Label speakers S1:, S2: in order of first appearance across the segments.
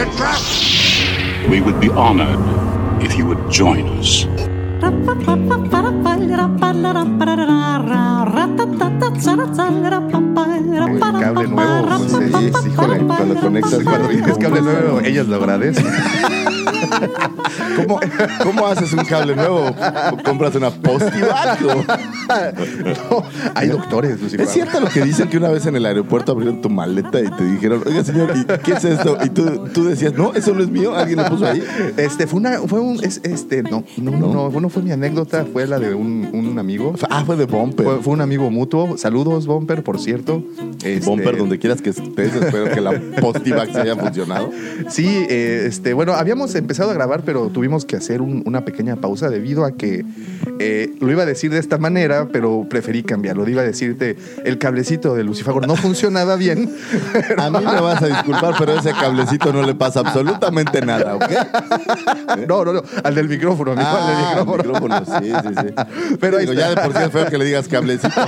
S1: It's a trap!
S2: We would be honored if you would join us.
S3: El cable nuevo, pues, sí, híjole, cuando conectas, cuando dices cable nuevo, ellas lo agradecen. ¿Cómo, ¿Cómo haces un cable nuevo? ¿Compras una postivac?
S4: No, hay doctores.
S3: ¿Es cierto lo que dicen que una vez en el aeropuerto abrieron tu maleta y te dijeron, oiga señor, ¿y ¿qué es esto? Y tú, tú decías, no, eso no es mío, alguien lo puso ahí.
S4: Este, fue una, fue un, es- este, no, no, no, no, no fue mi anécdota, fue la de un, un amigo.
S3: Ah, fue de Bumper.
S4: Fue, fue un amigo mutuo. Saludos, Bumper, por cierto. Este,
S3: Bumper, donde quieras que estés, espero que la postivac haya funcionado.
S4: Sí, eh, este, bueno, habíamos empezado a grabar, pero tuvimos que hacer un- una pequeña pausa debido a que eh, lo iba a decir de esta manera, pero preferí cambiarlo. Iba a decirte, el cablecito de Lucifago no funcionaba bien.
S3: A mí me vas a disculpar, pero ese cablecito no le pasa absolutamente nada, ¿ok?
S4: No, no, no, al del micrófono, amigo, al del
S3: Ah,
S4: micrófono.
S3: Sí, sí, sí.
S4: Pero
S3: Digo, ya de por sí es feo que le digas cablecito.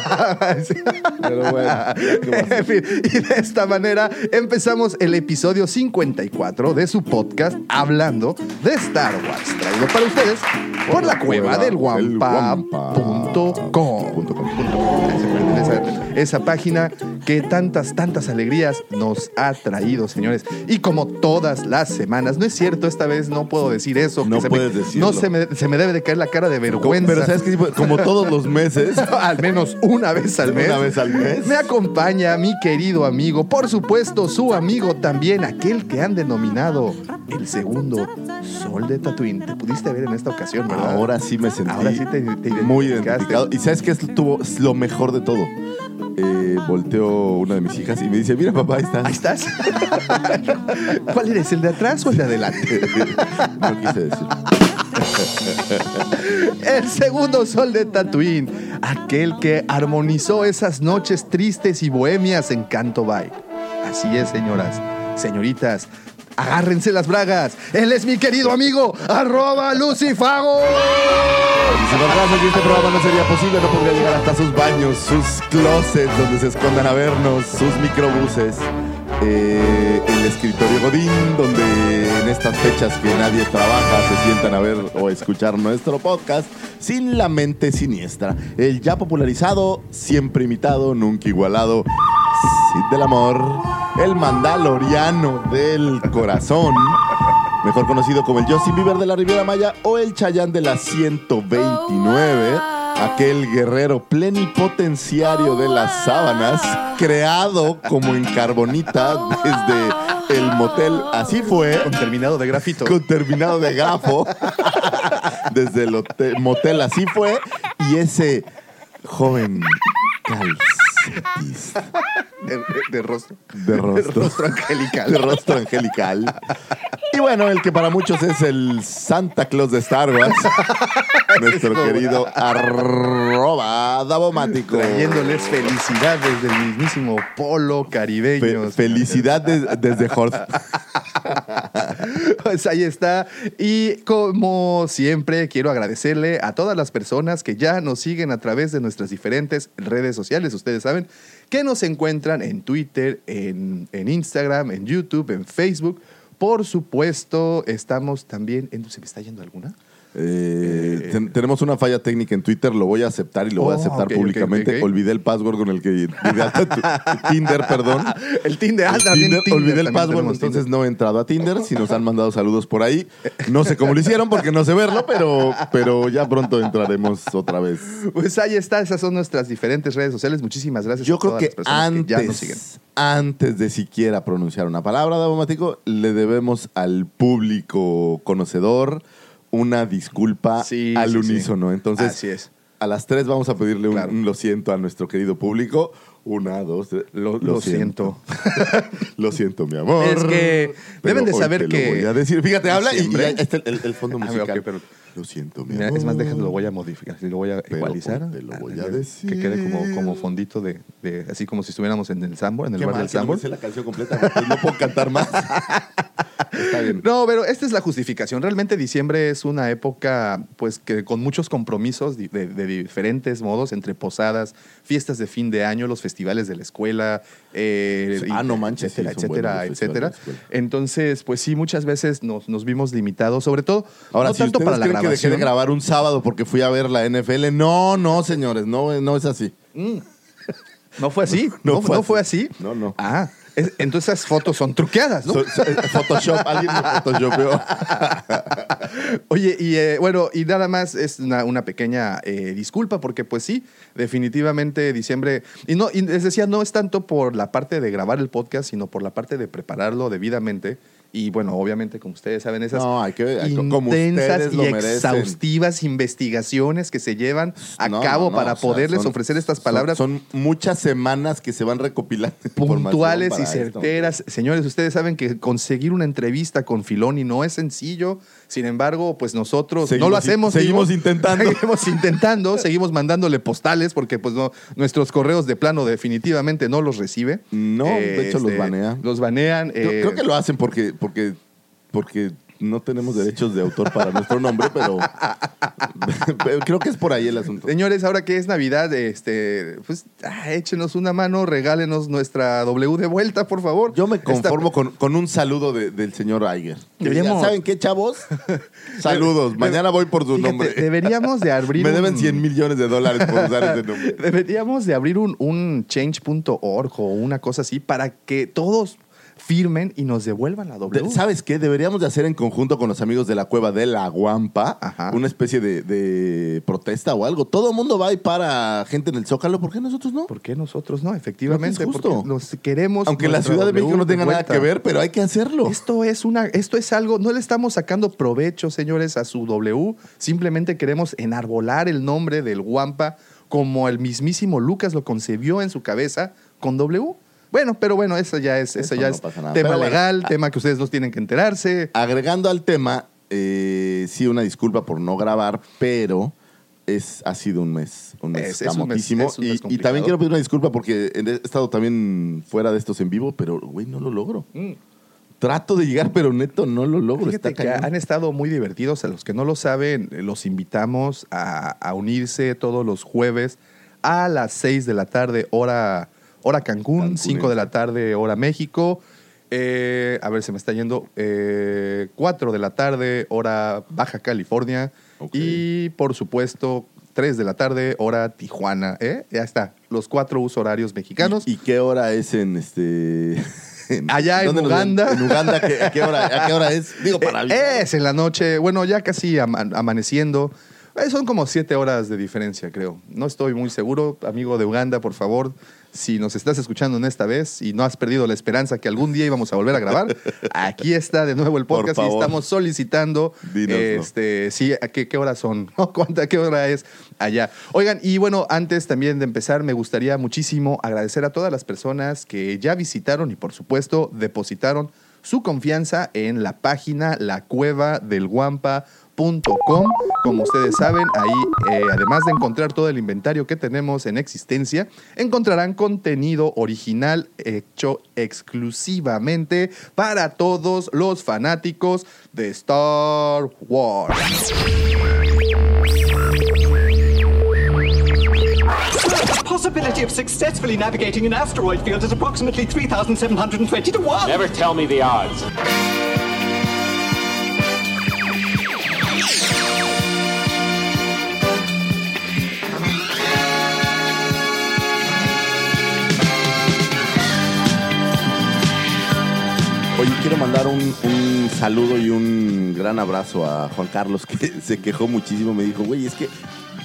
S4: Sí.
S3: Pero bueno.
S4: En fin, y de esta manera empezamos el episodio 54 de su podcast Hablando de Star Wars, traído para ustedes por la cueva del guampa.com. Esa, esa página que tantas, tantas alegrías nos ha traído, señores. Y como todas las semanas, no es cierto, esta vez no puedo decir eso.
S3: No
S4: que se
S3: puedes
S4: me,
S3: decirlo.
S4: No se me, se me debe de caer la cara de vergüenza.
S3: Pero sabes que como todos los meses,
S4: al menos una vez al mes.
S3: Una vez al mes.
S4: Me acompaña mi querido amigo, por supuesto, su amigo también, aquel que han denominado el segundo sol de Tatooine. Te pudiste ver en esta ocasión, ¿verdad?
S3: ahora sí me sentí
S4: Ahora sí te- te
S3: muy identificado. Y sabes qué es tuvo es lo mejor de todo. Eh, volteó una de mis hijas y me dice, mira papá, ahí está.
S4: Ahí estás. ¿Cuál eres? ¿El de atrás o el de adelante?
S3: No quise decir.
S4: El segundo sol de Tatooine, aquel que armonizó esas noches tristes y bohemias en Canto Bay. Así es, señoras, señoritas, agárrense las bragas. Él es mi querido amigo, arroba Lucifago.
S3: Y sin embargo, que este programa no sería posible, no podría llegar hasta sus baños, sus closets donde se escondan a vernos, sus microbuses, eh, el escritorio Godín, donde en estas fechas que nadie trabaja se sientan a ver o escuchar nuestro podcast sin la mente siniestra. El ya popularizado, siempre imitado, nunca igualado, Cid del Amor, el mandaloriano del corazón. Mejor conocido como el Justin Bieber de la Riviera Maya o el Chayán de la 129, aquel guerrero plenipotenciario de las sábanas, creado como en carbonita desde el motel. Así fue,
S4: Con terminado de grafito.
S3: con terminado de grafo, desde el hotel- motel. Así fue, y ese joven
S4: De, de- de rostro.
S3: de rostro.
S4: De rostro angelical.
S3: De rostro angelical. Y bueno, el que para muchos es el Santa Claus de Star Wars. nuestro querido arroba Davomático.
S4: Trayéndoles felicidad desde el mismísimo polo
S3: Fe-
S4: caribeño.
S3: felicidad de- desde Hort.
S4: Pues ahí está. Y como siempre, quiero agradecerle a todas las personas que ya nos siguen a través de nuestras diferentes redes sociales. Ustedes saben que nos encuentran en Twitter, en, en Instagram, en YouTube, en Facebook. Por supuesto, estamos también en... ¿Se me está yendo alguna?
S3: Eh, ten- tenemos una falla técnica en Twitter, lo voy a aceptar y lo voy a
S4: Oh,
S3: aceptar públicamente. Olvidé el password con el que Tinder, perdón.
S4: El Tinder. Ah,
S3: El
S4: también
S3: Tinder,
S4: Tinder,
S3: olvidé el password, entonces
S4: Tinder.
S3: no he entrado a Tinder. Si nos han mandado saludos por ahí, no sé cómo lo hicieron porque no sé verlo, pero, pero ya pronto entraremos otra vez.
S4: Pues ahí está, esas son nuestras diferentes redes sociales. Muchísimas gracias
S3: Yo
S4: a
S3: creo
S4: todas
S3: que
S4: las personas que ya nos siguen.
S3: antes, antes de siquiera pronunciar una palabra, Davomático, le debemos al público conocedor una disculpa
S4: Sí,
S3: al
S4: sí,
S3: unísono. Entonces,
S4: Así es.
S3: a las tres vamos a pedirle un,
S4: Claro.
S3: un lo siento a nuestro querido público Una, dos, tres.
S4: Lo, lo siento.
S3: lo siento, mi amor.
S4: Es que
S3: Pero
S4: deben de
S3: hoy
S4: saber
S3: te lo
S4: que
S3: voy a decir. Fíjate, habla y, y ahí está el, el- fondo
S4: Ah,
S3: musical.
S4: ok, pero-
S3: Lo siento, mi
S4: Mira,
S3: amor.
S4: es más, déjalo, lo voy a modificar, lo voy a
S3: Pero
S4: igualizar.
S3: te lo voy a
S4: Que
S3: decir.
S4: quede como, como fondito de, de- así como si estuviéramos en el Sambor, en el bar
S3: mal
S4: del
S3: que no
S4: Sambor.
S3: sé la canción completa, porque no puedo cantar más. Está bien.
S4: No, pero esta es la justificación. Realmente diciembre es una época, pues, que con muchos compromisos de, de diferentes modos, entre posadas, fiestas de fin de año, los festivales de la escuela, eh,
S3: Ah,
S4: y-
S3: no manches,
S4: etcétera, etcétera. Entonces, pues sí, muchas veces nos, nos vimos limitados, sobre todo,
S3: Ahora,
S4: no
S3: si
S4: tanto para la
S3: que dejé de grabar un sábado porque fui a ver la NFL, no, no, señores, no, no es así.
S4: No fue así.
S3: No
S4: No,
S3: fue
S4: no fue
S3: así.
S4: así.
S3: No, no.
S4: Ah, es- entonces esas fotos son truqueadas, ¿no?
S3: So- so- eh, Photoshop, alguien me photoshopeó.
S4: Oye, y eh, bueno, y nada más es una, una pequeña eh, disculpa, porque pues sí, definitivamente diciembre, y no, y les decía, no es tanto por la parte de grabar el podcast, sino por la parte de prepararlo debidamente. Y bueno, obviamente, como ustedes saben, esas
S3: No, hay que- hay- como
S4: intensas y exhaustivas investigaciones que se llevan a
S3: No,
S4: cabo
S3: no,
S4: para
S3: sea,
S4: poderles
S3: son-
S4: ofrecer estas palabras
S3: Son, muchas semanas que se van recopilando.
S4: puntuales y
S3: esto.
S4: certeras. Señores, ustedes saben que conseguir una entrevista con Filoni no es sencillo. Sin embargo, pues nosotros no lo hacemos.
S3: seguimos intentando.
S4: Seguimos intentando, seguimos mandándole postales porque pues no, nuestros correos de plano definitivamente no los recibe.
S3: No, de hecho, los
S4: este,
S3: banea.
S4: Los banean. Eh,
S3: creo que lo hacen porque, porque, porque no tenemos derechos de autor para nuestro nombre, pero, pero creo que es por ahí el asunto.
S4: Señores, ahora que es Navidad, este, pues ah, échenos una mano, regálenos nuestra W de vuelta, por favor.
S3: Yo me
S4: Esta-
S3: conformo con, con un saludo de- del señor Aiger.
S4: Deberíamos-
S3: Ya ¿Saben qué, chavos? Saludos. Mañana voy por su
S4: Fíjate,
S3: nombre.
S4: Deberíamos de abrir
S3: Me deben
S4: un-
S3: 100 millones de dólares por usar ese nombre.
S4: Deberíamos de abrir un, un change.org o una cosa así para que todos firmen y nos devuelvan la W.
S3: De- ¿Sabes qué? Deberíamos de hacer en conjunto con los amigos de la cueva de la Guampa
S4: Ajá.
S3: una especie de, de protesta o algo. Todo el mundo va y para gente en el Zócalo. ¿Por qué nosotros no?
S4: ¿Por qué nosotros no? Efectivamente,
S3: justo.
S4: porque nos queremos.
S3: Aunque la Ciudad de
S4: W
S3: México no tenga nada que ver, pero hay que hacerlo.
S4: Esto es una, esto es algo, no le estamos sacando provecho, señores, a su W. Simplemente queremos enarbolar el nombre del Guampa como el mismísimo Lucas lo concebió en su cabeza con W. Bueno, pero bueno, eso ya es, eso
S3: Eso
S4: ya
S3: no
S4: es tema
S3: Pero bueno.
S4: legal, tema que ustedes no tienen que enterarse.
S3: Agregando al tema, eh, sí, una disculpa por no grabar, pero es, ha sido un mes, un mes
S4: Es- es un mes-
S3: camotísimo.
S4: es un mes
S3: y- también quiero pedir una disculpa porque he estado también fuera de estos en vivo, pero, güey, no lo logro. Trato de llegar, pero neto, no lo logro.
S4: Fíjate
S3: Está
S4: que han estado muy divertidos. A los que no lo saben, los invitamos a, a unirse todos los jueves a las 6 de la tarde, hora, hora Cancún,
S3: Cancún,
S4: 5 de la tarde, hora México. Eh, a ver, se me está yendo. Eh, 4 de la tarde, hora Baja California. Y por supuesto, 3 de la tarde, hora Tijuana. ¿eh? Ya está. Los cuatro usos horarios mexicanos.
S3: ¿Y, y qué hora es en este. en-
S4: Allá en. Uganda.
S3: En Uganda, ¿qué- a, qué hora, ¿a qué hora es? Digo, para
S4: Eh, es en la noche, bueno, ya casi ama- amaneciendo. Eh, son como siete horas de diferencia, creo. No estoy muy seguro, amigo de Uganda, por favor. Si nos estás escuchando en esta vez y no has perdido la esperanza que algún día íbamos a volver a grabar, aquí está de nuevo el podcast y estamos solicitando,
S3: Dínoslo.
S4: este, sí, ¿a qué, qué horas son? ¿Cuánta, qué hora es allá? Oigan, y bueno, antes también de empezar, me gustaría muchísimo agradecer a todas las personas que ya visitaron y por supuesto depositaron su confianza en la página La Cueva del Guampa.com. Como ustedes saben, ahí, eh, además de encontrar todo el inventario que tenemos en existencia, encontrarán contenido original hecho exclusivamente para todos los fanáticos de Star Wars.
S1: Possibility of successfully navigating an asteroid field is approximately 3,720 to 1.
S5: Never tell me the odds.
S3: Oye, quiero mandar un, un saludo y un gran abrazo a Juan Carlos, que se quejó muchísimo. Me dijo, güey, es que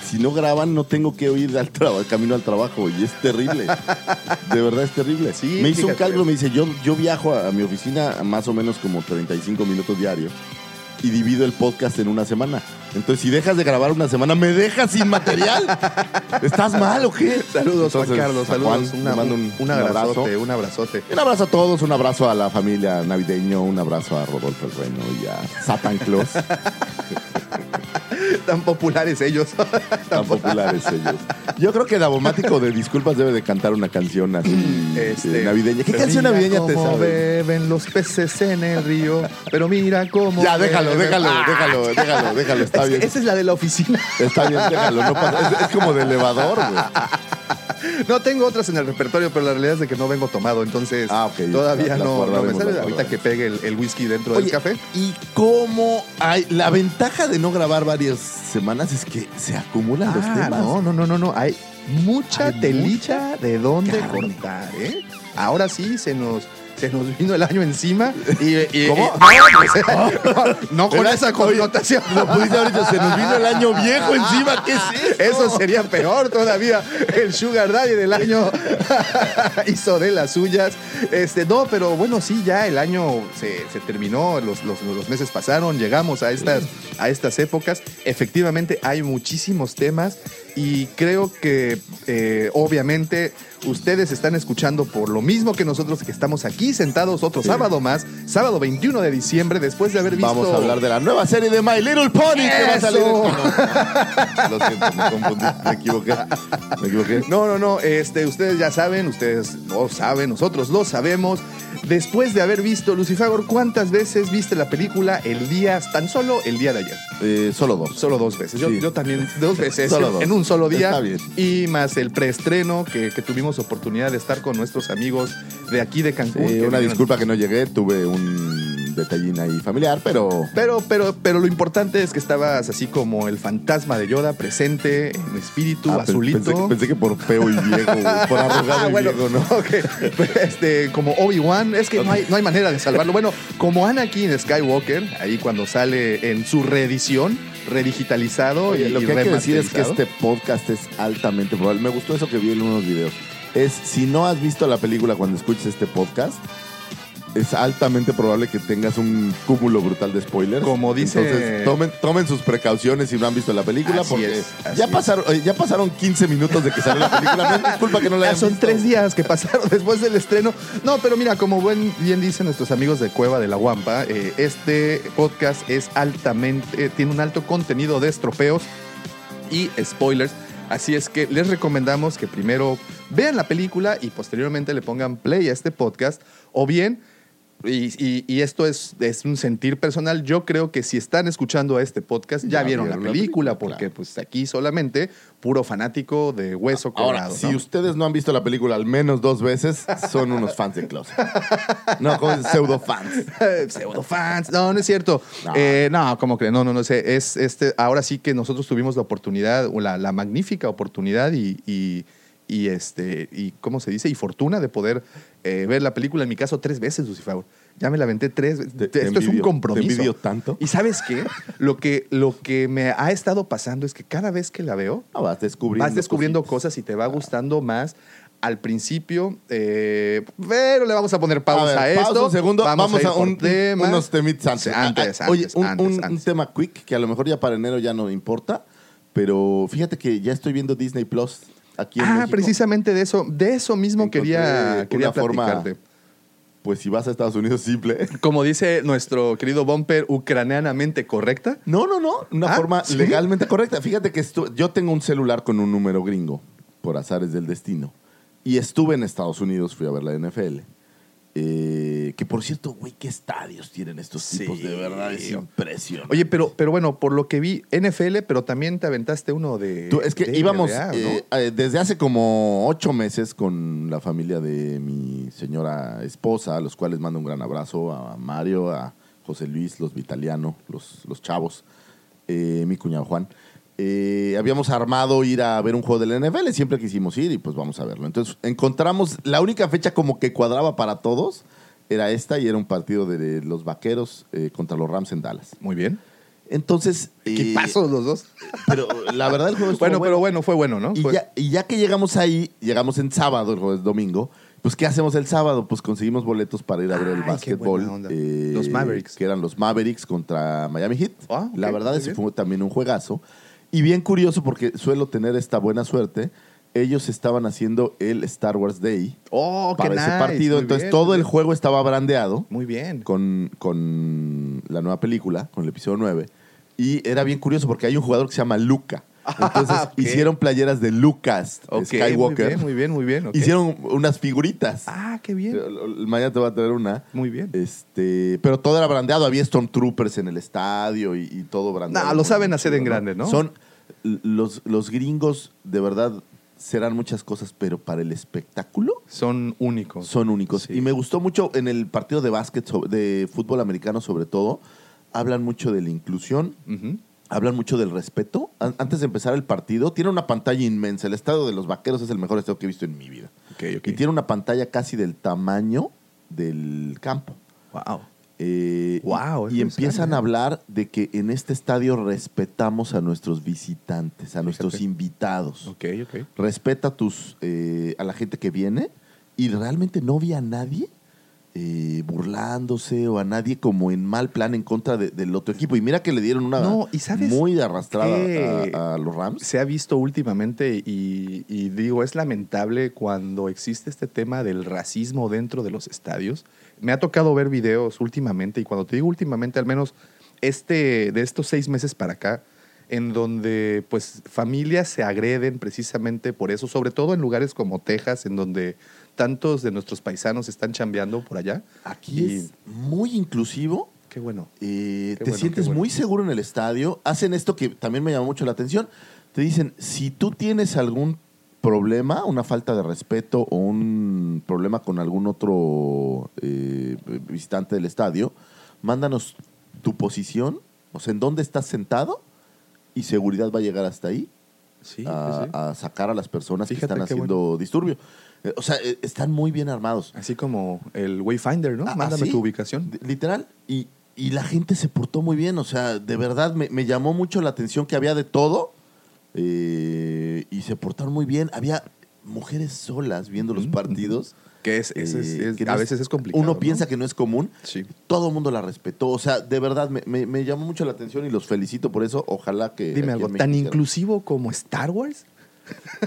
S3: si no graban, no tengo que oír al camino al trabajo. Y es terrible. De verdad es terrible.
S4: Sí,
S3: me hizo un cálculo, me dice, yo, yo viajo a, a mi oficina a más o menos como 35 minutos diarios. Y divido el podcast en una semana. Entonces, si dejas de grabar una semana, ¿me dejas sin material? ¿Estás mal o qué?
S4: Saludos, Juan
S3: Entonces,
S4: Carlos. Saludos.
S3: Juan,
S4: Una-
S3: le mando
S4: un,
S3: un,
S4: abrazote,
S3: abrazo.
S4: un abrazote.
S3: Un abrazo a todos, un abrazo a la familia navideño, un abrazo a Rodolfo el Reno y a Satan Claus,
S4: Tan populares ellos.
S3: tan populares ellos. Yo creo que Davomático de Disculpas debe de cantar una canción así
S4: Este,
S3: eh, navideña. ¿Qué canción navideña te
S4: cómo
S3: sabes?
S4: beben los peces en el río. Pero mira cómo.
S3: Ya, déjalo,
S4: beben-
S3: déjalo,
S4: Ah,
S3: déjalo, déjalo, déjalo, está
S4: es
S3: bien.
S4: Esa es la de la oficina.
S3: Está bien, déjalo, no pasa. Es, es como de elevador, güey.
S4: No tengo otras en el repertorio, pero la realidad es de que no vengo tomado, entonces
S3: Ah,
S4: todavía no, no me sale. Ahorita que pegue el, el whisky dentro
S3: Oye,
S4: del café.
S3: ¿Y cómo hay? La ventaja de no grabar varias semanas es que se acumulan los
S4: Ah,
S3: temas.
S4: no, no, no, no, no. Hay mucha
S3: Hay
S4: telita de dónde cortar, ¿eh? Ahora sí se nos, se nos vino el año encima. Y, y-
S3: ¿Cómo?
S4: y- no, no con esa connotación.
S3: Lo pudiste ahorita, se nos vino el año viejo encima. ¿Qué es esto?
S4: Eso sería peor todavía. El Sugar Daddy del año hizo de las suyas. Este, no, pero bueno, sí, ya el año se, se terminó, los, los- los meses pasaron, llegamos a estas, a estas épocas. Efectivamente, hay muchísimos temas y creo que eh, obviamente ustedes están escuchando por lo mismo que nosotros que estamos aquí sentados otro sábado más, sábado 21 de diciembre, después de haber visto...
S3: Vamos a hablar de la nueva serie de My Little Pony que va a salir. No, no, Lo siento, me confundí, me equivoqué. Me equivoqué.
S4: No, no, no, este, ustedes ya saben, ustedes lo saben, nosotros lo sabemos. Después de haber visto Lucifagor, ¿cuántas veces viste la película el día, tan solo el día de ayer?
S3: Eh, solo dos.
S4: Solo dos veces. Yo,
S3: Sí.
S4: yo también, dos veces,
S3: Solo dos.
S4: en un solo día.
S3: Está bien.
S4: Y más el preestreno que, que tuvimos oportunidad de estar con nuestros amigos de aquí de Cancún.
S3: Una disculpa que no llegué, tuve un detallín ahí familiar, pero
S4: Pero, pero, pero lo importante es que estabas así como el fantasma de Yoda presente en espíritu,
S3: Ah,
S4: azulito.
S3: Pensé, que- pensé que por feo y viejo, por arrugado
S4: Ah,
S3: y
S4: bueno,
S3: viejo, ¿no?
S4: Este, como Obi-Wan, es que no hay, no hay manera de salvarlo. Bueno, como Anakin Skywalker, ahí cuando sale en su reedición, redigitalizado
S3: Oye,
S4: y
S3: lo que hay que decir es que este podcast es altamente probable. Me gustó eso que vi en unos videos. Es, si no has visto la película cuando escuches este podcast, es altamente probable que tengas un cúmulo brutal de spoilers.
S4: Como dice-
S3: Entonces, tomen, tomen sus precauciones si no han visto la película,
S4: Así
S3: porque
S4: es, así
S3: ya, pasaron, eh, ya pasaron 15 minutos de que salió la película. No es mi culpa que no la hayan
S4: son
S3: visto.
S4: tres días que pasaron después del estreno. No, pero mira, como buen, bien dicen nuestros amigos de Cueva de la Guampa, eh, este podcast es altamente, eh, tiene un alto contenido de estropeos y spoilers. Así es que les recomendamos que primero vean la película y posteriormente le pongan play a este podcast. O bien, y, y- y esto es, es un sentir personal, yo creo que si están escuchando este podcast ya,
S3: Ya
S4: vieron,
S3: vieron
S4: la
S3: la
S4: película, porque
S3: claro.
S4: pues aquí solamente puro fanático de hueso
S3: Ahora,
S4: colorado.
S3: si
S4: ¿no?
S3: ustedes no han visto la película al menos dos veces, son unos fans de closet. No, como pseudo fans.
S4: pseudo fans. No, no es cierto.
S3: No.
S4: Eh, no, ¿cómo creen? No, no, no sé. Es este, ahora sí que nosotros tuvimos la oportunidad, o la, la magnífica oportunidad y, y, y, este, y ¿cómo se dice? Y fortuna de poder eh, ver la película, en mi caso, tres veces, Lucifer. Ya me la aventé tres veces. Esto es un compromiso.
S3: te tanto.
S4: Y ¿sabes qué? Lo que, lo que me ha estado pasando es que cada vez que la veo,
S3: No, vas descubriendo.
S4: vas descubriendo
S3: cositas.
S4: cosas y te va gustando más al principio, eh, pero le vamos a poner pausa a,
S3: ver,
S4: esto.
S3: pausa un segundo. Vamos, a, un,
S4: temas.
S3: unos antes.
S4: Antes,
S3: Ah, Oye,
S4: antes,
S3: un,
S4: antes,
S3: tema quick que a lo mejor ya para enero ya no importa, pero fíjate que ya estoy viendo Disney Plus aquí en
S4: Ah,
S3: México.
S4: precisamente de eso, de eso mismo
S3: Encontré
S4: quería, quería
S3: forma-
S4: platicarte.
S3: Pues si vas a Estados Unidos, simple.
S4: Como dice nuestro querido Bumper, ucranianamente correcta.
S3: No, no, no. Una
S4: Ah,
S3: forma
S4: ¿sí?
S3: legalmente correcta. Fíjate que yo tengo un celular con un número gringo, por azares del destino. Y estuve en Estados Unidos, fui a ver la NFL. Eh, que por cierto, güey, qué estadios tienen estos
S4: Sí.
S3: tipos, de verdad, es impresionante.
S4: Oye, pero, pero bueno, por lo que vi, NFL, pero también te aventaste uno de.
S3: Tú, es que
S4: de
S3: íbamos
S4: NBA, ¿no?
S3: eh, eh, desde hace como ocho meses con la familia de mi señora esposa, a los cuales mando un gran abrazo a Mario, a José Luis, los Vitaliano, los, los chavos, mi cuñado Juan. Eh, habíamos armado ir a ver un juego del NFL, siempre quisimos ir y pues vamos a verlo. Entonces encontramos, la única fecha como que cuadraba para todos era esta y era un partido de los Vaqueros eh, contra los Rams en Dallas.
S4: Muy bien.
S3: Entonces...
S4: ¿Qué
S3: eh,
S4: pasó los dos?
S3: Pero la verdad el juego estuvo
S4: Bueno, pero bueno, fue bueno, ¿no?
S3: y
S4: Fue-
S3: ya, y ya que llegamos ahí, llegamos en sábado, el jueves domingo, pues, ¿qué hacemos el sábado? Pues conseguimos boletos para ir a ver el
S4: Ay, qué
S3: básquetbol.
S4: buena onda.
S3: eh,
S4: Los Mavericks.
S3: Que eran los Mavericks contra Miami Heat.
S4: Ah,
S3: La verdad, ese fue también un juegazo. Y bien curioso porque suelo tener esta buena suerte. Ellos estaban haciendo el Star Wars Day
S4: Oh, qué
S3: para ese
S4: nice.
S3: partido.
S4: Muy
S3: Entonces
S4: bien,
S3: todo el
S4: bien.
S3: juego estaba brandeado
S4: Muy bien.
S3: con, con la nueva película, con el episodio 9. Y era bien curioso porque hay un jugador que se llama Luca. Entonces
S4: Ok.
S3: hicieron playeras de Lucas Skywalker.
S4: Muy bien, muy bien, muy bien.
S3: Hicieron unas figuritas.
S4: Ah, qué bien.
S3: Mañana te va a traer una.
S4: Muy bien.
S3: Este, pero todo era brandeado. Había Stormtroopers en el estadio y, y todo brandeado.
S4: No, lo saben hacer en grande, ¿no?
S3: Son los, los gringos, de verdad, serán muchas cosas, pero para el espectáculo
S4: Son únicos.
S3: son únicos.
S4: Sí.
S3: Y me gustó mucho en el partido de básquet, de fútbol americano sobre todo, hablan mucho de la inclusión, hablan mucho del respeto. An- Antes de empezar el partido, tiene una pantalla inmensa. El estadio de los vaqueros es el mejor estadio que he visto en mi vida. Y tiene una pantalla casi del tamaño del campo.
S4: Wow.
S3: Eh,
S4: Guau,
S3: y empiezan a hablar de que en este estadio respetamos a nuestros visitantes, a nuestros
S4: Fíjate.
S3: invitados.
S4: Ok, ok.
S3: Respeta a, tus, eh, a la gente que viene y realmente no vi a nadie eh, burlándose o a nadie como en mal plan en contra de- del otro equipo. Y mira que le dieron una
S4: No, ¿y sabes
S3: muy arrastrada a, a los Rams.
S4: Se ha visto últimamente y, y digo, es lamentable cuando existe este tema del racismo dentro de los estadios. Me ha tocado ver videos últimamente y cuando te digo últimamente, al menos este, de estos seis meses para acá, en donde pues familias se agreden precisamente por eso, sobre todo en lugares como Texas, en donde tantos de nuestros paisanos están chambeando por allá.
S3: Aquí
S4: Y-
S3: es muy inclusivo.
S4: Qué bueno.
S3: Eh,
S4: Qué
S3: te
S4: bueno,
S3: sientes
S4: bueno.
S3: muy seguro en el estadio. Hacen esto que también me llamó mucho la atención. Te dicen, si tú tienes algún problema, una falta de respeto o un problema con algún otro eh, visitante del estadio, mándanos tu posición, o sea, en dónde estás sentado y seguridad va a llegar hasta ahí
S4: Sí,
S3: a,
S4: sí,
S3: a sacar a las personas
S4: Fíjate
S3: que están haciendo disturbio. Eh, o sea, eh, están muy bien armados.
S4: Así como el Wayfinder, ¿no?
S3: Ah,
S4: Mándame
S3: ¿sí?
S4: tu ubicación.
S3: Literal. Y, y la gente se portó muy bien. O sea, de verdad me, me llamó mucho la atención que había de todo. Eh, y se portaron muy bien. Había mujeres solas viendo los
S4: Ujú,
S3: partidos.
S4: Que es, es- es-
S3: eh,
S4: es-
S3: que no
S4: a
S3: es-
S4: veces es complicado.
S3: Uno
S4: ¿no?
S3: piensa que no es común.
S4: Sí.
S3: Todo el mundo la respetó. O sea, de verdad me, me- me llamó mucho la atención y los felicito por eso. Ojalá que.
S4: Dime algo, ¿tan inclusivo como Star Wars?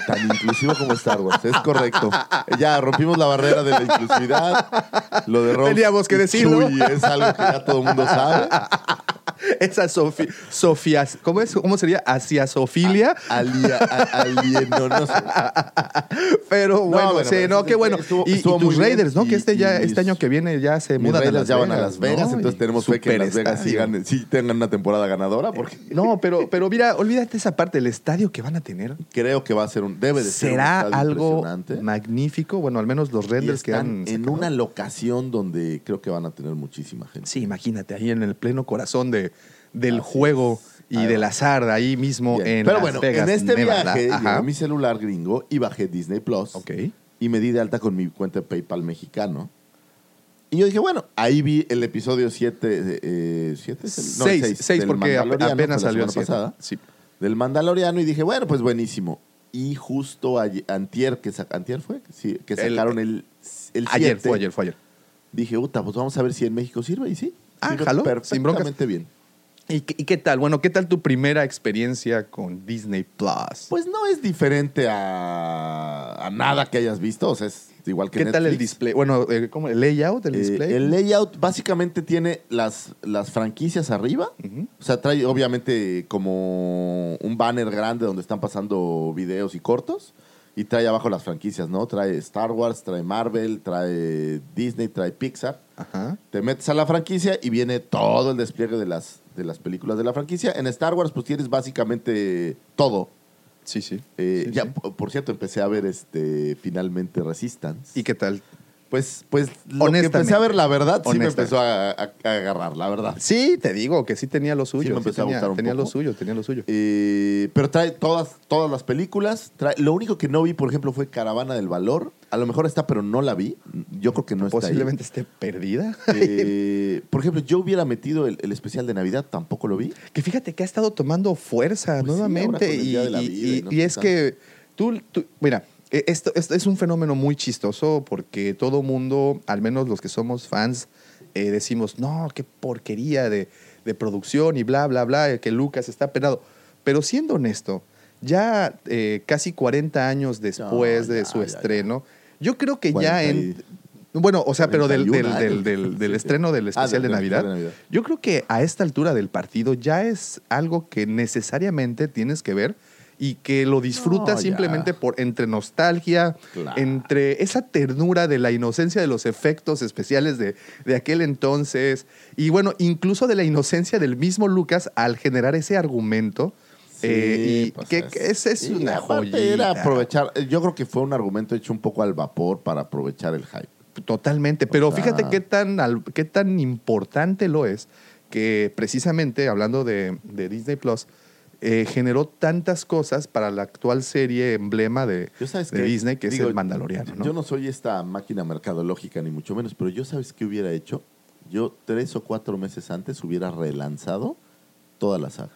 S3: Tan inclusivo como Star Wars, es correcto. Ya rompimos la barrera de la inclusividad. Lo de
S4: Teníamos que
S3: y
S4: decirlo.
S3: Chuy es algo que ya todo el mundo sabe.
S4: Esa Sofía, Sofía, ¿cómo es? ¿Cómo sería? Asiasofilia.
S3: Alia, a- alieno, no sé.
S4: Pero bueno,
S3: bueno,
S4: sí,
S3: pero
S4: no, qué bueno.
S3: estuvo-
S4: y, y
S3: estuvo
S4: tus
S3: muy bien.
S4: Raiders, ¿no?
S3: Y-
S4: que este ya,
S3: y
S4: este año que viene ya se mudan a
S3: Raiders
S4: Las
S3: ya van a Las Vegas,
S4: ¿no?
S3: entonces
S4: Y
S3: tenemos fe que en Las Vegas sigan, sí tengan una temporada ganadora, porque
S4: No, pero, pero mira, olvídate esa parte, el estadio que van a tener.
S3: creo que va a ser un, debe de ser un
S4: Será algo
S3: impresionante.
S4: magnífico. Bueno, al menos los renders que han.
S3: en
S4: sacado.
S3: una locación donde creo que van a tener muchísima gente.
S4: Sí, imagínate, ahí en el pleno corazón de, del
S3: Así
S4: juego
S3: es.
S4: y del azar, ahí mismo
S3: Bien.
S4: en
S3: Pero
S4: Las
S3: bueno,
S4: Vegas,
S3: en este
S4: Nevada.
S3: viaje
S4: Ajá.
S3: mi celular gringo y bajé Disney Plus.
S4: Ok.
S3: Y me di de alta con mi cuenta de PayPal mexicano. Y yo dije, bueno, ahí vi el episodio 7. Eh, ¿Siete? es el- no, el
S4: seis,
S3: seis,
S4: seis,
S3: del
S4: porque ap-
S3: Mandaloriano,
S4: apenas
S3: la
S4: salió el
S3: semana
S4: siete.
S3: pasada.
S4: Sí.
S3: Del Mandaloriano y dije, bueno, pues buenísimo. Y justo ayer, antier, que ¿antier fue? Sí, que sacaron el, el
S4: Ayer,
S3: siete.
S4: fue ayer, fue ayer.
S3: Dije, puta, pues vamos a ver si en México sirve. Y sí,
S4: Ah, sin
S3: perfectamente bien.
S4: ¿Y, qué- y qué tal? Bueno, ¿qué tal tu primera experiencia con Disney Plus?
S3: Pues no es diferente a, a nada que hayas visto, o sea, es igual que
S4: ¿Qué tal el display? Bueno, eh, ¿cómo? ¿El layout del
S3: Eh,
S4: display?
S3: el layout básicamente tiene las, las franquicias arriba. O sea, trae obviamente como un banner grande donde están pasando videos y cortos. Y trae abajo las franquicias, ¿no? Trae Star Wars, trae Marvel, trae Disney, trae Pixar.
S4: Ajá.
S3: Te metes a la franquicia y viene todo el despliegue de las, de las películas de la franquicia. En Star Wars, pues tienes básicamente todo.
S4: Sí, sí.
S3: Eh,
S4: Sí,
S3: ya,
S4: sí.
S3: por cierto, empecé a ver este finalmente Resistance.
S4: ¿Y qué tal?
S3: Pues, pues lo que empecé a ver, la verdad, sí me empezó a, a- a agarrar, la verdad.
S4: Sí, te digo que sí tenía lo suyo.
S3: Sí me empezó a
S4: tenía,
S3: gustar un
S4: tenía lo suyo, tenía lo suyo.
S3: Eh, pero trae todas, todas las películas. Trae, lo único que no vi, por ejemplo, fue Caravana del Valor. A lo mejor está, pero no la vi. Yo creo que no está ahí.
S4: Posiblemente esté perdida.
S3: Eh, por ejemplo, yo hubiera metido el, el especial de Navidad, tampoco lo vi.
S4: Que fíjate que ha estado tomando fuerza
S3: Pues sí, ahora
S4: nuevamente.
S3: con el
S4: y,
S3: Día de la
S4: y-
S3: Vida y
S4: y-
S3: no
S4: y
S3: sé
S4: es
S3: tanto.
S4: que tú, tú- mira, esto, esto es un fenómeno muy chistoso porque todo mundo, al menos los que somos fans, eh, decimos, no, qué porquería de, de producción y bla, bla, bla, que Lucas está penado. Pero siendo honesto, ya eh, casi 40 años después
S3: No,
S4: de su
S3: ya,
S4: estreno, yo creo que
S3: 40
S4: ya
S3: y-
S4: en... Bueno, o sea, pero del, del,
S3: 41
S4: del, estreno del
S3: Ah,
S4: especial
S3: del-
S4: de
S3: del
S4: Navidad,
S3: especial de Navidad.
S4: yo creo que a esta altura del partido ya es algo que necesariamente tienes que ver y que lo
S3: No, ya.
S4: simplemente por entre nostalgia,
S3: Claro.
S4: entre esa ternura de la inocencia de los efectos especiales de, de aquel entonces y bueno, incluso de la inocencia del mismo Lucas al generar ese argumento. eh, y
S3: pues
S4: que, que ese es
S3: sí,
S4: una.
S3: Era aprovechar, yo creo que fue un argumento hecho un poco al vapor para aprovechar el hype.
S4: Totalmente, pero
S3: O sea-
S4: fíjate qué tan, qué tan importante lo es que precisamente hablando de, de Disney Plus, eh, generó tantas cosas para la actual serie emblema de,
S3: sabes?
S4: Disney, que
S3: Digo,
S4: es el Mandaloriano. ¿no?
S3: Yo no soy esta máquina mercadológica ni mucho menos, pero yo sabes qué hubiera hecho. Yo tres o cuatro meses antes hubiera relanzado toda la saga.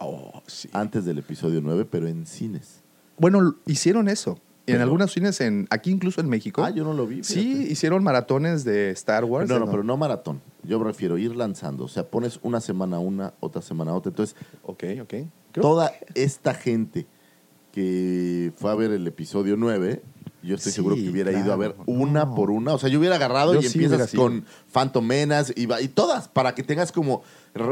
S4: Oh, sí.
S3: Antes del episodio 9, pero en cines.
S4: Bueno, hicieron eso. En
S3: Pero-
S4: algunos cines, en, aquí incluso en México.
S3: Ah, yo no lo vi.
S4: Sí,
S3: fíjate.
S4: hicieron maratones de Star Wars.
S3: No, no,
S4: ¿no?
S3: pero no maratón. Yo prefiero ir lanzando. O sea, pones una semana una, otra semana otra. Entonces,
S4: Ok, ok. Creo-
S3: toda esta gente que fue a ver el episodio 9, yo estoy
S4: Sí,
S3: seguro que hubiera ido a ver una
S4: no.
S3: por una. O sea, yo hubiera agarrado
S4: Yo
S3: y
S4: sí
S3: empiezas con Phantom Menace y, va- y todas, para que tengas como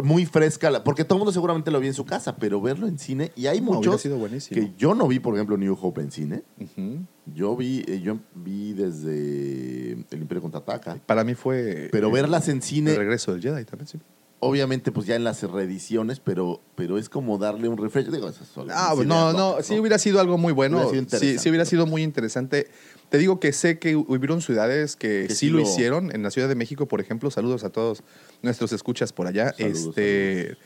S3: muy fresca. la- porque todo el mundo seguramente lo vi en su casa, pero verlo en cine. Y hay
S4: No,
S3: muchos
S4: sido
S3: que yo no vi, por ejemplo, New Hope en cine. Yo vi, eh, yo vi desde El Imperio Contraataca.
S4: Para mí fue.
S3: Pero
S4: eh,
S3: verlas en cine,
S4: El regreso del Jedi también, sí.
S3: obviamente, pues ya en las reediciones, pero, pero es como darle un refresh. Digo, eso es solo
S4: Ah, no, no,
S3: hoc,
S4: sí hubiera sido algo muy bueno.
S3: Hubiera sido
S4: sí, sí hubiera sido muy interesante. Te digo que sé que hubieron ciudades que,
S3: Que
S4: sí
S3: sí
S4: lo
S3: lo-
S4: hicieron. En la Ciudad de México, por ejemplo, saludos a todos nuestros escuchas por allá.
S3: Saludos,
S4: este,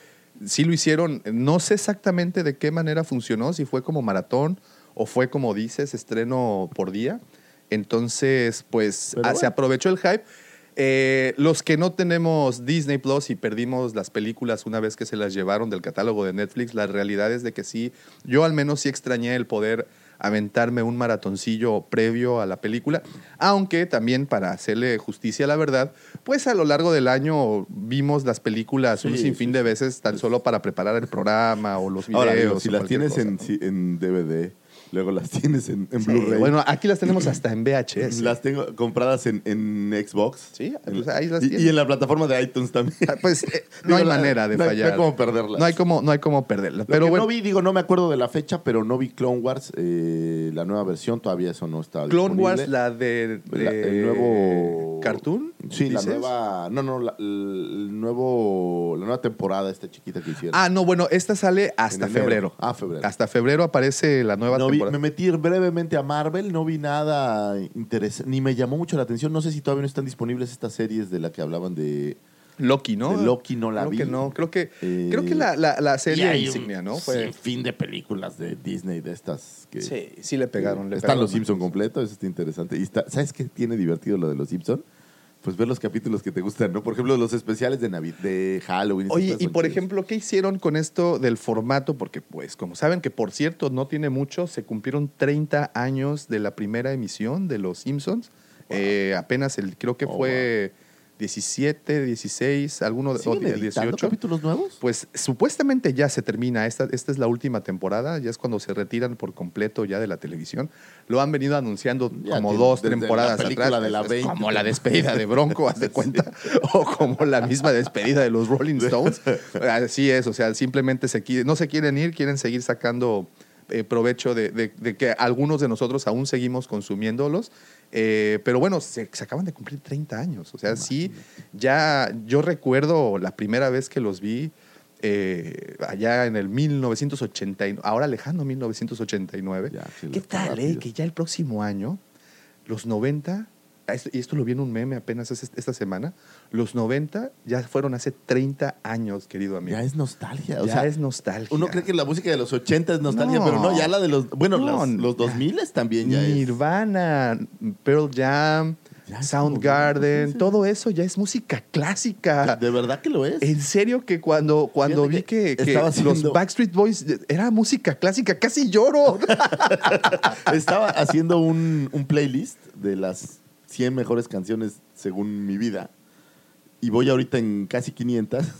S4: Sí lo hicieron. No sé exactamente de qué manera funcionó, si fue como maratón o fue como dices, estreno por día. Entonces, pues ah, se aprovechó el hype. Eh, los que no tenemos Disney Plus y perdimos las películas una vez que se las llevaron del catálogo de Netflix, la realidad es de que sí, yo al menos sí extrañé el poder aventarme un maratoncillo previo a la película, aunque también para hacerle justicia a la verdad, pues a lo largo del año vimos las películas un sinfín
S3: sí,
S4: de veces tan solo para preparar el programa o los videos.
S3: Ahora, digo, si las tienes en, en DVD, luego las tienes en, en
S4: Sí,
S3: Blu-ray.
S4: bueno, aquí las tenemos hasta en VHS.
S3: Las tengo compradas en, en Xbox.
S4: Sí, pues
S3: la-
S4: ahí las
S3: y,
S4: tienes.
S3: y en la plataforma de iTunes también.
S4: Ah, Pues eh, no
S3: Digo,
S4: hay
S3: la-
S4: manera de
S3: no
S4: fallar.
S3: No hay cómo perderlas.
S4: No hay como, no hay como perderla.
S3: Lo
S4: Pero
S3: que
S4: bueno,
S3: no vi, digo, no me acuerdo de la fecha, pero no vi Clone Wars, eh, la nueva versión, todavía eso no está
S4: Clone
S3: disponible.
S4: Wars, la de,
S3: La-
S4: de-
S3: el nuevo
S4: cartoon.
S3: Sí, la
S4: dices?
S3: nueva, no, no, la, el nuevo, la nueva temporada esta chiquita que hicieron.
S4: Ah, no, bueno, esta sale hasta
S3: En
S4: febrero.
S3: Ah, febrero.
S4: Hasta febrero aparece la nueva
S3: No vi-
S4: temporada.
S3: me metí brevemente a Marvel, no vi nada interesante, ni me llamó mucho la atención. No sé si todavía no están disponibles estas series de la que hablaban de...
S4: Loki, ¿no?
S3: De Loki no la
S4: creo
S3: vi.
S4: que no, creo que,
S3: Eh,
S4: creo que la, la, la serie insignia, ¿no? Fue,
S3: fin de películas de Disney de estas que...
S4: sí, sí le pegaron. le
S3: Están
S4: pegaron
S3: los. Simpson completo, eso está interesante. Y está, ¿Sabes qué tiene divertido lo de los Simpson? Pues ver los capítulos que te gustan, ¿no? Por ejemplo, los especiales de Navidad, de Halloween.
S4: Oye, y por ejemplo, ¿qué hicieron con esto del formato? Porque, pues, como saben que, por cierto, no tiene mucho, se cumplieron 30 años de la primera emisión de Los Simpsons. Eh, apenas, el, creo que
S3: Oh,
S4: fue 17, 16, alguno de o
S3: ¿Siguen
S4: die-
S3: editando
S4: 18.
S3: capítulos nuevos?
S4: Pues supuestamente ya se termina, esta, esta es la última temporada, ya es cuando se retiran por completo ya de la televisión. Lo han venido anunciando
S3: Ya
S4: como dos
S3: la
S4: temporadas atrás.
S3: de la
S4: Es
S3: 20.
S4: como la despedida de Bronco, haz de cuenta, o como la misma despedida de los Rolling Stones. Así es, o sea, simplemente se, no se quieren ir, quieren seguir sacando eh, provecho de, de- de que algunos de nosotros aún seguimos consumiéndolos. Eh, pero bueno, se, se acaban de cumplir 30 años. O sea, sí, ya yo recuerdo la primera vez que los vi eh, allá en el 1989, ahora lejano 1989.
S3: Ya, sí,
S4: ¿Qué tal, eh? Que ya el próximo año, los 90, ah, esto- y esto lo vi en un meme apenas es- esta semana, los 90 ya fueron hace 30 años, querido amigo.
S3: Ya es nostalgia. O
S4: Ya
S3: sea,
S4: es nostalgia.
S3: uno cree que la música de los 80 es nostalgia,
S4: No.
S3: pero no, ya la de los. Bueno,
S4: No,
S3: los, los
S4: ya.
S3: 2000 también ya es.
S4: Nirvana, Pearl Jam,
S3: Ya
S4: Soundgarden, todo eso ya es música clásica.
S3: De verdad que lo es.
S4: En serio que cuando, cuando vi que,
S3: que
S4: que
S3: estaba
S4: los Backstreet Boys era música clásica, casi lloro.
S3: Estaba haciendo un, un playlist de las 100 mejores canciones según mi vida. Y voy ahorita en casi 500.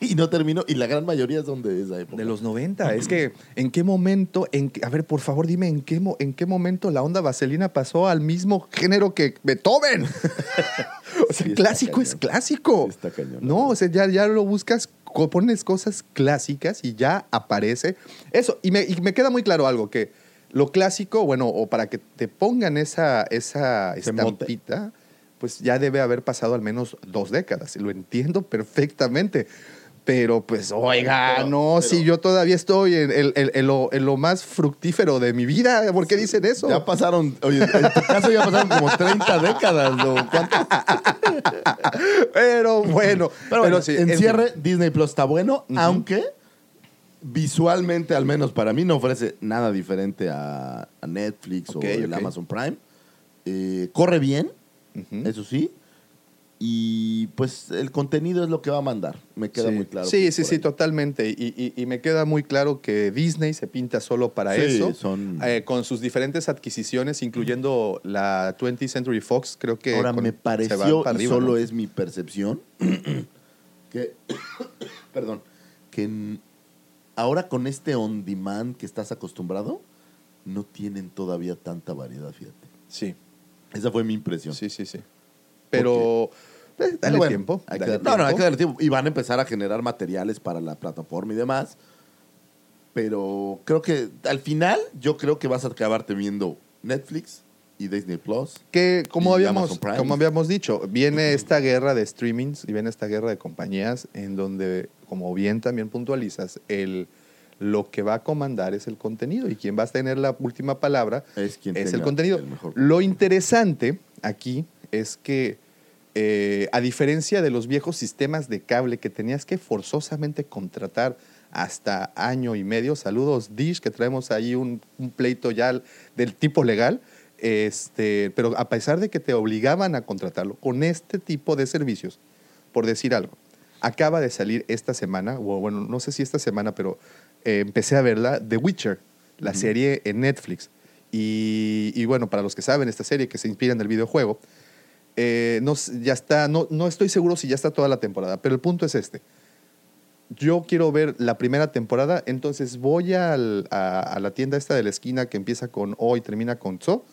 S3: Y no termino. Y la gran mayoría son de esa época.
S4: De los 90. Es que, ¿en qué momento? En a ver, por favor, dime, ¿en qué, ¿en qué momento la onda vaselina pasó al mismo género que Beethoven? o sea,
S3: Sí,
S4: clásico es clásico.
S3: Sí, está cañón,
S4: No, o sea, ya, ya lo buscas, pones cosas clásicas y ya aparece eso. Y me, y me queda muy claro algo, que lo clásico, bueno, o para que te pongan esa, esa estampita, pues ya debe haber pasado al menos dos décadas. Lo entiendo perfectamente. Pero pues, oiga,
S3: Pero-
S4: no,
S3: pero-
S4: si yo todavía estoy en, en- en- en lo, en lo más fructífero de mi vida, ¿por qué dicen eso?
S3: Ya pasaron, oye, en tu caso ya pasaron como 30 décadas. ¿o cuánto?
S4: pero bueno,
S3: Pero, bueno,
S4: sí,
S3: en cierre, Disney Plus está bueno, aunque visualmente, al menos para mí, no ofrece nada diferente a, a Netflix o el. Amazon Prime. Eh, corre bien, eso sí. Y pues el contenido es lo que va a mandar. Me queda
S4: sí.
S3: muy claro.
S4: Sí, sí, sí,
S3: ahí.
S4: totalmente. Y, y- y me queda muy claro que Disney se pinta solo para
S3: Sí,
S4: eso.
S3: son-
S4: eh, con sus diferentes adquisiciones, incluyendo la 20th Century Fox, creo que.
S3: Ahora
S4: con-
S3: me pareció, y
S4: arriba,
S3: solo
S4: ¿no?
S3: es mi percepción, que, perdón, que ahora con este on demand que estás acostumbrado, no tienen todavía tanta variedad, fíjate.
S4: Sí,
S3: Esa fue mi impresión.
S4: sí, sí, sí. Pero. eh, dale
S3: bueno,
S4: tiempo.
S3: hay que dar- no, no, hay
S4: tiempo.
S3: que darle tiempo. Y van a empezar a generar materiales para la plataforma y demás. Pero creo que al final, yo creo que vas a acabar teniendo Netflix y Disney Plus.
S4: que como habíamos, como habíamos dicho, viene esta guerra de streamings y viene esta guerra de compañías en donde, como bien también puntualizas, el, lo que va a comandar es el contenido y quien va a tener la última palabra
S3: Es quien
S4: es el contenido.
S3: el mejor.
S4: Lo interesante aquí es que, eh, a diferencia de los viejos sistemas de cable que tenías que forzosamente contratar hasta año y medio, saludos Dish, que traemos ahí un, un pleito ya del tipo legal, este, pero a pesar de que te obligaban a contratarlo, con este tipo de servicios, por decir algo, acaba de salir esta semana, o bueno, no sé si esta semana, pero eh, empecé a verla, The Witcher, la serie en Netflix. Y, y bueno, para los que saben, esta serie que se inspira en el videojuego, eh, no, ya está, no, no estoy seguro si ya está toda la temporada, pero el punto es este. Yo quiero ver la primera temporada, entonces voy al- a, a la tienda esta de la esquina que empieza con O y termina con So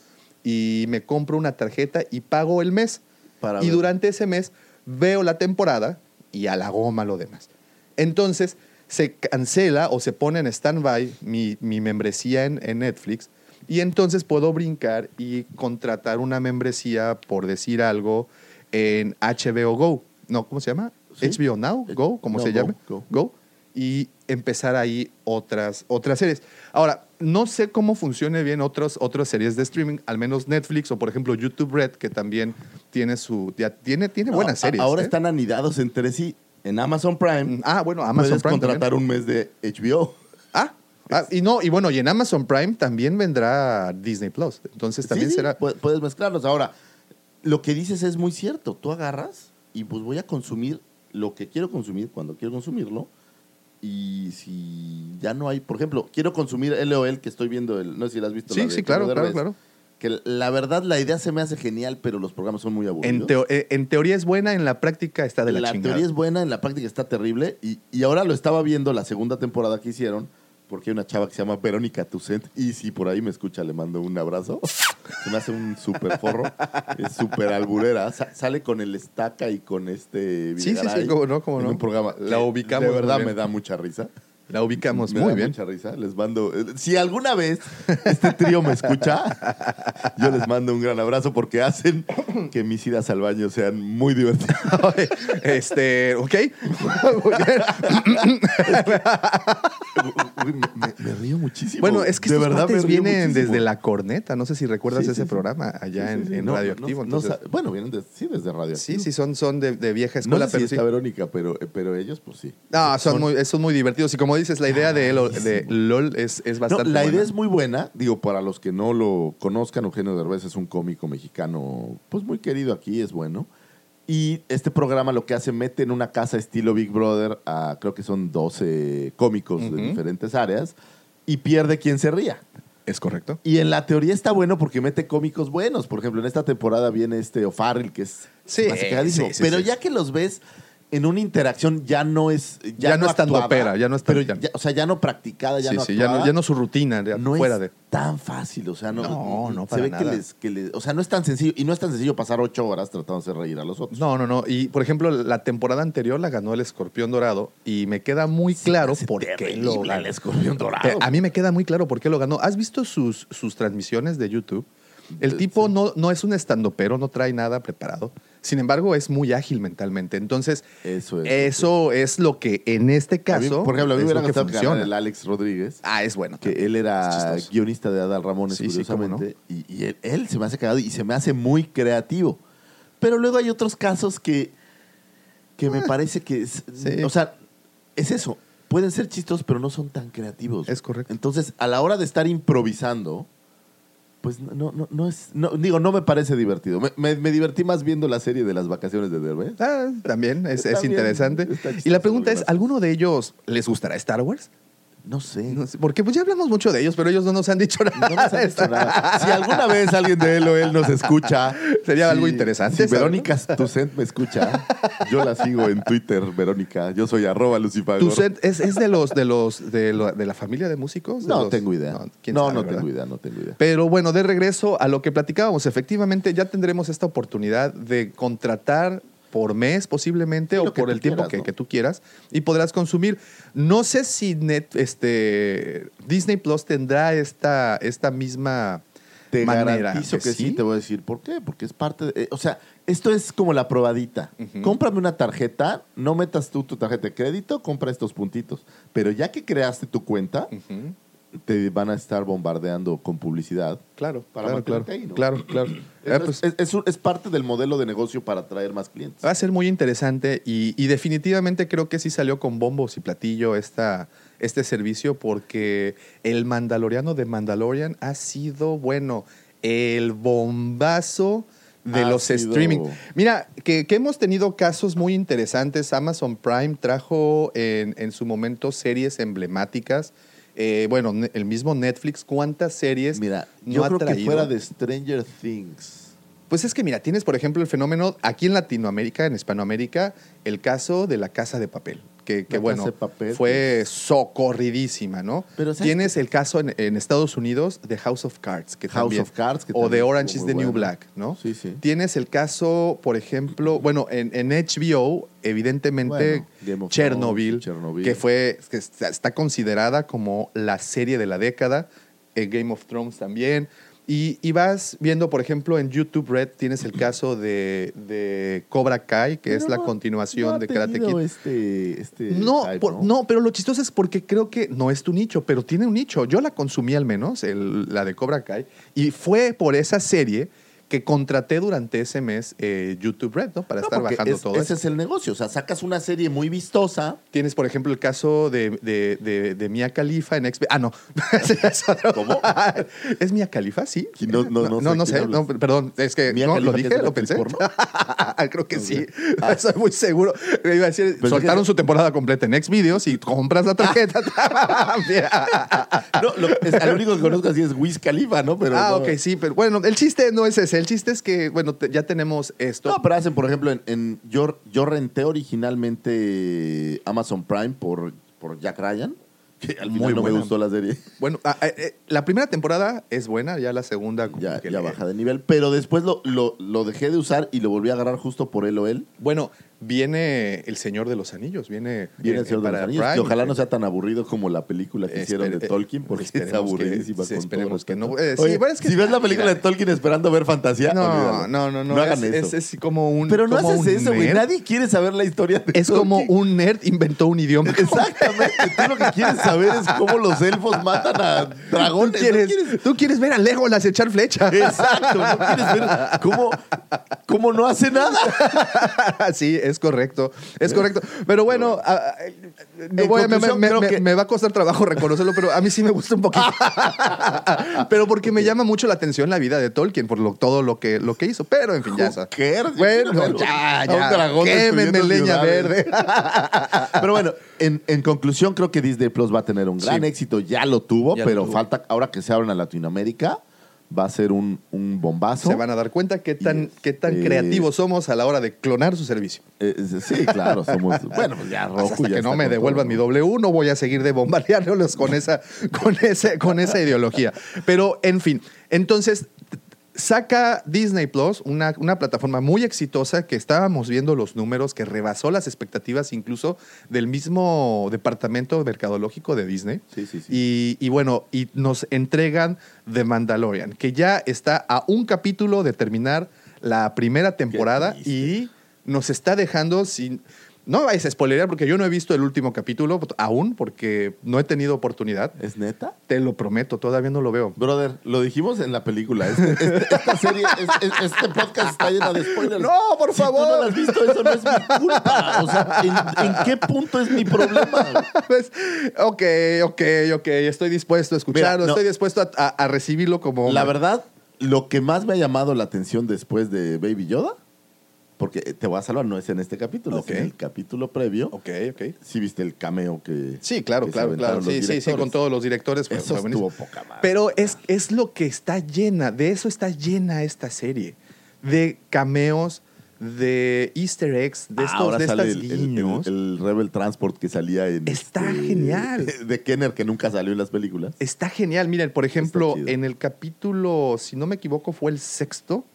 S4: y me compro una tarjeta y pago el mes.
S3: Para
S4: y
S3: ver.
S4: durante ese mes veo la temporada y a la goma lo demás. Entonces se cancela o se pone en stand-by mi, mi membresía en, en Netflix y entonces puedo brincar y contratar una membresía, por decir algo, en HBO Go. No, ¿cómo se llama?
S3: Sí.
S4: HBO Now,
S3: Eh,
S4: Go, como
S3: no,
S4: se
S3: Go,
S4: llame.
S3: Go.
S4: Go. Y empezar ahí otras, otras series. Ahora, no sé cómo funcione bien otros, otras series de streaming, al menos Netflix o por ejemplo YouTube Red, que también tiene su, ya tiene, tiene
S3: No,
S4: buenas series.
S3: Ahora
S4: ¿eh?
S3: están anidados entre sí. En Amazon Prime
S4: Ah, bueno, Amazon
S3: puedes
S4: Prime
S3: contratar un mes de HBO.
S4: Ah, ah, y no, y bueno, y en Amazon Prime también vendrá Disney Plus. Entonces también
S3: Sí,
S4: será.
S3: pu- Puedes mezclarlos. Ahora, lo que dices es muy cierto. Tú agarras y pues voy a consumir lo que quiero consumir cuando quiero consumirlo. Y si ya no hay, por ejemplo, quiero consumir LOL que estoy viendo, el, no sé si la has visto. la
S4: Sí,
S3: de
S4: sí, claro, claro,
S3: Derbez,
S4: claro.
S3: Que la verdad la idea se me hace genial, pero los programas son muy aburridos.
S4: En, teo- eh, en teoría es buena, en la práctica está de la,
S3: la
S4: chingada.
S3: teoría es buena, en la práctica está terrible. Y, y ahora lo estaba viendo la segunda temporada que hicieron, porque hay una chava que se llama Verónica Tucent. Y si por ahí me escucha, le mando un abrazo. Se me hace un súper forro. Es súper alburera. Sa- sale con el estaca y con este.
S4: Sí, sí, sí, cómo no, cómo
S3: en
S4: no.
S3: un programa.
S4: La
S3: que
S4: ubicamos
S3: De verdad me da mucha risa.
S4: La ubicamos
S3: Me
S4: muy
S3: da
S4: bien.
S3: mucha risa. Les mando. eh, Si alguna vez este trío me escucha, yo les mando un gran abrazo porque hacen que mis idas al baño sean muy divertidas.
S4: este, ok.
S3: Me, me- me río muchísimo.
S4: Bueno, es que
S3: de
S4: estos
S3: verdad me río
S4: vienen
S3: muchísimo.
S4: desde La Corneta. No sé si recuerdas
S3: Sí,
S4: ese
S3: sí,
S4: programa allá
S3: Sí,
S4: en, en
S3: No,
S4: Radioactivo.
S3: no- no
S4: entonces-
S3: bueno, vienen de- sí, desde Radioactivo.
S4: sí, sí, son, son de, de vieja
S3: No
S4: escuela,
S3: sé si
S4: pero
S3: está
S4: sí.
S3: Verónica, pero, pero ellos, pues sí.
S4: No, son, muy, son muy divertidos. Y como dices, la idea de, LOL, de LOL es, es
S3: No,
S4: bastante
S3: la idea
S4: buena.
S3: es muy buena. Digo, para los que no lo conozcan, Eugenio Derbez es un cómico mexicano, pues muy querido aquí, es bueno. Y este programa lo que hace, mete en una casa estilo Big Brother a, creo que son 12 cómicos
S4: Ujú.
S3: de diferentes áreas, y pierde quien se ría.
S4: Es correcto.
S3: Y en la teoría está bueno porque mete cómicos buenos. Por ejemplo, en esta temporada viene este O'Farrill, que es
S4: Sí, sí, sí,
S3: Pero
S4: sí.
S3: ya que los ves en una interacción ya no es
S4: Ya no es tan dopera, ya no es tan-
S3: pero ya- o sea, ya no practicada, ya
S4: sí,
S3: no
S4: sí, ya no, ya su rutina, ya
S3: no
S4: fuera
S3: es
S4: de.
S3: tan fácil, o sea, no,
S4: No, no,
S3: se
S4: para
S3: ve
S4: nada.
S3: Que, les, que les- o sea, no es tan sencillo y no es tan sencillo pasar ocho horas tratando de reír a los otros.
S4: No, no, no. Y por ejemplo, la temporada anterior la ganó el Escorpión Dorado y me queda muy
S3: Sí,
S4: claro por qué lo ganó.
S3: el escorpión dorado.
S4: A mí me queda muy claro por qué lo ganó. ¿Has visto sus, sus transmisiones de YouTube? El
S3: Eh,
S4: tipo
S3: sí.
S4: no, no es un estandopero, no trae nada preparado. Sin embargo, es muy ágil mentalmente. Entonces,
S3: Eso es.
S4: eso es lo que en este
S3: mí,
S4: caso.
S3: por ejemplo, a mí me hubiera gustado el Alex Rodríguez.
S4: Ah, es bueno.
S3: que él era guionista de Adal Ramones,
S4: Sí,
S3: curiosamente, y, y él, él se me hace cagado y se me hace muy creativo. Pero luego hay otros casos que, que me parece que, es-
S4: Ah, sí.
S3: o sea, es eso, pueden ser chistos, pero no son tan creativos.
S4: Es correcto.
S3: Entonces, a la hora de estar improvisando, pues no, no, no, no es, no, digo, no me parece divertido. Me, me- me divertí más viendo la serie de las vacaciones de Derbez.
S4: Ah, también es, es interesante. y la pregunta es. ¿alguno de ellos les gustará Star Wars?
S3: No sé.
S4: No sé, porque pues ya hablamos mucho de ellos, pero ellos no nos han dicho nada.
S3: No nos han dicho nada. Si alguna vez alguien de él o él nos escucha.
S4: Sería algo interesante.
S3: Verónica Tucent me escucha, yo la sigo en Twitter, Verónica. Yo soy arroba Lucifagor.
S4: ¿Tu set es, es de los de los de, lo- de la familia de músicos? ¿De
S3: No
S4: los-
S3: tengo idea.
S4: No,
S3: No,
S4: quién
S3: no,
S4: sabe, ¿verdad?
S3: tengo idea, no tengo idea.
S4: Pero bueno, de regreso a lo que platicábamos, efectivamente ya tendremos esta oportunidad de contratar por mes posiblemente
S3: Sí,
S4: o por el tiempo que,
S3: ¿no?
S4: que tú quieras y podrás consumir. No sé si net, este, Disney Plus tendrá esta, esta misma
S3: Te
S4: manera.
S3: garantizo que sí. te voy a decir por qué. Porque es parte de. eh, o sea, esto es como la probadita.
S4: Ujú.
S3: Cómprame una tarjeta, no metas tú tu tarjeta de crédito, compra estos puntitos. Pero ya que creaste tu cuenta. Te van a estar bombardeando con publicidad.
S4: Claro,
S3: Para
S4: claro, claro,
S3: mantenerte ahí, ¿no?
S4: claro, claro. Ah, pues,
S3: es, es- es- es parte del modelo de negocio para atraer más clientes.
S4: Va a ser muy interesante y, y definitivamente creo que sí salió con bombos y platillo esta, este servicio porque el Mandaloriano de Mandalorian ha sido, bueno, el bombazo de
S3: Ha
S4: los
S3: sido-
S4: streaming. Mira, que, que hemos tenido casos muy interesantes. Amazon Prime trajo en, en su momento series emblemáticas. Eh, bueno, el mismo Netflix, ¿cuántas series
S3: Mira,
S4: no
S3: yo
S4: ha
S3: creo que fuera de Stranger Things.
S4: Pues es que mira, tienes por ejemplo el fenómeno aquí en Latinoamérica, en Hispanoamérica, el caso de la casa de papel, que, bueno, fue socorridísima, ¿no?
S3: Pero, ¿sabes
S4: tienes el caso en, en Estados Unidos de House of Cards, que
S3: House
S4: también,
S3: of Cards, que
S4: o de Orange is the New. Black, ¿no?
S3: Sí, sí.
S4: Tienes el caso, por ejemplo, bueno, en, en HBO, evidentemente,
S3: Bueno,
S4: Chernobyl,
S3: Chernobyl.
S4: que fue, que está, está considerada como la serie de la década, eh, Game of Thrones también. Y, y vas viendo, por ejemplo, en YouTube Red tienes el caso de, de Cobra Kai, que es la
S3: no-
S4: continuación
S3: no
S4: de Karate Kid.
S3: Este, este
S4: No, por- no, pero lo chistoso es porque creo que no es tu nicho, pero tiene un nicho. Yo la consumí al menos, el- la de Cobra Kai, y fue por esa serie que contraté durante ese mes eh, YouTube Red, ¿no? Para
S3: No,
S4: estar bajando
S3: es-
S4: todo
S3: Ese
S4: eso.
S3: es el negocio. O sea, sacas una serie muy vistosa.
S4: Tienes, por ejemplo, el caso de, de, de, de Mia Khalifa en XP. Ah, no.
S3: ¿Cómo?
S4: ¿Es Mia Khalifa? Sí.
S3: No- no- no sé
S4: no, no sé. No, perdón, es que
S3: Mia
S4: no,
S3: Khalifa,
S4: lo dije, lo pensé. Creo que
S3: No
S4: sí.
S3: Ah.
S4: Estoy muy seguro. Iba a decir, soltaron su temporada completa en Xvideos y compras la tarjeta.
S3: No, lo, es, único que conozco así es Wiz Khalifa, ¿no? Pero
S4: ah, ok, sí, pero bueno, el chiste no es ese. El chiste es que, bueno, te- ya tenemos esto.
S3: No, pero hacen, por ejemplo, en, en- yo, yo renté originalmente Amazon Prime por, por Jack Ryan, que al final
S4: Muy
S3: no me gustó la serie.
S4: Bueno, ah, eh, eh, la primera temporada es buena, ya la segunda como
S3: Ya,
S4: que
S3: ya
S4: le-
S3: baja de nivel. Pero después lo, lo, lo dejé de usar y lo volví a agarrar justo por él o él.
S4: Bueno, viene El Señor de los Anillos, viene,
S3: Viene el Señor de los Anillos,
S4: Prime.
S3: que ojalá no sea tan aburrido como la película que hicieron de Tolkien, porque es
S4: que-
S3: aburridísima.
S4: sí,
S3: con
S4: esperemos
S3: todo
S4: que no. Eh, sí,
S3: Oye,
S4: bueno, es que
S3: si ves la película de Tolkien esperando ver fantasía,
S4: No,
S3: olvídalo.
S4: no, no, no.
S3: No hagan
S4: es,
S3: eso.
S4: es- es como un.
S3: Pero no
S4: como
S3: haces
S4: un
S3: eso, güey. Nadie quiere saber la historia de
S4: Es como un nerd inventó un idioma.
S3: Exactamente. Tú lo que quieres saber es cómo los elfos matan a
S4: Tú
S3: dragones. ¿no
S4: quieres,
S3: quieres-
S4: tú quieres ver a Legolas echar flecha.
S3: Exacto. No quieres ver cómo, cómo no hace nada.
S4: sí, es correcto. Es correcto. Pero bueno, a- a- no
S3: En
S4: voy a- me,
S3: conclusión,
S4: me-
S3: creo
S4: me-
S3: que-
S4: me va a costar trabajo reconocerlo, pero a mí sí me gusta un poquito. pero porque me llama mucho la atención la vida de Tolkien por lo, todo lo que, lo que hizo. Pero en fin, ya
S3: yo
S4: Bueno, ya,
S3: A un
S4: ya.
S3: dragón
S4: Quémenme
S3: destruyendo
S4: leña
S3: ciudades.
S4: verde.
S3: Pero bueno, en, en conclusión, creo que Disney Plus va a tener un gran
S4: Sí.
S3: éxito. Ya lo tuvo,
S4: Ya lo
S3: pero
S4: tuvo.
S3: falta, ahora que se abren a Latinoamérica, va a ser un, un bombazo.
S4: Se van a dar cuenta qué tan,
S3: Y,
S4: qué tan
S3: eh,
S4: creativos somos a la hora de clonar su servicio.
S3: Eh, sí, claro, somos. bueno, pues ya
S4: Hasta
S3: Roku ya
S4: que no me devuelvan
S3: todo,
S4: mi. W, no voy a seguir de bombardearlos con esa, con, ese, con esa ideología. Pero, en fin, entonces saca Disney Plus, una, una plataforma muy exitosa que estábamos viendo los números, que rebasó las expectativas incluso del mismo departamento mercadológico de Disney.
S3: Sí, sí, sí.
S4: Y, y bueno, y nos entregan The Mandalorian, que ya está a un capítulo de terminar la primera temporada y nos está dejando sin... No vais a spoilerear porque yo no he visto el último capítulo aún porque no he tenido oportunidad.
S3: ¿Es neta?
S4: Te lo prometo, todavía no lo veo.
S3: Brother, lo dijimos en la película. Este- este- esta serie, es- es- este podcast está lleno de spoilers.
S4: No, por
S3: Si
S4: favor.
S3: tú no lo has visto, eso no es mi culpa. O sea, ¿en, en qué punto es mi problema?
S4: Pues, ok, ok, ok, estoy dispuesto a escucharlo,
S3: Mira, no.
S4: estoy dispuesto a, a- a recibirlo como...
S3: La verdad, lo que más me ha llamado la atención después de Baby Yoda, porque te voy a salvar, no es en este capítulo,
S4: Ok.
S3: es en el capítulo previo.
S4: Ok, ok.
S3: Sí viste el cameo que...
S4: Sí, claro,
S3: que
S4: claro, claro. Sí, sí, sí, con todos los directores. fue-
S3: Eso
S4: fue
S3: estuvo poca madre.
S4: Pero es, es lo que está llena, de eso está llena esta serie. De cameos, de easter eggs, de estos,
S3: Ahora
S4: de
S3: sale
S4: estas
S3: el, el-
S4: guiños.
S3: el- el Rebel Transport que salía en... este,
S4: Está genial.
S3: De Kenner, que nunca salió en las películas.
S4: Está genial. Miren, por ejemplo, en el capítulo, si no me equivoco, fue el sexto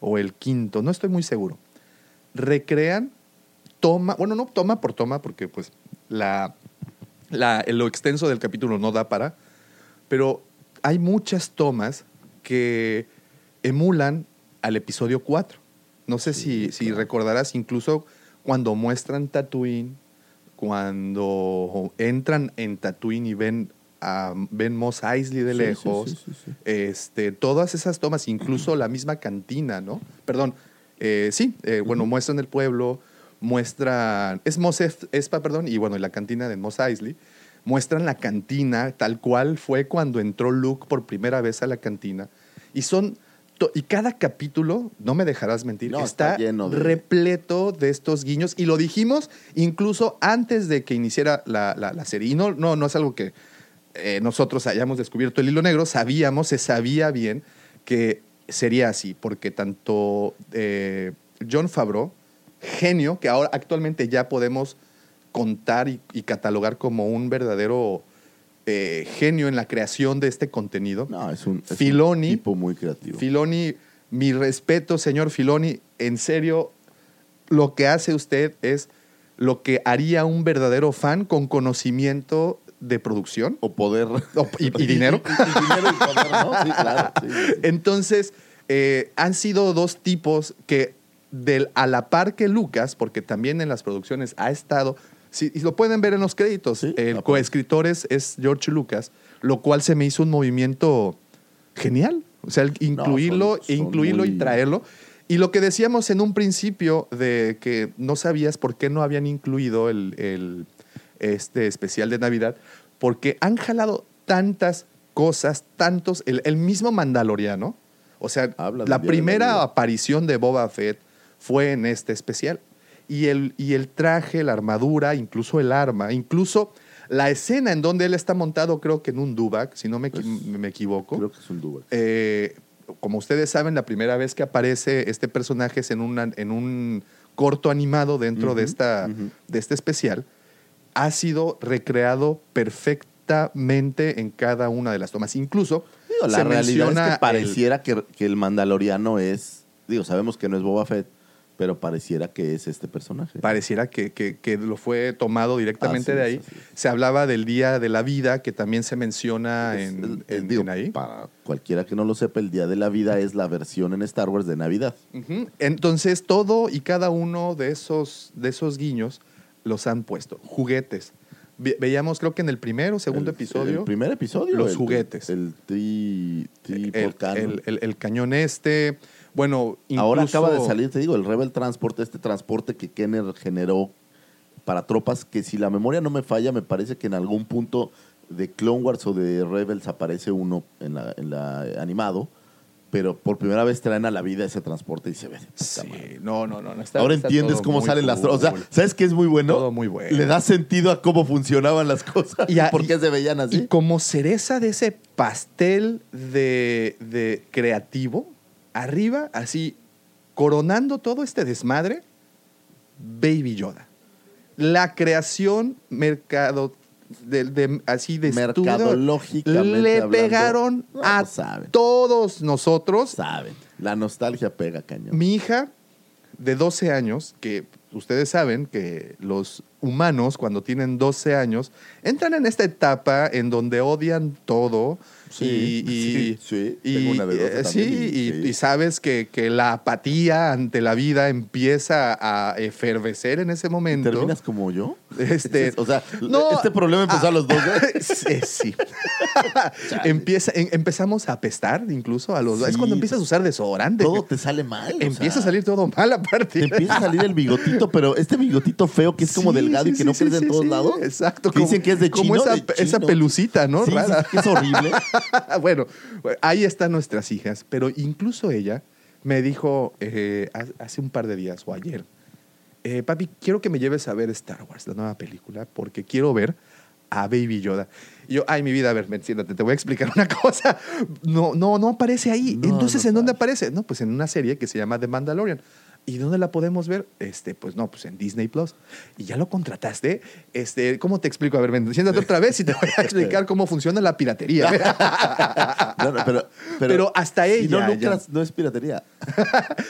S4: o el quinto, no estoy muy seguro. Recrean toma, bueno, no toma por toma, porque pues la, la- lo extenso del capítulo no da para, pero hay muchas tomas que emulan al episodio 4. No sé si, si recordarás incluso cuando muestran Tatooine, cuando entran en Tatooine y ven a ven Mos Eisley de
S3: Sí,
S4: lejos, este, todas esas tomas, incluso la misma cantina, ¿no? Perdón, eh, sí, eh, bueno, muestran el pueblo, muestran, es Mos Espa, perdón, y bueno, y la cantina de Mos Eisley, muestran la cantina tal cual fue cuando entró Luke por primera vez a la cantina, y son, y cada capítulo, no me dejarás mentir,
S3: No,
S4: está,
S3: está lleno de-
S4: repleto de estos guiños, y lo dijimos incluso antes de que iniciara la, la- la serie, y no, no, no es algo que eh, nosotros hayamos descubierto el hilo negro, sabíamos, se sabía bien que sería así, porque tanto eh, John Favreau, genio, que ahora actualmente ya podemos contar y, y catalogar como un verdadero eh, genio en la creación de este contenido.
S3: No, es un, es un
S4: Filoni,
S3: tipo muy creativo.
S4: Filoni, mi respeto, señor Filoni, en serio, lo que hace usted es lo que haría un verdadero fan con conocimiento de producción.
S3: o poder.
S4: O- y- y dinero.
S3: Y, y dinero y poder, ¿no? Sí, claro. sí, sí, sí.
S4: Entonces, eh, han sido dos tipos que del, a la par que Lucas, porque también en las producciones ha estado, sí, y lo pueden ver en los créditos,
S3: Sí,
S4: el coescritor es, es George Lucas, lo cual se me hizo un movimiento genial. O sea, el incluirlo,
S3: son- son
S4: incluirlo y traerlo. Y lo que decíamos en un principio de que no sabías por qué no habían incluido el, el- este especial de Navidad, porque han jalado tantas cosas, tantos, el, el mismo Mandaloriano. O sea,
S3: Habla
S4: la
S3: de
S4: primera aparición de Boba Fett fue en este especial. Y el, y el traje, la armadura, incluso el arma, incluso la escena en donde él está montado, creo que en un Dubak, si no me,
S3: Pues,
S4: me equivoco.
S3: Creo que es un Dubac.
S4: Eh, como ustedes saben, la primera vez que aparece este personaje es en, una- en un corto animado dentro de, esta, de este especial. Ha sido recreado perfectamente en cada una de las tomas. Incluso
S3: Digo, la
S4: se
S3: realidad es que
S4: el-
S3: pareciera que, que el Mandaloriano es. Digo, sabemos que no es Boba Fett, Pero pareciera que es este personaje.
S4: Pareciera que, que- que lo fue tomado directamente de ahí. Se hablaba del Día de la Vida, que también se menciona
S3: Es
S4: en,
S3: el- el-
S4: en-
S3: digo,
S4: en ahí.
S3: Para cualquiera que no lo sepa, el Día de la Vida es la versión en Star Wars de Navidad.
S4: Entonces, todo y cada uno de esos, de esos guiños los han puesto. Juguetes. Ve- veíamos, creo que en el primero o segundo
S3: El-
S4: episodio,
S3: El primer episodio.
S4: los
S3: el-
S4: juguetes.
S3: El tri, cannon.
S4: el- el- cañón este. Bueno,
S3: Ahora
S4: incluso-
S3: acaba de salir, te digo, el Rebel Transport, este transporte que Kenner generó para tropas, que si la memoria no me falla, me parece que en algún punto de Clone Wars o de Rebels aparece uno en la, en la animado, pero por primera vez traen a la vida ese transporte y se ve.
S4: Sí, no, no, no. no, está-
S3: Ahora
S4: está
S3: entiendes cómo salen las. O sea, ¿sabes qué es muy bueno?
S4: Todo muy bueno.
S3: Le da sentido a cómo funcionaban las cosas y,
S4: Y a-
S3: por qué
S4: y-
S3: se veían así.
S4: Y como cereza de ese pastel de, de creativo, arriba, así, coronando todo este desmadre, Baby Yoda. La creación mercado de, de- así de
S3: Mercadológicamente
S4: le
S3: hablando,
S4: pegaron
S3: no,
S4: a
S3: pues saben.
S4: todos nosotros
S3: Saben, la nostalgia pega cañón.
S4: mi hija de 12 años, que ustedes saben que los humanos cuando tienen 12 años entran en esta etapa en donde odian todo
S3: Sí,
S4: y, y-
S3: sí, sí,
S4: y-
S3: tengo una de 12
S4: eh, sí,
S3: y- sí.
S4: sabes que, que la apatía ante la vida empieza a efervecer en ese momento.
S3: ¿Terminas como yo?
S4: Este,
S3: o sea,
S4: no,
S3: este problema empezó
S4: ah,
S3: a los dos. ¿eh?
S4: Sí, sí. Empieza, em- empezamos a apestar incluso a los Es
S3: Sí,
S4: cuando empiezas a
S3: pues,
S4: usar desodorante.
S3: Todo te sale mal.
S4: Empieza
S3: sea,
S4: a salir todo mal aparte.
S3: Te empieza a salir el bigotito, pero este bigotito feo que es como
S4: Sí,
S3: delgado y
S4: sí,
S3: que no
S4: sí,
S3: crece
S4: sí,
S3: en todos
S4: sí,
S3: lados.
S4: Exacto.
S3: Que dicen que es de
S4: como
S3: chino.
S4: esa,
S3: de
S4: esa
S3: chino.
S4: pelucita, ¿no?
S3: Sí, sí,
S4: Rara.
S3: es horrible.
S4: bueno, ahí están nuestras hijas, pero incluso ella me dijo eh, ha- hace un par de días o ayer, eh, papi, quiero que me lleves a ver Star Wars, la nueva película, porque quiero ver a Baby Yoda. Y yo, ay, mi vida, a ver, ven, siéntate, te voy a explicar una cosa. No, no, no aparece ahí.
S3: No,
S4: Entonces,
S3: no
S4: ¿en dónde aparece? No, pues en una serie que se llama The Mandalorian. ¿Y dónde la podemos ver? Este, pues no, pues en Disney Plus. Y ya lo contrataste. Este, ¿cómo te explico? A ver, ven, siéntate otra vez y te voy a explicar cómo funciona la piratería.
S3: No, no, pero,
S4: Pero hasta
S3: Si
S4: ella
S3: no lucras, no es piratería.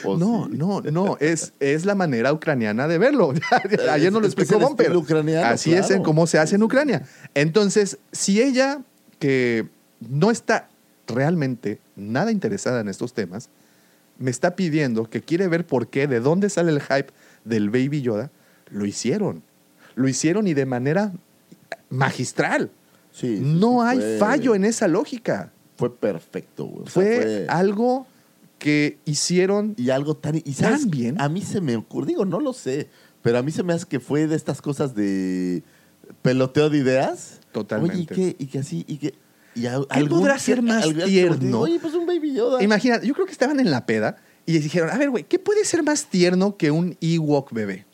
S3: ¿O
S4: No,
S3: sí?
S4: no, no, es, es la manera ucraniana de verlo. Ayer nos lo explicó
S3: ucraniano,
S4: Así es en cómo se hace en Ucrania. Entonces, si ella, que no está realmente nada interesada en estos temas, me está pidiendo que quiere ver por qué, de dónde sale el hype del Baby Yoda, lo hicieron. Lo hicieron y de manera magistral.
S3: Sí,
S4: no
S3: sí,
S4: hay
S3: fue-
S4: fallo en esa lógica.
S3: Fue perfecto, güey. Sea,
S4: Fue algo que hicieron
S3: y algo tan... Y
S4: ¿Tan
S3: ¿sabes?
S4: bien?
S3: A mí se me ocurre, digo, no lo sé, pero a mí se me hace que fue de estas cosas de peloteo de ideas.
S4: Totalmente.
S3: Oye, ¿y qué? Y que así, y que... Y a-
S4: ¿Qué podrá ser más tierno?
S3: Oye, pues un Baby Yoda.
S4: Imagina, yo creo que estaban en la peda y dijeron, a ver, güey, ¿qué puede ser más tierno que un Ewok bebé?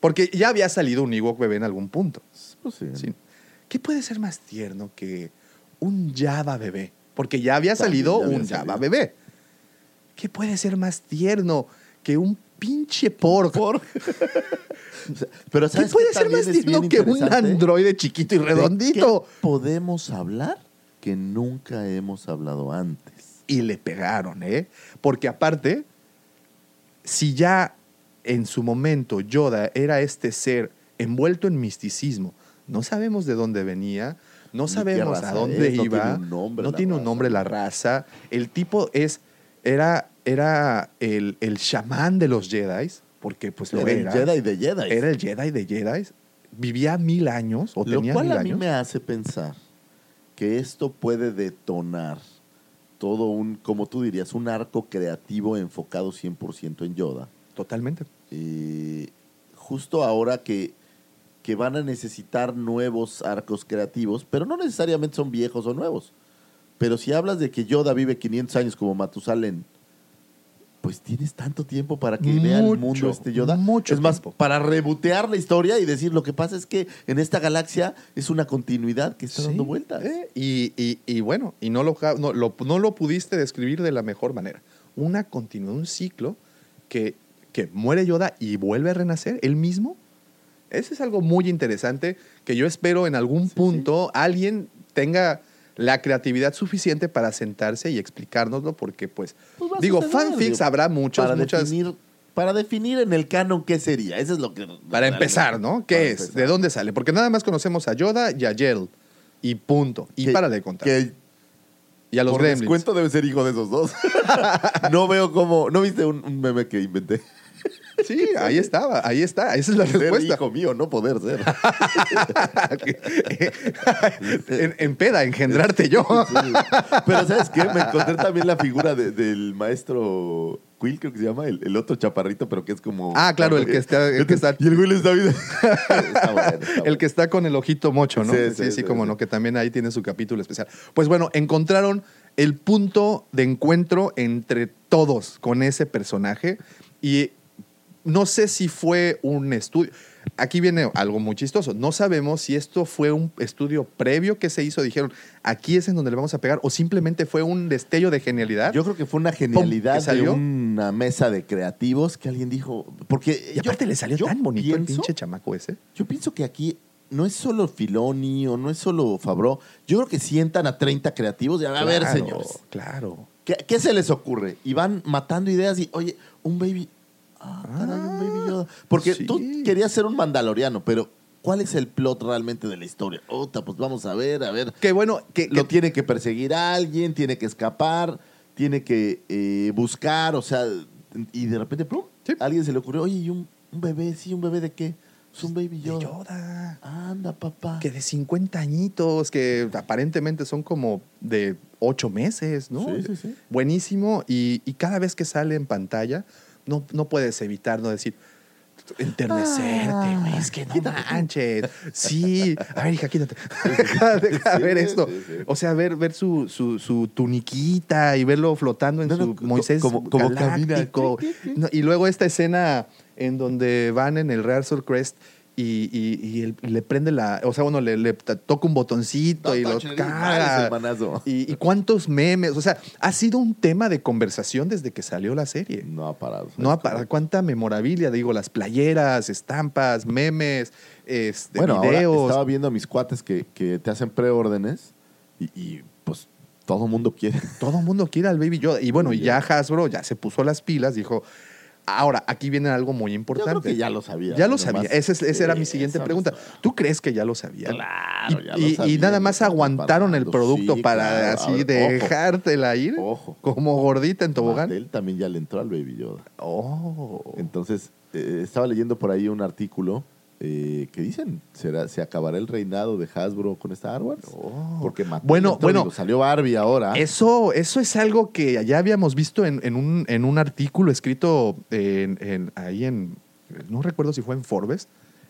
S4: Porque ya había salido un Ewok bebé en algún punto.
S3: Pues sí.
S4: Sí. ¿Qué puede ser más tierno que un Java bebé? Porque ya había
S3: También
S4: salido
S3: ya había
S4: un
S3: salido.
S4: Java bebé. ¿Qué puede ser más tierno que un pinche porco?
S3: Por- O sea, pero
S4: ¿Qué
S3: ¿sabes
S4: puede ser más tierno que un androide chiquito y
S3: ¿De
S4: redondito?
S3: qué podemos hablar que nunca hemos hablado antes?
S4: y le pegaron, ¿eh? Porque aparte, si ya en su momento Yoda era este ser envuelto en misticismo, no sabemos de dónde venía, no sabemos a dónde
S3: es, no
S4: iba,
S3: tiene un nombre
S4: no
S3: la
S4: tiene un nombre la raza, el tipo es, era, era el, el chamán de los Jedi, porque pues lo
S3: Era
S4: era,
S3: el Jedi de Jedi.
S4: era el Jedi de Jedi, vivía mil años o
S3: Lo
S4: tenía
S3: cual
S4: mil
S3: a mí
S4: años.
S3: me hace pensar que esto puede detonar todo un, como tú dirías, un arco creativo enfocado 100% en Yoda.
S4: Totalmente.
S3: Eh, justo ahora que, que van a necesitar nuevos arcos creativos, pero no necesariamente son viejos o nuevos. Pero si hablas de que Yoda vive 500 años como Matusalén, pues tienes tanto tiempo para que vea el mundo este Yoda.
S4: mucho
S3: es más,
S4: tiempo.
S3: para rebotear la historia y decir lo que pasa es que en esta galaxia es una continuidad que está
S4: Sí,
S3: dando vueltas.
S4: eh, Y, y- y bueno, y no lo, no, lo, no lo pudiste describir de la mejor manera. Una continuidad, un ciclo que, que muere Yoda y vuelve a renacer él mismo. Eso es algo muy interesante que yo espero en algún punto alguien tenga la creatividad suficiente para sentarse y explicárnoslo porque pues,
S3: Pues
S4: digo,
S3: suceder,
S4: fanfics
S3: digo,
S4: habrá muchos,
S3: para
S4: muchas...
S3: definir para definir en el canon qué sería. Eso es lo que.
S4: Para empezar, ¿no? ¿Qué
S3: Para
S4: es?
S3: empezar.
S4: ¿De dónde sale? Porque nada más conocemos a Yoda y a Yel. Y punto. Y
S3: Que-
S4: para de contar.
S3: Que
S4: y a los
S3: por
S4: Gremlins.
S3: descuento debe ser hijo de esos dos. no veo cómo. ¿No viste un, un meme que inventé?
S4: Sí, ahí estaba, ahí está. Esa es la
S3: Ser
S4: respuesta.
S3: hijo mío, no poder ser.
S4: en, en peda, engendrarte yo.
S3: Pero ¿sabes qué? Me encontré también la figura de- del maestro Quill, creo que se llama, el, el otro chaparrito, pero que es como...
S4: Ah, claro, el que está- el que está-
S3: Y el le está viendo. Está bueno, está
S4: El que está con el ojito mocho, ¿no?
S3: Sí,
S4: Sí,
S3: sí,
S4: sí, como no, que también ahí tiene su capítulo especial. Pues bueno, encontraron el punto de encuentro entre todos con ese personaje y no sé si fue un estudio. Aquí viene algo muy chistoso. No sabemos si esto fue un estudio previo que se hizo. Dijeron, aquí es en donde le vamos a pegar. O simplemente fue un destello de genialidad.
S3: Yo creo que fue una genialidad
S4: ¿que
S3: de
S4: salió?
S3: una mesa de creativos que alguien dijo... Porque
S4: y aparte
S3: yo-
S4: le salió tan bonito el
S3: pienso-
S4: pinche chamaco ese.
S3: Yo pienso que aquí no es solo Filoni o no es solo Fabro. Yo creo que sientan a 30 creativos y a ver,
S4: Claro,
S3: señores,
S4: Claro.
S3: ¿qué, qué se les ocurre? Y van matando ideas y, oye, un baby... Ah, caray, un baby Yoda. Porque
S4: sí.
S3: tú querías ser un mandaloriano, pero ¿cuál es el plot realmente de la historia? Ota, pues vamos a ver, a ver.
S4: Que bueno, que,
S3: Lo
S4: que-
S3: tiene que perseguir a alguien, tiene que escapar, tiene que eh, buscar, o sea, y de repente, ¡pum!
S4: Sí.
S3: A alguien se le ocurrió, oye, ¿y un, un bebé? Sí, un bebé de qué? Es un baby
S4: de
S3: Yoda.
S4: Yoda.
S3: Anda, papá.
S4: que de 50 añitos, que aparentemente son como de 8 meses, ¿no?
S3: Sí, sí, sí.
S4: Buenísimo. Y, y cada vez que sale en pantalla, no, no puedes evitar no decir, enternecerte,
S3: Ah.
S4: güey, es que no manches. Sí, a ver, hija, quítate. Deja
S3: Sí,
S4: ver esto.
S3: sí, sí.
S4: O sea, ver, ver su, su, su tuniquita y verlo flotando en
S3: No, no,
S4: su
S3: co-
S4: Moisés
S3: como- como
S4: galáctico. No, y luego esta escena en donde van en el Rehearsal Crest y, y- y él- le prende la. O sea, bueno, le, toca un botoncito y lo caga. Y, y cuántos memes. O sea, ha sido un tema de conversación desde que salió la serie.
S3: No ha parado.
S4: No ha parado. Cuánta memorabilia, digo, las playeras, estampas, memes, este,
S3: Bueno, ahora
S4: videos.
S3: estaba viendo a mis cuates que, que te hacen preórdenes y, pues todo el mundo quiere.
S4: Todo mundo quiere al Baby Yoda. Y bueno, ya Hasbro ya se puso las pilas, dijo. Ahora, aquí viene algo muy
S3: Yo
S4: importante.
S3: creo que ya lo sabía.
S4: Ya lo sabía. Esa, es- esa era mi siguiente pregunta.
S3: lo.
S4: ¿Tú crees que ya lo sabía?
S3: Claro,
S4: y,
S3: ya lo
S4: y- y
S3: sabía,
S4: nada
S3: lo
S4: más aguantaron el producto
S3: Sí,
S4: para
S3: claro.
S4: así
S3: ojo.
S4: dejártela ir
S3: Ojo.
S4: como gordita en tobogán.
S3: Mattel también ya le entró al Baby Yoda.
S4: Oh.
S3: Entonces, eh, estaba leyendo por ahí un artículo eh, que dicen, ¿será, ¿se acabará el reinado de Hasbro con Star Wars?
S4: Oh.
S3: Porque Mattel
S4: Bueno, bueno.
S3: salió Barbie ahora.
S4: Eso, eso es algo que ya habíamos visto en, en un, en un artículo escrito en, en- ahí en, no recuerdo si fue en Forbes,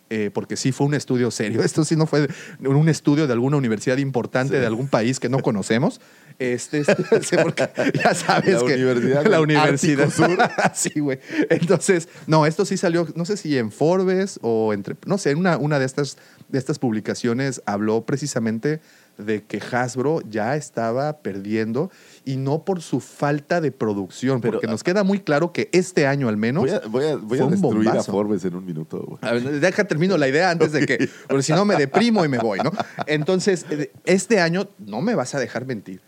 S4: eh, porque sí fue un estudio serio. Esto sí no fue un estudio de alguna universidad importante
S3: Sí.
S4: de algún país que no conocemos. Este, este, porque ya sabes
S3: La
S4: que
S3: universidad
S4: la universidad
S3: Sur.
S4: sí, güey. Entonces, no, esto sí salió, no sé si en Forbes o entre, no sé, una, una de estas de estas publicaciones habló precisamente de que Hasbro ya estaba perdiendo y no por su falta de producción,
S3: Pero,
S4: porque
S3: ah,
S4: nos queda muy claro que este año al menos
S3: Voy a, voy a- voy a
S4: fue un
S3: destruir a. Forbes en un minuto. güey.
S4: a ver, deja termino la idea antes de que, porque si no me deprimo y me voy, ¿no? Entonces, eh, este año, no me vas a dejar mentir,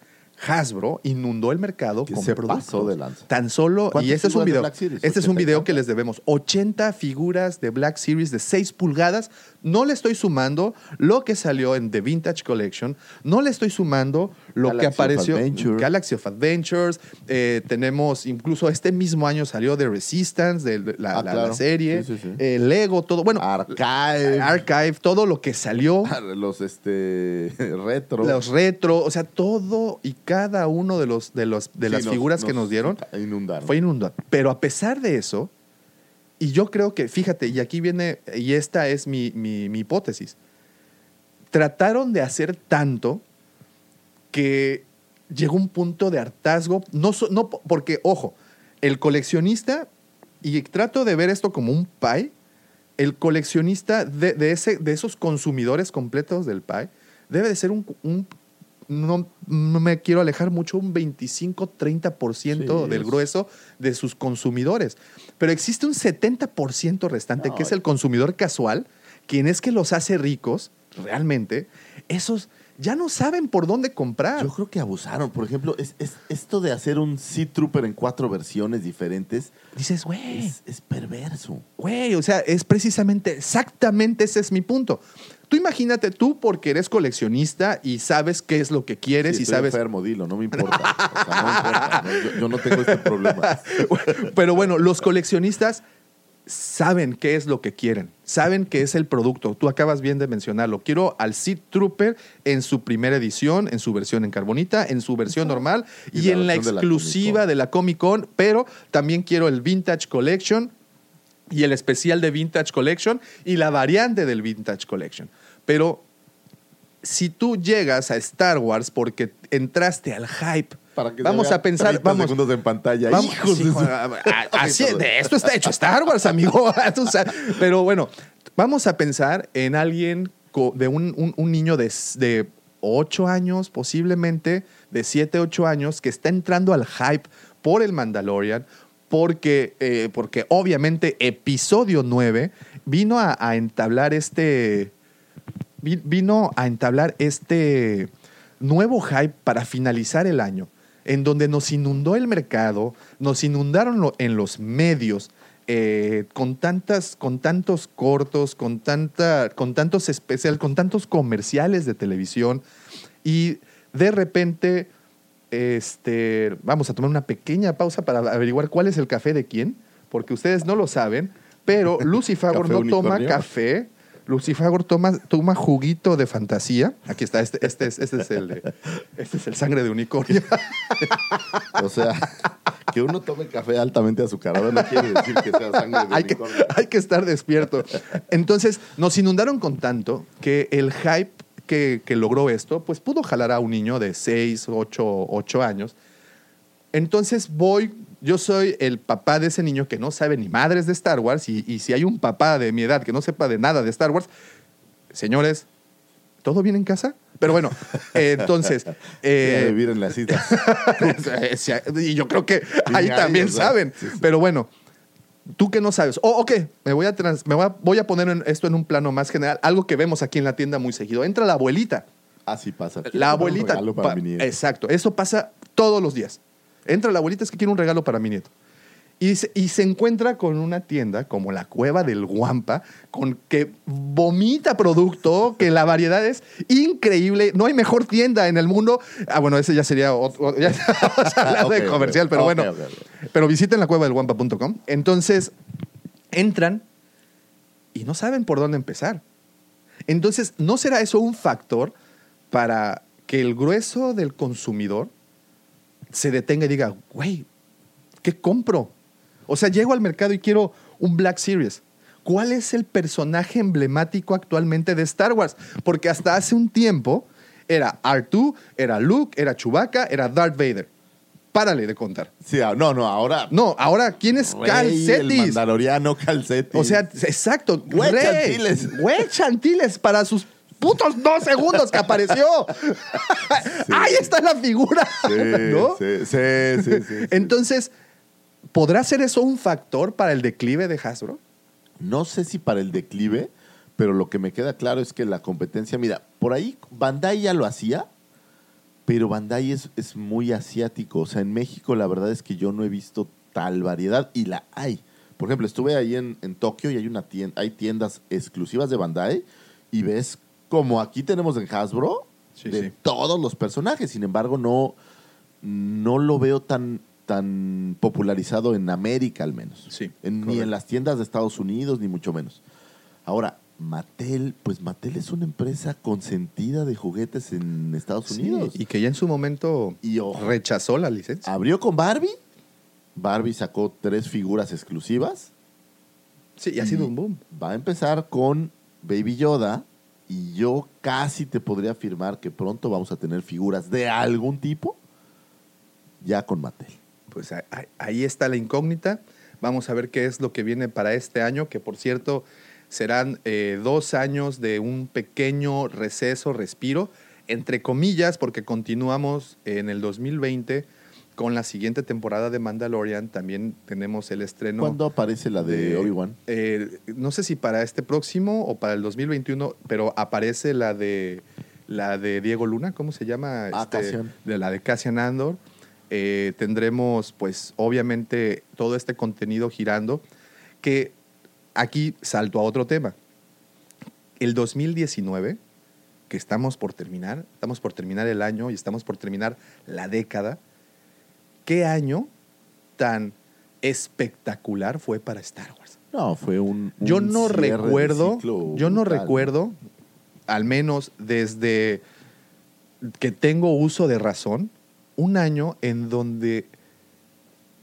S4: Hasbro inundó el mercado
S3: Que
S4: con
S3: se
S4: productos.
S3: pasó de lanza.
S4: Tan solo,
S3: ¿Cuántas
S4: y este es un video, este es un
S3: 80 y
S4: video que les debemos, 80 figuras de Black Series de 6 pulgadas, no le estoy sumando lo que salió en The Vintage Collection, no le estoy sumando lo
S3: Galaxy
S4: que apareció
S3: Adventure.
S4: Galaxy of Adventures, eh, tenemos incluso este mismo año salió The Resistance, de la,
S3: Ah,
S4: la- la
S3: claro.
S4: serie,
S3: Sí, sí, sí.
S4: eh, Lego, todo, bueno,
S3: Archive.
S4: Archive, todo lo que salió,
S3: Los este retro.
S4: los retro, o sea, todo y cada uno de los de los de las
S3: nos-
S4: figuras que nos dieron
S3: Inundaron.
S4: fue inundado. Pero a pesar de eso, y yo creo que, fíjate, y aquí viene, y esta es mi, mi- hipótesis, trataron de hacer tanto que llegó un punto de hartazgo, no, no po- porque, ojo, el coleccionista, y trato de ver esto como un pie, el coleccionista de, ese, de esos consumidores completos del pie debe de ser un- no, no me quiero alejar mucho, un 25-30%
S3: Sí,
S4: del
S3: es-
S4: grueso de sus consumidores. Pero existe un 70% restante
S3: No,
S4: que es el consumidor casual, quien es que los hace ricos, realmente. Esos ya no saben por dónde comprar.
S3: Yo creo que abusaron. Por ejemplo, es, es- esto de hacer un Sea Trooper en cuatro versiones diferentes
S4: Dices, güey,
S3: es, es perverso.
S4: güey, o sea, es precisamente, exactamente ese es mi punto. Tú imagínate, tú porque eres coleccionista y sabes qué es lo que quieres
S3: Sí,
S4: y
S3: estoy
S4: sabes...
S3: enfermo, dilo, no me importa. O sea, no importa. no, yo, yo no tengo este problema.
S4: Pero bueno, los coleccionistas saben qué es lo que quieren, saben qué es el producto. Tú acabas bien de mencionarlo. Quiero al Seed Trooper en su primera edición, en su versión en carbonita, en su versión normal
S3: Y
S4: y,
S3: la
S4: en la
S3: versión de la
S4: exclusiva de la Comic Con, pero también quiero el Vintage Collection y el especial de Vintage Collection y la variante del Vintage Collection. Pero si tú llegas a Star Wars porque entraste al hype,
S3: Para que se
S4: vamos a pensar,
S3: 30
S4: vamos,
S3: segundos en pantalla.
S4: Vamos,
S3: Hijos
S4: sí,
S3: de
S4: Juan,
S3: su-
S4: a- a- así,
S3: perdón.
S4: de esto está hecho Star Wars, amigo. Pero bueno, vamos a pensar en alguien de un, un- un niño de, de 8 años, posiblemente de 7, 8 años, que está entrando al hype por el Mandalorian, porque, eh, porque obviamente episodio 9 vino a, entablar este vi- vino a entablar este nuevo hype para finalizar el año, en donde nos inundó el mercado, nos inundaron lo- en los medios. eh, con tantas, con tantos cortos, con tanta, con tantos especial, con tantos comerciales de televisión, y de repente, este, vamos a tomar una pequeña pausa para averiguar cuál es el café de quién, porque ustedes no lo saben, pero Lucy Fagor
S3: ¿Café
S4: no toma café. Lucifagor toma, toma juguito de fantasía. Aquí está, este, este, es, este, es, el de- este es el sangre de unicornio.
S3: O sea, que uno tome café altamente azucarado no quiere decir que sea sangre de
S4: hay, que,
S3: unicornio.
S4: hay que estar despierto. Entonces, nos inundaron con tanto que el hype que, que logró esto, pues pudo jalar a un niño de 6, 8, 8 años. Entonces voy, yo soy el papá de ese niño que no sabe ni madres de Star Wars y, y si hay un papá de mi edad que no sepa de nada de Star Wars, señores, ¿todo bien en casa? Pero bueno, eh, entonces... Eh,
S3: vivir en las islas.
S4: y yo creo que ahí también saben. Pero bueno, tú que no sabes. Oh, ok, me voy a, trans- me voy a, voy a poner en- esto en un plano más general. Algo que vemos aquí en la tienda muy seguido. Entra la abuelita.
S3: Así pasa. Quiero
S4: La
S3: un
S4: abuelita.
S3: regalo para
S4: pa-
S3: mi nieto.
S4: exacto. Eso pasa todos los días. Entra la abuelita, es que quiere un regalo para mi nieto. Y se, y se encuentra con una tienda como la Cueva del Guampa, con que vomita producto, que la variedad es increíble. No hay mejor tienda en el mundo. Ah, bueno, ese ya sería otro. Ya vamos a hablar de comercial, pero bueno. Pero visiten la cueva del guampa.com. Entonces, entran y no saben por dónde empezar. Entonces, ¿no será eso un factor para que el grueso del consumidor se detenga y diga, güey, ¿qué compro? O sea, llego al mercado y quiero un Black Series. ¿Cuál es el personaje emblemático actualmente de Star Wars? Porque hasta hace un tiempo era R2, era Luke, era Chewbacca, era Darth Vader. Párale de contar.
S3: Sí, ah, no, no, ahora.
S4: No, ahora, ¿quién es
S3: Rey, El
S4: Cetis?
S3: mandaloriano Calcetis.
S4: O sea, exacto.
S3: Güey
S4: Rey.
S3: Chantiles.
S4: Güey Chantiles para sus putos dos segundos que apareció. Ahí está la figura.
S3: Sí,
S4: ¿No?
S3: sí, sí, sí, sí, sí.
S4: Entonces, ¿podrá ser eso un factor para el declive de Hasbro?
S3: No sé si para el declive, pero lo que me queda claro es que la competencia, mira, por ahí Bandai ya lo hacía, pero Bandai es, es muy asiático. O sea, en México la verdad es que yo no he visto tal variedad y la hay. Por ejemplo, estuve ahí en, en Tokio y hay una tienda, hay tiendas exclusivas de Bandai y ves como aquí tenemos en Hasbro
S4: Sí,
S3: de
S4: sí.
S3: todos los personajes. Sin embargo, no, no lo veo tan, tan popularizado en América al menos.
S4: Sí,
S3: En- ni en las tiendas de Estados Unidos, ni mucho menos. Ahora, Mattel, pues Mattel es una empresa consentida de juguetes en Estados Unidos.
S4: y que ya en su momento
S3: Y ojo.
S4: rechazó la licencia.
S3: Abrió con Barbie. Barbie sacó tres figuras exclusivas.
S4: Sí, y ha sido un boom.
S3: Va a empezar con Baby Yoda. Y yo casi te podría afirmar que pronto vamos a tener figuras de algún tipo ya con Mattel.
S4: Pues ahí- está la incógnita. Vamos a ver qué es lo que viene para este año, que por cierto serán eh, dos años de un pequeño receso, respiro, entre comillas, porque continuamos en el 2020 con la siguiente temporada de Mandalorian. También tenemos el estreno.
S3: ¿Cuándo aparece la de, Obi-Wan?
S4: eh, no sé si para este próximo o para el 2021, pero aparece la de la de Diego Luna, ¿cómo se llama?
S3: Ah,
S4: Este, de la de Cassian Andor. Eh, tendremos, pues, obviamente, todo este contenido girando. Que aquí salto a otro tema. El 2019, que estamos por terminar, estamos por terminar el año y estamos por terminar la década. ¿Qué año tan espectacular fue para Star Wars?
S3: No, fue un.
S4: Yo no recuerdo, yo no
S3: brutal.
S4: recuerdo, al menos desde que tengo uso de razón, un año en donde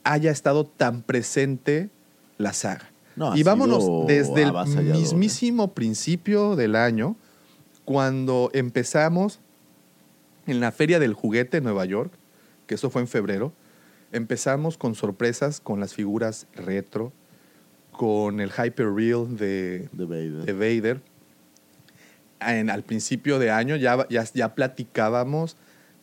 S4: haya estado tan presente la saga.
S3: No,
S4: y vámonos desde el
S3: ¿eh?
S4: mismísimo principio del año, cuando empezamos en la Feria del Juguete en Nueva York, que eso fue en febrero, empezamos con sorpresas con las figuras retro, con el Hyper Real de,
S3: De Vader.
S4: de Vader. En- al principio de año ya, ya, ya platicábamos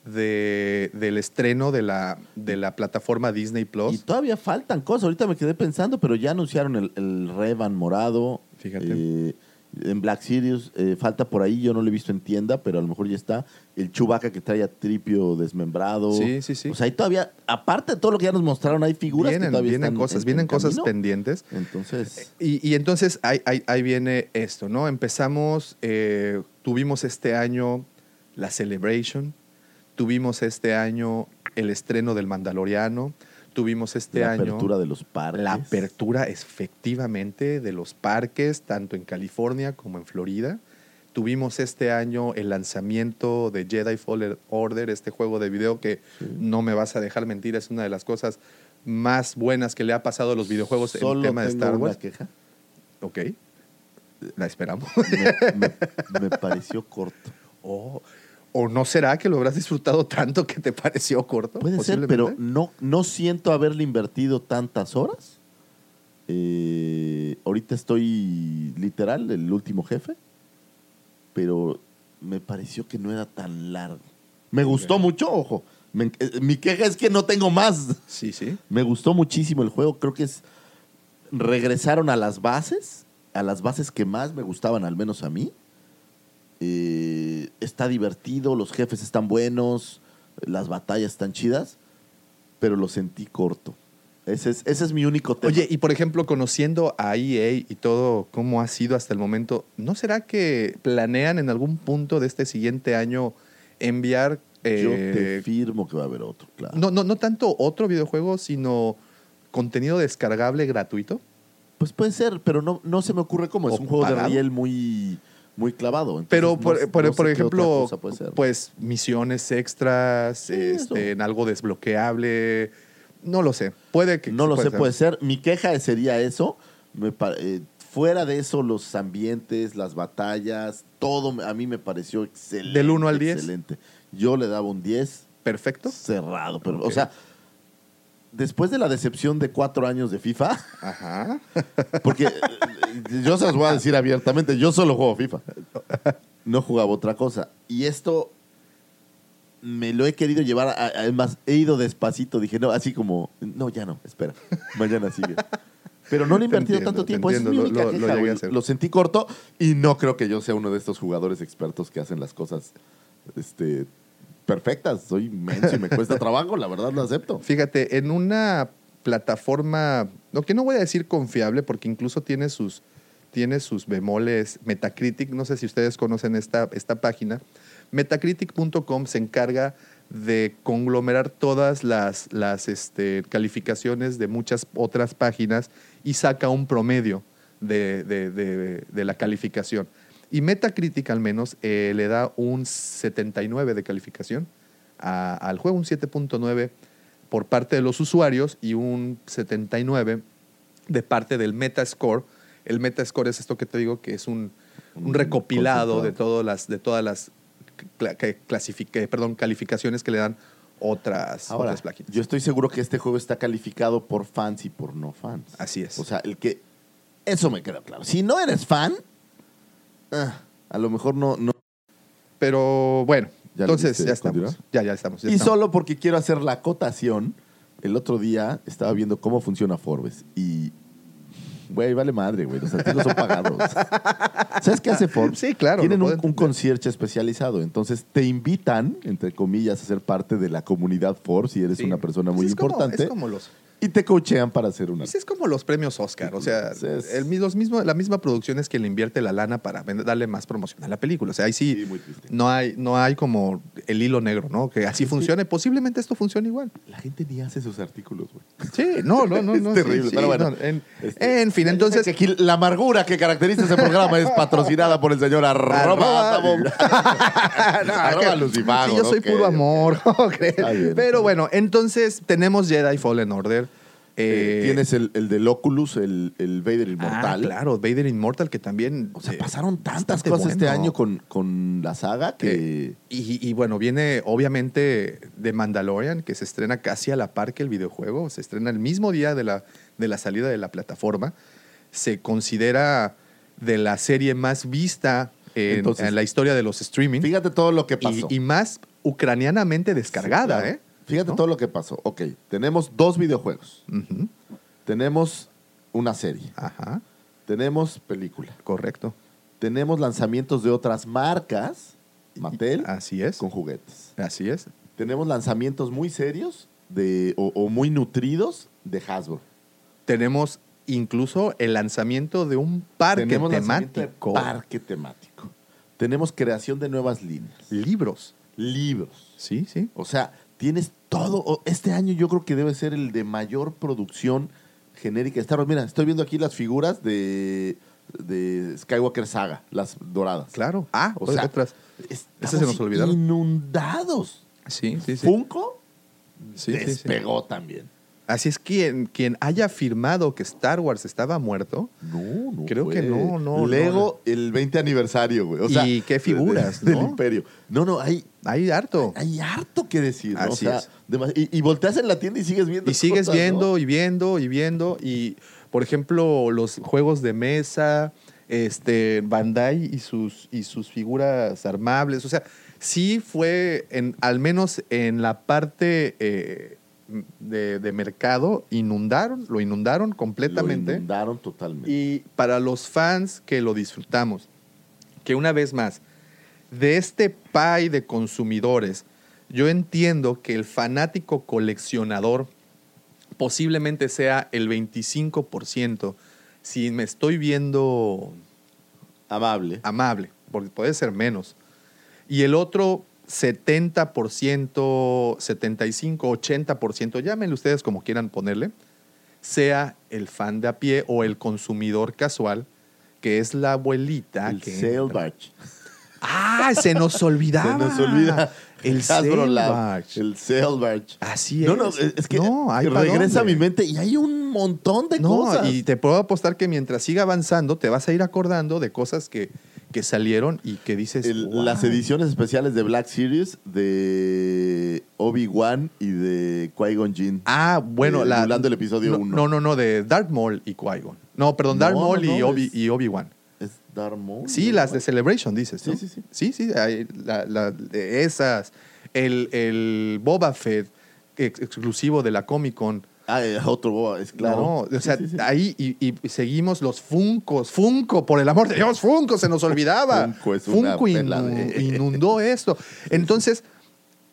S4: de, del estreno de la, de la plataforma Disney
S3: Y
S4: Plus.
S3: todavía faltan cosas. Ahorita me quedé pensando, pero ya anunciaron el, el Revan morado.
S4: Fíjate.
S3: Eh, en Black Series eh, falta por ahí, yo no lo he visto en tienda, pero a lo mejor ya está. El Chewbacca que trae a Tripio desmembrado.
S4: Sí, sí, sí.
S3: O sea, hay todavía, aparte de todo lo que ya nos mostraron, hay figuras que
S4: Vienen,
S3: todavía
S4: vienen
S3: están
S4: cosas,
S3: en-
S4: vienen
S3: en
S4: cosas
S3: camino.
S4: pendientes.
S3: Entonces,
S4: Y, y entonces ahí, ahí- ahí viene esto, ¿no? Empezamos, eh, tuvimos este año la Celebration, tuvimos este año el estreno del Mandaloriano, tuvimos este
S3: la
S4: año
S3: apertura de los parques.
S4: la apertura efectivamente de los parques, tanto en California como en Florida. Tuvimos este año el lanzamiento de Jedi Fallen Order, este juego de video que no me vas a dejar mentir, es una de las cosas más buenas que le ha pasado a los videojuegos en
S3: Solo
S4: el tema de Star
S3: una
S4: Wars.
S3: queja.
S4: Ok. La esperamos.
S3: Me, me- me pareció corto.
S4: Oh, ¿O no será que lo habrás disfrutado tanto que te pareció corto?
S3: Puede ser, pero no, no siento haberle invertido tantas horas. Eh, ahorita estoy literal, el último jefe, pero me pareció que no era tan largo. Me gustó mucho, ojo. Me eh, mi queja es que no tengo más.
S4: Sí, sí.
S3: Me gustó muchísimo el juego. Creo que es. Regresaron a las bases, a las bases que más me gustaban, al menos a mí. Eh, está divertido, los jefes están buenos, las batallas están chidas, pero lo sentí corto. Ese es, ese es mi único tema.
S4: Oye, y por ejemplo, conociendo a EA y todo cómo ha sido hasta el momento, ¿no será que planean en algún punto de este siguiente año enviar...
S3: yo
S4: eh,
S3: te firmo que va a haber otro, claro.
S4: no, no, no tanto otro videojuego, sino contenido descargable gratuito?
S3: Pues puede ser, pero no, no se me ocurre cómo. Es
S4: ¿O
S3: un juego
S4: pagado?
S3: de riel muy, muy clavado. entonces
S4: Pero, por,
S3: no
S4: por- ejemplo, pues misiones extras,
S3: Sí,
S4: este, en algo desbloqueable, no lo sé. Puede que
S3: No lo sé,
S4: ser.
S3: puede ser. Mi queja sería eso. Me eh, fuera de eso, los ambientes, las batallas, todo a mí me pareció excelente.
S4: ¿Del uno al diez?
S3: Excelente. Yo le daba un 10
S4: Perfecto.
S3: cerrado. Pero. O sea, después de la decepción de cuatro años de FIFA,
S4: Ajá.
S3: porque eh, yo se los voy a decir abiertamente, yo solo juego FIFA. No jugaba otra cosa. Y esto me lo he querido llevar, a- además he ido despacito, dije, no, así como, no, ya no, espera, mañana sigue. Pero no le he invertido
S4: entiendo,
S3: tanto tiempo, es mi única
S4: lo- lo
S3: queja. Lo sentí corto y no creo que yo sea uno de estos jugadores expertos que hacen las cosas este, perfectas. Soy menso y me cuesta trabajo, la verdad lo acepto.
S4: Fíjate, en una plataforma, lo que no voy a decir confiable, porque incluso tiene sus, tiene sus bemoles Metacritic, no sé si ustedes conocen esta, esta página, metacritic.com se encarga de conglomerar todas las, las este, calificaciones de muchas otras páginas y saca un promedio de- de- de la calificación. Y Metacritic al menos eh, le da un 79 de calificación a- al juego, un 7.9 por parte de los usuarios y un 79 de parte del Metascore. El Metascore es esto que te digo que es un, recopilado de todas las, de todas perdón, calificaciones que le dan otras,
S3: Ahora,
S4: otras páginas.
S3: yo estoy seguro que este juego está calificado por fans y por no fans.
S4: Así es.
S3: O sea, el que. Eso me queda claro. Si no eres fan, ah, a lo mejor no. no.
S4: Pero bueno,
S3: ¿Ya
S4: entonces ya estamos.
S3: continuar?
S4: Ya, ya estamos. ya
S3: Y
S4: estamos.
S3: solo porque quiero hacer la acotación, el otro día estaba viendo cómo funciona Forbes y Güey, vale madre, güey. Los artículos son pagados. ¿Sabes qué hace Forbes?
S4: Sí, claro,
S3: Tienen un, un concierge especializado. Entonces te invitan, entre comillas, a ser parte de la comunidad Forbes si eres
S4: Sí.
S3: una persona muy
S4: es como-
S3: importante.
S4: es como los
S3: Y te coachean para hacer una.
S4: Pues es como los premios Oscar, o sea, el, los mismo, la misma producción es quien le invierte la lana para darle más promoción a la película. O sea, ahí sí,
S3: Sí,
S4: no, hay, no hay como el hilo negro, ¿no? Que así funcione. Posiblemente esto funcione igual.
S3: La gente ni hace sus artículos, güey.
S4: Sí, no, no, no.
S3: Es
S4: no,
S3: terrible,
S4: sí, sí,
S3: pero bueno.
S4: no, en,
S3: Este,
S4: en fin, entonces...
S3: que aquí la amargura que caracteriza este programa es patrocinada por el señor arroba,
S4: Arroba-. No,
S3: Arroba
S4: que-
S3: Lucifago,
S4: yo soy
S3: ok,
S4: puro amor.
S3: está
S4: Pero bueno, entonces tenemos Jedi Fallen Order.
S3: Eh,
S4: Eh,
S3: Tienes el, el del Oculus, el, el Vader Inmortal.
S4: Ah, claro, Vader Immortal, que también.
S3: O sea,
S4: eh,
S3: pasaron tantas cosas este año con, con la saga que...
S4: Eh, y, y bueno, viene obviamente de Mandalorian, que se estrena casi a la par que el videojuego. Se estrena el mismo día de la, de la salida de la plataforma. Se considera de la serie más vista en,
S3: Entonces,
S4: en la historia de los streaming.
S3: Fíjate todo lo que pasó.
S4: y, y más ucranianamente descargada,
S3: Sí, claro.
S4: ¿eh?
S3: Fíjate
S4: ¿No?
S3: todo lo que pasó. Ok, tenemos dos videojuegos. Tenemos una serie.
S4: Ajá,
S3: Tenemos película.
S4: correcto.
S3: Tenemos lanzamientos de otras marcas. Mattel.
S4: Así es.
S3: Con juguetes.
S4: Así es.
S3: Tenemos lanzamientos muy serios de, o, o muy nutridos de Hasbro.
S4: Tenemos incluso el lanzamiento de un parque
S3: Tenemos
S4: temático.
S3: parque temático. Tenemos creación de nuevas líneas.
S4: Libros.
S3: Libros.
S4: Sí, sí.
S3: O sea, tienes todo. Este año yo creo que debe ser el de mayor producción genérica de Star Wars. Mira, estoy viendo aquí las figuras de, de Skywalker Saga, las doradas.
S4: Claro. Ah,
S3: O sea,
S4: otras. Esas se nos olvidaron.
S3: inundados.
S4: Sí, sí, sí.
S3: Funko
S4: Sí, sí, sí.
S3: despegó también.
S4: Así es quien, quien haya afirmado que Star Wars estaba muerto.
S3: No, no.
S4: Creo que no, no,
S3: Lego, el 20 aniversario, güey. O sea,
S4: Y qué figuras,
S3: de- del
S4: ¿no?
S3: imperio. No, no, hay,
S4: Hay harto.
S3: hay harto que decir. ¿no? O
S4: Así
S3: sea,
S4: es.
S3: y, y volteas en la tienda y sigues viendo.
S4: Y sigues
S3: cosas, ¿no?
S4: viendo y viendo y viendo. Y, por ejemplo, los juegos de mesa, este, Bandai y sus, y sus figuras armables. O sea, sí fue, en, al menos en la parte eh, de, de mercado, inundaron, lo inundaron completamente.
S3: Lo inundaron totalmente.
S4: Y para los fans que lo disfrutamos, que una vez más, de este pie de consumidores, yo entiendo que el fanático coleccionador posiblemente sea el 25%, si me estoy viendo
S3: Amable.
S4: amable, porque puede ser menos. Y el otro 70%, 75, 80%, llámenle ustedes como quieran ponerle, sea el fan de a pie o el consumidor casual, que es la abuelita
S3: el
S4: que...
S3: Sale Barge.
S4: Ah, se nos olvidaba.
S3: Se nos olvida.
S4: El Salvage.
S3: El Barge.
S4: Así
S3: No, no,
S4: es.
S3: es que
S4: No,
S3: regresa a mi mente y hay un montón de
S4: No,
S3: cosas.
S4: y te puedo apostar que mientras siga avanzando, te vas a ir acordando de cosas que, que salieron y que dices.
S3: El-
S4: "Wow".
S3: Las ediciones especiales de Black Series de Obi-Wan y de Qui-Gon Jinn.
S4: Ah, bueno,
S3: Eh,
S4: la.
S3: emulando el episodio
S4: no,
S3: uno.
S4: No, no, no, de Darth Maul y Qui-Gon. No, perdón, Darth
S3: no,
S4: Maul y, Obi,
S3: es-
S4: y Obi-Wan.
S3: ¿Es Darth Maul?
S4: Sí, las de Celebration, dices.
S3: Sí, sí, sí.
S4: Sí, sí, hay la- esas. El, el Boba Fett ex- exclusivo de la Comic Con.
S3: Ah, eh, otro Boba, es claro.
S4: No, o sea,
S3: sí, sí.
S4: ahí y, y seguimos los Funcos. Funko, por el amor de Dios, Funko, se nos olvidaba.
S3: Funko es una
S4: Funko inundó esto. Entonces,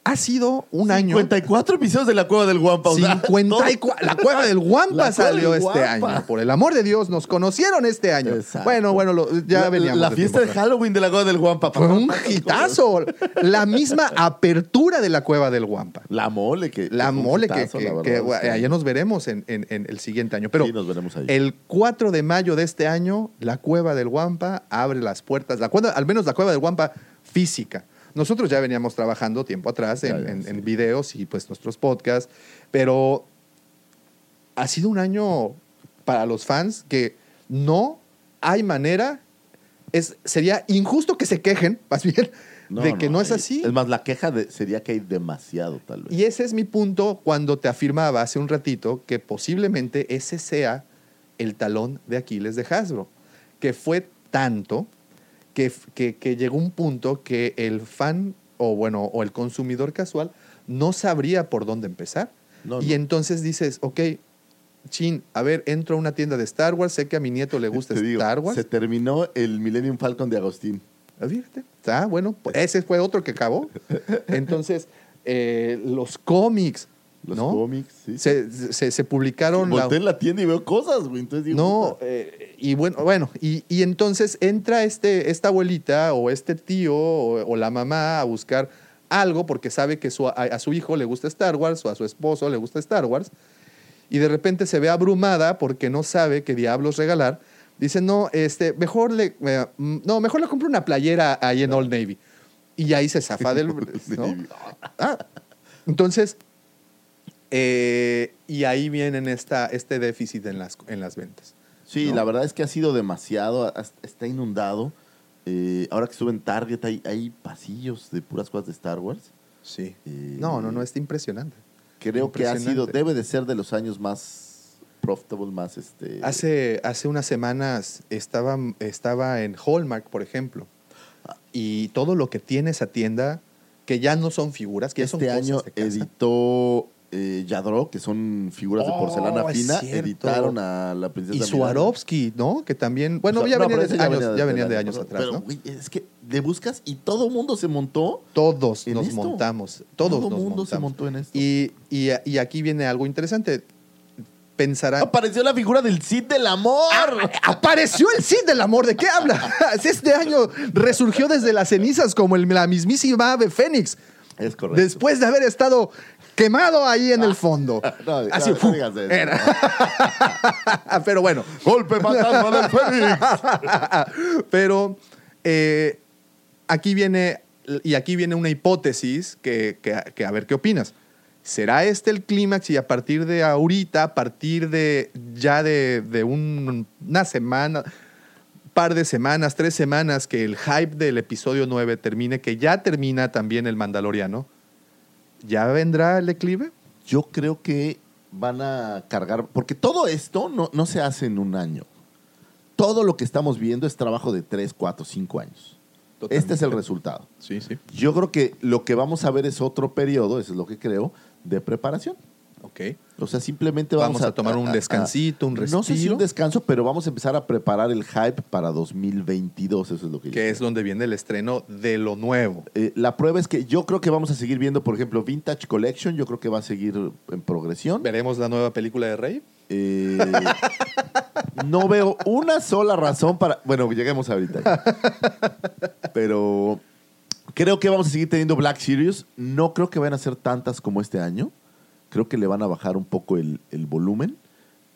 S4: ha sido un año.
S3: 54 episodios de la Cueva del Guampa. o sea,
S4: 54. La cueva del Guampa salió
S3: del
S4: este
S3: Guampa.
S4: año. Por el amor de Dios, nos conocieron este año.
S3: Exacto.
S4: Bueno, bueno, lo- ya
S3: la,
S4: veníamos.
S3: La
S4: de
S3: fiesta de. Halloween de la Cueva del Guampa.
S4: Fue un hitazo. La misma apertura de la cueva del Guampa.
S3: La mole que.
S4: La mole que,
S3: hitazo,
S4: que-
S3: la verdad,
S4: que,
S3: es
S4: bueno, allá nos veremos en, en- en el siguiente año. Pero
S3: sí, nos veremos ahí.
S4: el 4 de mayo de este año, la cueva del Guampa abre las puertas. La cueva- al menos la cueva del Guampa física. Nosotros ya veníamos trabajando tiempo atrás en, videos y pues nuestros podcasts, pero ha sido un año para los fans que no hay manera, es, sería injusto que se quejen, más bien, de que no, es
S3: hay-
S4: así.
S3: Es más, la queja de- sería que hay demasiado, tal vez.
S4: Y ese es mi punto cuando te afirmaba hace un ratito que posiblemente ese sea el talón de Aquiles de Hasbro, que fue tanto que, que, que llegó un punto que el fan o bueno, o el consumidor casual no sabría por dónde empezar.
S3: No,
S4: y
S3: no.
S4: entonces dices, ok, chin, a ver, entro a una tienda de Star Wars, sé que a mi nieto le gusta
S3: Te digo,
S4: Star Wars.
S3: se terminó el Millennium Falcon de Agustín.
S4: Ah, Fíjate. Ah, bueno, pues ese fue otro que acabó. Entonces, eh, los cómics,
S3: Los
S4: ¿no?
S3: cómics, sí.
S4: Se, se- se publicaron... la-
S3: Volteé en la tienda y veo cosas, güey. Entonces digo,
S4: no, eh, y bueno, bueno y, y entonces entra este, esta abuelita o este tío o, o la mamá a buscar algo porque sabe que su- a, a su hijo le gusta Star Wars o a su esposo le gusta Star Wars y de repente se ve abrumada porque no sabe qué diablos regalar. Dice, no, este, mejor le, eh, mm, no, mejor le compro una playera ahí en Old Navy. Y ahí se zafa del... ¿no? Ah, entonces, eh, y ahí viene esta, este déficit en las, en las ventas.
S3: Sí,
S4: ¿no?
S3: la verdad es que ha sido demasiado, está inundado. Eh, ahora que estuve en Target hay, hay pasillos de puras cosas de Star Wars.
S4: Sí.
S3: Eh,
S4: No, no, no, está impresionante.
S3: Creo que ha sido, debe de ser de los años más profitable, más este...
S4: Hace, hace unas semanas estaba, estaba en Hallmark, por ejemplo, y todo lo que tiene esa tienda, que ya no son figuras, que ya son
S3: este
S4: cosas
S3: año
S4: de casa.
S3: editó eh, Yadro, que son figuras de
S4: Oh,
S3: porcelana
S4: es
S3: fina, editaron a la princesa
S4: Y. Swarovski, ¿no? Que también, bueno,
S3: O sea,
S4: ya,
S3: no,
S4: venían de años, ya venían de años
S3: año
S4: atrás,
S3: Pero,
S4: ¿no?
S3: güey, es que le buscas y todo el mundo se montó.
S4: Todos nos
S3: esto.
S4: montamos, todos
S3: Todo
S4: nos
S3: mundo se montó en esto.
S4: Y, y, y aquí viene algo interesante. Pensarán,
S3: Apareció la figura del Cid del amor.
S4: Apareció el Cid del amor, ¿de qué habla? Este año resurgió desde las cenizas como el- la mismísima ave Fénix,
S3: Es correcto.
S4: después de haber estado quemado ahí en el fondo.
S3: No,
S4: Así,
S3: no, no
S4: ¡fu!
S3: digas eso.
S4: era. Pero bueno,
S3: Golpe fantasma del Fénix.
S4: pero eh, aquí viene, y aquí viene una hipótesis que, que- que a ver qué opinas. ¿Será este el clímax y a partir de ahorita, a partir de ya de, de un- una semana, par de semanas, tres semanas, que el hype del episodio 9 termine, que ya termina también el Mandaloriano, ¿ya vendrá el declive?
S3: Yo creo que van a cargar, porque todo esto no, no se hace en un año. Todo lo que estamos viendo es trabajo de 3, 4, 5 años. Este es el resultado.
S4: Sí, sí.
S3: Yo creo que lo que vamos a ver es otro periodo, eso es lo que creo, de preparación.
S4: Ok.
S3: O sea, simplemente vamos,
S4: Vamos a tomar un descansito, un
S3: No sé si
S4: respiro.
S3: un descanso, pero vamos a empezar a preparar el hype para 2022, eso es lo que yo
S4: Que es donde viene el estreno de lo nuevo.
S3: Eh, la prueba es que yo creo que vamos a seguir viendo, por ejemplo, Vintage Collection, yo creo que va a seguir en progresión.
S4: ¿Veremos la nueva película de Rey?
S3: Eh, no veo una sola razón para. Bueno, lleguemos ahorita. Pero creo que vamos a seguir teniendo Black Series. No creo que vayan a ser tantas como este año. Creo que le van a bajar un poco el, el volumen.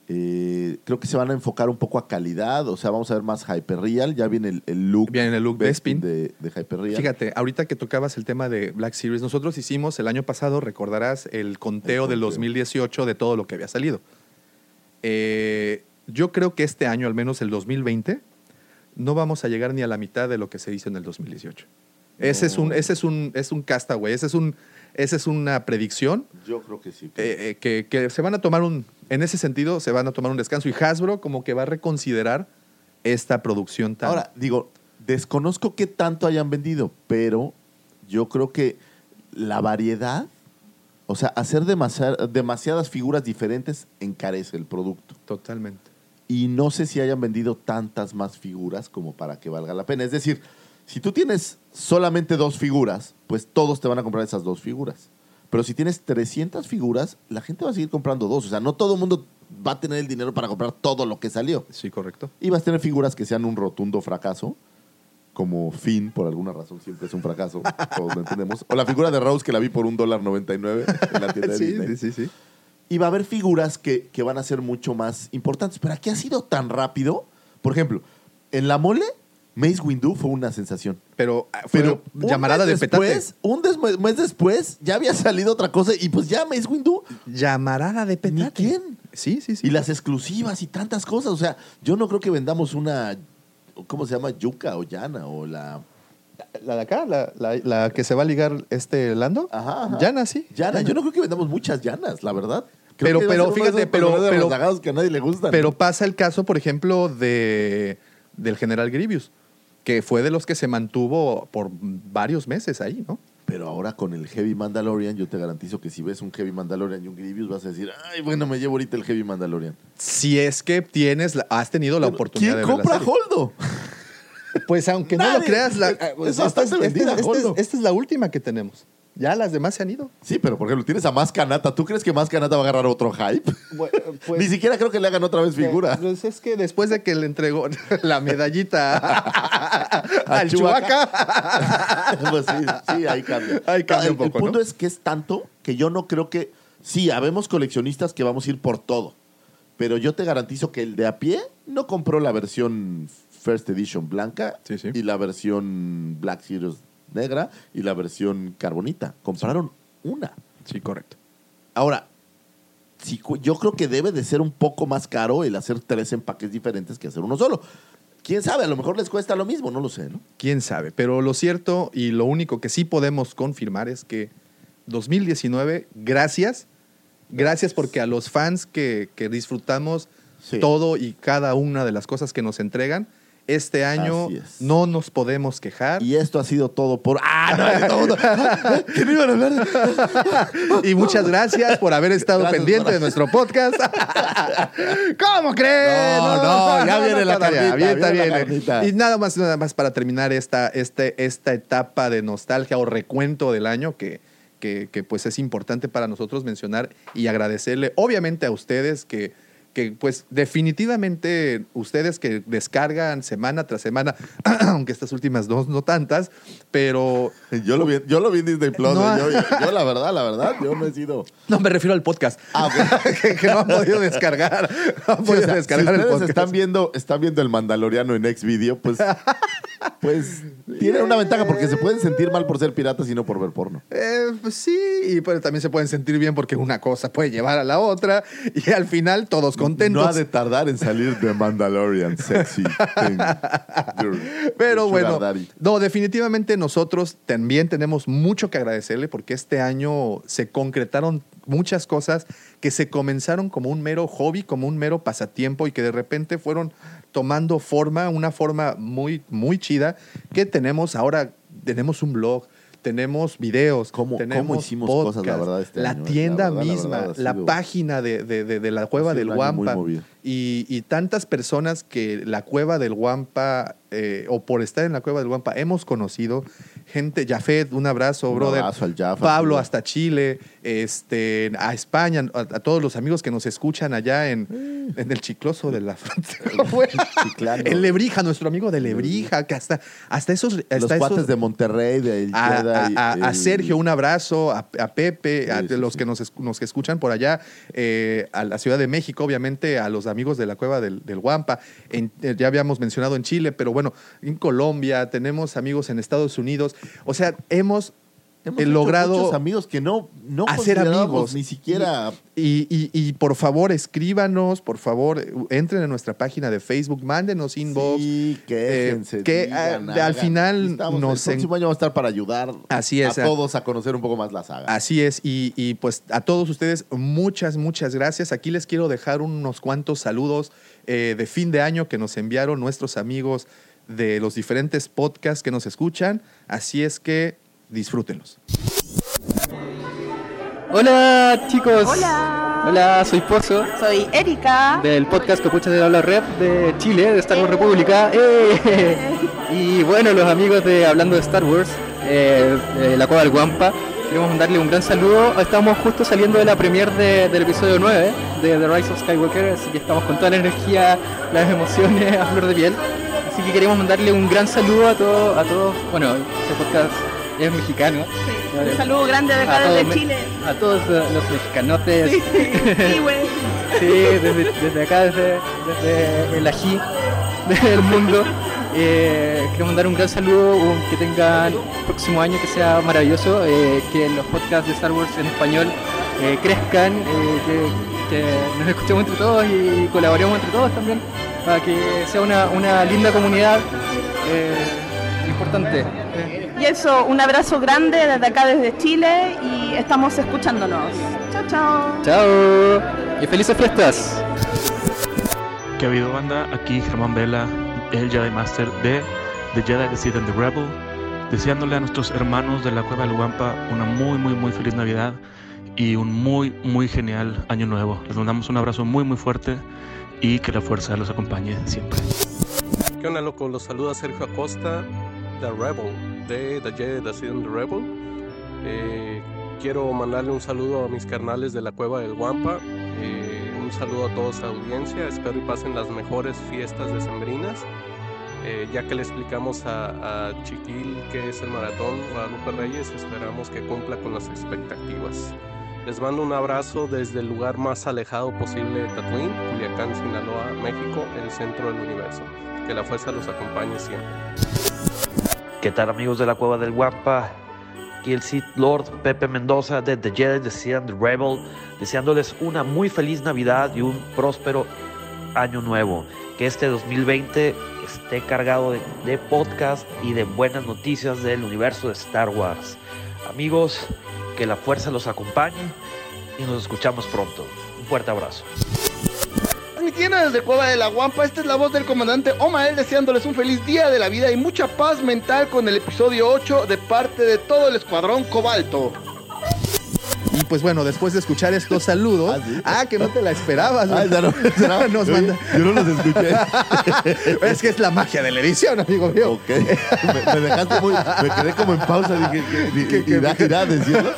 S3: Eh, creo que se van a enfocar un poco a calidad. O sea, vamos a ver más Hyperreal. Ya viene el, el look.
S4: Viene el look Bespin.
S3: de, de Hyperreal.
S4: Fíjate, ahorita que tocabas el tema de Black Series, nosotros hicimos el año pasado, recordarás, el conteo
S3: El
S4: del
S3: conteo.
S4: 2018 de todo lo que había salido. Eh, yo creo que este año, al menos el 2020, no vamos a llegar ni a la mitad de lo que se hizo en el 2018. Ese es un, ese es un, es un castaway, ese es un, esa es una predicción
S3: Yo creo que sí.
S4: eh, eh, que, que se van a tomar un, en ese sentido, se van a tomar un descanso y Hasbro como que va a reconsiderar esta producción tan...
S3: Ahora, digo, desconozco qué tanto hayan vendido, pero yo creo que la variedad, o sea, hacer demasiadas figuras diferentes encarece el producto.
S4: totalmente.
S3: Y no sé si hayan vendido tantas más figuras como para que valga la pena. Es decir, si tú tienes solamente dos figuras, pues todos te van a comprar esas dos figuras. Pero si tienes 300 figuras, la gente va a seguir comprando dos. O sea, no todo el mundo va a tener el dinero para comprar todo lo que salió.
S4: Sí, correcto.
S3: Y vas a tener figuras que sean un rotundo fracaso, como Finn, por alguna razón siempre es un fracaso, todos lo entendemos. O la figura de Rose que la vi por un dólar 99 en la tienda de
S4: Sí,
S3: Disney.
S4: sí, sí, sí.
S3: Y va a haber figuras que, que van a ser mucho más importantes. Pero aquí ha sido tan rápido. Por ejemplo, en la mole, Mace Windu fue una sensación.
S4: Pero, ah, fue
S3: Pero un
S4: llamarada de petate.
S3: Un des- mes después ya había salido otra cosa y pues ya Mace Windu.
S4: Llamarada de petate.
S3: ¿Ni quién?
S4: Sí, sí, sí.
S3: Y las exclusivas y tantas cosas. O sea, yo no creo que vendamos una. ¿Cómo se llama? Yuca o Yana o la.
S4: La de acá, la, la- la que se va a ligar este Lando.
S3: Ajá, ajá.
S4: Yana, sí.
S3: Yana. Yo no creo que vendamos muchas llanas, la verdad.
S4: Pero- pero fíjate, pero- pero-
S3: que a nadie le gustan.
S4: Pero pasa el caso, por ejemplo, de, del general Grievous, que fue de los que se mantuvo por varios meses ahí, ¿no?
S3: Pero ahora con el Heavy Mandalorian, yo te garantizo que si ves un Heavy Mandalorian y un Grievous, vas a decir, ay, bueno, me llevo ahorita el Heavy Mandalorian.
S4: Si es que tienes, has tenido la
S3: Pero,
S4: oportunidad
S3: ¿Quién
S4: de ver la
S3: compra
S4: serie.
S3: Holdo?
S4: Pues aunque no lo creas, la-
S3: Es- es bastante
S4: esta,
S3: vendida,
S4: esta- esta-
S3: Holdo.
S4: esta es la última que tenemos. Ya las demás se han ido.
S3: Sí, pero por ejemplo, tienes a Más Canata. ¿Tú crees que Más Canata va a agarrar otro hype? Ni siquiera creo que le hagan otra vez figura.
S4: Pues es que después de que le entregó la medallita al. Chubaca,
S3: pues sí, sí, ahí cambia.
S4: Ahí cambia
S3: el,
S4: un poco,
S3: el punto
S4: ¿no?
S3: es que es tanto que yo no creo que. Sí, habemos coleccionistas que vamos a ir por todo. Pero yo te garantizo que el de a pie no compró la versión First Edition blanca
S4: Sí, sí.
S3: y la versión Black Series negra y la versión carbonita. Compraron una.
S4: Sí, correcto.
S3: Ahora, sí, cu- yo creo que debe de ser un poco más caro el hacer tres empaques diferentes que hacer uno solo. Quién sabe, a lo mejor les cuesta lo mismo, no lo sé, ¿no?
S4: Quién sabe. Pero lo cierto y lo único que sí podemos confirmar es que 2019, gracias. Gracias porque a los fans que, que disfrutamos
S3: Sí.
S4: todo y cada una de las cosas que nos entregan, este año
S3: es.
S4: no nos podemos quejar.
S3: Y esto ha sido todo por. ¡Ah! No, todo, todo. ¿Qué me iban a hablar?
S4: Y muchas gracias por haber estado
S3: Gracias,
S4: pendiente de nuestro podcast. ¿Cómo crees?
S3: No, no, ya viene la
S4: todavía,
S3: carnita, viene la
S4: viene.
S3: carnita.
S4: Y nada más, nada más para terminar esta, este, esta etapa de nostalgia o recuento del año que, que, que, pues es importante para nosotros mencionar y agradecerle, obviamente a ustedes que que pues definitivamente ustedes que descargan semana tras semana, aunque estas últimas dos no tantas, pero
S3: Yo lo vi, yo lo vi en Disney Plus.
S4: No.
S3: ¿eh? Yo, yo, la verdad, la verdad, yo no he sido.
S4: no me refiero al podcast.
S3: Ah, ok.
S4: que, que no han podido descargar. No han
S3: Sí, o
S4: podido
S3: sea,
S4: descargar
S3: si
S4: el
S3: ustedes
S4: podcast.
S3: están viendo, están viendo el Mandaloriano en Xvideo, pues, pues tienen una ventaja porque se pueden sentir mal por ser piratas y no por ver porno.
S4: Eh, pues sí, y pues también se pueden sentir bien porque una cosa puede llevar a la otra y al final todos contentos.
S3: No ha de tardar en salir de Mandalorian sexy. thing. Your-
S4: Pero
S3: your
S4: bueno,
S3: daddy.
S4: no, definitivamente nosotros también tenemos mucho que agradecerle porque este año se concretaron muchas cosas que se comenzaron como un mero hobby, como un mero pasatiempo y que de repente fueron tomando forma, una forma muy, muy chida, que tenemos ahora, tenemos un blog. Tenemos videos,
S3: ¿Cómo-
S4: tenemos
S3: cómo hicimos cosas, la verdad, este
S4: la
S3: año,
S4: tienda
S3: La verdad, la
S4: misma,
S3: verdad,
S4: la página de, de- de- de la cueva del Guampa y tantas personas que la cueva del Guampa, eh, o por estar en la cueva del Guampa, hemos conocido. Gente, Jafet, un abrazo,
S3: Un
S4: brother.
S3: abrazo al Jaffa,
S4: Pablo hasta Chile, este, a España, a, a todos los amigos que nos escuchan allá en, en el chicloso de la frontera. En Lebrija, nuestro amigo de Lebrija, que hasta, hasta esos...
S3: Los cuates
S4: esos-
S3: de Monterrey, de
S4: a, a-
S3: el-
S4: Sergio, un abrazo, a, Pepe, a
S3: Sí,
S4: los
S3: sí.
S4: que nos, nos que escuchan por allá, eh, a la Ciudad de México, obviamente, a los amigos de la Cueva del, del Guampa. En- eh, ya habíamos mencionado en Chile, pero bueno, en Colombia, tenemos amigos en Estados Unidos. O sea, hemos,
S3: Hemos
S4: eh, logrado
S3: muchos amigos que no, no
S4: hacer amigos.
S3: ni siquiera
S4: Y, y- y por favor, escríbanos, por favor, entren en nuestra página de Facebook, mándenos inbox.
S3: Sí, quéjense.
S4: eh, que,
S3: digan,
S4: eh, al final
S3: estamos,
S4: nos
S3: El
S4: en-
S3: próximo año va a estar para ayudar
S4: Así es,
S3: a
S4: a-
S3: todos a conocer un poco más la saga.
S4: Así es, y, y, pues a todos ustedes muchas, muchas gracias. Aquí les quiero dejar unos cuantos saludos eh, de fin de año que nos enviaron nuestros amigos de los diferentes podcasts que nos escuchan. Así es que disfrútenlos.
S5: Hola chicos.
S6: Hola.
S5: Hola, soy Pozo
S6: Soy Erika.
S5: del podcast Capuchas de Habla Rep de Chile, de Star Wars República. ¡Eh! Y bueno, los amigos de Hablando de Star Wars, eh, la Cueva del Guampa, queremos mandarle un gran saludo. Estamos justo saliendo de la premier de- del episodio 9 de The Rise of Skywalker, así que estamos con toda la energía, las emociones a flor de piel. Así que queremos mandarle un gran saludo a todos, a todos. Bueno, este podcast es mexicano.
S6: Un saludo grande de acá desde Chile.
S5: A todos eh, los mexicanotes.
S6: Sí, sí, güey.
S5: Sí, desde, desde acá, desde, desde el ají del mundo. Eh, quiero mandar un gran saludo, un- que tengan un próximo año que sea maravilloso, eh, que los podcasts de Star Wars en español eh, crezcan, eh, que, que nos escuchemos entre todos y colaboremos entre todos también, para que sea una, una linda comunidad eh, importante.
S6: Y eso, un abrazo grande desde acá, desde Chile, y estamos escuchándonos. Chao, chao.
S5: Chao y felices fiestas.
S7: ¿Qué ha habido banda? Aquí Germán Vela, el Jedi Master de The Jedi, The Sith and the Rebel, deseándole a nuestros hermanos de la Cueva del Guampa una muy, muy, muy feliz Navidad y un muy, muy genial año nuevo. Les mandamos un abrazo muy, muy fuerte y que la fuerza los acompañe siempre.
S8: ¿Qué onda, loco? Los saluda Sergio Acosta, The Rebel, de The Jedi The Rebel. Eh, quiero mandarle un saludo a mis carnales de la Cueva del Guampa. Eh, un saludo a toda esa audiencia. Espero y pasen las mejores fiestas decembrinas. Eh, ya que le explicamos a, a Chiquil que es el maratón Guadalupe Reyes, esperamos que cumpla con las expectativas. Les mando un abrazo desde el lugar más alejado posible de Tatooine, Culiacán, Sinaloa, México, el centro del universo. Que la fuerza los acompañe siempre.
S9: ¿Qué tal amigos de la Cueva del Guampa? Aquí el Sith Lord Pepe Mendoza de The Jedi decían The Rebel, deseándoles una muy feliz Navidad y un próspero año nuevo. Que este 2020 esté cargado de, de podcast y de buenas noticias del universo de Star Wars. Amigos, que la fuerza los acompañe y nos escuchamos pronto. Un fuerte abrazo.
S10: Transmitiendo desde Cueva de la Guampa, esta es la voz del comandante Omael deseándoles un feliz día de la vida y mucha paz mental con el episodio 8 de parte de todo el escuadrón Cobalto.
S4: Y pues bueno, después de escuchar estos saludos, ah, que no te la esperabas.
S3: Ah, ya no,
S4: ¿verdad? Nos
S3: yo,
S4: manda-
S3: yo no los escuché.
S4: es que es la magia de la edición, amigo mío.
S3: Ok. Me, me dejaste muy. Me quedé como en pausa. Dije, ¿qué, qué, qué, irá, irá a decirlo?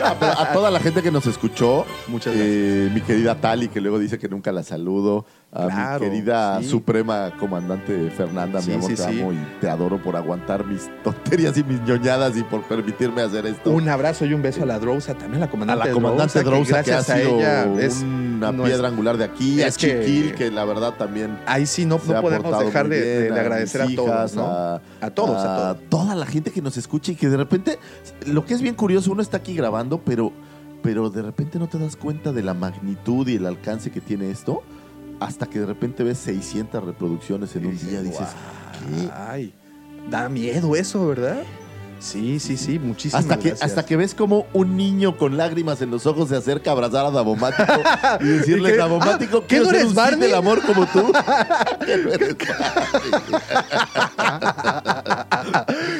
S3: No, pero a toda la gente que nos escuchó,
S4: Muchas
S3: eh, mi querida Tali, que luego dice que nunca la saludo. A
S4: Claro,
S3: mi querida
S4: sí.
S3: suprema comandante Fernanda,
S4: Sí,
S3: mi amor,
S4: sí,
S3: te amo y te adoro por aguantar mis tonterías y mis ñoñadas y por permitirme hacer esto.
S4: Un abrazo y un beso a la Drousa, también la
S3: a
S4: comandante
S3: la comandante Drousa, que ha
S4: gracias a
S3: sido
S4: es
S3: una piedra angular de aquí, a
S4: es que-
S3: Chiquil, que la verdad también
S4: Ahí sí no,
S3: ha
S4: podemos dejar de, agradecer a, todos, ¿no?
S3: a,
S4: A todos, a
S3: a
S4: todos.
S3: toda la gente que nos escucha y que de repente, lo que es bien curioso, uno está aquí grabando, pero, pero de repente no te das cuenta de la magnitud y el alcance que tiene esto, hasta que de repente ves 600 reproducciones en un día, dices, ¿qué?
S4: Ay, da miedo eso, ¿verdad? Sí, sí, sí, muchísimas
S3: Hasta que,
S4: gracias.
S3: hasta que ves como un niño con lágrimas en los ojos se acerca a abrazar a Davomático y decirle,
S4: ¿Y qué?
S3: Davomático,
S4: Ah, ¿qué
S3: quiero
S4: no eres Barney?
S3: del amor como tú. ¿Qué no eres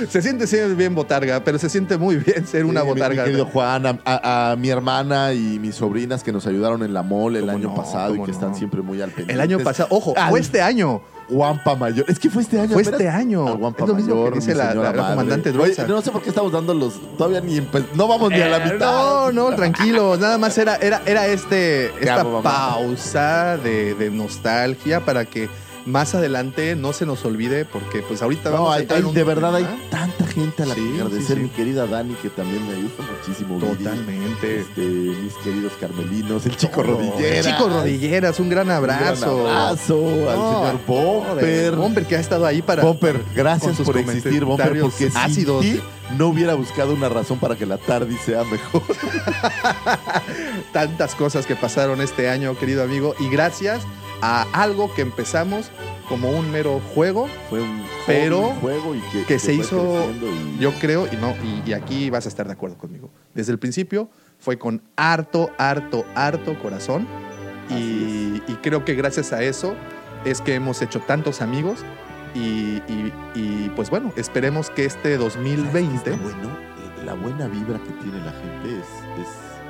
S4: se siente ser bien botarga, pero se siente muy bien ser una
S3: Sí,
S4: botarga.
S3: Mi, querido Juan, a, a- a mi hermana y mis sobrinas que nos ayudaron en la mole el
S4: ¿Cómo
S3: año
S4: no?
S3: pasado y
S4: ¿Cómo
S3: que están siempre muy al pendiente.
S4: El año pasado, ojo, fue este año.
S3: Guampa Mayor. Es que fue este año.
S4: Fue
S3: apenas.
S4: este año.
S3: Al Guampa
S4: Es lo mismo que
S3: Mayor,
S4: dice la- comandante
S3: Oye. No sé por qué estamos dando los. Todavía ni empe- No vamos ni a la
S4: Eh,
S3: mitad.
S4: No, no, tranquilo. Nada más era, era, era este, esta pausa de, de nostalgia para que más adelante no se nos olvide, porque pues ahorita
S3: No,
S4: vamos a
S3: hay-
S4: un
S3: de verdad hay tanta gente a la
S4: Sí,
S3: que agradecer.
S4: sí, sí.
S3: Mi querida Dani, que también me ayuda muchísimo.
S4: Totalmente.
S3: Este, mis queridos carmelinos, el chico
S4: Todo.
S3: rodillera.
S4: Chico Rodilleras, un gran
S3: Un
S4: abrazo.
S3: gran abrazo al señor Bomper.
S4: joder, Bomper que ha estado ahí para.
S3: Bomper, gracias por existir,
S4: comentarios
S3: porque sin
S4: ácidos.
S3: ti no hubiera buscado una razón para que la tarde sea mejor.
S4: Tantas cosas que pasaron este año, querido amigo, y gracias a algo que empezamos como un mero juego,
S3: Fue un
S4: Pero
S3: un juego y que,
S4: que se
S3: fue
S4: hizo,
S3: y-
S4: yo creo, y no, y, y aquí vas a estar de acuerdo conmigo. Desde el principio fue con harto, harto, harto corazón. Y, y creo que gracias a eso es que hemos hecho tantos amigos. Y, y- y, pues bueno, esperemos que este 2020.
S3: Está bueno, eh, la buena vibra que tiene la gente es. es-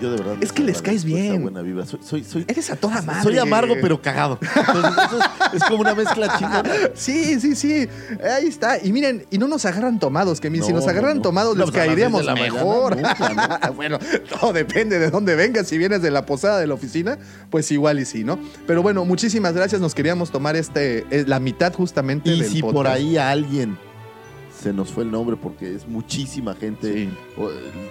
S3: yo de verdad.
S4: Es que les caes bien.
S3: buena. Soy, soy, soy,
S4: Eres a toda madre.
S3: soy amargo, pero cagado. Entonces, eso es, es como una mezcla chingona.
S4: Sí, sí, sí. Ahí está. Y miren, y no nos agarran tomados, que si
S3: No,
S4: nos
S3: no,
S4: agarran
S3: no.
S4: tomados
S3: No, las
S4: caeríamos
S3: 10 de la
S4: mejor.
S3: mañana,
S4: bueno, todo depende de dónde vengas. Si vienes de la posada de la oficina, pues igual y sí, ¿no? Pero bueno, muchísimas gracias. Nos queríamos tomar este, eh, la mitad justamente
S3: Y
S4: del
S3: si por ahí a alguien se nos fue el nombre porque es muchísima gente,
S4: Sí.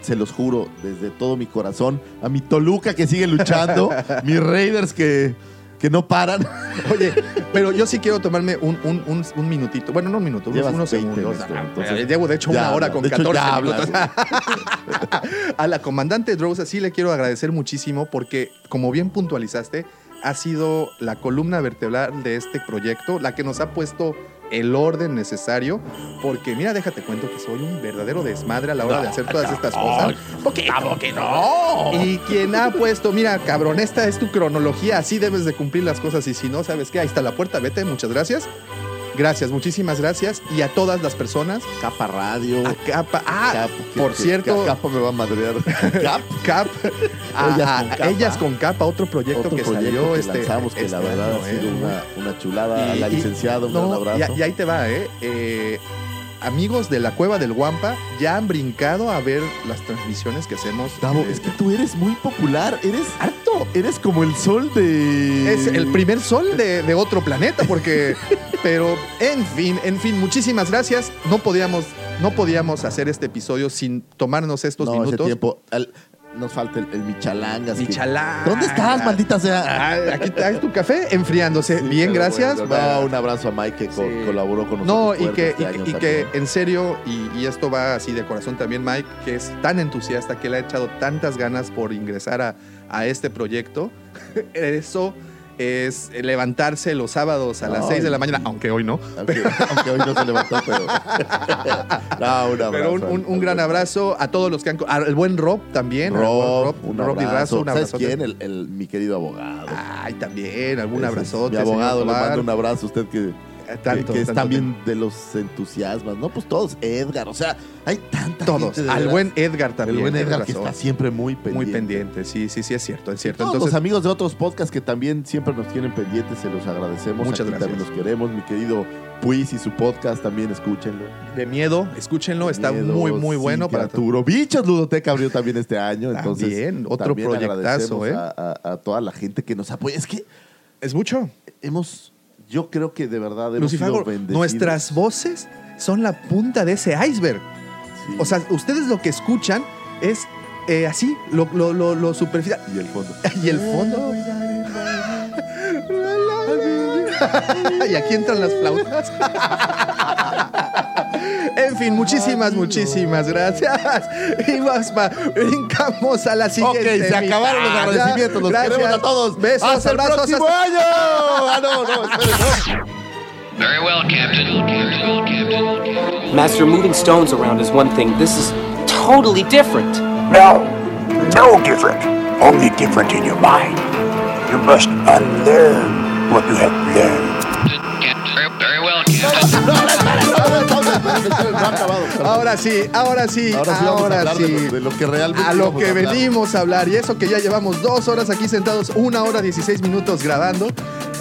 S3: se los juro desde todo mi corazón, a mi Toluca que sigue luchando, mis Raiders que, que no paran.
S4: Oye, pero yo sí quiero tomarme un, un, un, un minutito. Bueno, no un minuto, unos,
S3: Llevas
S4: unos
S3: 20
S4: segundos.
S3: esto,
S4: Ah,
S3: entonces
S4: llevo de hecho una hora con
S3: De hecho,
S4: 14
S3: ya hablas.
S4: minutos. A la comandante Drousa sí le quiero agradecer muchísimo porque, como bien puntualizaste, ha sido la columna vertebral de este proyecto, la que nos ha puesto el orden necesario, porque mira, déjate cuento que soy un verdadero desmadre a la hora de hacer todas estas cosas. Poquito,
S3: no!
S4: Y quien ha puesto, mira, cabrón, esta es tu cronología, así debes de cumplir las cosas y si no, ¿sabes qué? Ahí está la puerta, vete, muchas gracias. Gracias, muchísimas gracias. Y a todas las personas.
S3: Capa Radio.
S4: A Capa. Ah,
S3: Cap,
S4: por
S3: que-
S4: cierto.
S3: que Capa me va a madrear. Cap.
S4: Cap. a-
S3: Ellas
S4: a-
S3: con Capa.
S4: Ellas con Capa, otro proyecto
S3: Otro
S4: que
S3: proyecto
S4: salió
S3: que
S4: este.
S3: lanzamos que la
S4: este
S3: verdad
S4: año,
S3: ha sido
S4: ¿eh?
S3: una, una chulada. a la
S4: Y- y-
S3: licenciada, un
S4: no,
S3: gran abrazo.
S4: Y, y ahí te va, ¿eh? Eh, Amigos de la Cueva del Guampa ya han brincado a ver las transmisiones que hacemos. De-
S3: es que tú eres muy popular. Eres harto. Eres como el sol de.
S4: Es el primer sol de, de otro planeta, porque. pero, en fin, en fin, muchísimas gracias. No podíamos, no podíamos hacer este episodio sin tomarnos estos
S3: No, ese
S4: minutos.
S3: tiempo. Al- nos falta el, el Michalangas. ¿Dónde estás, maldita sea?
S4: Ah, aquí traes tu café enfriándose. Bien,
S3: Pero
S4: gracias.
S3: bueno, no, un abrazo a Mike que co-
S4: Sí.
S3: colaboró con
S4: No,
S3: nosotros.
S4: y que,
S3: fuerte
S4: y,
S3: este
S4: que-
S3: año
S4: y
S3: también.
S4: que en serio, y, y esto va así de corazón también, Mike, que es tan entusiasta, que le ha echado tantas ganas por ingresar a, a este proyecto. Eso es levantarse los sábados a las
S3: Ay.
S4: 6 de la mañana, aunque hoy no.
S3: Aunque, aunque hoy no se levantó, pero. no, un abrazo.
S4: Pero un, un- un gran abrazo a todos los que han. al buen Rob también. buen
S3: Rob, un
S4: Rob
S3: abrazo.
S4: Librazo, un
S3: ¿Sabes
S4: abrazote.
S3: quién? El, el- mi querido abogado.
S4: Ay, también, algún abrazote.
S3: Mi abogado, le mando un abrazo a usted que,
S4: tanto,
S3: que, que es también de los entusiasmas, ¿no? Pues todos, Edgar, o sea, hay tanta
S4: Todos. Al buen Edgar también.
S3: El buen Edgar que está siempre muy pendiente.
S4: Muy pendiente, sí, sí, sí, es cierto, es cierto.
S3: Todos
S4: Entonces,
S3: los amigos de otros podcasts que también siempre nos tienen pendientes, se los agradecemos.
S4: Muchas
S3: Aquí
S4: gracias.
S3: También los queremos. Mi querido Puis y su podcast también escúchenlo.
S4: de miedo, escúchenlo, está
S3: Miedo,
S4: muy, muy
S3: sí,
S4: bueno para
S3: Arturo. Bichos Ludoteca abrió también este año. Entonces,
S4: También, otro
S3: también
S4: proyectazo, ¿eh?
S3: A, a- a toda la gente que nos apoya. Es que
S4: Es mucho.
S3: hemos, yo creo que de verdad hemos sido bendecidos.
S4: nuestras voces son la punta de ese iceberg.
S3: Sí.
S4: O sea, ustedes lo que escuchan es eh, así, lo, lo, lo, lo superficial.
S3: y el fondo.
S4: Y el fondo. y aquí entran las flautas. En fin, muchísimas, muchísimas gracias. Y más, pa- brincamos a la siguiente.
S3: Ok, se acabaron los agradecimientos. Los
S4: Gracias.
S3: queremos a todos.
S4: Besos,
S3: ¡Hasta el
S4: abrazos.
S3: próximo
S4: hasta-
S3: año! Ah, no, no, esperen, no.
S11: Very well, Captain. Captain.
S12: Master, moving stones around is one thing. This is totally different.
S13: No, no different. Only different in your mind. You must unlearn what you have learned.
S3: No ha acabado.
S4: Ahora sí, ahora sí,
S3: Ahora sí vamos a
S4: ahora
S3: de
S4: sí.
S3: lo- de lo que realmente
S4: A lo que
S3: a
S4: venimos a hablar. Y eso que ya llevamos dos horas aquí sentados, una hora 16 minutos grabando.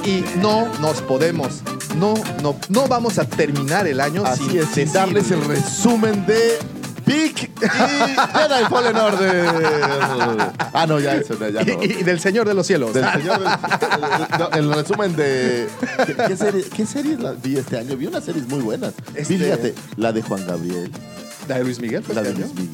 S4: Y no nos podemos, no, no, no vamos a terminar el año
S3: Así
S4: sin,
S3: es, sin
S4: decir-
S3: darles el resumen de Big y Jedi Fallen Order. Ah, no, ya eso, ya no.
S4: Y, y del Señor de los Cielos.
S3: Del señor del- no, el resumen de. ¿Qué, qué serie- qué series la- vi este año? Vi unas series muy buenas.
S4: Este-
S3: Fíjate, la de Juan Gabriel,
S4: La de Luis Miguel.
S3: la de
S4: este
S3: Luis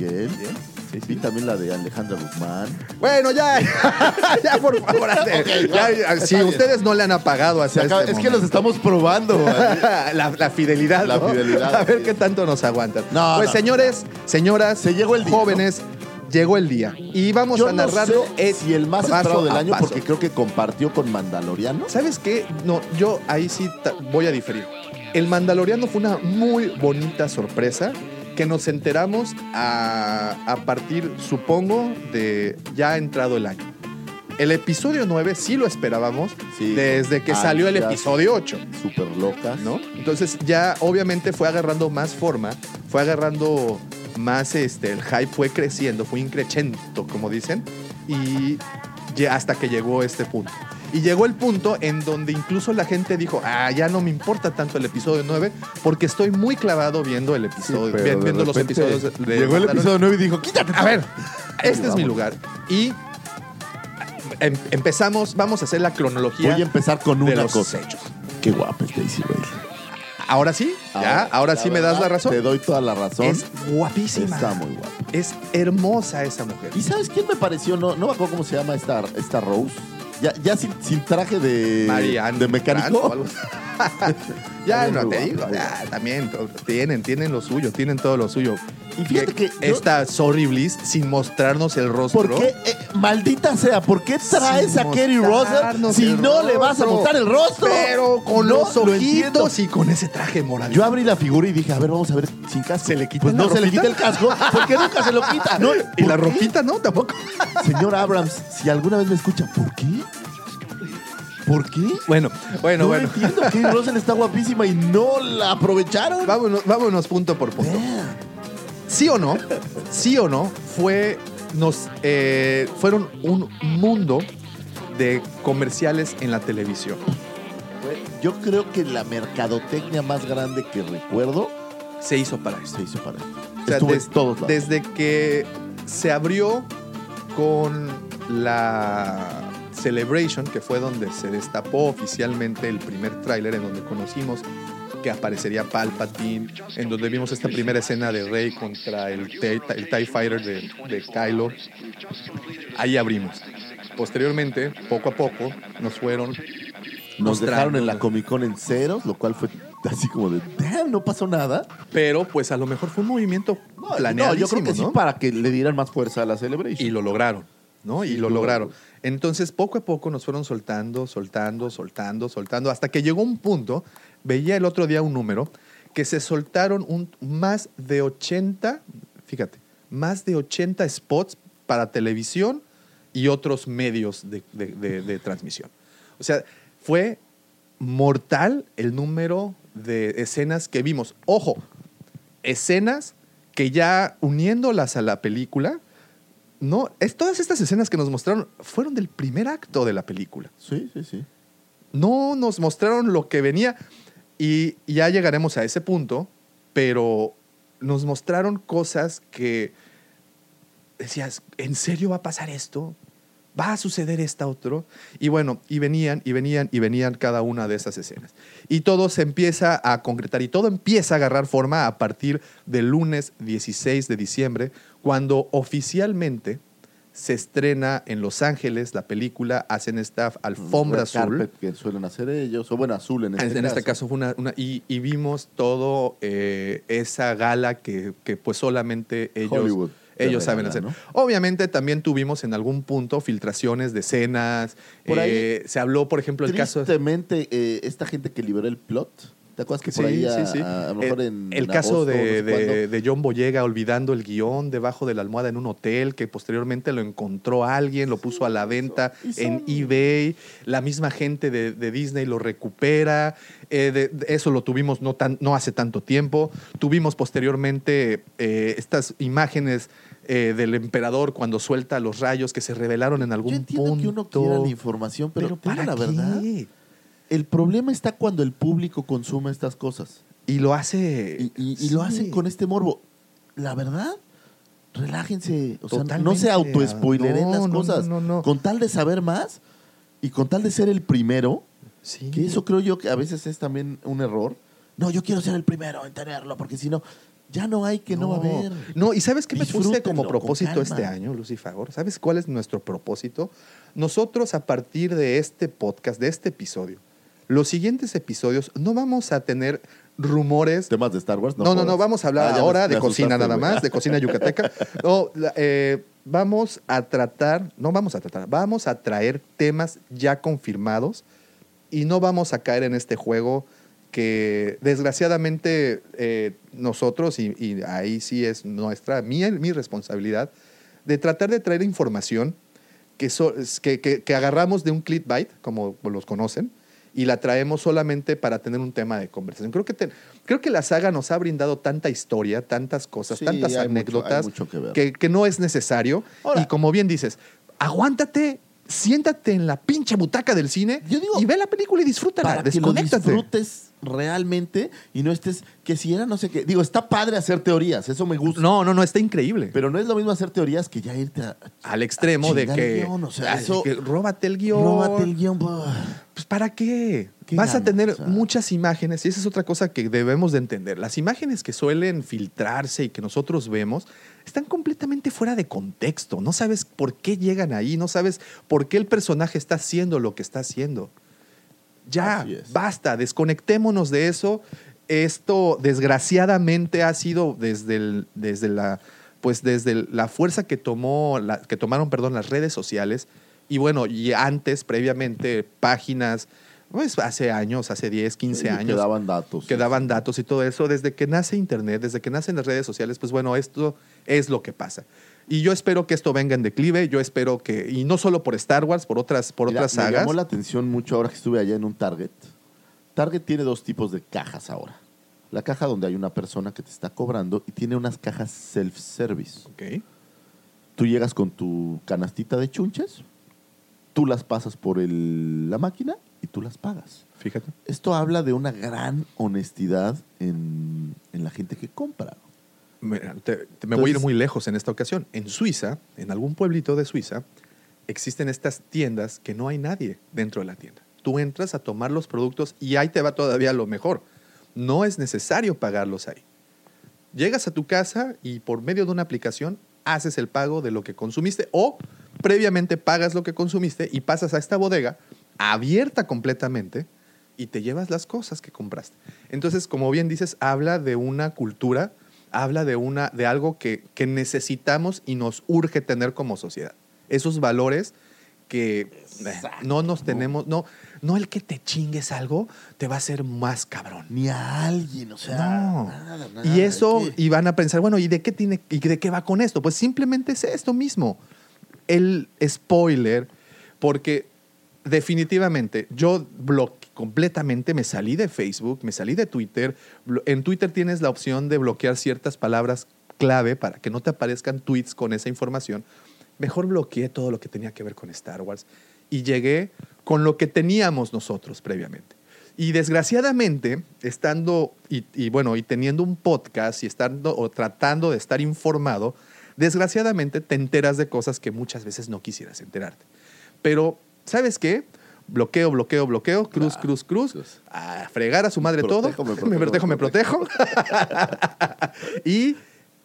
S3: Miguel. Vi también la de Alejandra Guzmán.
S4: Bueno, ya, ya por favor. hace-
S3: Ok,
S4: ya,
S3: ya,
S4: si
S3: bien.
S4: ustedes no le han apagado hasta
S3: acaba-
S4: este
S3: es que los estamos probando.
S4: la, la fidelidad.
S3: La
S4: ¿no?
S3: fidelidad,
S4: A ver
S3: sí.
S4: qué tanto nos aguantan.
S3: No,
S4: pues
S3: no.
S4: señores, señoras,
S3: Se llegó el día,
S4: jóvenes, llegó el día. Y vamos
S3: Yo
S4: a
S3: no
S4: narrarlo
S3: sé
S4: es
S3: si el más esperado del año,
S4: paso.
S3: porque creo que compartió con Mandaloriano.
S4: ¿Sabes qué? No, yo ahí sí voy a diferir. El Mandaloriano fue una muy bonita sorpresa que nos enteramos a, a partir, supongo, de ya entrado el año. El episodio 9 sí lo esperábamos
S3: Sí,
S4: desde que
S3: con
S4: salió el episodio 8.
S3: Súper locas.
S4: ¿no? Entonces ya obviamente fue agarrando más forma, fue agarrando más, este, el hype fue creciendo, fue increchento, como dicen, y ya hasta que llegó este punto. Y llegó el punto en donde incluso la gente dijo, ah, ya no me importa tanto el episodio 9 porque estoy muy clavado viendo el episodio,
S3: de
S4: viendo los episodios. de
S3: Llegó el episodio 9 y dijo, quítate.
S4: A ver, este es mi lugar. Y em- empezamos, vamos a hacer la cronología
S3: Voy a empezar con
S4: de
S3: una
S4: los
S3: cosa.
S4: hechos.
S3: Qué guapa es Daisy Ridley.
S4: Ahora sí, ya, ahora sí me das la razón.
S3: Te doy toda la razón.
S4: Es guapísima.
S3: Está muy guapa.
S4: Es hermosa esa mujer.
S3: ¿Y sabes quién me pareció? No, no me acuerdo cómo se llama esta, esta Rose. Ya, ya sin, sin traje de,
S4: Marianne
S3: de mecánico.
S4: ya, no te digo, ya, también tienen, tienen lo suyo, tienen todo lo suyo.
S3: Y fíjate que
S4: esta Sorry Bliss sin mostrarnos el rostro.
S3: ¿Por qué, eh, maldita sea, por qué traes
S4: Sin
S3: a Kerry Russell si no le vas a mostrar el rostro?
S4: Pero con
S3: No
S4: los
S3: lo
S4: ojitos y con ese traje morado.
S3: Yo abrí la figura y dije, a ver, vamos a ver sin casco.
S4: ¿Se le quita
S3: Pues no se le quita el casco, porque nunca se lo quita. No,
S4: y la ropita no, tampoco.
S3: Señor Abrams, si alguna vez me escucha, ¿por qué? ¿Por qué?
S4: Bueno, bueno,
S3: no
S4: bueno.
S3: entiendo. Kate Russell está guapísima y no la aprovecharon.
S4: Vámonos, vámonos punto por punto. ¿Sí o no? ¿Sí o no? Fue, nos, eh, fueron un mundo de comerciales en la televisión.
S3: Yo creo que la mercadotecnia más grande que recuerdo
S4: se hizo para eso.
S3: Se hizo para eso.
S4: O sea,
S3: Estuvo
S4: des-
S3: en todos lados.
S4: desde que se abrió con la Celebration, que fue donde se destapó oficialmente el primer tráiler en donde conocimos que aparecería Palpatine, en donde vimos esta primera escena de Rey contra el TIE, el TIE Fighter de, de Kylo. Ahí abrimos. Posteriormente, poco a poco, nos fueron
S3: Nos dejaron en la Comic Con en ceros, lo cual fue así como de, damn, no pasó nada.
S4: Pero pues a lo mejor fue un movimiento
S3: No,
S4: planeado.
S3: yo creo que sí para que le dieran más fuerza a la Celebration.
S4: Y lo lograron, ¿no? Y lo lograron. Entonces, poco a poco nos fueron soltando, soltando, soltando, soltando, hasta que llegó un punto, veía el otro día un número, que se soltaron más de 80, fíjate, más de 80 spots para televisión y otros medios de- de transmisión. O sea, fue mortal el número de escenas que vimos. Ojo, escenas que ya uniéndolas a la película, no, es, todas estas escenas que nos mostraron fueron del primer acto de la película.
S3: Sí, sí, sí.
S4: No nos mostraron lo que venía y ya llegaremos a ese punto, pero nos mostraron cosas que decías, ¿en serio va a pasar esto? ¿Va a suceder esta otro? Y bueno, y venían, y venían, y venían cada una de esas escenas. Y todo se empieza a concretar y todo empieza a agarrar forma a partir del lunes 16 de diciembre, cuando oficialmente se estrena en Los Ángeles la película, hacen esta alfombra azul.
S3: que suelen hacer ellos, o bueno, azul en
S4: En,
S3: este
S4: en
S3: caso.
S4: este caso fue una, una- y, y vimos todo eh, esa gala que, que, pues solamente ellos,
S3: Hollywood
S4: ellos saben hacer. Obviamente también tuvimos en algún punto filtraciones de escenas.
S3: Por ahí,
S4: eh, se habló, por ejemplo, el caso...
S3: Tristemente, eh, esta gente que liberó el plot, ¿te acuerdas que por
S4: Sí,
S3: ahí a,
S4: sí, sí.
S3: a- a lo mejor
S4: el,
S3: en
S4: el
S3: en
S4: caso
S3: agosto, no
S4: de,
S3: sé
S4: de, de John Boyega olvidando el guion debajo de la almohada en un hotel que posteriormente lo encontró alguien, lo puso a la venta en eBay, la misma gente de, de Disney lo recupera, eh, de- eso lo tuvimos no, tan, no hace tanto tiempo, tuvimos posteriormente eh, estas imágenes eh, del emperador cuando suelta los rayos que se revelaron en algún
S3: Yo entiendo
S4: punto.
S3: que uno quiera la información, pero,
S4: ¿para
S3: la verdad,
S4: qué?
S3: El problema está cuando el público consume estas cosas.
S4: Y lo hace...
S3: Y, y- y lo
S4: sí.
S3: hacen con este morbo. La verdad, relájense. O sea, no se autoespoileren
S4: No,
S3: las cosas.
S4: no, no, no.
S3: Con tal de saber más y con tal de ser el primero, que eso creo yo que a veces es también un error. No, yo quiero ser el primero en tenerlo, porque si no, ya no hay que no, va a haber.
S4: No, y ¿sabes qué me puse como propósito este año, Lucifer? ¿Sabes cuál es nuestro propósito? Nosotros a partir de este podcast, de este episodio, los siguientes episodios no vamos a tener rumores.
S3: Temas de Star Wars,
S4: No, no, no,
S3: jodas.
S4: vamos a hablar
S3: Ah, me-
S4: ahora
S3: me
S4: de cocina nada más, de cocina yucateca. No, eh, vamos a tratar, no vamos a tratar, vamos a traer temas ya confirmados y no vamos a caer en este juego que desgraciadamente eh, nosotros, y, y ahí sí es nuestra, mi, mi responsabilidad, de tratar de traer información que, so- que, que- que agarramos de un clickbait, como los conocen, y la traemos solamente para tener un tema de conversación. Creo que, te- creo que la saga nos ha brindado tanta historia, tantas cosas,
S3: Sí,
S4: tantas
S3: mucho-
S4: anécdotas
S3: mucho que
S4: que, que no es necesario. y como bien dices, aguántate, siéntate en la pinche butaca del cine y ve la película y disfrútala.
S3: para que lo
S4: desconéctate.
S3: disfrutes realmente y no estés que si era no sé qué. Digo, está padre hacer teorías, eso me gusta.
S4: No, no, no, está increíble.
S3: Pero no es lo mismo hacer teorías que ya irte a,
S4: Al extremo de
S3: el
S4: que,
S3: guion, o sea,
S4: ay,
S3: eso-
S4: que róbate el guion.
S3: Róbate el guion.
S4: Pues ¿para qué?
S3: ¿Qué
S4: Vas a tener
S3: O sea-
S4: muchas imágenes y esa es otra cosa que debemos de entender. Las imágenes que suelen filtrarse y que nosotros vemos están completamente fuera de contexto. No sabes por qué llegan ahí, no sabes por qué el personaje está haciendo lo que está haciendo. Ya, basta, desconectémonos de eso. Esto desgraciadamente ha sido desde, el- desde la pues desde la fuerza que tomó la- que tomaron perdón las redes sociales y bueno, y antes previamente páginas pues hace años, hace 10, 15
S3: Sí,
S4: años
S3: Que daban datos.
S4: que daban datos y todo eso, desde que nace Internet, desde que nacen las redes sociales, pues bueno, esto es lo que pasa. Y yo espero que esto venga en declive, yo espero que, y no solo por Star Wars, por otras, por
S3: Mira,
S4: otras
S3: Me
S4: sagas.
S3: llamó la atención mucho ahora que estuve allá en un Target. Target tiene dos tipos de cajas ahora. La caja donde hay una persona que te está cobrando y tiene unas cajas self-service.
S4: Ok.
S3: Tú llegas con tu canastita de chunches, tú las pasas por el- la máquina y tú las pagas.
S4: Fíjate.
S3: Esto habla de una gran honestidad en, en la gente que compra.
S4: Mira, te- te- me voy a ir muy lejos en esta ocasión. En Suiza, en algún pueblito de Suiza, existen estas tiendas que no hay nadie dentro de la tienda. Tú entras a tomar los productos y ahí te va todavía lo mejor. No es necesario pagarlos ahí. Llegas a tu casa y por medio de una aplicación haces el pago de lo que consumiste o previamente pagas lo que consumiste y pasas a esta bodega abierta completamente y te llevas las cosas que compraste. Entonces, como bien dices, habla de una cultura, habla de, una, de algo que, que necesitamos y nos urge tener como sociedad. Esos valores que eh, no nos tenemos, no, no el que te chingues algo te va a hacer más cabrón.
S3: Ni a alguien, o sea,
S4: No.
S3: nada, nada,
S4: y eso, y van a pensar, bueno, ¿y de qué tiene, y de qué va con esto? Pues simplemente es esto mismo. El spoiler, porque definitivamente yo blo- completamente me salí de Facebook, me salí de Twitter. En Twitter tienes la opción de bloquear ciertas palabras clave para que no te aparezcan tweets con esa información. Mejor bloqueé todo lo que tenía que ver con Star Wars y llegué con lo que teníamos nosotros previamente. Y desgraciadamente, estando y, bueno, y teniendo un podcast y estando o tratando de estar informado, desgraciadamente te enteras de cosas que muchas veces no quisieras enterarte. Pero, ¿sabes qué? Bloqueo, bloqueo, bloqueo, cruz, cruz, cruz, a fregar a su madre
S3: Protejo,
S4: todo.
S3: me
S4: Me
S3: protejo,
S4: protejo,
S3: me
S4: protejo. y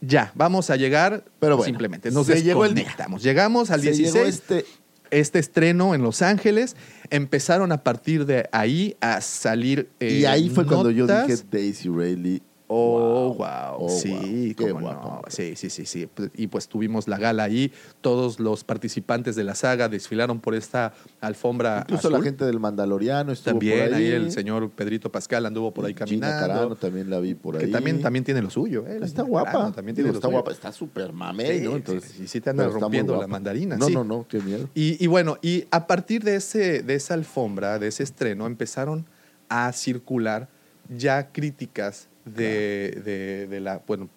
S4: ya, vamos a llegar
S3: Pero bueno,
S4: simplemente. Nos
S3: llegó el
S4: desconectamos. Llegamos al
S3: Se
S4: 16
S3: llegó este-
S4: este estreno en Los Ángeles. Empezaron a partir de ahí a salir.
S3: y
S4: eh,
S3: ahí fue cuando yo dije Daisy Rayleigh.
S4: Oh, wow.
S3: Oh,
S4: sí,
S3: wow. Qué guapa,
S4: no. Sí, sí, sí, sí. Y pues tuvimos la gala ahí. Todos los participantes de la saga desfilaron por esta alfombra.
S3: Incluso
S4: azul.
S3: la gente del Mandaloriano estuvo
S4: También
S3: por ahí.
S4: ahí el señor Pedrito Pascal anduvo por ahí
S3: Gina
S4: caminando.
S3: Carano también la vi por
S4: que
S3: ahí.
S4: también, también tiene lo suyo. ¿eh?
S3: Está
S4: Gina
S3: guapa.
S4: Carano también
S3: Digo,
S4: tiene lo
S3: está
S4: suyo.
S3: guapa, está súper mamey,
S4: Sí,
S3: Entonces,
S4: sí, sí te anda rompiendo la mandarina.
S3: No,
S4: sí.
S3: no, no, qué miedo.
S4: Y, y bueno, y a partir de, ese, de esa alfombra, de ese estreno, empezaron a circular ya críticas de, de- de la, bueno,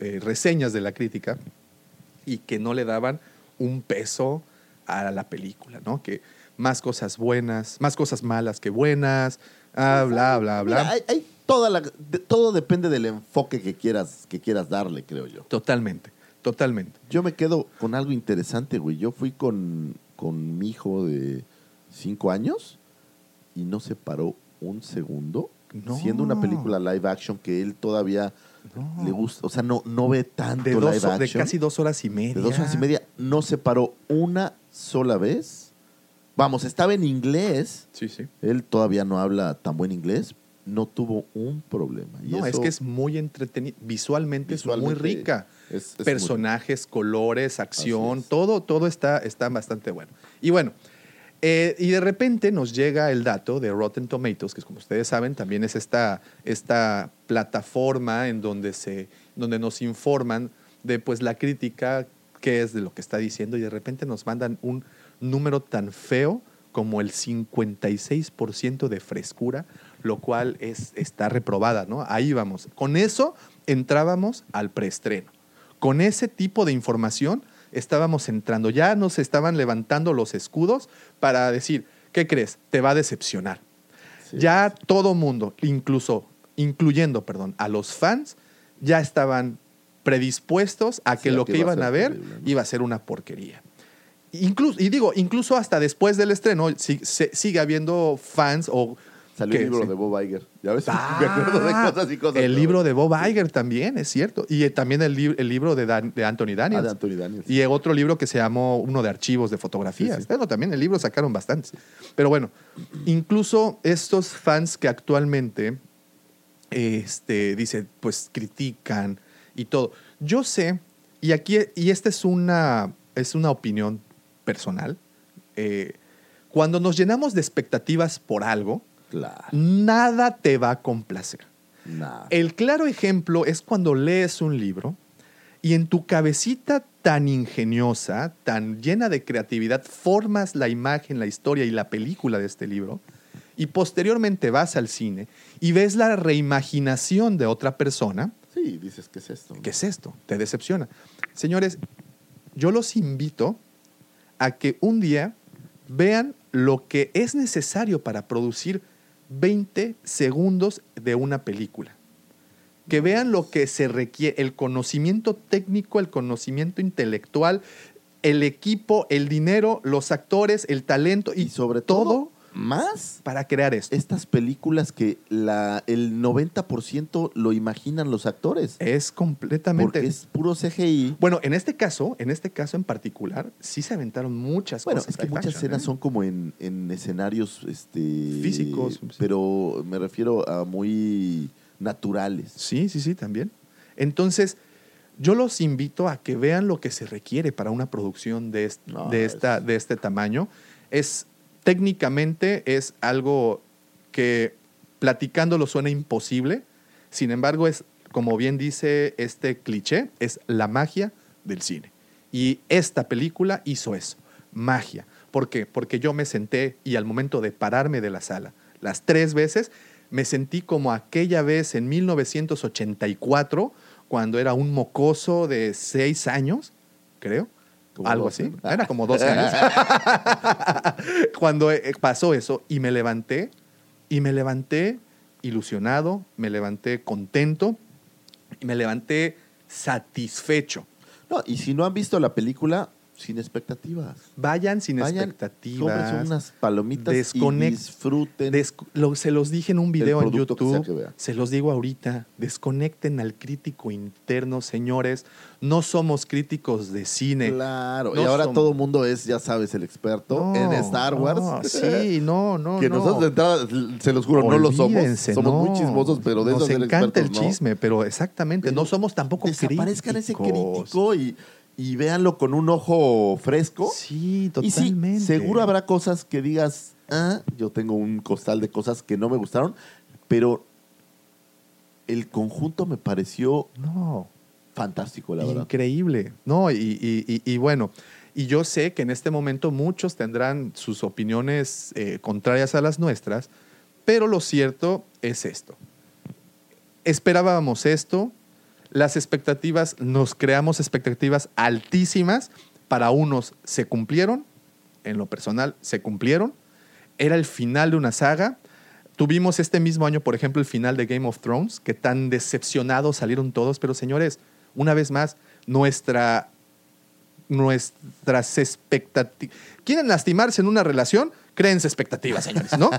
S4: eh, reseñas de la crítica y que no le daban un peso a la película, ¿no? Que más cosas buenas, más cosas malas que buenas, ah, bla, bla, bla.
S3: Mira, hay, hay toda la, de- todo depende del enfoque que quieras, que quieras darle, creo yo.
S4: Totalmente, totalmente.
S3: Yo me quedo con algo interesante, güey. Yo fui con, con mi hijo de cinco años y no se paró un segundo.
S4: No.
S3: Siendo una película live action que él todavía le gusta, o sea, no, no ve tanto
S4: De, dos,
S3: live
S4: de
S3: action.
S4: casi dos horas y media.
S3: De dos horas y media, no se paró una sola vez. Vamos, estaba en inglés.
S4: Sí, sí.
S3: Él todavía no habla tan buen inglés. No tuvo un problema. Y
S4: No, es
S3: eso-
S4: que es muy entretenido. Visualmente, es muy
S3: Visualmente
S4: rica.
S3: es- es muy
S4: Personajes, colores, acción,
S3: es.
S4: todo, todo está, está bastante bueno. Y bueno, eh, y de repente nos llega el dato de Rotten Tomatoes, que como ustedes saben, también es esta, esta plataforma en donde, se, donde nos informan de pues, la crítica, qué es de lo que está diciendo, y de repente nos mandan un número tan feo como el 56% de frescura, lo cual es, está reprobada, ¿no? Ahí vamos. Con eso entrábamos al preestreno. Con ese tipo de información estábamos entrando. Ya nos estaban levantando los escudos para decir, ¿qué crees? Te va a decepcionar. ya todo mundo, incluso, incluyendo, perdón, a los fans, ya estaban predispuestos a que
S3: Sí,
S4: lo
S3: que
S4: que
S3: iba a
S4: iban a ver
S3: terrible, ¿no?
S4: iba a ser una porquería. Incluso, y digo, incluso hasta después del estreno si- se- sigue habiendo fans o...
S3: Salió el libro
S4: sí.
S3: de Bob Iger. Ya ves, me acuerdo de
S4: Ah,
S3: cosas y cosas.
S4: El
S3: pero-
S4: libro de Bob Iger también, es cierto. Y eh, también el, lib- el libro de, Dan- de Anthony Daniels.
S3: Ah, de Anthony Daniels.
S4: Y otro libro que se llamó uno de archivos de fotografías.
S3: Sí, sí.
S4: Bueno, también el libro sacaron bastantes. Pero bueno, incluso estos fans que actualmente, este, dice, pues critican y todo. Yo sé, y aquí, y esta es una, es una opinión personal, eh, cuando nos llenamos de expectativas por algo,
S3: Claro.
S4: nada te va a complacer.
S3: Nada.
S4: El claro ejemplo es cuando lees un libro y en tu cabecita tan ingeniosa, tan llena de creatividad, formas la imagen, la historia y la película de este libro, y posteriormente vas al cine y ves la reimaginación de otra persona,
S3: Sí, dices, ¿qué es esto?
S4: ¿qué es esto? Te decepciona. Señores, yo los invito a que un día vean lo que es necesario para producir 20 segundos de una película. Que vean lo que se requiere, el conocimiento técnico, el conocimiento intelectual, el equipo, el dinero, los actores, el talento y,
S3: sobre
S4: todo,
S3: todo, más
S4: para crear esto.
S3: estas películas que la, el 90% lo imaginan los actores.
S4: Es completamente.
S3: Porque es puro CGI.
S4: Bueno, en este caso, en este caso en particular, sí se aventaron muchas
S3: Bueno,
S4: cosas.
S3: es que muchas escenas
S4: ¿eh?
S3: son como en, en escenarios este,
S4: Físicos.
S3: Pero me refiero a muy naturales.
S4: Sí, sí, sí, también. Entonces, yo los invito a que vean lo que se requiere para una producción de, est-
S3: No,
S4: de, esta, de este tamaño. Es técnicamente es algo que platicándolo suena imposible. Sin embargo, es, como bien dice este cliché, es la magia del cine. Y esta película hizo eso, magia. ¿Por qué? Porque yo me senté y al momento de pararme de la sala, las tres veces, me sentí como aquella vez en 1984, cuando era un mocoso de seis años, creo.
S3: Como
S4: Algo así. Era como 12 años. cuando eh, pasó eso y me levanté, y me levanté ilusionado, me levanté contento, y me levanté satisfecho.
S3: No, y si no han visto la película, sin expectativas.
S4: Vayan sin
S3: Vayan,
S4: expectativas.
S3: cómprense unas palomitas y disfruten.
S4: Lo- se los dije en un video en
S3: que
S4: YouTube.
S3: que.
S4: Se los digo ahorita. Desconecten al crítico interno, señores. No somos críticos de cine.
S3: Claro,
S4: No
S3: y ahora
S4: somos-
S3: todo el mundo es, ya sabes, el experto
S4: No,
S3: en Star Wars.
S4: no, sí, no, no.
S3: que
S4: no.
S3: nosotros de entrada, se los juro, no lo somos. Somos muy chismosos, pero de
S4: Nos
S3: eso
S4: encanta el
S3: expertos, no.
S4: chisme, pero exactamente. no somos tampoco
S3: Desaparezcan ese
S4: críticos.
S3: crítico y, y véanlo con un ojo fresco.
S4: Sí,
S3: Y sí,
S4: totalmente.
S3: seguro habrá cosas que digas, ah, yo tengo un costal de cosas que no me gustaron, pero el conjunto me pareció
S4: No.
S3: fantástico, la verdad.
S4: Increíble. No, y, y- y- y bueno, y yo sé que en este momento muchos tendrán sus opiniones eh, contrarias a las nuestras, pero lo cierto es esto. Esperábamos esto, las expectativas, nos creamos expectativas altísimas, para unos se cumplieron, en lo personal se cumplieron, era el final de una saga. Tuvimos este mismo año, por ejemplo, el final de Game of Thrones, que tan decepcionados salieron todos, pero señores, una vez más, nuestra, nuestras expectativas... ¿Quieren lastimarse en una relación? Créense expectativas, señores, ¿no?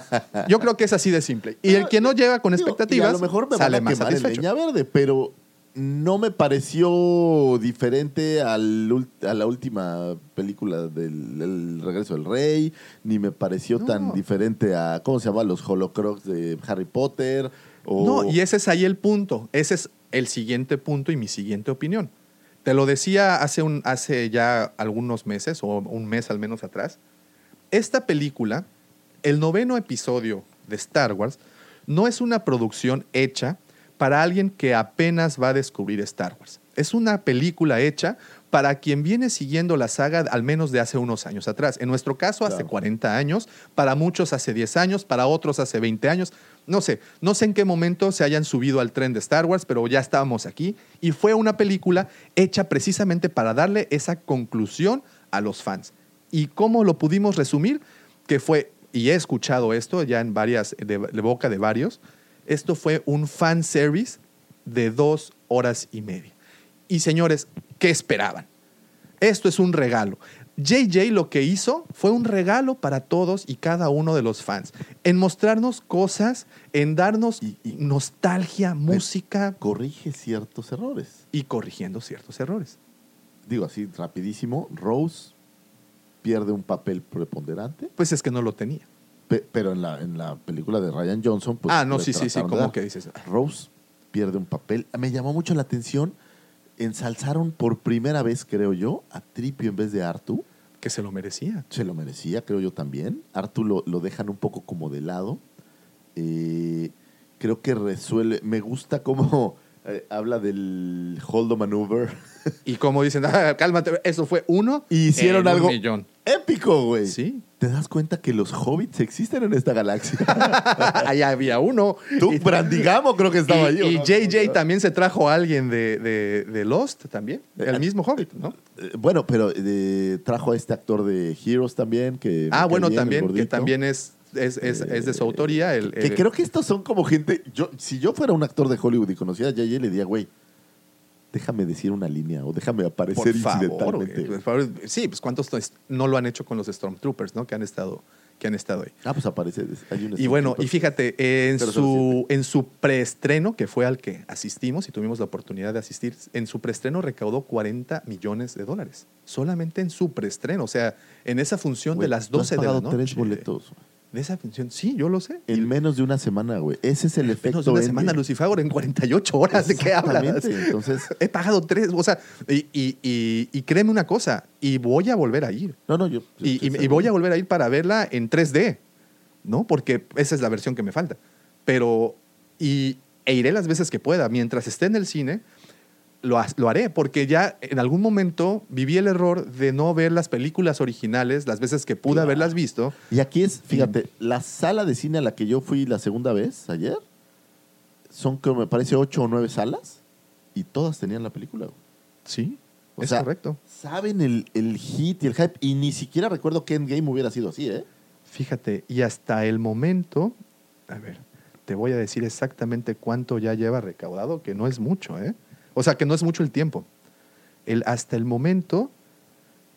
S4: Yo creo que es así de simple. Y el que no llega con
S3: Digo,
S4: expectativas
S3: y a lo mejor me
S4: sale
S3: van a
S4: más satisfecho.
S3: leña verde, pero no me pareció diferente al a la última película del El Regreso del Rey, ni me pareció tan diferente a, ¿cómo se llama? Los Holocrux de Harry Potter. O...
S4: No, y ese es ahí el punto. Ese es el siguiente punto y mi siguiente opinión. Te lo decía hace, un, hace ya algunos meses, o un mes al menos atrás. Esta película, el noveno episodio de Star Wars, no es una producción hecha para alguien que apenas va a descubrir Star Wars. Es una película hecha para quien viene siguiendo la saga al menos de hace unos años atrás. En nuestro caso, hace 40 años, para muchos hace 10 años, para otros hace 20 años. No sé, no sé en qué momento se hayan subido al tren de Star Wars, pero ya estábamos aquí. Y fue una película hecha precisamente para darle esa conclusión a los fans. ¿Y cómo lo pudimos resumir? Que fue, y he escuchado esto ya en varias, de, de boca de varios, esto fue un fan service de dos horas y media. Y señores, ¿qué esperaban? Esto es un regalo. JJ lo que hizo fue un regalo para todos y cada uno de los fans, en mostrarnos cosas, en darnos nostalgia, música.
S3: Corrige ciertos errores.
S4: Y corrigiendo ciertos errores.
S3: Digo así, rapidísimo, Rose pierde un papel preponderante.
S4: Pues es que no lo tenía.
S3: Pe- pero en la, en la película de Ryan Johnson, pues.
S4: Ah, no, sí, sí, sí, ¿cómo que dices?
S3: Rose pierde un papel. Me llamó mucho la atención. Ensalzaron por primera vez, creo yo, a Tripio en vez de Artu.
S4: Que se lo merecía.
S3: Se lo merecía, creo yo también. Artu lo, lo dejan un poco como de lado. Eh, creo que resuelve. Me gusta cómo Eh, habla del Holdo Maneuver.
S4: Y como dicen, "Ah, cálmate, eso fue uno.
S3: Y hicieron algo
S4: millón.
S3: épico, güey.
S4: Sí.
S3: ¿Te das cuenta que los hobbits existen en esta galaxia?
S4: Ahí había uno.
S3: Tú, Brandigamo creo que estaba
S4: y,
S3: ahí. ¿o
S4: y
S3: no?
S4: JJ también se trajo a alguien de, de- de Lost también. El mismo Hobbit, ¿no?
S3: Eh, Bueno, pero eh, trajo a este actor de Heroes también. Que
S4: Ah, bueno,
S3: bien,
S4: también, que también es, es, es, es de su autoría. El,
S3: Que
S4: el-
S3: creo que estos son como gente. Yo, si yo fuera un actor de Hollywood y conociera a JJ, le diría, güey, déjame decir una línea o déjame aparecer
S4: por favor,
S3: incidentalmente.
S4: por favor. Sí, pues cuántos no lo han hecho con los Stormtroopers, ¿no? Que han estado, que han estado ahí.
S3: Ah, pues aparece. Hay un
S4: Y bueno, y fíjate, en
S3: Pero
S4: su, en su preestreno, que fue al que asistimos y tuvimos la oportunidad de asistir, en su preestreno recaudó 40 millones de dólares. Solamente en su preestreno. O sea, en esa función de las
S3: tú has
S4: 12 de la noche.
S3: tres boletos.
S4: De esa función, sí, yo lo sé.
S3: En menos de una semana, güey. Ese es el efecto.
S4: Menos de una
S3: Endgame.
S4: semana, Lucifer, en 48 horas. ¿De qué hablas?
S3: Entonces-
S4: He pagado tres. O sea, y, y- y- y créeme una cosa, y voy a volver a ir.
S3: No, no, yo. yo
S4: Y, voy a volver a ir para verla en 3D, ¿no? Porque esa es la versión que me falta. Pero, y, e iré las veces que pueda. Mientras esté en el cine, lo, ha- lo haré, porque ya en algún momento viví el error de no ver las películas originales las veces que pude haberlas visto.
S3: Y aquí es, fíjate, la sala de cine a la que yo fui la segunda vez ayer son, como me parece, ocho o nueve salas y todas tenían la película.
S4: Sí,
S3: O
S4: es
S3: sea,
S4: correcto.
S3: Saben el, el hit y el hype y ni siquiera recuerdo que Endgame hubiera sido así, ¿eh?
S4: Fíjate, y hasta el momento, a ver, te voy a decir exactamente cuánto ya lleva recaudado, que no es mucho, ¿eh? O sea, que no es mucho el tiempo. El, hasta el momento,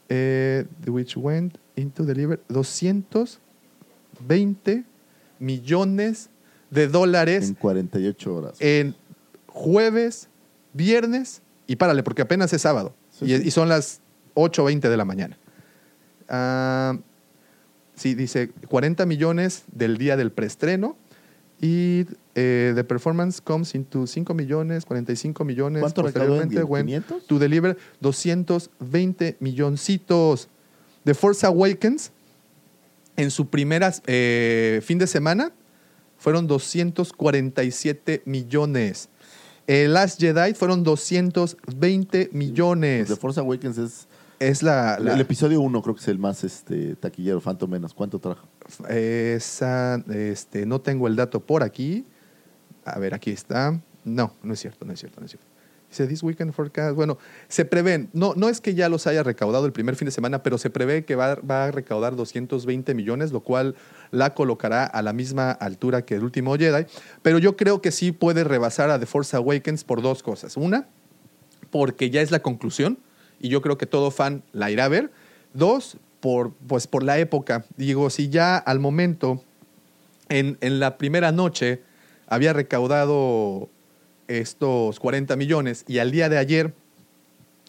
S4: eh, Which Went into Deliver, 220 millones de dólares
S3: En 48 horas.
S4: en jueves, viernes y párale, porque apenas es sábado.
S3: Sí,
S4: y,
S3: sí.
S4: y son las 8.20 de la mañana. Ah, sí, dice 40 millones del día del preestreno. Y eh, the performance comes into 5 millones, 45 millones.
S3: ¿Cuánto
S4: posteriormente went
S3: ¿500?
S4: To deliver 220 milloncitos. The Force Awakens, en su primera eh, fin de semana, fueron 247 millones. El Last Jedi fueron 220 millones.
S3: The Force Awakens es.
S4: Es la, la-
S3: El episodio 1 creo que es el más este, taquillero, Phantom Menace. ¿Cuánto trajo?
S4: esa, este, no tengo el dato por aquí. A ver, aquí está. No, no es cierto, no es cierto, no es cierto. Dice This Weekend Forecast. Bueno, se prevén, no, no es que ya los haya recaudado el primer fin de semana, pero se prevé que va, a recaudar 220 millones, lo cual la colocará a la misma altura que el último Jedi. Pero yo creo que sí puede rebasar a The Force Awakens por dos cosas. Una, porque ya es la conclusión y yo creo que todo fan la irá a ver. Dos, por, pues por la época. Digo, si ya al momento, en, en la primera noche, había recaudado estos 40 millones y al día de ayer,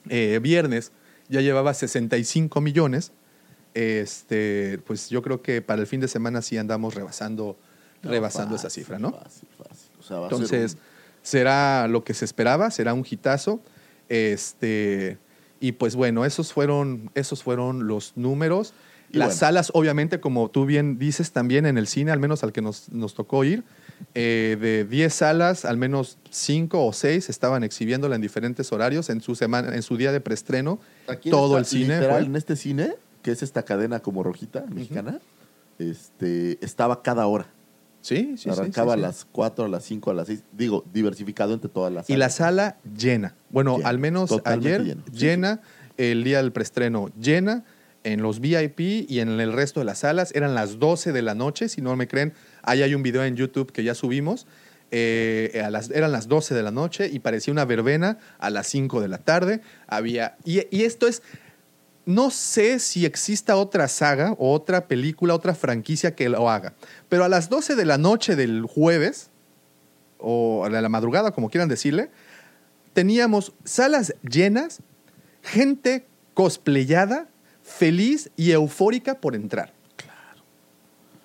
S4: eh, viernes, ya llevaba 65 millones, este, pues yo creo que para el fin de semana sí andamos rebasando,
S3: No,
S4: rebasando esa cifra, ¿no?
S3: Fácil, fácil. O sea, va a ser
S4: Entonces, será lo que se esperaba, será un hitazo. Este, y pues bueno, esos fueron, esos fueron los números.
S3: Y
S4: Las
S3: bueno.
S4: salas, obviamente, como tú bien dices, también en el cine, al menos al que nos, nos tocó ir, eh, de 10 salas, al menos 5 o 6 estaban exhibiéndola en diferentes horarios en su, semana, en su día de preestreno.
S3: Aquí
S4: Todo el cine.
S3: Literal, en este cine, que es esta cadena como rojita, mexicana, este, estaba cada hora.
S4: Sí, sí,
S3: Arrancaba
S4: sí, sí.
S3: a las 4, a las 5, a las 6. Digo, diversificado entre todas las
S4: Y la
S3: salas.
S4: sala llena. Bueno,
S3: Llena,
S4: al menos
S3: totalmente
S4: ayer
S3: llena.
S4: Llena, el día del preestreno llena, en los VIP y en el resto de las salas. Eran las 12 de la noche, si no me creen. Ahí hay un video en YouTube que ya subimos. Eh, a las, eran las 12 de la noche y parecía una verbena a las 5 de la tarde. Había, y, esto es, no sé si exista otra saga o otra película, otra franquicia que lo haga, pero a las 12 de la noche del jueves, o a la madrugada, como quieran decirle, teníamos salas llenas, gente cosplayada, feliz y eufórica por entrar.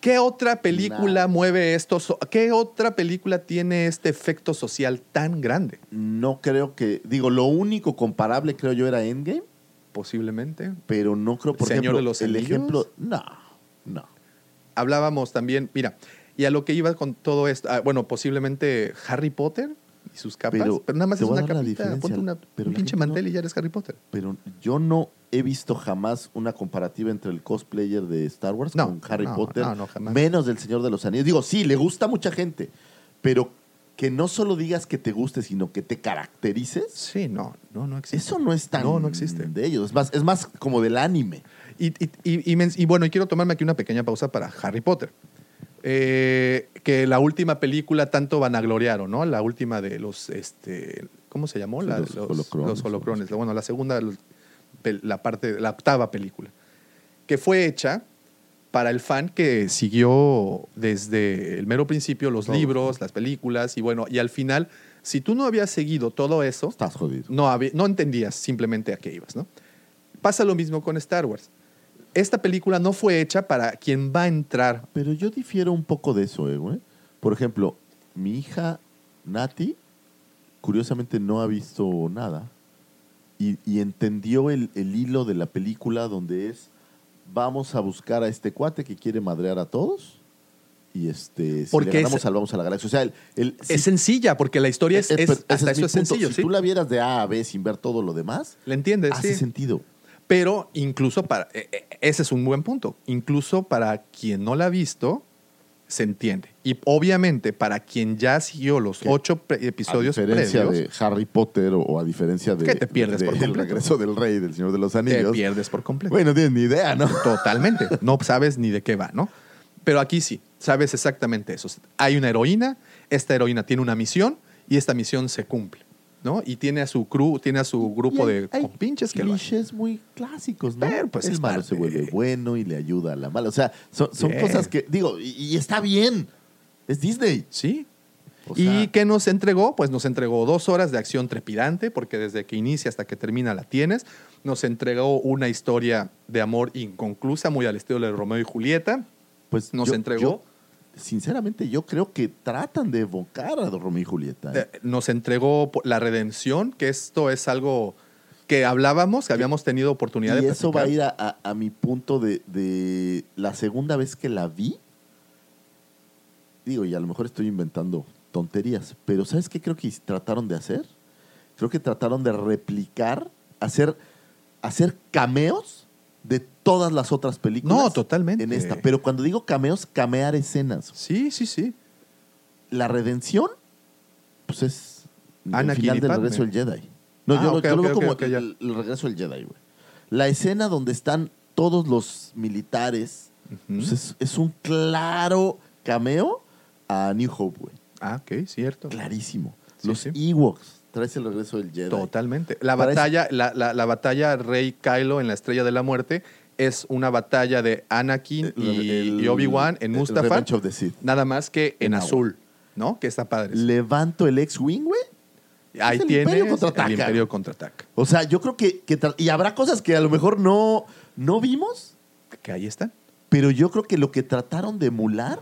S4: ¿Qué otra película mueve esto? ¿Qué otra película tiene este efecto social tan grande?
S3: No creo que. Digo, lo único comparable creo yo era Endgame,
S4: Posiblemente.
S3: pero no creo, por
S4: Señor
S3: ejemplo,
S4: de los
S3: el
S4: Anillos.
S3: ejemplo. No, no.
S4: Hablábamos también, mira, y a lo que iba con todo esto, ah, bueno, posiblemente Harry Potter, y sus capas, pero,
S3: Pero
S4: nada más es una capita,
S3: diferencia.
S4: ponte una,
S3: Pero
S4: un pinche
S3: no-
S4: mantel y ya eres Harry Potter.
S3: Pero yo no he visto jamás una comparativa entre el cosplayer de Star Wars
S4: No,
S3: con Harry
S4: no,
S3: Potter,
S4: no, no, jamás.
S3: menos del Señor de los Anillos. Digo, sí, le gusta a mucha gente, pero que no solo digas que te guste, sino que te caracterices.
S4: Sí, no, no, no existe.
S3: Eso no es tan
S4: No, no existe.
S3: de ellos. Es más, es más como del anime.
S4: Y, y- y- y men- y bueno, quiero tomarme aquí una pequeña pausa para Harry Potter. Eh, que la última película tanto vanagloriaron, ¿no? La última de los, este, ¿cómo se llamó?
S3: Sí,
S4: La-
S3: los holocrones.
S4: los holocrones. Bueno, la segunda, los- la parte, la octava película, que fue hecha para el fan que siguió desde el mero principio los
S3: Todo.
S4: libros, las películas y bueno, y al final, si tú no habías seguido todo eso,
S3: Estás jodido.
S4: no, no entendías simplemente a qué ibas, ¿no? Pasa lo mismo con Star Wars. Esta película no fue hecha para quien va a entrar.
S3: Pero yo difiero un poco de eso, eh, güey. Por ejemplo, mi hija Nati, curiosamente no ha visto nada. Y, y entendió el, el hilo de la película donde es, vamos a buscar a este cuate que quiere madrear a todos. Y este, si
S4: Porque
S3: le ganamos,
S4: es-
S3: salvamos a la galaxia. O sea, el, el-
S4: Es
S3: si-
S4: sencilla, porque la historia es,
S3: eh,
S4: es- hasta
S3: es
S4: eso es
S3: punto.
S4: sencillo,
S3: Si
S4: ¿sí?
S3: tú la vieras de A a B sin ver todo lo demás,
S4: ¿Le entiendes?
S3: hace
S4: Sí.
S3: sentido.
S4: Pero incluso para. eh, eh, ese es un buen punto. Incluso para quien no la ha visto, se entiende. Y obviamente, para quien ya siguió los ocho episodios
S3: a diferencia
S4: previos,
S3: de Harry Potter o, o a diferencia de,
S4: Que te pierdes
S3: de-
S4: por completo.
S3: regreso del rey del Señor de los
S4: te
S3: Anillos.
S4: pierdes por completo.
S3: Bueno, no tienes ni idea, ¿no?
S4: Totalmente. No sabes ni de qué va, ¿no? Pero aquí sí, sabes exactamente eso. Hay una heroína, esta heroína tiene una misión y esta misión se cumple, ¿no? Y tiene a su crew, tiene a su grupo
S3: hay-
S4: de
S3: hay
S4: compinches que lo hacen.
S3: muy clásicos, ¿no?
S4: Pero, pues,
S3: el
S4: es
S3: malo
S4: parte.
S3: se vuelve bueno y le ayuda a la mala. O sea, son, cosas que, digo, y, y está bien. Es Disney.
S4: Sí.
S3: O
S4: ¿Y qué nos entregó? Pues nos entregó dos horas de acción trepidante, porque desde que inicia hasta que termina la tienes. Nos entregó una historia de amor inconclusa, muy al estilo de Romeo y Julieta.
S3: pues
S4: nos
S3: yo-
S4: entregó.
S3: yo, sinceramente, yo creo que tratan de evocar a Romeo y Julieta. ¿eh?
S4: Eh, Nos entregó la redención, que esto es algo que hablábamos, que habíamos tenido oportunidad
S3: y
S4: de
S3: eso va a ir a, a- a mi punto de, de la segunda vez que la vi. Digo, y a lo mejor estoy inventando tonterías, pero ¿sabes qué creo que trataron de hacer? Creo que trataron de replicar, hacer, hacer cameos de todas las otras películas.
S4: No, totalmente.
S3: En esta. Pero cuando digo cameos, camear escenas.
S4: Sí, sí, sí.
S3: La redención, pues es el
S4: Anakin
S3: final del
S4: Padme.
S3: regreso del Jedi. No,
S4: Ah,
S3: yo, lo- yo lo veo como el, el regreso del Jedi, güey. La escena donde están todos los militares, pues es, es un claro cameo a New Hope, güey.
S4: Ah, ok, cierto.
S3: Clarísimo.
S4: Sí,
S3: los
S4: sí.
S3: Ewoks, traes el regreso del Jedi.
S4: Totalmente. La
S3: Parece-
S4: batalla, la, la- la batalla Rey Kylo en la Estrella de la Muerte es una batalla de Anakin
S3: El-
S4: y, Obi-Wan en Mustafar.
S3: Revenge of the Sith.
S4: Nada más que en, azul, ¿no? Que está padre.
S3: Levanto el X-Wing, güey.
S4: Ahí
S3: el
S4: tienes
S3: Imperio contraataca.
S4: el Imperio contraataca.
S3: O sea, yo creo que, que y habrá cosas que a lo mejor no, no vimos,
S4: Que ahí están.
S3: pero yo creo que lo que trataron de emular,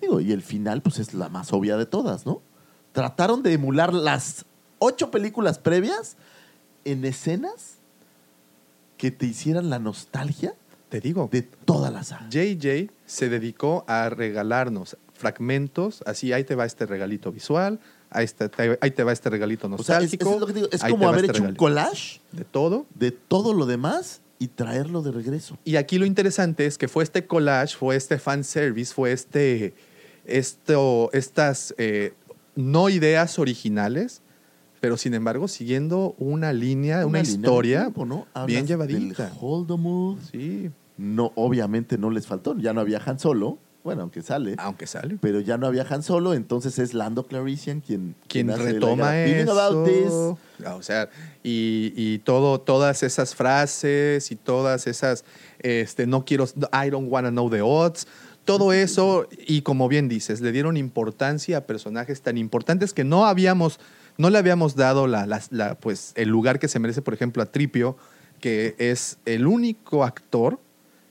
S3: digo, y el final pues es la más obvia de todas, ¿no? Trataron de emular las ocho películas previas en escenas que te hicieran la nostalgia
S4: Te digo,
S3: de toda la saga.
S4: JJ se dedicó a regalarnos fragmentos, así ahí te va este regalito visual, ahí, está- te- ahí te va este regalito
S3: O sea, es,
S4: nostálgico.
S3: es lo que digo, es como haber
S4: este
S3: hecho un
S4: regalito.
S3: collage
S4: de todo.
S3: de todo lo demás y traerlo de regreso.
S4: Y aquí lo interesante es que fue este collage, fue este fanservice, fue este, esto, estas eh, no ideas originales, pero sin embargo siguiendo una línea, una,
S3: línea
S4: historia
S3: tiempo, ¿no?
S4: Bien
S3: del
S4: llevadita.
S3: Holodomor.
S4: Sí,
S3: No, obviamente no les faltó, ya no había Han Solo, bueno, aunque sale,
S4: aunque sale.
S3: pero ya no había Han Solo, entonces es Lando Calrissian quien,
S4: quien
S3: la
S4: retoma.
S3: Thinking about this.
S4: eso. Ah, O sea, y, y todo, todas esas frases y todas esas, este, no quiero, I don't wanna know the odds. Todo eso, y como bien dices, le dieron importancia a personajes tan importantes que no habíamos, no le habíamos dado la, la- la, pues, el lugar que se merece, por ejemplo, a Tripio, que es el único actor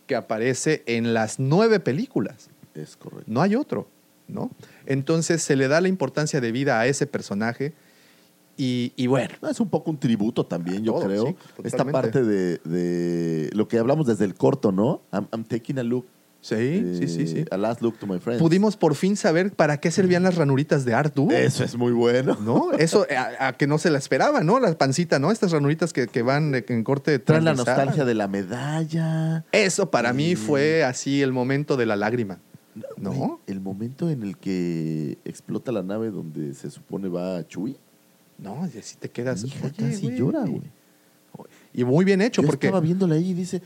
S4: que aparece en las nueve películas.
S3: Es correcto.
S4: No hay otro, ¿no? Entonces se le da la importancia de vida a ese personaje y, y bueno,
S3: No, es un poco un tributo también, yo
S4: Todo,
S3: creo.
S4: sí,
S3: Esta parte de, de lo que hablamos desde el corto, ¿no? I'm, I'm taking a look
S4: Sí, sí, sí, sí.
S3: A Last Look to My Friends.
S4: Pudimos por fin saber para qué servían las ranuritas de Artu.
S3: Eso es muy bueno.
S4: ¿No? Eso a, a que no se la esperaba, ¿no? La pancita, ¿no? Estas ranuritas que, que van eh, en corte
S3: Traen la nostalgia de la medalla.
S4: Eso para mí fue así el momento de la lágrima. ¿No?
S3: El momento en el que explota la nave donde se supone va Chuy.
S4: No, y así te quedas.
S3: Hija
S4: oye,
S3: casi
S4: güey.
S3: llora, güey.
S4: Y muy bien hecho,
S3: Yo
S4: porque.
S3: estaba viéndola ahí y dice,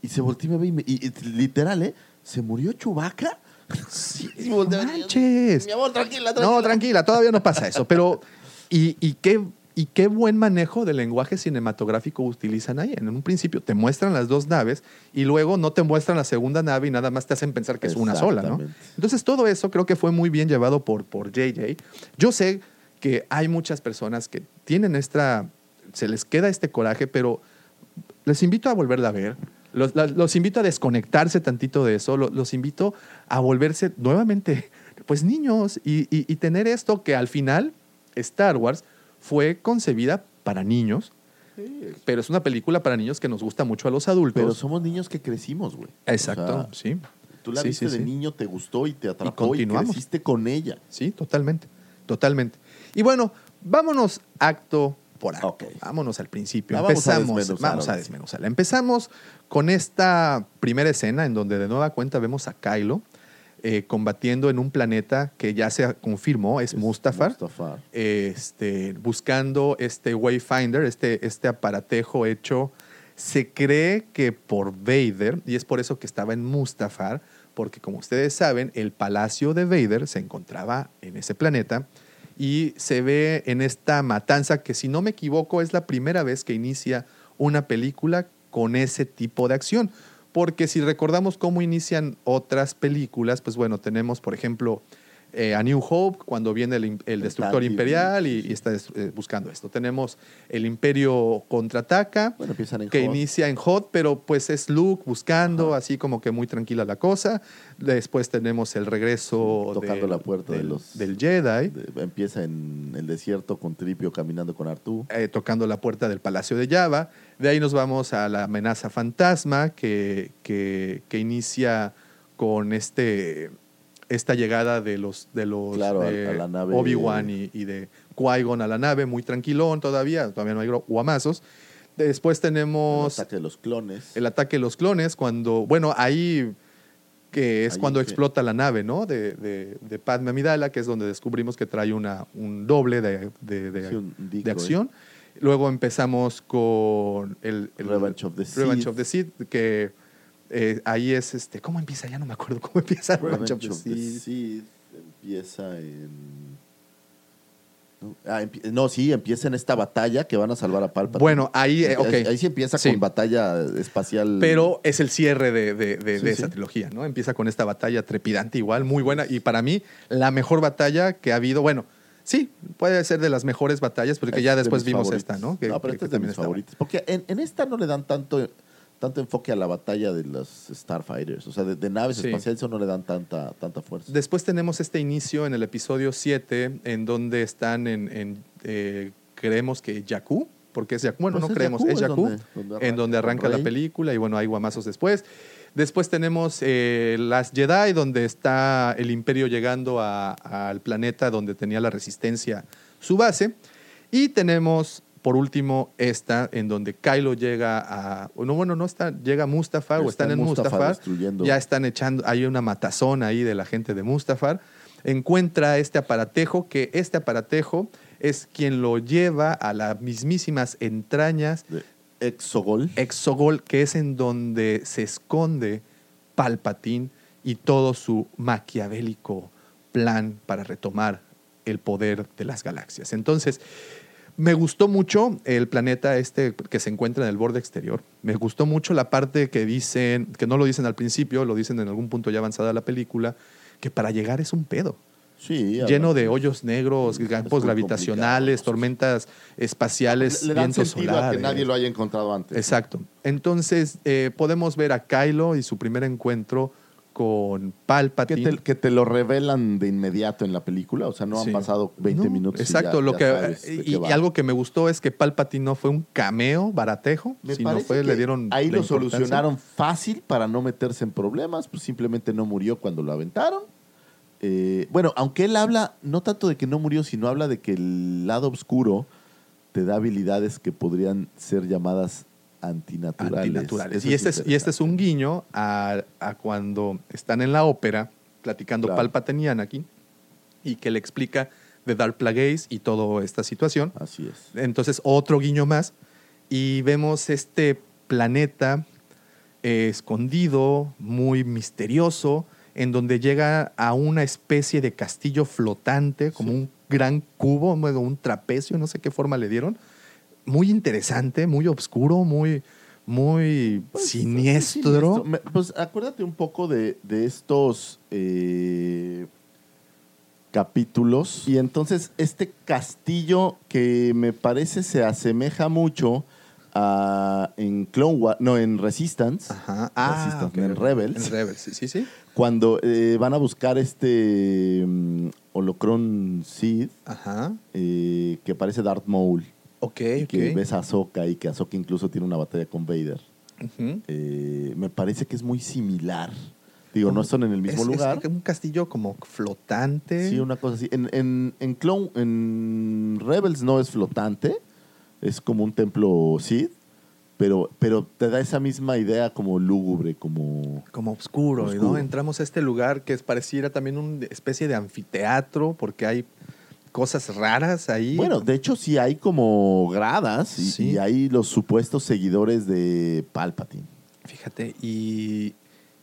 S3: y se volteó y me ve y, me- y- y literal, ¿eh? ¿Se murió Chubaca? Sí, yo,
S4: manches.
S3: Mi amor, tranquila, tranquila.
S4: No, tranquila, todavía no pasa eso. Pero, y, y qué, y qué buen manejo del lenguaje cinematográfico utilizan ahí. En un principio te muestran las dos naves y luego no te muestran la segunda nave y nada más te hacen pensar que es una sola, ¿no? Entonces todo eso creo que fue muy bien llevado por, por JJ. Yo sé que hay muchas personas que tienen esta, se les queda este coraje, pero les invito a volverla a ver. Los, los invito a desconectarse tantito de eso. lo- Los, invito a volverse nuevamente, pues niños, y, y- y tener esto que al final Star Wars fue concebida para niños, pero es una película para niños que nos gusta mucho a los adultos.
S3: Pero somos niños que crecimos, güey.
S4: Exacto,
S3: O sea,
S4: sí.
S3: Tú la
S4: Sí,
S3: viste
S4: sí,
S3: de niño, te gustó y te atrapó y,
S4: continuamos.
S3: creciste con ella.
S4: Sí, totalmente, totalmente. Y bueno, vámonos acto por acto. Vámonos al principio.
S3: La vamos a
S4: Empezamos, vamos a desmenuzarla. Empezamos con esta primera escena en donde de nueva cuenta vemos a Kylo eh, combatiendo en un planeta que ya se confirmó, es, Mustafar.
S3: Mustafar.
S4: Este, buscando este Wayfinder, este, este aparatejo hecho, se cree que por Vader, y es por eso que estaba en Mustafar, porque como ustedes saben, el palacio de Vader se encontraba en ese planeta y se ve en esta matanza que si no me equivoco es la primera vez que inicia una película con ese tipo de acción. Porque si recordamos cómo inician otras películas, pues bueno, tenemos por ejemplo eh, A New Hope, cuando viene el, destructor imperial y, y está eh, buscando esto. Tenemos el imperio contraataca,
S3: Bueno, empiezan en
S4: que inicia en Hot, pero pues es Luke buscando, así como que muy tranquila la cosa. Después tenemos el regreso
S3: Tocando
S4: de-
S3: la puerta de
S4: del,
S3: los-
S4: del Jedi.
S3: De- empieza en el desierto con Tripio caminando con Artú.
S4: eh, tocando la puerta del Palacio de Java. De ahí nos vamos a la amenaza fantasma que, que, que inicia con este, esta llegada de los, de los
S3: Claro,
S4: de Obi-Wan y, y de Qui-Gon a la nave, muy tranquilón todavía, todavía no hay guamazos. Después
S3: El
S4: tenemos
S3: ataque de los clones.
S4: el ataque de los clones, cuando, bueno, ahí que es
S3: Ahí
S4: cuando explota la nave, ¿no? De, de, de Padme Amidala, que es donde descubrimos que trae una, un doble de, de- de-
S3: Sí, un
S4: acción. Luego empezamos con el, el
S3: Revenge of the
S4: Revenge of the Sith, que eh, ahí es este. ¿Cómo empieza? Ya no me acuerdo cómo empieza
S3: empieza en... No, ah, no, sí, empieza en esta batalla que van a salvar a Palpatine.
S4: Bueno, ahí, eh, ok.
S3: Ahí, ahí sí empieza
S4: Sí.
S3: con batalla espacial.
S4: Pero es el cierre de, de- de-
S3: Sí,
S4: de
S3: sí.
S4: esa trilogía, ¿no? Empieza con esta batalla trepidante, igual, muy buena. Y para mí, la mejor batalla que ha habido. Bueno, sí, puede ser de las mejores batallas, porque ya
S3: de
S4: después vimos
S3: favoritos.
S4: esta, ¿no? Que-
S3: no, pero
S4: que-
S3: esta es de mis favoritos. Porque en, en esta no le dan tanto, tanto enfoque a la batalla de los Starfighters. O sea, de, de naves
S4: Sí.
S3: espaciales eso no le dan tanta, tanta fuerza.
S4: Después tenemos este inicio en el episodio 7, en donde están en, en, eh, creemos que Jakku, porque es Jakku, bueno,
S3: Pues
S4: no
S3: es
S4: creemos,
S3: Jakku,
S4: es Jakku,
S3: donde- donde arranca
S4: en donde arranca la película y bueno, hay guamazos después. Después tenemos eh, las Jedi, donde está el imperio llegando al planeta donde tenía la resistencia su base. Y tenemos, por último, esta, en donde Kylo llega a... No, bueno, no está, llega a Mustafar o
S3: Está
S4: están
S3: en Mustafar
S4: Mustafar. Ya están echando, hay una matazón ahí de la gente de Mustafar. Encuentra este aparatejo, que este aparatejo es quien lo lleva a las mismísimas entrañas
S3: Exogol.
S4: Exogol, que es en donde se esconde Palpatine y todo su maquiavélico plan para retomar el poder de las galaxias. Entonces, me gustó mucho el planeta este que se encuentra en el borde exterior. Me gustó mucho la parte que dicen, que no lo dicen al principio, lo dicen en algún punto ya avanzada la película, que para llegar es un pedo.
S3: Sí,
S4: Lleno de hoyos negros, campos gravitacionales, tormentas espaciales,
S3: le
S4: vientos
S3: a que
S4: solares.
S3: nadie lo haya encontrado antes.
S4: Exacto. Entonces, eh, podemos ver a Kylo y su primer encuentro con
S3: Que
S4: Palpatine.
S3: te, que te lo revelan de inmediato en la película, o sea, no
S4: Sí.
S3: han pasado 20
S4: No,
S3: minutos. y
S4: Exacto,
S3: ya-
S4: lo
S3: ya
S4: que
S3: sabes de
S4: y, y algo que me gustó es que Palpatine no fue un cameo baratejo,
S3: Me
S4: sino fue
S3: que
S4: le dieron
S3: ahí lo solucionaron fácil para no meterse en problemas, pues simplemente no murió cuando lo aventaron. Eh, bueno, aunque él habla no tanto de que no murió, sino habla de que el lado oscuro te da habilidades que podrían ser llamadas antinaturales.
S4: antinaturales. Y
S3: es
S4: este, es, y este es un guiño a, a cuando están en la ópera platicando
S3: Claro.
S4: Palpatine y Anakin y que le explica de Dark Plagueis y toda esta situación.
S3: Así es.
S4: Entonces, otro guiño más. Y vemos este planeta eh, escondido, muy misterioso, en donde llega a una especie de castillo flotante, como un gran cubo, un trapecio, no sé qué forma le dieron. Muy interesante, muy oscuro, muy, muy siniestro.
S3: Siniestro. Me- Pues acuérdate un poco de, de estos eh, capítulos. Y entonces este castillo que me parece se asemeja mucho a en Clone Wars, no, en Resistance.
S4: Ah,
S3: Resistance,
S4: ok,
S3: en. Rebels.
S4: En Rebels, sí, sí, sí.
S3: Cuando eh, van a buscar este mm, Holocron Seed,
S4: Ajá.
S3: eh, que parece Darth Maul.
S4: Ok,
S3: y Que ves a Ahsoka y que Ahsoka incluso tiene una batalla con Vader. Eh, me parece que es muy similar. Digo, no son en el mismo
S4: Es- es
S3: lugar.
S4: un castillo como flotante.
S3: Sí, una cosa así. En, en, en Clone, en Rebels no es flotante, es como un templo Sith, pero, pero te da esa misma idea como lúgubre, como...
S4: como oscuro,
S3: Oscuro.
S4: ¿no? Entramos a este lugar que es, pareciera también una especie de anfiteatro porque hay cosas raras ahí.
S3: Bueno, de hecho sí hay como gradas y,
S4: Sí.
S3: y hay los supuestos seguidores de Palpatine.
S4: Fíjate, y,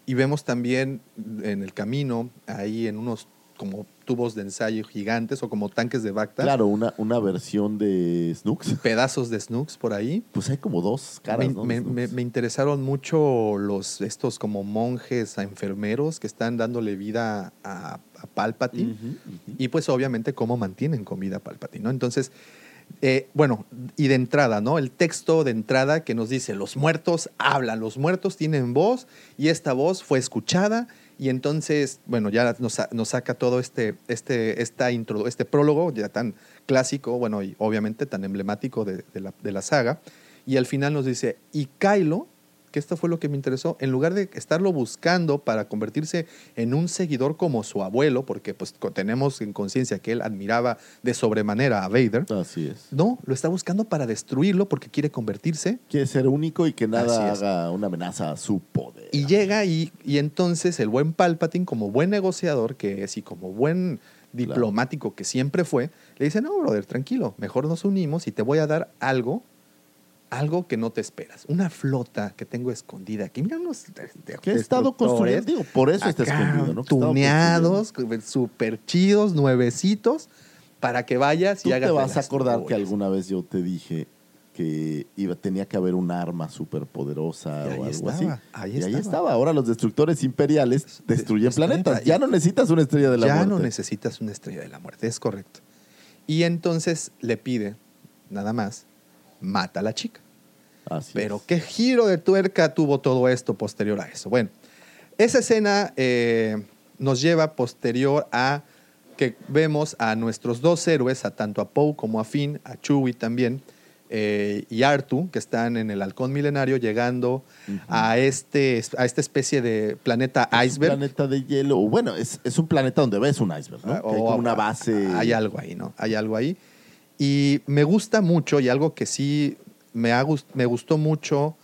S4: y vemos también en el camino, ahí en unos como tubos de ensayo gigantes o como tanques de Bacta,
S3: Claro, una, una versión de Snooks.
S4: pedazos de Snooks por ahí.
S3: Pues hay como dos caras,
S4: me,
S3: ¿no?
S4: me interesaron mucho los estos como monjes a enfermeros que están dándole vida a, a Palpatine y pues obviamente cómo mantienen con vida a Palpatine, ¿no? Entonces, eh, bueno, y de entrada, ¿no? El texto de entrada que nos dice, los muertos hablan, los muertos tienen voz y esta voz fue escuchada y entonces, bueno, ya nos, nos saca todo este, este, esta intro, este prólogo ya tan clásico, bueno, y obviamente tan emblemático de, de la, de la saga, y al final nos dice, y Kylo, que esto fue lo que me interesó, en lugar de estarlo buscando para convertirse en un seguidor como su abuelo, porque pues tenemos en conciencia que él admiraba de sobremanera a Vader,
S3: Así es.
S4: no, lo está buscando para destruirlo porque quiere convertirse
S3: Quiere ser único y que nada haga una amenaza a su poder.
S4: Y llega y, y entonces el buen Palpatine, como buen negociador que es y como buen diplomático que siempre fue, le dice, no, brother, tranquilo, mejor nos unimos y te voy a dar algo, algo que no te esperas. Una flota que tengo escondida aquí. Mira unos
S3: Que he estado construyendo, digo, por eso está escondido, ¿no?
S4: Tuneados, súper chidos, nuevecitos, para que vayas
S3: Tú
S4: y
S3: te
S4: hagas de
S3: vas a acordar que alguna vez yo te dije que iba, tenía que haber un arma súper poderosa o algo
S4: estaba,
S3: así.
S4: ahí
S3: y ahí
S4: estaba.
S3: Ahora los destructores imperiales destruyen planetas. Ya no necesitas una estrella de la
S4: ya
S3: muerte.
S4: no necesitas una estrella de la muerte, es correcto. Y entonces le pide, nada más, mata a la chica.
S3: Así
S4: Pero
S3: es.
S4: qué giro de tuerca tuvo todo esto posterior a eso. Bueno, esa escena eh, nos lleva posterior a que vemos a nuestros dos héroes, a tanto a Poe como a Finn, a Chewie también, eh, y Artu, que están en el halcón milenario llegando a, este, a esta especie de planeta
S3: Es un
S4: iceberg.
S3: planeta de hielo. Bueno, es, es un planeta donde ves un iceberg, ¿no?
S4: Ah,
S3: Que hay como una base.
S4: Hay algo ahí, ¿no? Hay algo ahí. Y me gusta mucho, y algo que sí me, ha me gustó mucho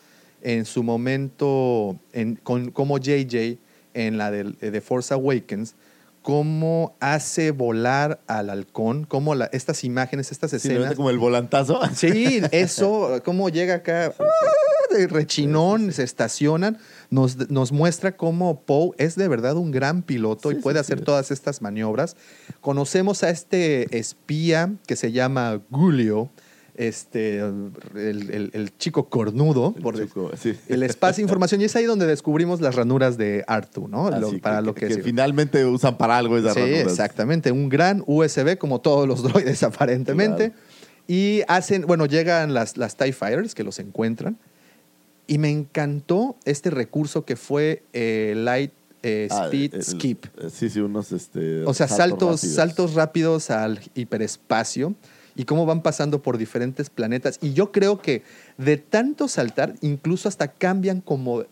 S4: en su momento, en, con, como JJ en la de, de Force Awakens, cómo hace volar al halcón, cómo la- estas imágenes, estas
S3: Sí, ¿no
S4: escenas.
S3: como el volantazo.
S4: Sí, eso, cómo llega acá de rechinón, se estacionan, nos, nos muestra cómo Poe es de verdad un gran piloto y puede
S3: sí,
S4: hacer
S3: sí.
S4: todas estas maniobras. Conocemos a este espía que se llama Gulio, este, el, el- el chico cornudo, por
S3: El chico, sí.
S4: el espacio de información, y es ahí donde descubrimos las ranuras de Artu, ¿no? Lo-
S3: Así
S4: para
S3: que,
S4: lo
S3: que-
S4: que,
S3: que finalmente usan para algo esas
S4: Sí,
S3: ranuras.
S4: exactamente. Un gran USB, como todos los droides aparentemente. Y hacen, bueno, llegan las, las TIE Fighters que los encuentran. Y me encantó este recurso que fue eh, Light eh,
S3: Ah,
S4: speed,
S3: el-
S4: skip.
S3: eh, Sí, sí, unos este,
S4: O sea, saltos,
S3: rápidos.
S4: saltos rápidos al hiperespacio y cómo van pasando por diferentes planetas. Y yo creo que de tanto saltar, incluso hasta cambian como,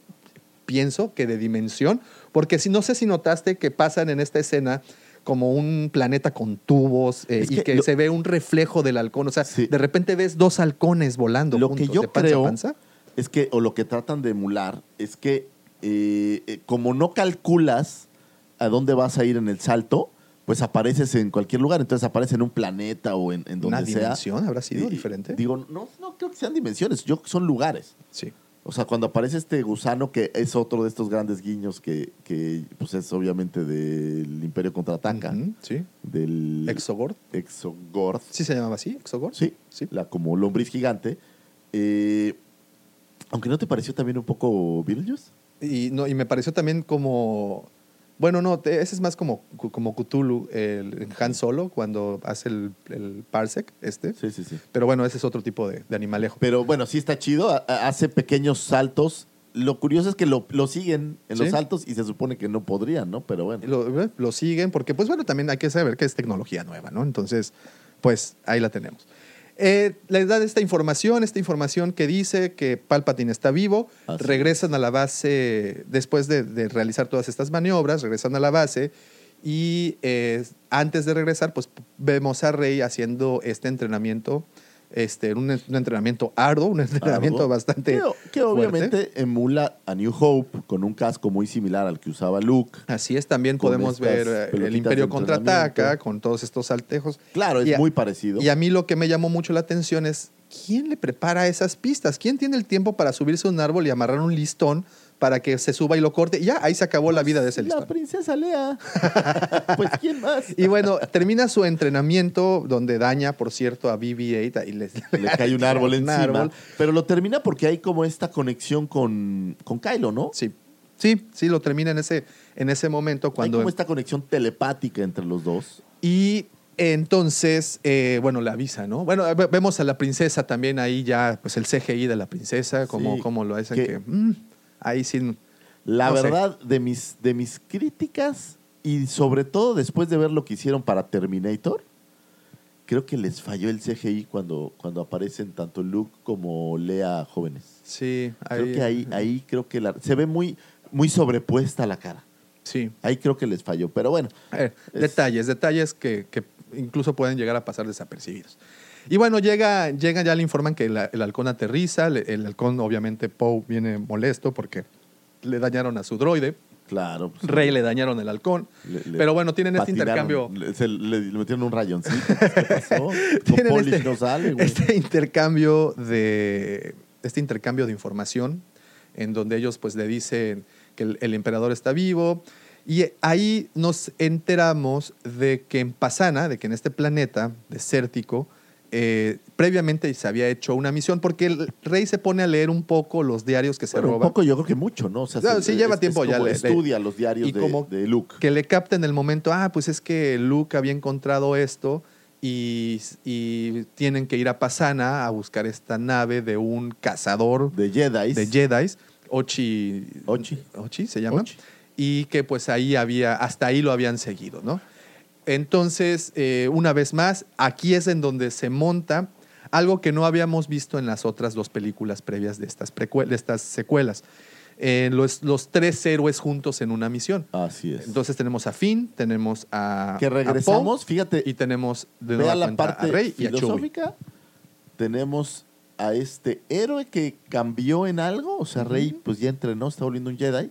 S4: pienso que de dimensión, porque si no sé si notaste que pasan en esta escena como un planeta con tubos eh, y
S3: que
S4: que
S3: lo-
S4: se ve un reflejo del halcón. O sea, de repente ves dos halcones volando
S3: Lo que
S4: juntos,
S3: yo
S4: de panza a
S3: creo
S4: panza.
S3: Es que, o lo que tratan de emular, es que eh, eh, como no calculas a dónde vas a ir en el salto, pues apareces en cualquier lugar. Entonces apareces en un planeta o en, en donde
S4: ¿Una
S3: sea.
S4: dimensión habrá sido
S3: Y-
S4: diferente?
S3: Digo, no, no creo que sean dimensiones, yo son lugares.
S4: Sí.
S3: O sea, cuando aparece este gusano, que es otro de estos grandes guiños que, que, pues es obviamente del Imperio Contraataca.
S4: Ujú, sí.
S3: Del
S4: Exogord.
S3: Exogord.
S4: ¿Sí se llamaba así? ¿Exogord?
S3: Sí, La, como lombriz gigante. Eh, aunque no te pareció también un poco Beetlejuice.
S4: Y, no, y me pareció también como. Bueno, no, te- ese es más como, como Cthulhu, el Han Solo, cuando hace el, el Parsec, este.
S3: Sí, sí, sí.
S4: Pero bueno, ese es otro tipo de, de animalejo.
S3: Pero bueno, sí está chido. ha- ha- Hace pequeños saltos. Lo curioso es que lo, lo siguen en los
S4: Sí.
S3: saltos y se supone que no podrían, ¿no? Pero bueno.
S4: Lo, lo siguen porque, pues bueno, también hay que saber que es tecnología nueva, ¿no? Entonces, pues ahí la tenemos. Eh, les dan esta información, esta información que dice que Palpatine está vivo, regresan a la base, después de, de realizar todas estas maniobras, regresan a la base y eh, antes de regresar, pues vemos a Rey haciendo este entrenamiento, este, un, un entrenamiento arduo, un entrenamiento bastante
S3: Que, que
S4: fuerte.
S3: obviamente emula a New Hope con un casco muy similar al que usaba Luke.
S4: Así es, también podemos ver eh, el Imperio contraataca con todos estos saltejos.
S3: Claro, es
S4: a-
S3: muy parecido.
S4: Y a mí lo que me llamó mucho la atención es quién le prepara esas pistas, quién tiene el tiempo para subirse a un árbol y amarrar un listón para que se suba y lo corte. Y ya, ahí se acabó la vida de ese
S3: La princesa Lea. pues, ¿quién más?
S4: Y bueno, termina su entrenamiento donde daña, por cierto, a BB-8 y les-
S3: Le cae un árbol
S4: un
S3: encima.
S4: árbol.
S3: Pero lo termina porque hay como esta conexión con, con Kylo, ¿no?
S4: Sí. Sí, sí, lo termina en ese, en ese momento cuando...
S3: Hay como esta conexión telepática entre los dos.
S4: Y entonces, eh, bueno, le avisa, ¿no? Bueno, ve- vemos a la princesa también ahí ya, pues el CGI de la princesa, como,
S3: Sí,
S4: como lo hacen
S3: que-
S4: que... mm, ahí sí...
S3: La
S4: no sé.
S3: verdad, de, mis, de mis críticas y sobre todo después de ver lo que hicieron para Terminator, creo que les falló el CGI cuando, cuando aparecen tanto Luke como Lea jóvenes.
S4: Sí,
S3: Creo que ahí, ahí creo que la- se ve muy, muy sobrepuesta la cara.
S4: Sí.
S3: Ahí creo que les falló. Pero bueno,
S4: A ver,
S3: Es-
S4: detalles, detalles que, que incluso pueden llegar a pasar desapercibidos. Y bueno, llega, llega ya le informan que la- el halcón aterriza, le- el halcón obviamente Poe viene molesto porque le dañaron a su droide,
S3: claro. pues,
S4: Rey le dañaron el halcón,
S3: le- le
S4: pero bueno, tienen este intercambio
S3: Le, se- le- le metieron un rayoncito. ¿Qué pasó?
S4: Tienen este-
S3: no sale, güey.
S4: este intercambio de este intercambio de información en donde ellos pues le dicen que el, el emperador está vivo y ahí nos enteramos de que en Pasana, de que en este planeta desértico eh, previamente se había hecho una misión porque el rey se pone a leer un poco los diarios que se
S3: Bueno, un
S4: roba.
S3: poco yo creo que mucho, ¿no? O sea,
S4: No,
S3: se-
S4: sí, lleva
S3: es-
S4: tiempo
S3: es
S4: ya. le-
S3: Estudia los diarios
S4: y
S3: de,
S4: como
S3: de Luke.
S4: Que le capta en el momento, ah, pues es que Luke había encontrado esto y, y tienen que ir a Pasana a buscar esta nave de un cazador
S3: de Jedi.
S4: de Jedis, Ochi,
S3: Ochi.
S4: Ochi se llama, y que pues ahí había, hasta ahí lo habían seguido, ¿no? Entonces, eh, una vez más, aquí es en donde se monta algo que no habíamos visto en las otras dos películas previas de estas, precue- de estas secuelas. Eh, los, los tres héroes juntos en una misión.
S3: Así es.
S4: Entonces tenemos a Finn, tenemos a
S3: Que
S4: a
S3: regresamos, fíjate.
S4: y tenemos de
S3: Vea
S4: nueva
S3: la parte
S4: a Rey y a.
S3: Tenemos a este héroe que cambió en algo. O sea, Rey pues ya entrenó, está volviendo un Jedi.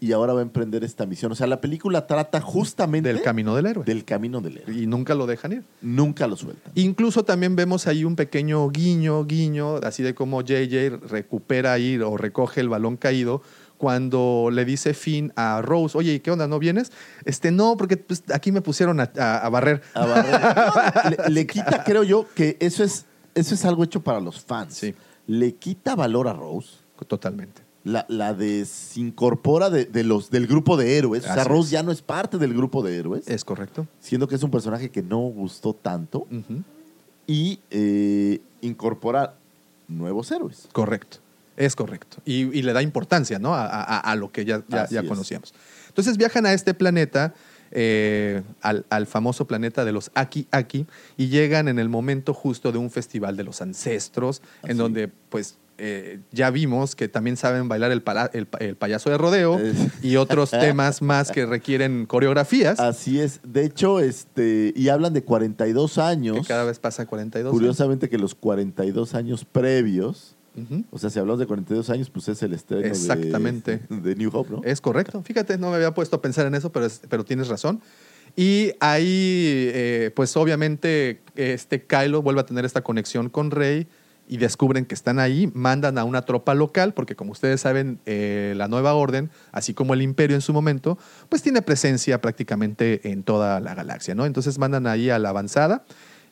S3: Y ahora va a emprender esta misión. O sea, la película trata justamente
S4: Del camino del héroe.
S3: del camino del héroe.
S4: Y nunca lo dejan ir.
S3: Nunca lo sueltan.
S4: Incluso también vemos ahí un pequeño guiño, guiño, así de cómo JJ recupera ahí o recoge el balón caído cuando le dice Finn a Rose, oye, ¿y qué onda? ¿No vienes? Este, no, porque pues, aquí me pusieron a, a- a barrer.
S3: A barrer. le, le quita, creo yo, que eso es, eso es algo hecho para los fans.
S4: Sí.
S3: Le quita valor a Rose.
S4: Totalmente.
S3: La, la desincorpora de, de los, del grupo de héroes. o sea, Rose
S4: es.
S3: ya no es parte del grupo de héroes.
S4: Es correcto.
S3: siendo que es un personaje que no gustó tanto. Y eh, incorpora nuevos héroes.
S4: Correcto. Es correcto. Y, y le da importancia, ¿no? A, a- a lo que ya, ya, ya conocíamos. Entonces viajan a este planeta, eh, al, al famoso planeta de los Aki Aki, y llegan en el momento justo de un festival de los ancestros, en donde, pues, eh, ya vimos que también saben bailar el, pala- el pa- el payaso de rodeo y otros temas más que requieren coreografías.
S3: Así es. De hecho, este, y hablan de 42 años.
S4: Que cada vez pasa 42.
S3: Curiosamente que los 42 años previos,
S4: Ujú.
S3: o sea, si hablamos de 42 años, pues es el estreno de-
S4: Exactamente.
S3: De, New Hope, ¿no?
S4: Es correcto. Fíjate, no me había puesto a pensar en eso, pero, es- pero tienes razón. Y ahí, eh, pues obviamente, este Kylo vuelve a tener esta conexión con Rey y descubren que están ahí, mandan a una tropa local, porque como ustedes saben, eh, la nueva orden, así como el imperio en su momento, pues tiene presencia prácticamente en toda la galaxia, ¿no? Entonces mandan ahí a la avanzada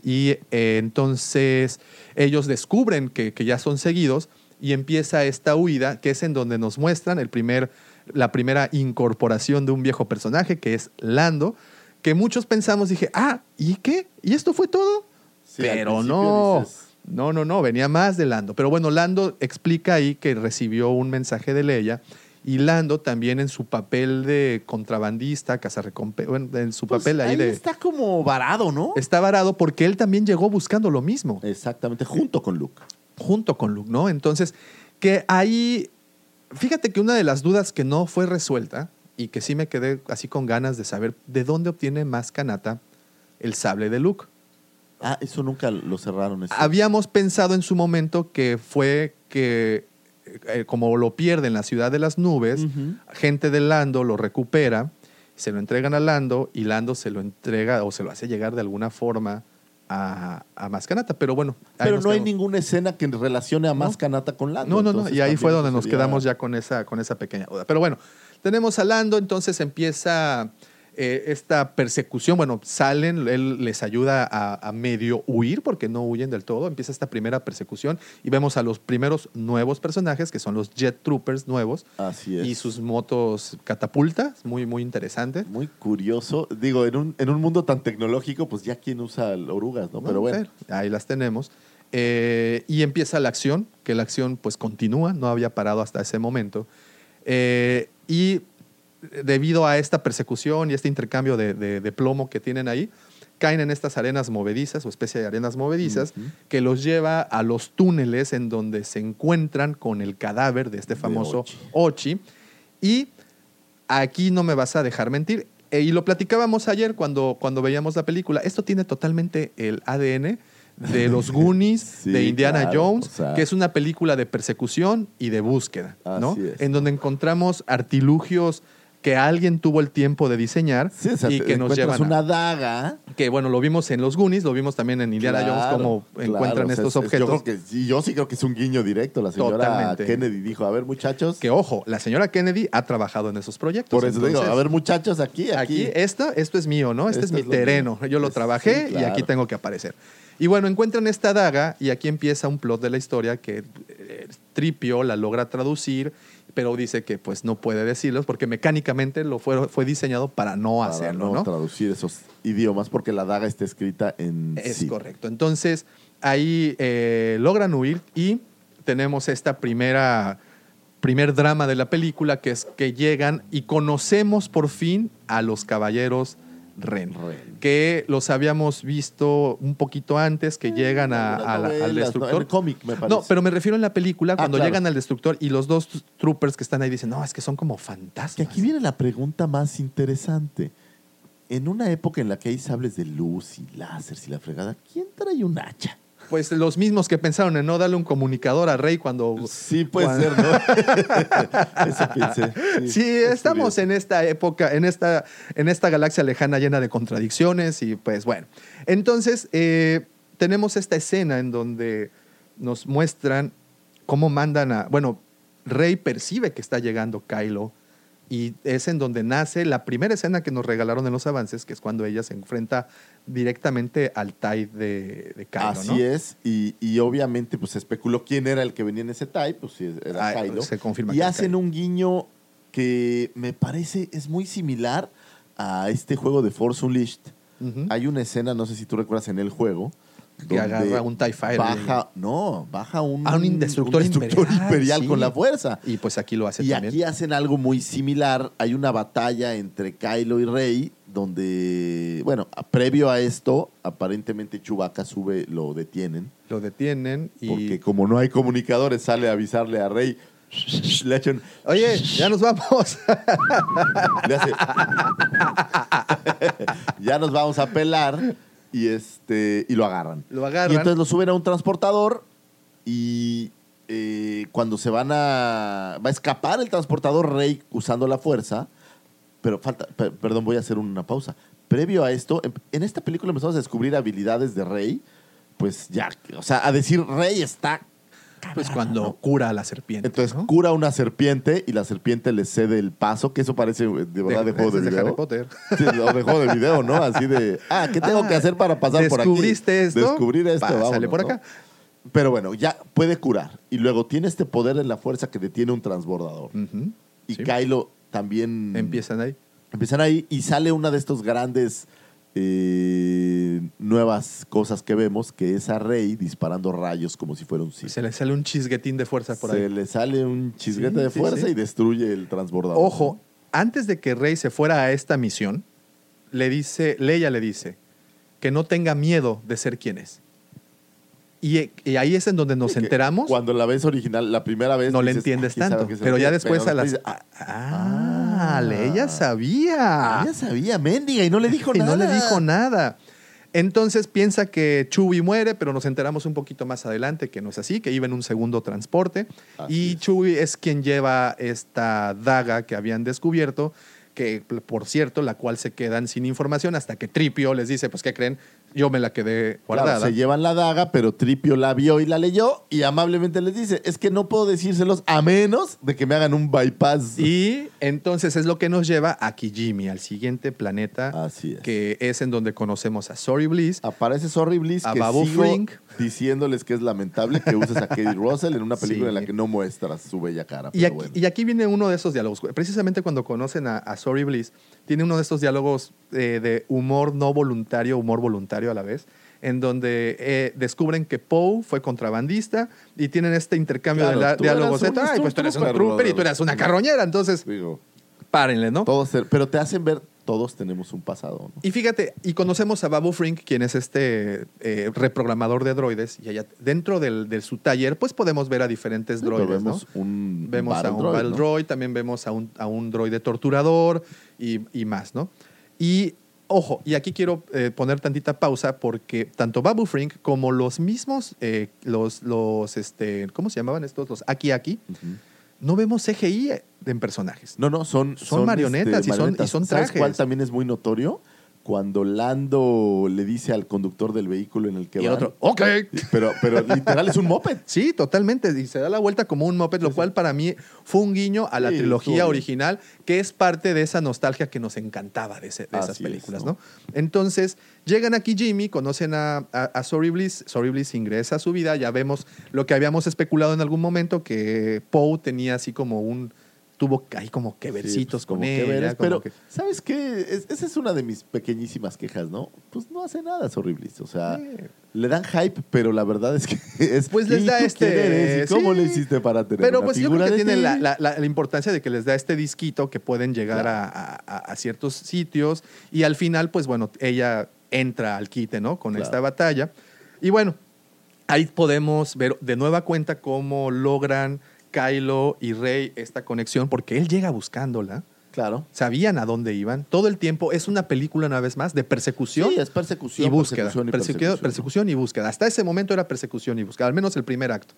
S4: y eh, entonces ellos descubren que, que ya son seguidos y empieza esta huida, que es en donde nos muestran el primer, la primera incorporación de un viejo personaje, que es Lando, que muchos pensamos, dije, ah, ¿y qué? ¿Y esto fue todo?
S3: Sí,
S4: Pero no.
S3: dices-
S4: No, no, no, venía más de Lando. Pero bueno, Lando explica ahí que recibió un mensaje de Leia y Lando también en su papel de contrabandista, cazarrecompe, bueno, en su papel ahí,
S3: Ahí
S4: de...
S3: está como varado, ¿no?
S4: Está varado porque él también llegó buscando lo mismo.
S3: Exactamente, junto con Luke.
S4: Junto con Luke, ¿no? Entonces, que ahí, fíjate que una de las dudas que no fue resuelta y que sí me quedé así con ganas de saber de dónde obtiene más Kanata el sable de Luke.
S3: Ah, eso nunca lo cerraron. eso.
S4: Habíamos pensado en su momento que fue que, eh, como lo pierde en la ciudad de las nubes, gente de Lando lo recupera, se lo entregan a Lando y Lando se lo entrega o se lo hace llegar de alguna forma a, a Mascanata. Pero bueno,
S3: Pero no hay ninguna escena que relacione a más Kanata con Lando.
S4: No, no, no. Y ahí fue donde nos
S3: sería-
S4: quedamos ya con esa, con esa pequeña duda. Pero bueno, tenemos a Lando, entonces empieza eh, esta persecución. Bueno, salen, él les ayuda a, a medio huir, porque no huyen del todo. Empieza esta primera persecución y vemos a los primeros nuevos personajes, que son los Jet Troopers nuevos.
S3: Así es.
S4: Y sus motos catapultas, muy, muy interesante.
S3: Muy curioso. Digo, en un, en un mundo tan tecnológico, pues ya quién usa orugas, ¿no? Pero bueno.
S4: Ahí las tenemos. Eh, y empieza la acción, que la acción pues continúa, no había parado hasta ese momento. Eh, y debido a esta persecución y este intercambio de, de- de plomo que tienen ahí, caen en estas arenas movedizas o especie de arenas movedizas que los lleva a los túneles en donde se encuentran con el cadáver de este famoso Ochi. Y aquí no me vas a dejar mentir. Eh, y lo platicábamos ayer cuando, cuando veíamos la película. Esto tiene totalmente el ADN de los Goonies,
S3: Sí,
S4: de Indiana
S3: claro,
S4: Jones,
S3: o sea.
S4: que es una película de persecución y de búsqueda, ¿no?
S3: Es.
S4: En donde encontramos artilugios que alguien tuvo el tiempo de diseñar
S3: Sí, o sea,
S4: y que nos llevan a-
S3: una daga.
S4: que bueno, lo vimos en los Goonies, lo vimos también en Indiana Jones, cómo
S3: claro,
S4: encuentran
S3: o sea,
S4: estos
S3: es- es-
S4: objetos.
S3: Yo, creo que, sí, yo sí creo que es un guiño directo. La señora
S4: Totalmente.
S3: Kennedy dijo, a ver, muchachos.
S4: Que ojo, la señora Kennedy ha trabajado en esos proyectos.
S3: Por eso digo, a ver, muchachos, aquí, aquí.
S4: Aquí, esto, esto es mío, ¿no? Este es
S3: es
S4: mi terreno.
S3: mío.
S4: Yo lo
S3: Es-
S4: trabajé
S3: sí,
S4: y aquí tengo que aparecer. Y bueno, encuentran esta daga y aquí empieza un plot de la historia que eh, Tripio la logra traducir, pero dice que pues no puede decirlos porque mecánicamente lo fue, fue diseñado para no
S3: para
S4: hacerlo,
S3: no,
S4: ¿no?
S3: traducir esos idiomas porque la daga está escrita en
S4: Es
S3: sí.
S4: correcto. Entonces, ahí eh, logran huir y tenemos esta primera primer drama de la película que es que llegan y conocemos por fin a los caballeros Ren, que los habíamos visto un poquito antes, que llegan a-
S3: las
S4: a la- al
S3: ¿no?
S4: destructor.
S3: En el cómic, me parece.
S4: No, pero me refiero en la película, cuando
S3: claro.
S4: llegan al destructor y los dos troopers que están ahí dicen, no, es que son como fantasmas.
S3: Que aquí viene la pregunta más interesante. En una época en la que hay sables de luz y láseres y la fregada, ¿quién trae un hacha?
S4: Pues los mismos que pensaron en no darle un comunicador a Rey cuando...
S3: Sí, puede
S4: cuando-
S3: ser, ¿no? Eso pensé.
S4: Sí, estamos en esta época, en esta, en esta galaxia lejana llena de contradicciones y pues bueno. Entonces, eh, tenemos esta escena en donde nos muestran cómo mandan a... Bueno, Rey percibe que está llegando Kylo y es en donde nace la primera escena que nos regalaron en los avances, que es cuando ella se enfrenta directamente al TIE de, de Kylo,
S3: Así
S4: ¿no?
S3: es, y, y obviamente pues se especuló quién era el que venía en ese type, pues sí, era
S4: Ah,
S3: Kylo.
S4: se confirma
S3: y
S4: que
S3: hacen un guiño que me parece es muy similar a este juego de Force Unleashed. Hay una escena, no sé si tú recuerdas en el juego,
S4: Que agarra un TIE Fighter.
S3: Baja, no, baja un,
S4: Ah, un indestructor
S3: destructor
S4: imperial,
S3: imperial
S4: sí.
S3: con la fuerza.
S4: Y pues aquí lo hace
S3: Y
S4: también.
S3: aquí hacen algo muy similar. Hay una batalla entre Kylo y Rey, donde, bueno, a- previo a esto, aparentemente Chewbacca sube, lo detienen.
S4: Lo detienen y...
S3: Porque como no hay comunicadores, sale a avisarle a Rey. Le echan,
S4: Oye, ya nos vamos.
S3: le hace, ya nos vamos a pelar y este y lo agarran.
S4: Lo agarran.
S3: Y entonces lo suben a un transportador y eh, cuando se van a va a escapar el transportador Rey usando la fuerza, pero falta, per- perdón, voy a hacer una pausa. Previo a esto, en, en esta película empezamos a descubrir habilidades de Rey, pues ya, o sea, a decir Rey está
S4: Pues cuando cura a la serpiente.
S3: entonces cura una serpiente y la serpiente le cede el paso, que eso parece eh, de verdad de, juego de,
S4: es de
S3: video.
S4: Harry Potter.
S3: Sí, o de juego de video, ¿no? Así de, ah, ¿qué tengo
S4: Ah,
S3: que hacer para pasar por aquí?
S4: ¿descubriste esto?
S3: Descubrir esto, vámonos,
S4: por
S3: ¿no?
S4: acá.
S3: Pero bueno, ya puede curar. Y luego tiene este poder en la fuerza que detiene un transbordador. Y
S4: sí.
S3: Kylo también...
S4: Empiezan ahí.
S3: Empiezan ahí y sale una de estos grandes eh, nuevas cosas que vemos, que es a Rey disparando rayos como si fuera un Sith.
S4: Se le sale un chisguetín de fuerza por
S3: Se
S4: ahí.
S3: le sale un chisguete
S4: Sí,
S3: de
S4: sí,
S3: fuerza
S4: sí.
S3: y destruye el transbordador.
S4: Ojo, antes de que Rey se fuera a esta misión, le dice, Leia le dice que no tenga miedo de ser quien es. Y, y ahí es en donde nos enteramos.
S3: Cuando la ves original, la primera vez.
S4: no le
S3: dices,
S4: entiendes
S3: "Ah, ¿quién sabe
S4: tanto.
S3: se
S4: Pero ya
S3: entiende?"
S4: después
S3: Pero
S4: a las.
S3: dices,
S4: Ah, ah, Leia sabía.
S3: Ella sabía, mendiga, y no le dijo
S4: y
S3: nada.
S4: no le dijo nada. Entonces piensa que Chewie muere, pero nos enteramos un poquito más adelante que no es así, que iba en un segundo transporte. y Chewie es quien lleva esta daga que habían descubierto, que por cierto, la cual se quedan sin información hasta que Tripio les dice, pues ¿qué creen? Yo me la quedé
S3: Claro,
S4: guardada.
S3: se llevan la daga, pero Tripio la vio y la leyó y amablemente les dice, es que no puedo decírselos a menos de que me hagan un bypass.
S4: Y entonces es lo que nos lleva a Kijimi, al siguiente planeta, que es en donde conocemos a Sorry Bliss.
S3: Aparece Sorry Bliss,
S4: a
S3: que
S4: Babu
S3: sigo
S4: Frink.
S3: Diciéndoles que es lamentable que uses a Katie Russell en una película
S4: Sí.
S3: en la que no muestras su bella cara.
S4: Y aquí,
S3: bueno.
S4: y aquí viene uno de esos diálogos. Precisamente cuando conocen a, a Sorry Bliss, tiene uno de estos diálogos eh, de humor no voluntario, humor voluntario a la vez, en donde eh, descubren que Poe fue contrabandista y tienen este intercambio
S3: Claro,
S4: de diálogos.
S3: eras
S4: Ay, pues tú eres un
S3: trooper,
S4: y tú
S3: brother".
S4: eres una carroñera. Entonces, párenle, ¿no?
S3: Ser- pero te hacen ver, todos tenemos un pasado. ¿no?
S4: Y fíjate, y conocemos a Babu Frink, quien es este eh, reprogramador de droides, y allá dentro del, de su taller, pues podemos ver a diferentes
S3: Sí,
S4: droides,
S3: vemos
S4: ¿no?
S3: un
S4: Vemos a un
S3: droid,
S4: Battle
S3: ¿no?
S4: Droid, también vemos a un, a un droide torturador y, y más, ¿no? Y ojo, y aquí quiero eh, poner tantita pausa porque tanto Babu Frink como los mismos, eh, los, los, este, ¿cómo se llamaban estos? Los Aki Aki, no vemos CGI en personajes.
S3: No, no, son,
S4: Son marionetas y son- y son
S3: ¿Sabes
S4: trajes.
S3: cuál también es muy notorio? Cuando Lando le dice al conductor del vehículo en el que
S4: Y el
S3: van,
S4: otro, ok.
S3: Pero, pero literal es un moped.
S4: Sí, totalmente. Y se da la vuelta como un moped, lo cual para mí fue un guiño a la
S3: Sí,
S4: trilogía original, que es parte de esa nostalgia que nos encantaba de, ese- de esas
S3: es,
S4: películas,
S3: ¿no?
S4: ¿no? Entonces, llegan aquí Jimmy, conocen a, a, a Sorry Bliss, Sorry Bliss ingresa a su vida, ya vemos lo que habíamos especulado en algún momento, que Poe tenía así como un... Tuvo ahí como que versitos
S3: Sí, pues, como
S4: con
S3: que
S4: ella.
S3: veres,
S4: como
S3: pero,
S4: que-
S3: ¿sabes qué? Es- esa es una de mis pequeñísimas quejas, ¿no? Pues no hace nada, es horrible. O sea, le dan hype, pero la verdad es que es.
S4: Pues les
S3: ¿y
S4: da este-
S3: quién eres? ¿Y ¿Cómo
S4: sí.
S3: le hiciste para tener
S4: Pero
S3: una
S4: pues yo
S3: figura
S4: creo que tiene
S3: ti?
S4: la, la- la- la importancia de que les da este disquito que pueden llegar a, a- a- a ciertos sitios y al final, pues bueno, ella entra al quite, ¿no? Con
S3: Claro.
S4: esta batalla. Y bueno, ahí podemos ver de nueva cuenta cómo logran Kylo y Rey esta conexión, porque él llega buscándola.
S3: Claro.
S4: Sabían a dónde iban. Todo el tiempo es una película, una vez más, de persecución.
S3: Sí, es persecución,
S4: y búsqueda.
S3: persecución y
S4: Persecu-
S3: persecución,
S4: persecución y búsqueda. Hasta ese momento era persecución y búsqueda, al menos el primer acto.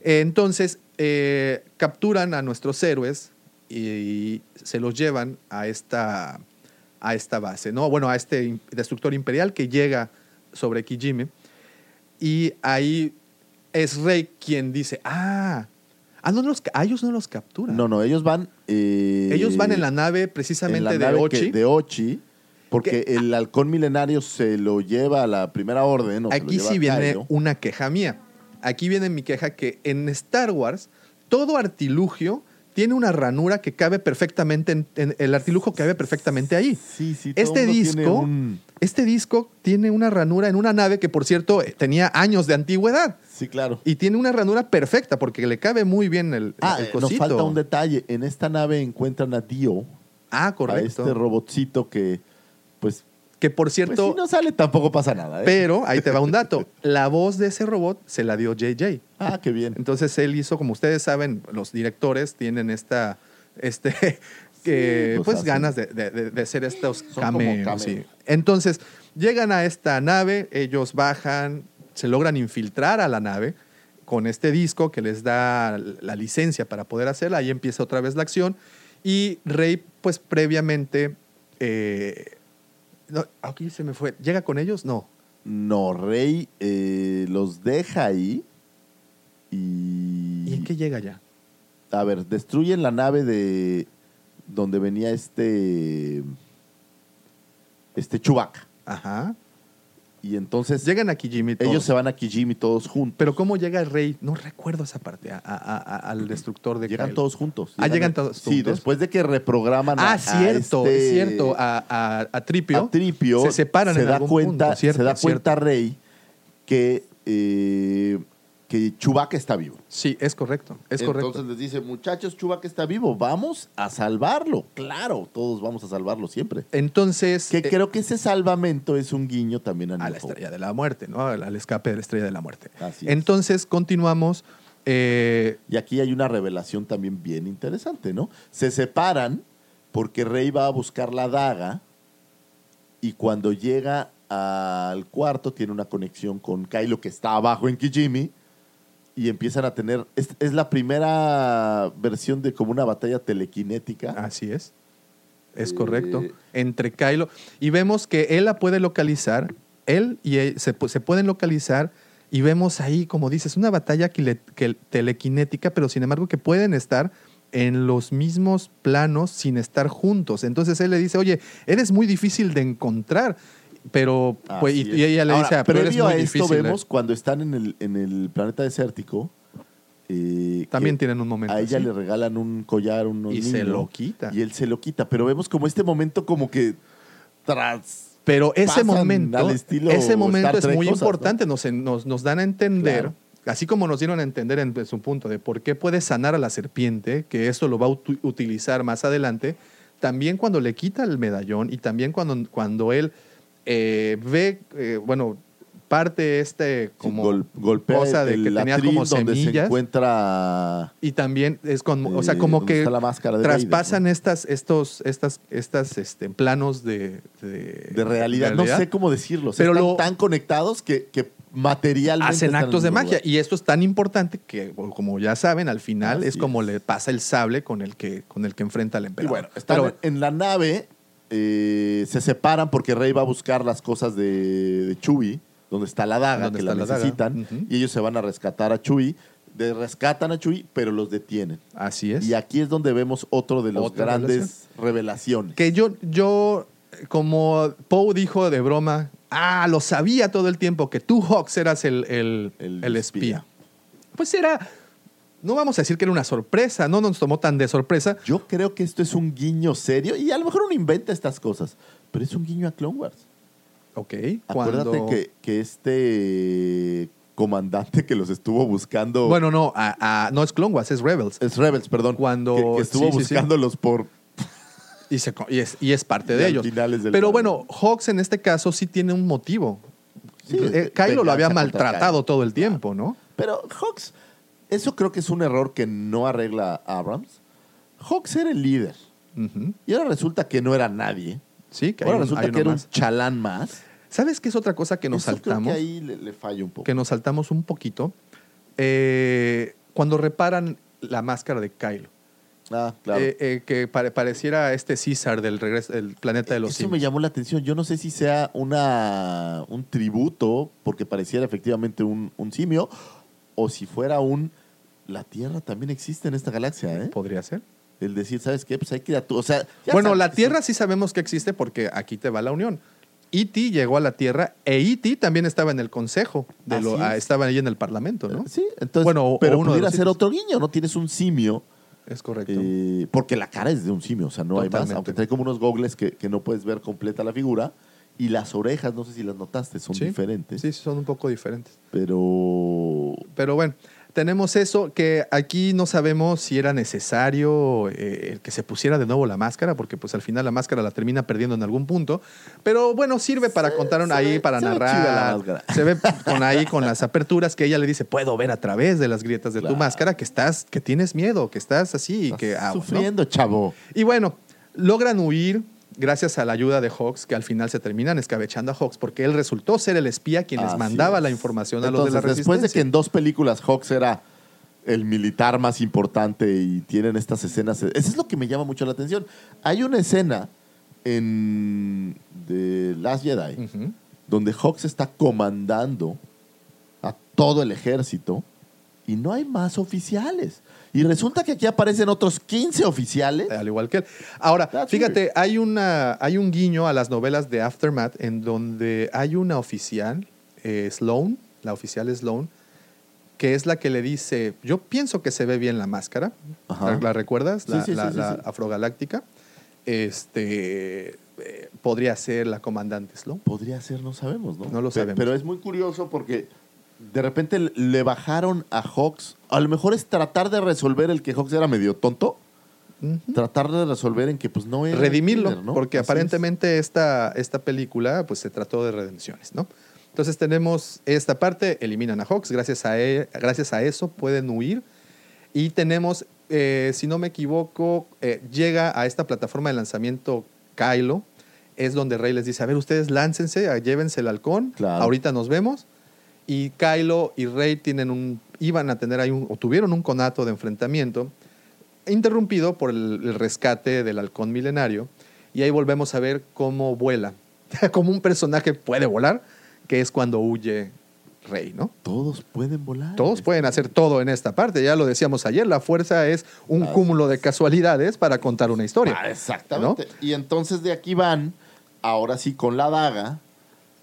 S4: Entonces, eh, capturan a nuestros héroes y se los llevan a esta, a esta base, ¿no? Bueno, a este destructor imperial que llega sobre Kijime. Y ahí es Rey quien dice, ah, ah no los, a ellos no los capturan.
S3: No, no, ellos van. eh,
S4: Ellos van en la nave
S3: en
S4: precisamente
S3: la
S4: de
S3: nave
S4: Ochi.
S3: de Ochi, porque el halcón milenario se lo lleva a la primera orden. o
S4: Aquí sí viene una queja mía. Aquí viene mi queja que en Star Wars todo artilugio tiene una ranura que cabe perfectamente en, en- el artilugio cabe perfectamente ahí.
S3: Sí, sí, todo
S4: este
S3: mundo
S4: disco
S3: tiene un-
S4: este disco tiene una ranura en una nave que, por cierto, eh, tenía años de antigüedad.
S3: Sí, claro.
S4: Y tiene una ranura perfecta porque le cabe muy bien el,
S3: Ah,
S4: el
S3: eh, nos falta un detalle. En esta nave encuentran a Dio.
S4: Ah, correcto.
S3: A este robotcito que, pues,
S4: que por
S3: pues
S4: cierto,
S3: si no sale tampoco pasa nada. ¿eh?
S4: pero ahí te va un dato. La voz de ese robot se la dio JJ.
S3: Ah, qué bien.
S4: Entonces él hizo, como ustedes saben, los directores tienen esta, este, que,
S3: pues
S4: pues, ganas de, de- de- hacer estos cameos. sí. Entonces llegan a esta nave, ellos bajan, se logran infiltrar a la nave con este disco que les da la licencia para poder hacerla. Ahí empieza otra vez la acción. Y Rey, pues previamente, eh, no, aquí se me fue. ¿Llega con ellos? No.
S3: No, Rey eh, los deja ahí y...
S4: ¿Y en qué llega ya?
S3: A ver, destruyen la nave de donde venía este este Chewbacca.
S4: Ajá.
S3: Y entonces
S4: Llegan aquí Jimmy.
S3: ellos se van a Kijimi todos juntos.
S4: Pero ¿cómo llega el rey? No recuerdo esa parte, a- a- a- al destructor de
S3: Llegan todos juntos.
S4: Ah, llegan todos
S3: Sí,
S4: juntos.
S3: después de que reprograman a-
S4: Ah,
S3: a
S4: cierto,
S3: este-
S4: es cierto. A, a- a Tripio.
S3: a Tripio,
S4: Se separan
S3: se
S4: en
S3: da
S4: algún
S3: cuenta,
S4: punto, cierto,
S3: se da
S4: cierto.
S3: cuenta Rey que eh, que Chewbacca está vivo.
S4: Sí, es correcto, es
S3: Entonces
S4: correcto.
S3: les dice, muchachos, Chewbacca está vivo, vamos a salvarlo. Claro, todos vamos a salvarlo siempre.
S4: Entonces,
S3: Que
S4: eh,
S3: creo que ese salvamento es un guiño también a,
S4: a la estrella de la muerte, ¿no? Al, al escape de la estrella de la muerte.
S3: Así es.
S4: Entonces, continuamos. eh,
S3: Y aquí hay una revelación también bien interesante, ¿no? Se separan porque Rey va a buscar la daga y cuando llega al cuarto tiene una conexión con Kylo que está abajo en Kijimi y empiezan a tener... Es, es la primera versión de como una batalla telequinética.
S4: así es. Es
S3: Eh,
S4: correcto. Entre Kylo. Y vemos que él la puede localizar. Él y él se, se pueden localizar. Y vemos ahí, como dices, una batalla que- telequinética, pero sin embargo que pueden estar en los mismos planos sin estar juntos. Entonces él le dice, oye, eres muy difícil de encontrar. Pero, pues, y, ella le
S3: Ahora,
S4: dice, "Ah, pero eres
S3: previo
S4: muy
S3: a esto
S4: difícil. ¿eh?".
S3: vemos cuando están en el, en el planeta desértico. eh,
S4: También
S3: que
S4: tienen un momento
S3: A ella
S4: así.
S3: le regalan un collar, un
S4: Y se lo quita.
S3: Y él se lo quita. Pero vemos como este momento como que tras...
S4: Pero ese
S3: pasan
S4: momento,
S3: al estilo
S4: ese momento
S3: Star
S4: es
S3: Trek
S4: muy
S3: cosas, ¿no?
S4: importante. Nos, nos, nos dan a entender,
S3: Claro.
S4: así como nos dieron a entender en, en su punto de por qué puede sanar a la serpiente, que eso lo va a utilizar más adelante, también cuando le quita el medallón y también cuando, cuando él eh, ve, eh, bueno, parte este como
S3: Gol- golpea
S4: cosa de que tenía como
S3: donde se
S4: semillas.
S3: encuentra...
S4: Y también es como, o sea,
S3: eh,
S4: como que
S3: está la máscara de Vader,
S4: traspasan estas, estos, estas, estas este, planos de, de,
S3: De realidad. No sé cómo decirlo.
S4: Pero
S3: están
S4: lo-
S3: tan conectados que, que materialmente...
S4: hacen actos de magia. Y esto es tan importante que, como ya saben, al final
S3: Así
S4: es como le pasa el sable con el que, con el que enfrenta al
S3: Y
S4: emperador.
S3: bueno, están
S4: Pero
S3: en la nave, eh, se separan porque Rey va a buscar las cosas de, de Chewie, donde está la daga, que la necesitan, y ellos se van a rescatar a Chewie. De, rescatan a Chewie, pero los detienen.
S4: así es.
S3: Y aquí es donde vemos otro de los grandes revelaciones.
S4: Que yo, yo, como Poe dijo de broma, ah, lo sabía todo el tiempo que tú, Hawks, eras el, el,
S3: El
S4: el
S3: espía.
S4: espía. Pues era, no vamos a decir que era una sorpresa, no nos tomó tan de sorpresa.
S3: Yo creo que esto es un guiño serio, y a lo mejor uno inventa estas cosas, pero es un guiño a Clone Wars.
S4: Ok,
S3: Acuérdate
S4: cuando...
S3: que, que este comandante que los estuvo buscando...
S4: Bueno, no, a- a- no es Clone Wars, es Rebels.
S3: es Rebels, perdón.
S4: Cuando-
S3: que, que estuvo
S4: sí, sí, sí.
S3: buscándolos por
S4: Y, se y es, y es parte
S3: Y
S4: de ellos. Pero bueno, Hawks en este caso sí tiene un motivo.
S3: Sí,
S4: Eh, Kylo lo había maltratado todo el tiempo, ¿no?
S3: Pero Hawks, eso creo que es un error que no arregla Abrams. Hawks era el líder. Y ahora resulta que no era nadie.
S4: Sí, que
S3: ahora
S4: un-
S3: resulta que era
S4: más.
S3: un chalán más.
S4: ¿Sabes qué es otra cosa que nos
S3: Eso creo
S4: saltamos?
S3: que ahí le, le falla un poco.
S4: que nos saltamos un poquito. Eh, cuando reparan la máscara de Kylo.
S3: Ah, claro.
S4: Eh, eh, que pare- pareciera este César del regreso del planeta de los
S3: Eso me llamó la atención. Yo no sé si sea una, un tributo, porque pareciera efectivamente un, un simio, o si fuera un... La Tierra también existe en esta galaxia, ¿eh?
S4: Podría ser.
S3: El decir, ¿sabes qué? Pues hay criaturas. O sea,
S4: Bueno,
S3: sabes
S4: la
S3: que
S4: Tierra sí sabemos que existe porque aquí te va la unión. E.T. llegó a la Tierra e E.T. también estaba en el consejo. De lo,
S3: Así
S4: ah,
S3: es.
S4: estaba ahí en el parlamento, ¿no?
S3: Sí, entonces,
S4: Bueno,
S3: pero
S4: uno
S3: pudiera ser otro guiño, ¿no? Tienes un simio,
S4: Es correcto.
S3: eh, porque la cara es de un simio, o sea, no hay más, aunque trae como unos gogles que, que no puedes ver completa la figura, Y las orejas, no sé si las notaste, son
S4: Sí.
S3: diferentes.
S4: Sí, son un poco diferentes.
S3: Pero
S4: Pero bueno, tenemos eso que aquí no sabemos si era necesario eh, el que se pusiera de nuevo la máscara, porque pues al final la máscara la termina perdiendo en algún punto. Pero bueno, sirve para contar un- ahí, para
S3: se
S4: narrar. Se ve con ahí con las aperturas que ella le dice, puedo ver a través de las grietas de tu máscara que estás, que tienes miedo, que estás así, y que ah, ¿no?
S3: sufriendo, chavo.
S4: Y bueno, logran huir gracias a la ayuda de Hawks, que al final se terminan escabechando a Hawks, porque él resultó ser el espía quien les mandaba
S3: es.
S4: la información a los de la resistencia.
S3: después de que en dos películas Hawks era el militar más importante y tienen estas escenas, eso es lo que me llama mucho la atención. Hay una escena en The Last Jedi donde Hawks está comandando a todo el ejército y no hay más oficiales. Y resulta que aquí aparecen otros 15 oficiales.
S4: Al igual que él. Ahora, fíjate, hay, una, hay un guiño a las novelas de Aftermath en donde hay una oficial, eh, Sloan, la oficial Sloan, que es la que le dice, yo pienso que se ve bien la máscara,
S3: Ajá.
S4: ¿la, la recuerdas?
S3: Sí,
S4: La,
S3: sí,
S4: la-
S3: sí, sí,
S4: la afrogaláctica. Este, eh, podría ser la comandante Sloan.
S3: Podría ser, no sabemos, ¿no?
S4: No lo
S3: Pe-
S4: sabemos.
S3: Pero es muy curioso porque de repente le bajaron a Hawks. A lo mejor es tratar de resolver el que Hawks era medio tonto. Tratar de resolver en que pues no era.
S4: redimirlo,
S3: ¿no?
S4: porque
S3: Así es.
S4: aparentemente esta, esta película pues se trató de redenciones, ¿no? Entonces tenemos esta parte, eliminan a Hawks, gracias a, e- gracias a eso pueden huir y tenemos, eh, si no me equivoco, eh, llega a esta plataforma de lanzamiento Kylo, es donde Rey les dice, a ver, ustedes láncense, llévense el halcón, ahorita nos vemos. Y Kylo y Rey tienen un, iban a tener ahí un, o tuvieron un conato de enfrentamiento interrumpido por el, el rescate del halcón milenario. Y ahí volvemos a ver cómo vuela, como un personaje puede volar, que es cuando huye Rey, ¿no?
S3: Todos pueden volar.
S4: Todos pueden hacer todo en esta parte. Ya lo decíamos ayer, la fuerza es un cúmulo de casualidades para contar una historia.
S3: Ah, exactamente. Y entonces de aquí van, ahora sí con la daga,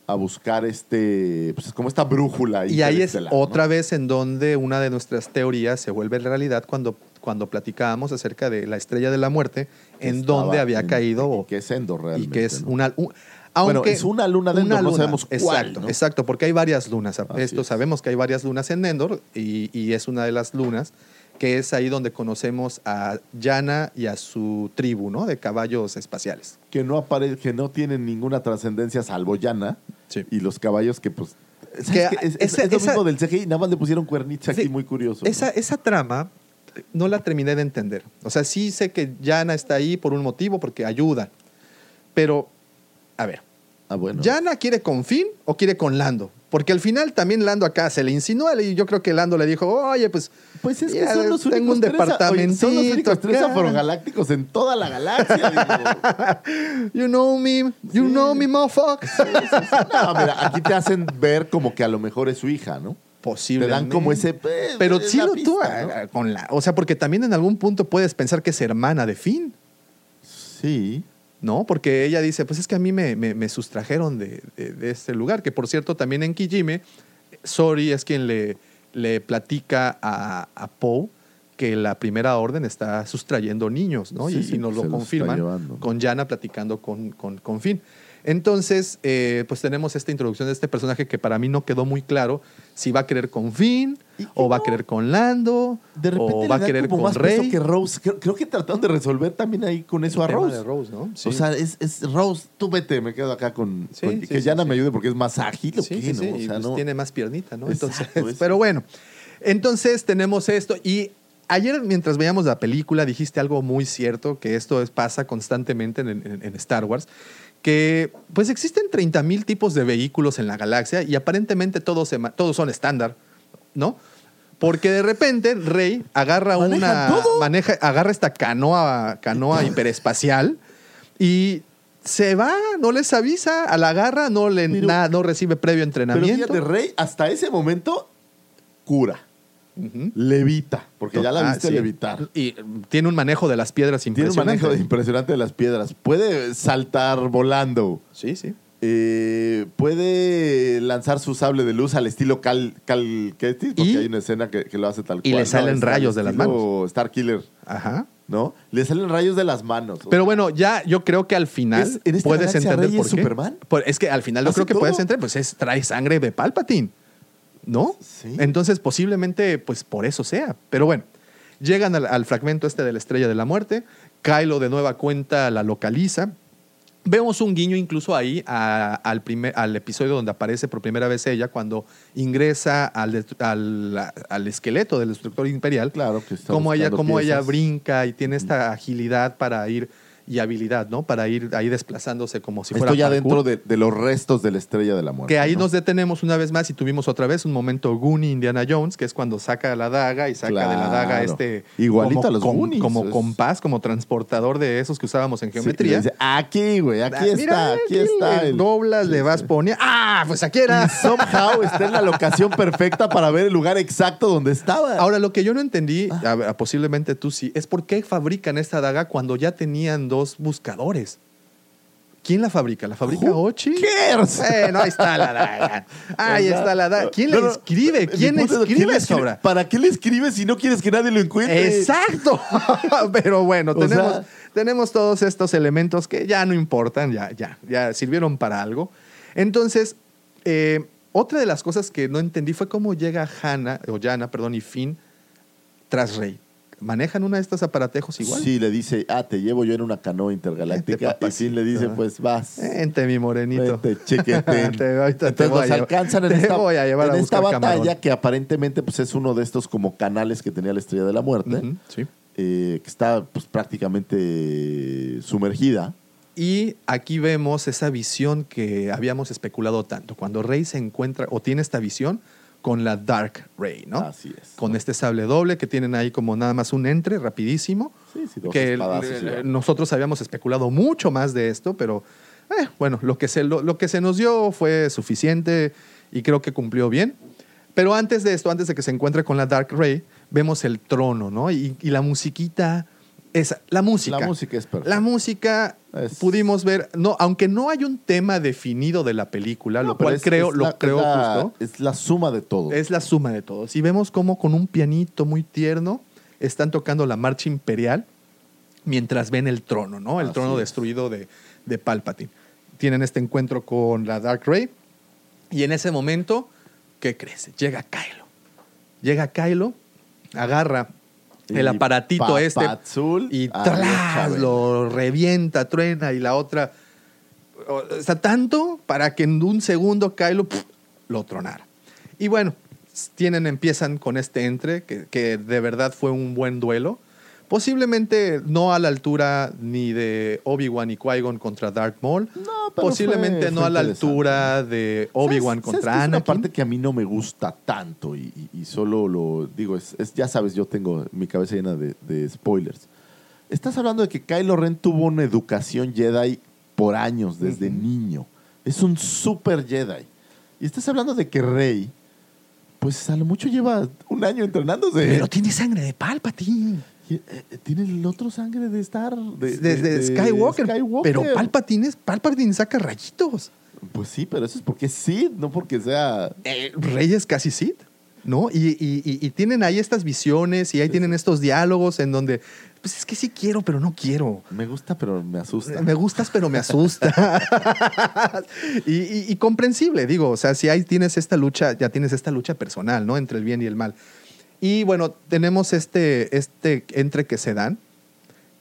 S3: a buscar este, pues como esta brújula.
S4: Y ahí es otra vez en donde una de nuestras teorías se vuelve realidad cuando, cuando platicábamos acerca de la estrella de la muerte, en donde había
S3: en-
S4: caído.
S3: que es Endor
S4: y
S3: realmente.
S4: que es
S3: ¿no?
S4: una. un-
S3: Bueno,
S4: aunque-
S3: es una luna de Endor, no sabemos cuál,
S4: Exacto,
S3: ¿no?
S4: exacto, porque hay varias lunas.
S3: Así
S4: Esto
S3: es.
S4: sabemos que hay varias lunas en Endor y, y es una de las lunas que es ahí donde conocemos a Yana y a su tribu, ¿no? De caballos espaciales.
S3: que no apare que no tienen ninguna trascendencia salvo Yana y los caballos que pues ¿sabes
S4: Que
S3: es, es-
S4: esa-
S3: es lo
S4: esa-
S3: mismo del CGI nada más le pusieron cuernitos aquí muy curioso
S4: Esa, esa trama no la terminé de entender. O sea, sí sé que Yana está ahí por un motivo, porque ayuda. Pero, a ver.
S3: Ah, bueno.
S4: ¿Yana quiere con Finn o quiere con Lando? Porque al final también Lando acá se le insinúa y yo creo que Lando le dijo, oye, pues,
S3: pues es que
S4: ya
S3: son los
S4: tengo
S3: únicos
S4: un departamentito.
S3: son los únicos tres afrogalácticos en toda la galaxia digo.
S4: You know me, you know me, motherfucker.
S3: no mira aquí te hacen ver como que a lo mejor es su hija no
S4: Posible.
S3: te dan como ese eh,
S4: Pero
S3: es
S4: sí lo tú, con la, o sea, porque también en algún punto puedes pensar que es hermana de Finn.
S3: Sí.
S4: No, porque ella dice, pues es que a mí me, me- me sustrajeron de, de- de este lugar, que por cierto también en Kijime, Sori es quien le, le platica a, a Poe que la primera orden está sustrayendo niños, ¿no?
S3: Sí,
S4: y,
S3: sí,
S4: y nos lo confirman con Yana platicando con, con, con Finn. Entonces, eh, pues tenemos esta introducción de este personaje que para mí no quedó muy claro si va a querer con Finn, o va a querer con Lando,
S3: de repente
S4: o va a querer
S3: como
S4: con
S3: más peso
S4: Rey.
S3: que Rose creo, creo que trataron de resolver también ahí con eso a
S4: tema
S3: Rose
S4: de Rose, ¿no? Sí.
S3: o sea es, es Rose tú vete me quedo acá con,
S4: Sí,
S3: con-
S4: sí,
S3: que Yana me ayude porque es más ágil o qué, ¿no? O sea,
S4: pues
S3: no-
S4: tiene más piernita, ¿no?
S3: Exacto,
S4: Entonces, pero bueno, entonces tenemos esto y ayer mientras veíamos la película dijiste algo muy cierto, que esto es- pasa constantemente en, en- en Star Wars, que pues existen 30 mil tipos de vehículos en la galaxia y aparentemente todos, se todos son estándar, ¿no? Porque de repente Rey agarra una maneja agarra esta canoa canoa hiperespacial y se va, no les avisa, a la agarra, no le no recibe previo
S3: pero
S4: entrenamiento.
S3: fíjate Rey hasta ese momento cura levita porque ya la
S4: Ah,
S3: viste
S4: sí.
S3: levitar
S4: Y tiene un manejo de las piedras
S3: Tiene un
S4: impresionante.
S3: manejo de- impresionante de las piedras. Puede saltar volando.
S4: Sí, sí.
S3: Eh, puede lanzar su sable de luz al estilo Cal, Cal porque
S4: Y-
S3: hay una escena que, que lo hace tal
S4: y
S3: cual.
S4: le salen rayos de las manos.
S3: Star Killer.
S4: Ajá.
S3: ¿no? Le salen rayos de las manos. o
S4: Pero bueno, ya yo creo que al final
S3: Es- en
S4: puedes entender
S3: Rey
S4: por
S3: es
S4: qué.
S3: Superman.
S4: Por- es que al final yo creo que puedes entender, pues es, trae sangre de Palpatine, ¿no? Entonces posiblemente, pues por eso sea. Pero bueno, llegan al, al fragmento este de la Estrella de la Muerte, Kylo de nueva cuenta la localiza. Vemos un guiño incluso ahí a- al, primer, al episodio donde aparece por primera vez ella cuando ingresa al, al, al esqueleto del destructor imperial.
S3: Claro, que está
S4: Como ella, como ella brinca y tiene esta agilidad para ir y habilidad, ¿no? Para ir ahí desplazándose como si fuera
S3: Esto ya
S4: parkour.
S3: dentro de, de los restos de la estrella de la muerte.
S4: Que ahí
S3: ¿no?
S4: nos detenemos una vez más y tuvimos otra vez un momento Goonie Indiana Jones, que es cuando saca la daga y saca de la daga este.
S3: Igualito
S4: como,
S3: a los
S4: com-
S3: Goonies,
S4: Como compás, como transportador de esos que usábamos en
S3: Sí,
S4: geometría.
S3: dice, aquí, güey, aquí
S4: Ah,
S3: está,
S4: mira,
S3: aquí está. el-
S4: doblas, le vas poniendo. ¡Ah! Pues aquí era.
S3: Y somehow está en la locación perfecta para ver el lugar exacto donde estaba.
S4: Ahora, lo que yo no entendí,
S3: Ah.
S4: a posiblemente tú sí, es por qué fabrican esta daga cuando ya tenían dos buscadores. ¿Quién la fabrica? ¿La fabrica Ochi? Bueno, ahí está la daga. Ahí está la daga. ¿Quién
S3: no,
S4: la escribe? ¿Quién escribe
S3: ¿quién le
S4: esa obra?
S3: ¿Para qué le escribes si no quieres que nadie lo encuentre?
S4: Exacto. Pero bueno, tenemos,
S3: sea-
S4: tenemos todos estos elementos que ya no importan, ya, ya, ya sirvieron para algo. Entonces, eh, otra de las cosas que no entendí fue cómo llega Hannah, o Jana, perdón, y Finn tras Rey. ¿Manejan una de estas aparatejos igual?
S3: Sí, le dice, ah, te llevo yo en una canoa intergaláctica.
S4: Vente,
S3: y sí le dice, pues vas.
S4: Vente, mi morenito.
S3: Vente, chiquitín.
S4: Te- ahorita te
S3: Entonces
S4: voy
S3: nos
S4: a llevar-
S3: alcanzan en
S4: te
S3: esta,
S4: voy a llevar
S3: en
S4: a
S3: esta batalla
S4: camarón.
S3: que aparentemente pues, es uno de estos como canales que tenía la Estrella de la Muerte,
S4: sí.
S3: eh, que está pues, prácticamente sumergida.
S4: Y aquí vemos esa visión que habíamos especulado tanto. Cuando Rey se encuentra o tiene esta visión con la Dark Rey, ¿no?
S3: Así es.
S4: Con este sable doble que tienen ahí como nada más un entre rapidísimo.
S3: Sí, sí, dos
S4: que eh,
S3: ya.
S4: nosotros habíamos especulado mucho más de esto, pero eh, bueno, lo que, se, lo, lo que se nos dio fue suficiente y creo que cumplió bien. Pero antes de esto, antes de que se encuentre con la Dark Rey, vemos el trono, ¿no? Y, y la musiquita, esa, la música.
S3: La música es perfecta.
S4: La música
S3: Es-
S4: pudimos ver, no, aunque no hay un tema definido de la película,
S3: No,
S4: lo cual
S3: es-
S4: creo,
S3: es
S4: lo
S3: la-
S4: creo
S3: la-
S4: justo.
S3: Es la suma de todo.
S4: Es la suma de todos. Y vemos cómo con un pianito muy tierno están tocando la marcha imperial mientras ven el trono, ¿no? El
S3: Así
S4: trono
S3: es.
S4: destruido de, de Palpatine. Tienen este encuentro con la Dark Rey y en ese momento, ¿qué crees? Llega Kylo. Llega Kylo, agarra el aparatito este
S3: papazul
S4: y ¡tras! Lo revienta, truena y la otra o sea, tanto para que en un segundo Kylo lo tronara. Y bueno, tienen, empiezan con este entre, que, que de verdad fue un buen duelo. Posiblemente no a la altura ni de Obi-Wan y Qui-Gon contra Darth Maul.
S3: pero
S4: Posiblemente
S3: fue-
S4: no
S3: fue
S4: a la altura de Obi-Wan
S3: ¿Sabes- sabes
S4: contra
S3: que Es una
S4: Anakin.
S3: parte que a mí no me gusta tanto y, y- y solo lo digo, es, es- ya sabes, yo tengo mi cabeza llena de, de spoilers. Estás hablando de que Kylo Ren tuvo una educación Jedi por años, desde niño. Es un super Jedi. Y estás hablando de que Rey, pues a lo mucho lleva un año entrenándose.
S4: Pero tiene sangre de Palpatine.
S3: Eh, tiene el otro sangre de estar de,
S4: Desde
S3: de- de
S4: Skywalker.
S3: Skywalker.
S4: Pero Palpatine, es- Palpatine saca rayitos.
S3: Pues sí, pero eso es porque sí, no porque sea.
S4: Eh, Reyes casi Sith, ¿no? Y, y- y- y tienen ahí estas visiones y ahí tienen estos diálogos en donde, pues es que sí quiero, pero no quiero.
S3: Me gusta, pero me asusta.
S4: Me gustas, pero me asusta. y comprensible, digo, o sea, si ahí tienes esta lucha, ya tienes esta lucha personal, ¿no? Entre el bien y el mal. Y bueno, tenemos este, este entre que se dan.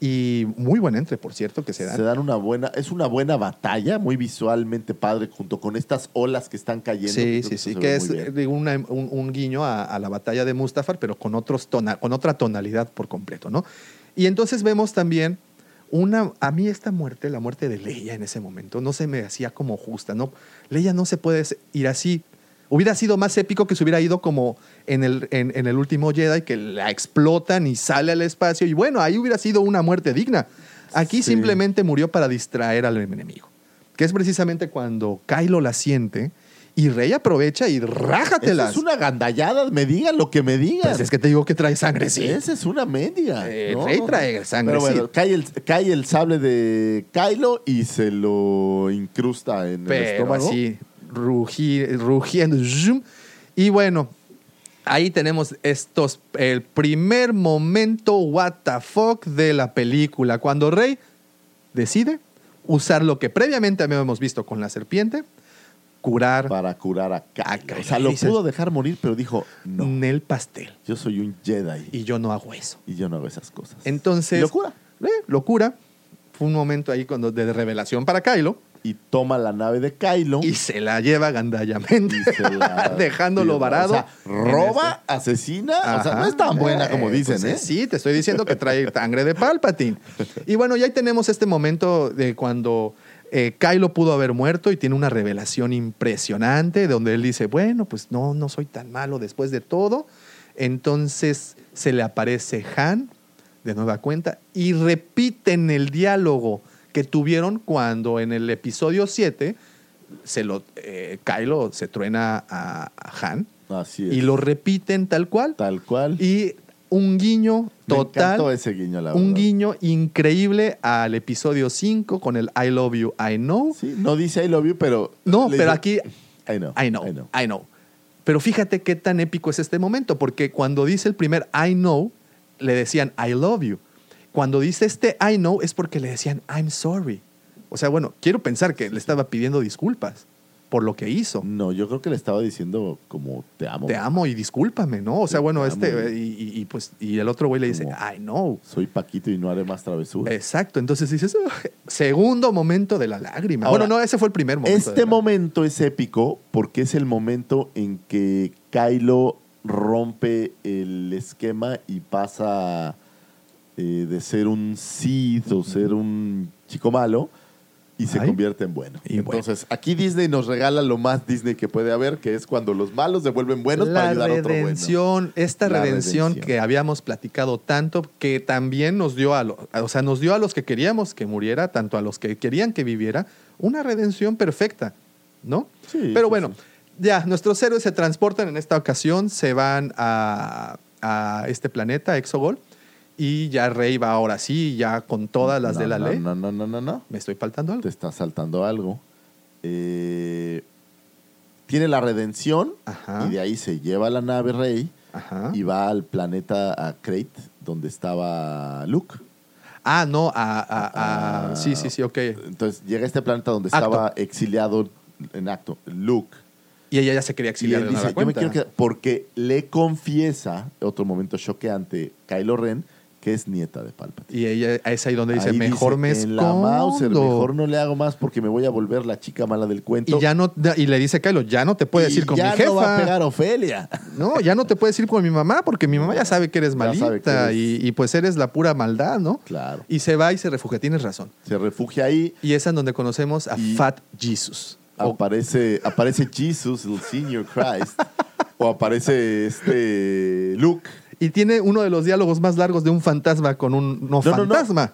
S4: Y muy buen entre, por cierto, que se dan.
S3: Se dan una buena, es una buena batalla, muy visualmente padre, junto con estas olas que están cayendo.
S4: Sí, sí, sí, que es una- un, un guiño a, a la batalla de Mustafar, pero con, otros tona- con otra tonalidad por completo, ¿no? Y entonces vemos también una, a mí esta muerte, la muerte de Leia en ese momento, no se me hacía como justa, ¿no? Leia no se puede ir así. Hubiera sido más épico que se hubiera ido como en el, en, en el último Jedi, que la explotan y sale al espacio, y bueno, ahí hubiera sido una muerte digna. Aquí
S3: Sí.
S4: simplemente murió para distraer al enemigo, que es precisamente cuando Kylo la siente y Rey aprovecha y
S3: Esa
S4: rájatelas.
S3: es una gandallada, me digan lo que me digan.
S4: Pues es que te digo que trae sangre, sí.
S3: Esa es una media.
S4: Eh, Rey trae sangre,
S3: Pero bueno,
S4: sí.
S3: cae, el, cae el sable de Kylo y se lo incrusta en el
S4: Pero
S3: estómago.
S4: así, rugi- rugiendo. Y bueno, Ahí tenemos estos, el primer momento what the fuck de la película, cuando Rey decide usar lo que previamente habíamos visto con la serpiente, curar
S3: Para curar a Kylo. O sea, lo
S4: Dices-
S3: pudo dejar morir, pero dijo, no,
S4: Nel pastel.
S3: yo soy un Jedi
S4: Y yo no hago eso.
S3: y yo no hago esas cosas.
S4: Entonces.
S3: Y lo cura.
S4: eh, lo cura. Fue un momento ahí cuando, de revelación para Kylo.
S3: Y toma la nave de Kylo.
S4: Y se la lleva gandallamente.
S3: la-
S4: dejándolo varado.
S3: O sea, roba, asesina. O sea, no es tan buena como
S4: Eh,
S3: dicen,
S4: pues,
S3: ¿eh?
S4: Sí, te estoy diciendo que trae sangre de Palpatine. Y bueno, ya ahí tenemos este momento de cuando eh, Kylo pudo haber muerto y tiene una revelación impresionante donde él dice, bueno, pues no, no soy tan malo después de todo. Entonces se le aparece Han de nueva cuenta y repiten el diálogo que tuvieron cuando en el episodio 7 se lo, eh, Kylo se truena a, a Han
S3: Así es.
S4: y lo repiten tal cual.
S3: Tal cual.
S4: Y un guiño
S3: Me
S4: total.
S3: encantó ese guiño, la
S4: un guiño increíble al episodio 5 con el I love you, I know.
S3: Sí, no dice I love you, pero.
S4: No, pero
S3: dice,
S4: aquí
S3: I know.
S4: I know, I know. Pero fíjate qué tan épico es este momento, porque cuando dice el primer I know, le decían I love you. Cuando dice este I know es porque le decían I'm sorry. O sea, bueno, quiero pensar que le estaba pidiendo disculpas por lo que hizo.
S3: No, yo creo que le estaba diciendo como te amo.
S4: Te amo y discúlpame, ¿no? O sea, bueno,
S3: te
S4: este,
S3: amo.
S4: y, y- y pues, y el otro güey le dice, I know.
S3: Soy Paquito y no haré más travesuras.
S4: Exacto, entonces dices, segundo momento de la lágrima.
S3: Ahora,
S4: bueno, no, ese fue el primer momento.
S3: Este momento es épico porque es el momento en que Kylo rompe el esquema y pasa eh, de ser un Sith o ser un chico malo y se
S4: Ay.
S3: convierte en bueno.
S4: Y bueno.
S3: Entonces, aquí Disney nos regala lo más Disney que puede haber, que es cuando los malos se vuelven buenos para
S4: la
S3: ayudar a otro bueno.
S4: esta
S3: La
S4: redención,
S3: redención.
S4: que habíamos platicado tanto, que también nos dio a, lo- o sea, nos dio a los que queríamos que muriera, tanto a los que querían que viviera, una redención perfecta, ¿no?
S3: Sí,
S4: Pero
S3: sí,
S4: bueno, ya, nuestros héroes se transportan en esta ocasión, se van a, a este planeta, Exogol, y ya Rey va ahora sí, ya con todas las de la
S3: no,
S4: ley.
S3: No, no, no, no, no.
S4: ¿Me estoy faltando algo?
S3: Te está saltando algo. Eh, tiene la redención
S4: Ajá.
S3: y de ahí se lleva la nave Rey
S4: Ajá.
S3: y va al planeta a Crate, donde estaba Luke.
S4: Ah, no, a, a- a- sí, sí, sí, ok.
S3: Entonces llega a este planeta donde
S4: Acto.
S3: estaba exiliado en acto Luke.
S4: Y ella ya se quería
S3: Y
S4: exiliar
S3: él
S4: de nueva
S3: dice, yo me quiero quedar, porque le confiesa, otro momento choqueante, Kylo Ren, que es nieta de Palpatine.
S4: Y ella es ahí donde dice,
S3: Ahí
S4: mejor me
S3: en la Mauser,
S4: escondo".
S3: mejor no le hago más porque me voy a volver la chica mala del cuento.
S4: Y ya no, y le dice Kylo, ya no te puedes
S3: Y
S4: ir con
S3: ya
S4: mi jefa.
S3: no va a pegar Ofelia.
S4: No, ya no te puedes ir con mi mamá porque mi mamá ya sabe que eres
S3: Ya
S4: malita
S3: sabe que eres-
S4: Y, y pues eres la pura maldad, ¿no?
S3: Claro.
S4: Y se va y se refugia, tienes razón.
S3: Se refugia ahí.
S4: Y es en donde conocemos a
S3: Y-
S4: Fat Jesus.
S3: Aparece, aparece Jesus, el Senior Christ. o aparece este Luke.
S4: Y tiene uno de los diálogos más largos de un fantasma con un no,
S3: No, no, no.
S4: fantasma.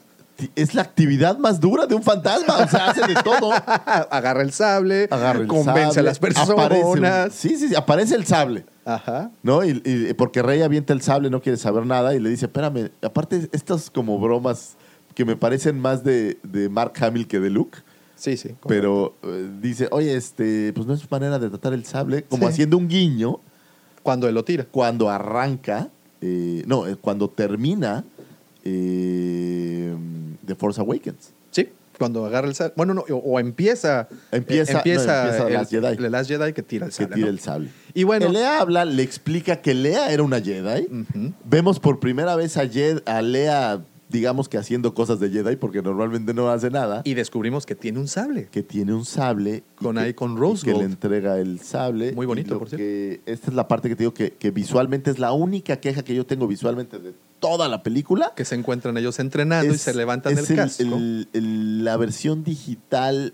S3: Es la actividad más dura de un fantasma. O sea, hace de todo.
S4: Agarra el sable,
S3: Agarra el
S4: convence
S3: sable,
S4: a las personas.
S3: aparece- sí, sí, sí, aparece el sable.
S4: Ajá.
S3: ¿No? Y, y- porque Rey avienta el sable, no quiere saber nada y le dice, espérame, aparte estas como bromas que me parecen más de, de Mark Hamill que de Luke.
S4: Sí, sí.
S3: Pero eh, dice, oye, este, pues no es manera de tratar el sable, como
S4: Sí.
S3: haciendo un guiño
S4: Cuando él lo tira.
S3: cuando arranca, eh, no, eh, cuando termina eh, The Force Awakens.
S4: Sí, cuando agarra el sable. Bueno, no, o, o empieza.
S3: Empieza-
S4: eh, empieza,
S3: no, empieza
S4: el,
S3: Last Jedi.
S4: el Last Jedi que tira el
S3: Que
S4: sable.
S3: tira
S4: ¿no?
S3: el sable.
S4: Y bueno.
S3: Lea habla, le explica que Lea era una Jedi. Vemos por primera vez a, Jed- a Lea, digamos que haciendo cosas de Jedi, porque normalmente no hace nada.
S4: Y descubrimos que tiene un sable.
S3: que tiene un sable.
S4: Con ahí, con Rose
S3: Que le entrega el sable.
S4: Muy bonito, por cierto.
S3: que- Esta es la parte que te digo que, que visualmente es la única queja que yo tengo visualmente de toda la película.
S4: Que se encuentran ellos entrenando y se levantan
S3: es
S4: el casco.
S3: el- el- la versión digital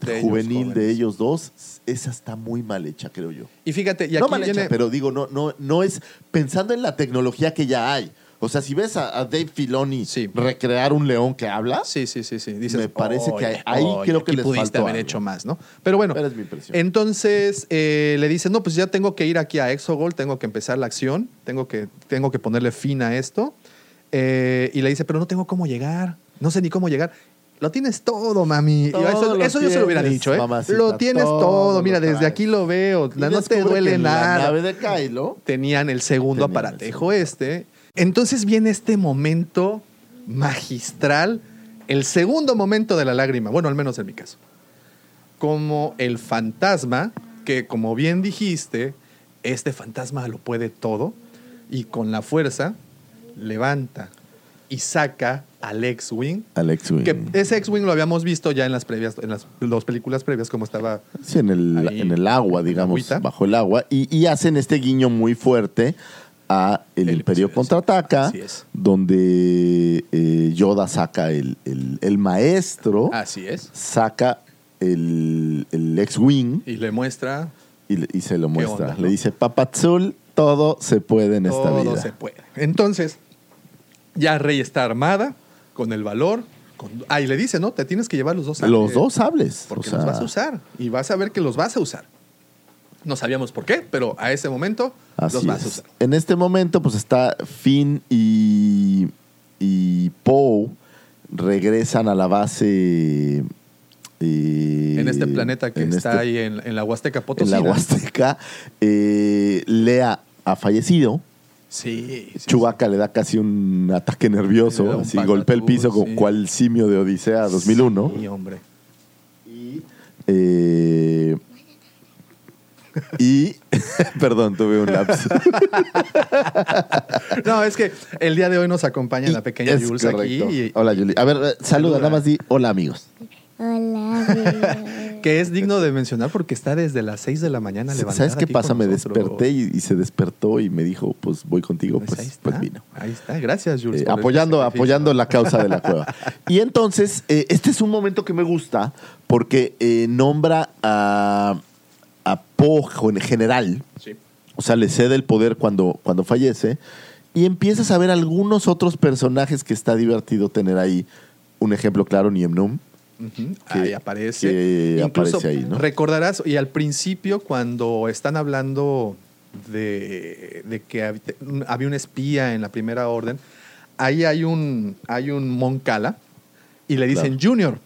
S4: De ellos
S3: juvenil de ellos dos, esa está muy mal hecha, creo yo.
S4: Y fíjate, y
S3: no
S4: aquí
S3: mal hecha,
S4: viene.
S3: pero digo, no, no, no es pensando en la tecnología que ya hay. O sea, si ves a, a Dave Filoni
S4: Sí.
S3: recrear un león que habla,
S4: Sí, sí, sí, sí. Dices,
S3: Me parece que
S4: "Oye,
S3: ahí creo que les
S4: pudiste
S3: faltó
S4: haber
S3: algo".
S4: hecho más, ¿no? Pero bueno,
S3: Pero es mi
S4: entonces eh, le dice, no, pues ya tengo que ir aquí a Exogol, tengo que empezar la acción, tengo que, tengo que ponerle fin a esto. Eh, y le dice, pero no tengo cómo llegar, no sé ni cómo llegar. Lo tienes todo, mami.
S3: Todo
S4: eso yo se lo hubiera dicho, ¿eh?
S3: mamacita,
S4: lo tienes
S3: todo
S4: Mira, desde aquí lo veo. No te duele nada.
S3: La nave de Kylo.
S4: Tenían el segundo
S3: Tenían el
S4: aparatejo este. Entonces viene este momento magistral, el segundo momento de la lágrima, bueno, al menos en mi caso. Como el fantasma, que como bien dijiste, este fantasma lo puede todo y con la fuerza levanta y saca al X-Wing.
S3: Alex Wing.
S4: Que ese X-Wing lo habíamos visto ya en las previas, en las dos películas previas, como estaba
S3: Sí, en el,
S4: Ahí,
S3: en el agua, digamos,
S4: agüita.
S3: bajo el agua. Y, y hacen este guiño muy fuerte a El, Imperio Contraataca,
S4: es.
S3: donde eh, Yoda saca el, el- el maestro,
S4: Así es.
S3: saca el, el X-Wing
S4: Y le muestra
S3: y, se lo muestra.
S4: onda, no?
S3: Le dice, Papazul, todo se puede en esta
S4: todo
S3: vida.
S4: se puede. Entonces, ya Rey está armada, con el valor. Con, ah, y le dice, ¿no? Te tienes que llevar los dos sables.
S3: Los dos sables.
S4: Porque
S3: o sea,
S4: los vas a usar. Y vas a ver que los vas a usar. No sabíamos por qué, pero a ese momento
S3: Así
S4: los vas a
S3: es.
S4: usar.
S3: En este momento, pues está Finn y, y Poe regresan a la base. eh,
S4: En este planeta que
S3: en
S4: está
S3: este-
S4: ahí en, en la Huasteca
S3: En
S4: Potosí.
S3: la Huasteca. eh, Lea ha fallecido.
S4: Sí. sí,
S3: Chewbacca le da casi un ataque nervioso,
S4: un
S3: así golpea el piso
S4: patatús,
S3: con
S4: sí.
S3: cual simio de Odisea 2001.
S4: Sí, hombre.
S3: Eh, y, perdón, tuve un lapso.
S4: No, es que el día de hoy nos acompaña la pequeña
S3: Es
S4: Jules
S3: correcto.
S4: aquí. y-
S3: Hola, Julie. A ver, eh, saluda, nada más di hola, amigos.
S4: que es digno de mencionar porque está desde las 6 de la mañana levantada.
S3: ¿Sabes qué
S4: aquí
S3: pasa? Me desperté y, y se despertó y me dijo, pues voy contigo,
S4: Pues
S3: pues,
S4: ahí
S3: pues vino.
S4: Ahí está, gracias, Jules.
S3: Eh, apoyando, apoyando la causa de la cueva. Y entonces, eh, este es un momento que me gusta porque eh, nombra a, en general.
S4: Sí.
S3: O sea, le cede el poder cuando, cuando fallece. Y empiezas a ver algunos otros personajes que está divertido tener ahí. Un ejemplo claro, Niem Num.
S4: Ujú,
S3: que-
S4: ahí aparece.
S3: que
S4: Incluso
S3: aparece ahí, ¿no?
S4: recordarás, y al principio cuando están hablando de, de que hab- había un espía en la primera orden, ahí hay un, hay un Moncala y le dicen Junior.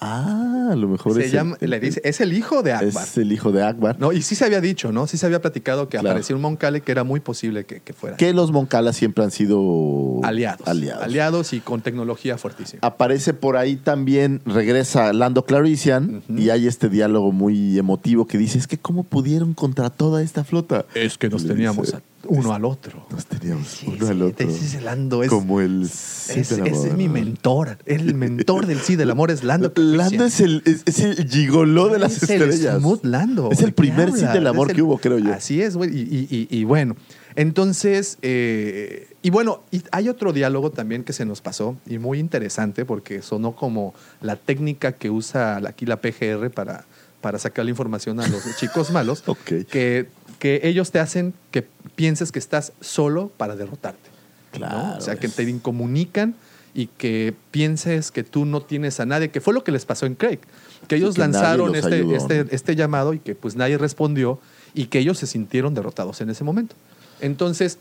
S3: Ah, a lo mejor
S4: Se
S3: es,
S4: llama,
S3: el,
S4: le dice, es el hijo de Akbar.
S3: es el hijo de Akbar.
S4: No, y sí se había dicho, ¿no? Sí se había platicado que
S3: Claro.
S4: aparecía un Moncale que era muy posible que, que fuera.
S3: Que los Moncala siempre han sido
S4: Aliados.
S3: aliados.
S4: Aliados y con tecnología fuertísima.
S3: Aparece por ahí también, regresa Lando Clarician y hay este diálogo muy emotivo que dice, es que ¿cómo pudieron contra toda esta flota?
S4: Es que nos
S3: Le
S4: teníamos
S3: dice,
S4: a- uno al otro.
S3: Nos teníamos uno al otro.
S4: Ese es el Lando, es,
S3: Como el
S4: es, ese
S3: del amor.
S4: es mi mentor. El mentor del sí del amor es Lando.
S3: Lando es el, es, es el gigoló de las
S4: Es el
S3: estrellas.
S4: Smooth Lando.
S3: Es el
S4: ¿De qué
S3: primer
S4: hablas?
S3: del amor
S4: el-
S3: que hubo, creo yo.
S4: Así es, güey. Y, y- y- y bueno, entonces, eh, y bueno, y hay otro diálogo también que se nos pasó y muy interesante porque sonó como la técnica que usa aquí la PGR para, para sacar la información a los chicos malos, que, que ellos te hacen que pienses que estás solo para derrotarte. ¿no?
S3: Claro,
S4: O sea, que te incomunican y que pienses que tú no tienes a nadie, que fue lo que les pasó en Craig, que ellos
S3: que
S4: lanzaron este,
S3: ayudó,
S4: este,
S3: ¿no?
S4: este llamado y que pues nadie respondió y que ellos se sintieron derrotados en ese momento. Entonces,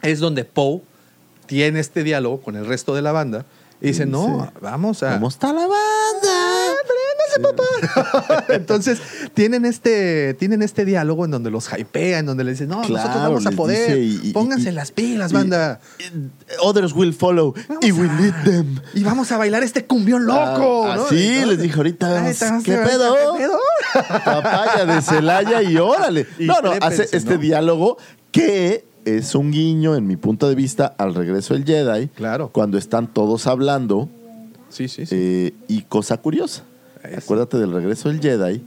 S4: es donde Poe tiene este diálogo con el resto de la banda y dice, no, vamos a...
S3: ¿Cómo está la banda?
S4: Entonces, tienen este, tienen este diálogo en donde los hypea, en donde les dicen, no, nosotros vamos a poder,
S3: dice y- y-
S4: pónganse
S3: y-
S4: las pilas,
S3: y-
S4: banda.
S3: Others will follow y we lead them.
S4: Y vamos a bailar este cumbión loco.
S3: Ah,
S4: ¿no?
S3: así
S4: Entonces,
S3: les dije ahorita,
S4: Ay,
S3: ¿qué pedo?
S4: ¿Qué pedo?
S3: Papaya de Celaya y órale. No, no, hace este diálogo que es un guiño, en mi punto de vista, al regreso del Jedi.
S4: Claro.
S3: Cuando están todos hablando.
S4: Sí, sí, sí.
S3: Eh, y cosa curiosa. Acuérdate del regreso del Jedi.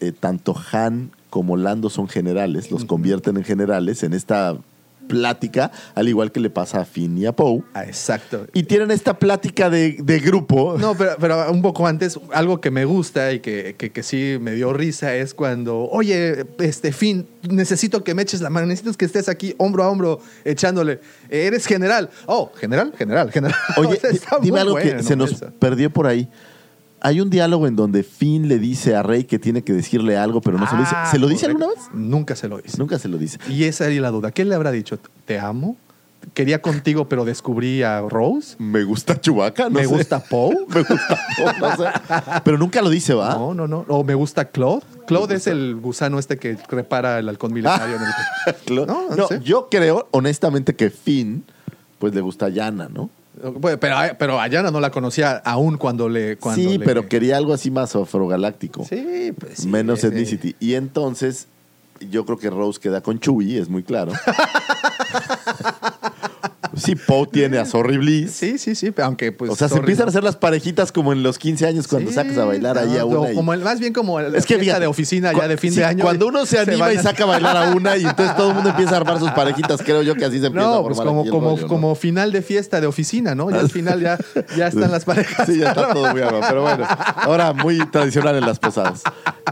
S3: eh, tanto Han como Lando son generales, los convierten en generales en esta plática, al igual que le pasa a Finn y a Poe.
S4: Ah, exacto.
S3: Y tienen esta plática de, de grupo.
S4: No, pero, pero un poco antes, algo que me gusta y que, que, que sí me dio risa es cuando, oye, este Finn, necesito que me eches la mano, necesito que estés aquí hombro a hombro echándole. Eres general. Oh, general, general, general.
S3: Oye,
S4: O sea, está
S3: dime algo que se nos
S4: eso.
S3: perdió por ahí. Hay un diálogo en donde Finn le dice a Rey que tiene que decirle algo, pero no se lo dice.
S4: Ah,
S3: ¿Se lo dice
S4: correcto.
S3: alguna vez?
S4: Nunca se lo dice.
S3: Nunca se lo dice.
S4: Y esa era la duda. ¿Qué le habrá dicho? ¿Te amo? quería contigo, pero descubrí a Rose.
S3: Me gusta Chewbacca, no
S4: me
S3: sé.
S4: gusta Poe.
S3: Me gusta Poe, no sé. Pero nunca lo dice, ¿va?
S4: No, no, no. O me gusta Claude. Claude es el gusano este que repara el halcón militar. en el- No,
S3: No,
S4: no sé.
S3: yo creo, honestamente, que Finn, pues le gusta a Yana, ¿no?
S4: Pero, pero a Yana no la conocía aún cuando le. Cuando
S3: sí,
S4: le-
S3: pero quería algo así más afrogaláctico.
S4: Sí, pues sí,
S3: Menos ethnicity. Y entonces, yo creo que Rose queda con Chewie, es muy claro. sí, Poe tiene a Sorry Bliss.
S4: Sí, sí, sí, aunque pues.
S3: o sea, se empiezan
S4: ¿no?
S3: a hacer las parejitas como en los 15 años cuando
S4: Sí,
S3: sacas a bailar ahí a una.
S4: no,
S3: y-
S4: como el- más bien como la
S3: Es que
S4: fiesta de oficina ya de fin
S3: sí,
S4: de año.
S3: Cuando uno se anima y saca a bailar a una y entonces todo el mundo empieza a armar sus parejitas, creo yo que así se empieza a
S4: No,
S3: formar
S4: pues como, como, como final de fiesta de oficina, ¿no? Ya al final ya, ya están las parejas.
S3: Sí, ya está todo muy armado. Pero bueno, ahora muy tradicional en las posadas.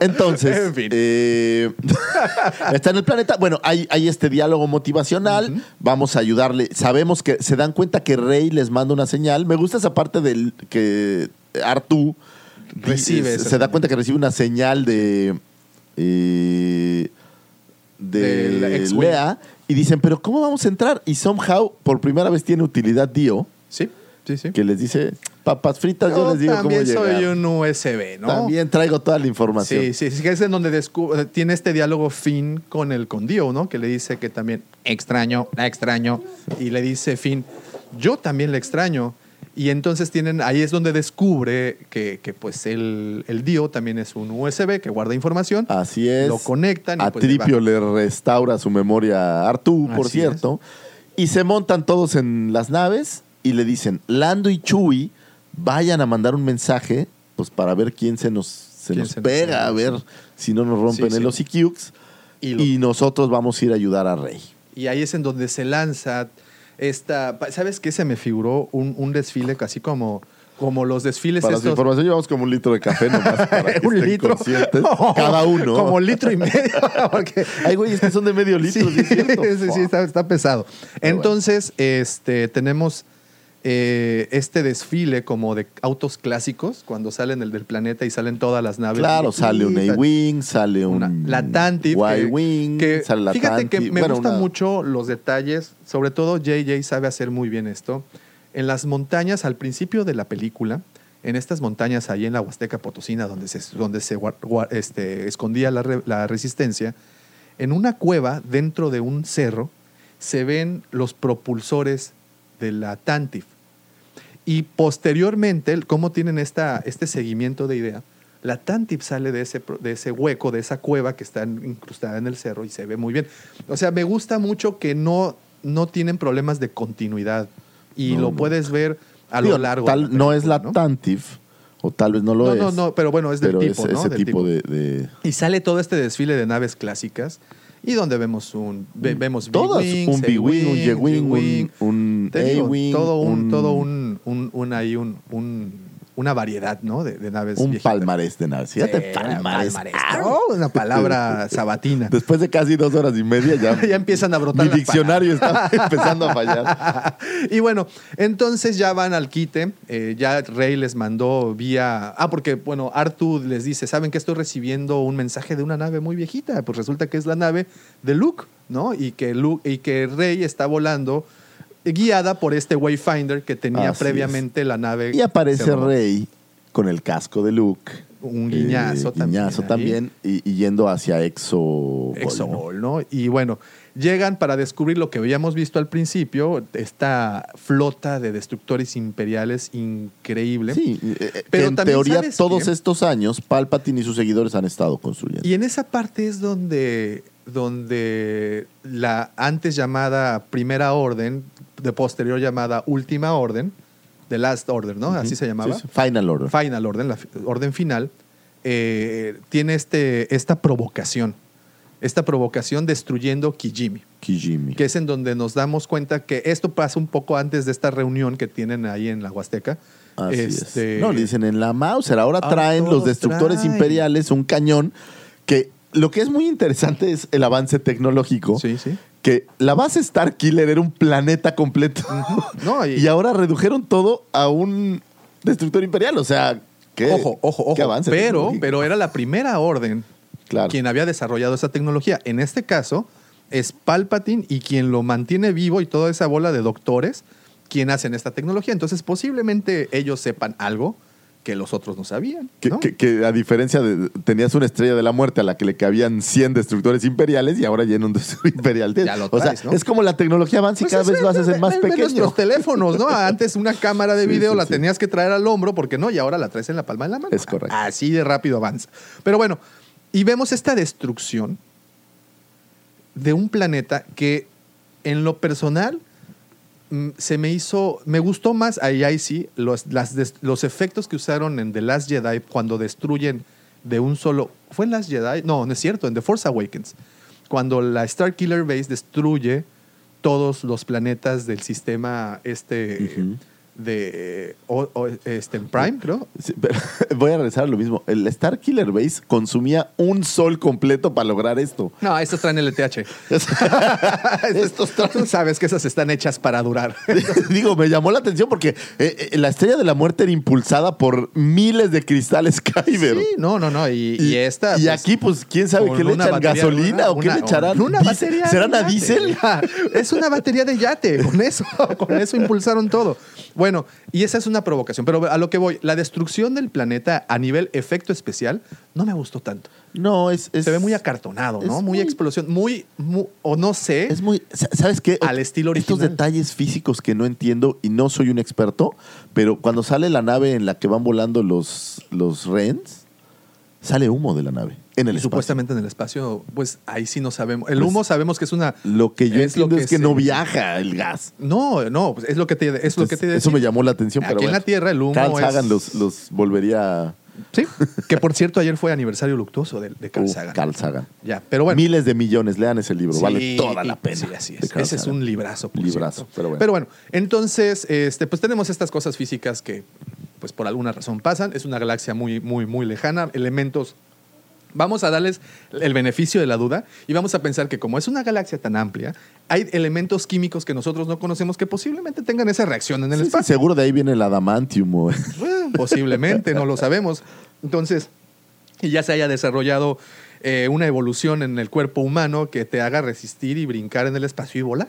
S3: Entonces,
S4: En fin.
S3: eh, está en el planeta. Bueno, hay, hay este diálogo motivacional. Vamos a ayudarle. Sabemos que se dan cuenta que Rey les manda una señal. Me gusta esa parte del que Artu
S4: Recibe
S3: se, da cuenta que recibe una señal de. eh, de
S4: X-Wing.
S3: Lea y dicen, pero ¿cómo vamos a entrar? Y somehow, por primera vez tiene utilidad Dio,
S4: Sí, sí, sí.
S3: que les dice, papas fritas, yo,
S4: Yo
S3: les digo cómo
S4: también
S3: llegar.
S4: soy un USB, ¿no?
S3: También traigo toda la información.
S4: Sí, sí, sí, es en donde descubre, tiene este diálogo Finn con el con Dio, ¿no? Que le dice que también extraño, la extraño. Y le dice Finn, yo también le extraño. Y entonces tienen, ahí es donde descubre que, que, pues el, el Dio también es un USB que guarda información.
S3: Así es.
S4: Lo conectan y
S3: A
S4: pues le
S3: Tripio le restaura su memoria a Artú, por
S4: Así
S3: cierto. Y se montan todos en las naves y le dicen, Lando y Chewie vayan a mandar un mensaje pues para ver quién se nos, se
S4: ¿Quién
S3: nos
S4: se nos
S3: pega,
S4: pega,
S3: a ver si no nos rompen
S4: Sí,
S3: el
S4: sí.
S3: hociquiux.
S4: Y
S3: Y,
S4: lo-
S3: nosotros vamos a ir a ayudar a Rey.
S4: Y ahí es en donde se lanza esta. ¿Sabes qué? Se me figuró un, un desfile casi como, como los desfiles
S3: Para su
S4: estos.
S3: información llevamos como un litro de café nomás para que
S4: un litro.
S3: Cada uno.
S4: Como litro y medio. Porque
S3: Ay, güey, estos son de medio litro, ¿sí
S4: sí, sí, está, está pesado. Entonces, este, tenemos eh, este desfile como de autos clásicos cuando salen del, del planeta y salen todas las naves.
S3: Claro, sale un. A-Wing, sale un
S4: Una- la Tantive.
S3: Y-Wing,
S4: que,
S3: sale la
S4: fíjate que me
S3: Bueno,
S4: gustan
S3: una-
S4: mucho los detalles. Sobre todo JJ sabe hacer muy bien esto. En las montañas, al principio de la película, en estas montañas ahí en la Huasteca Potosina, donde se, donde se este, escondía la, re- la resistencia, en una cueva dentro de un cerro se ven los propulsores de la Tantif. Y posteriormente, cómo tienen esta, este seguimiento de idea, la Tantif sale de ese, de ese hueco, de esa cueva que está incrustada en el cerro y se ve muy bien. O sea, me gusta mucho que no, no tienen problemas de continuidad y
S3: No,
S4: lo
S3: no.
S4: puedes ver a
S3: Digo,
S4: lo largo.
S3: tal- no es la
S4: ¿no?
S3: Tantif, o tal vez no lo
S4: No,
S3: es.
S4: no, no, pero bueno, es del
S3: pero
S4: tipo,
S3: es
S4: ¿no?
S3: ese
S4: Del
S3: tipo
S4: tipo.
S3: de, de-
S4: Y sale todo este desfile de naves clásicas y donde vemos un ve- vemos
S3: Todas,
S4: B-Wings,
S3: un B-Wing, un Y-Wing, un, un A-Wing,
S4: todo un,
S3: un-
S4: todo un, un, un ahí un, un- una variedad, ¿no? De, de naves
S3: un
S4: viejitas.
S3: palmarés de naves. Fíjate,
S4: Sí,
S3: palmarés.
S4: palmarés. Oh, una palabra sabatina.
S3: Después de casi dos horas y media ya,
S4: ya empiezan a brotar
S3: mi
S4: las
S3: diccionario está empezando a fallar.
S4: y bueno, entonces ya van al quite. eh, ya Rey les mandó vía. Ah, porque bueno, Artu les dice: ¿Saben que estoy recibiendo un mensaje de una nave muy viejita? Pues resulta que es la nave de Luke, ¿no? Y que, Luke, y que Rey está volando guiada por este Wayfinder que tenía
S3: Así
S4: previamente la nave.
S3: Y aparece. Rey con el casco de Luke.
S4: Un guiñazo
S3: Eh,
S4: también
S3: guiñazo
S4: ahí.
S3: también, y, y yendo hacia Exo.
S4: Exogol, ¿no? Y bueno, llegan para descubrir lo que habíamos visto al principio, esta flota de destructores imperiales increíble.
S3: Sí, eh, eh,
S4: Pero
S3: en
S4: también,
S3: teoría
S4: ¿sabes
S3: todos
S4: qué?
S3: estos años Palpatine y sus seguidores han estado construyendo.
S4: Y en esa parte es donde, donde la antes llamada Primera Orden, de posterior llamada Última Orden, The Last Order, ¿no? Así se llamaba.
S3: Sí, sí. Final Order.
S4: Final Orden, la orden final, eh, tiene este, esta provocación. Esta provocación destruyendo Kijimi.
S3: Kijimi.
S4: que es en donde nos damos cuenta que esto pasa un poco antes de esta reunión que tienen ahí en la Huasteca.
S3: Así
S4: Este,
S3: es. No, le dicen en la Mauser. Ahora
S4: Ah,
S3: traen los destructores
S4: traen.
S3: imperiales un cañón que lo que es muy interesante es el avance tecnológico.
S4: Sí, sí.
S3: Que la base Star Killer era un planeta completo.
S4: No, y-
S3: y, ahora redujeron todo a un destructor imperial. O sea, ¿qué?
S4: Ojo, ojo, ojo.
S3: avance
S4: pero, pero era la primera orden
S3: Claro.
S4: quien había desarrollado esa tecnología. En este caso, es Palpatine y quien lo mantiene vivo y toda esa bola de doctores, quien hacen esta tecnología. Entonces, posiblemente ellos sepan algo que los otros no sabían.
S3: Que,
S4: ¿no?
S3: que- que a diferencia de. Tenías una estrella de la muerte a la que le cabían 100 destructores imperiales y ahora en un destructor imperial.
S4: Ya lo
S3: o sea,
S4: traes, ¿no?
S3: es como la tecnología avanza y
S4: Pues
S3: cada
S4: es
S3: vez lo haces en más pequeño.
S4: nuestros teléfonos, ¿no? Antes una cámara de video
S3: sí,
S4: la
S3: sí.
S4: tenías que traer al hombro, porque no, y ahora la traes en la palma de la mano.
S3: Es correcto.
S4: Así de rápido avanza. Pero bueno, y vemos esta destrucción de un planeta que en lo personal se me hizo, me gustó más, ahí, ahí sí, los, los efectos que usaron en The Last Jedi cuando destruyen de un solo, ¿fue en Last Jedi? No, no es cierto, en The Force Awakens, cuando la Star Killer Base destruye todos los planetas del sistema este de o- o- este, Prime, creo.
S3: Sí, pero voy a regresar a lo mismo. El Star Killer Base consumía un sol completo para lograr esto.
S4: No, estos traen LTH. estos Tú sabes que esas están hechas para durar.
S3: Digo, me llamó la atención porque eh, eh, la estrella de la muerte era impulsada por miles de cristales Kyber.
S4: Sí, no, no, no. Y, y esta.
S3: y
S4: pues,
S3: aquí, pues, ¿quién sabe qué le echan?
S4: batería-
S3: ¿Gasolina o qué
S4: una-
S3: le echarán?
S4: Una
S3: ¿Dis-
S4: batería.
S3: ¿Serán a diésel?
S4: Es una batería de yate. Con eso, con eso impulsaron todo. Bueno, y esa es una provocación. Pero a lo que voy, la destrucción del planeta a nivel efecto especial no me gustó tanto.
S3: No, es.
S4: Se ve muy acartonado, ¿no? Muy,
S3: muy-
S4: explosión. Muy, mu- o no sé.
S3: Es muy. sa- ¿Sabes qué?
S4: Al estilo
S3: Estos
S4: original.
S3: detalles físicos que no entiendo y no soy un experto, pero cuando sale la nave en la que van volando los, los Rens, sale humo de la nave. En el espacio.
S4: supuestamente en el espacio, pues ahí sí no sabemos. El
S3: Pues,
S4: humo sabemos que es una.
S3: Lo que yo
S4: es
S3: entiendo es que
S4: se-
S3: no viaja el gas.
S4: No, no, pues es lo que te, es lo que te
S3: eso me llamó la atención.
S4: Aquí
S3: pero
S4: en la. Tierra el humo
S3: Carl
S4: es-
S3: Sagan los, los volvería.
S4: Sí, que por cierto ayer fue aniversario luctuoso de, de Carl Sagan.
S3: Carl Sagan.
S4: Ya, pero bueno.
S3: Miles de millones, lean ese libro, vale toda la pena.
S4: Sí, así es. Ese es un librazo. por
S3: Librazo,
S4: cierto.
S3: pero bueno.
S4: Pero bueno, entonces, este, pues tenemos estas cosas físicas que, pues por alguna razón pasan. Es una galaxia muy, muy, muy lejana. Elementos. Vamos a darles el beneficio de la duda y vamos a pensar que como es una galaxia tan amplia, hay elementos químicos que nosotros no conocemos que posiblemente tengan esa reacción en el
S3: Sí, sí,
S4: espacio.
S3: seguro de ahí viene el adamantium.
S4: Bueno, posiblemente, no lo sabemos. Entonces, y ya se haya desarrollado eh, una evolución en el cuerpo humano que te haga resistir y brincar en el espacio y volar,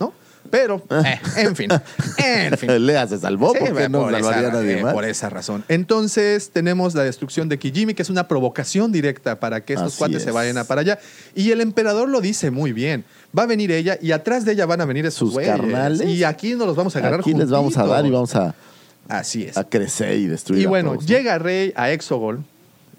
S4: ¿no? Pero, eh, en fin, en fin.
S3: Lea se salvó
S4: Sí,
S3: porque no
S4: por
S3: salvaría
S4: esa,
S3: a nadie
S4: eh,
S3: más.
S4: por esa razón. Entonces tenemos la destrucción de Kijimi, que es una provocación directa para que estos
S3: Así
S4: cuates se vayan a para allá. Y el emperador lo dice muy bien. Va a venir ella y atrás de ella van a venir esos
S3: Sus
S4: güeyes.
S3: carnales.
S4: Y aquí nos los vamos a agarrar
S3: Aquí les vamos a dar y vamos a,
S4: Así es.
S3: a crecer y destruir.
S4: Y
S3: a
S4: bueno,
S3: todos, ¿no?
S4: llega Rey a Exogol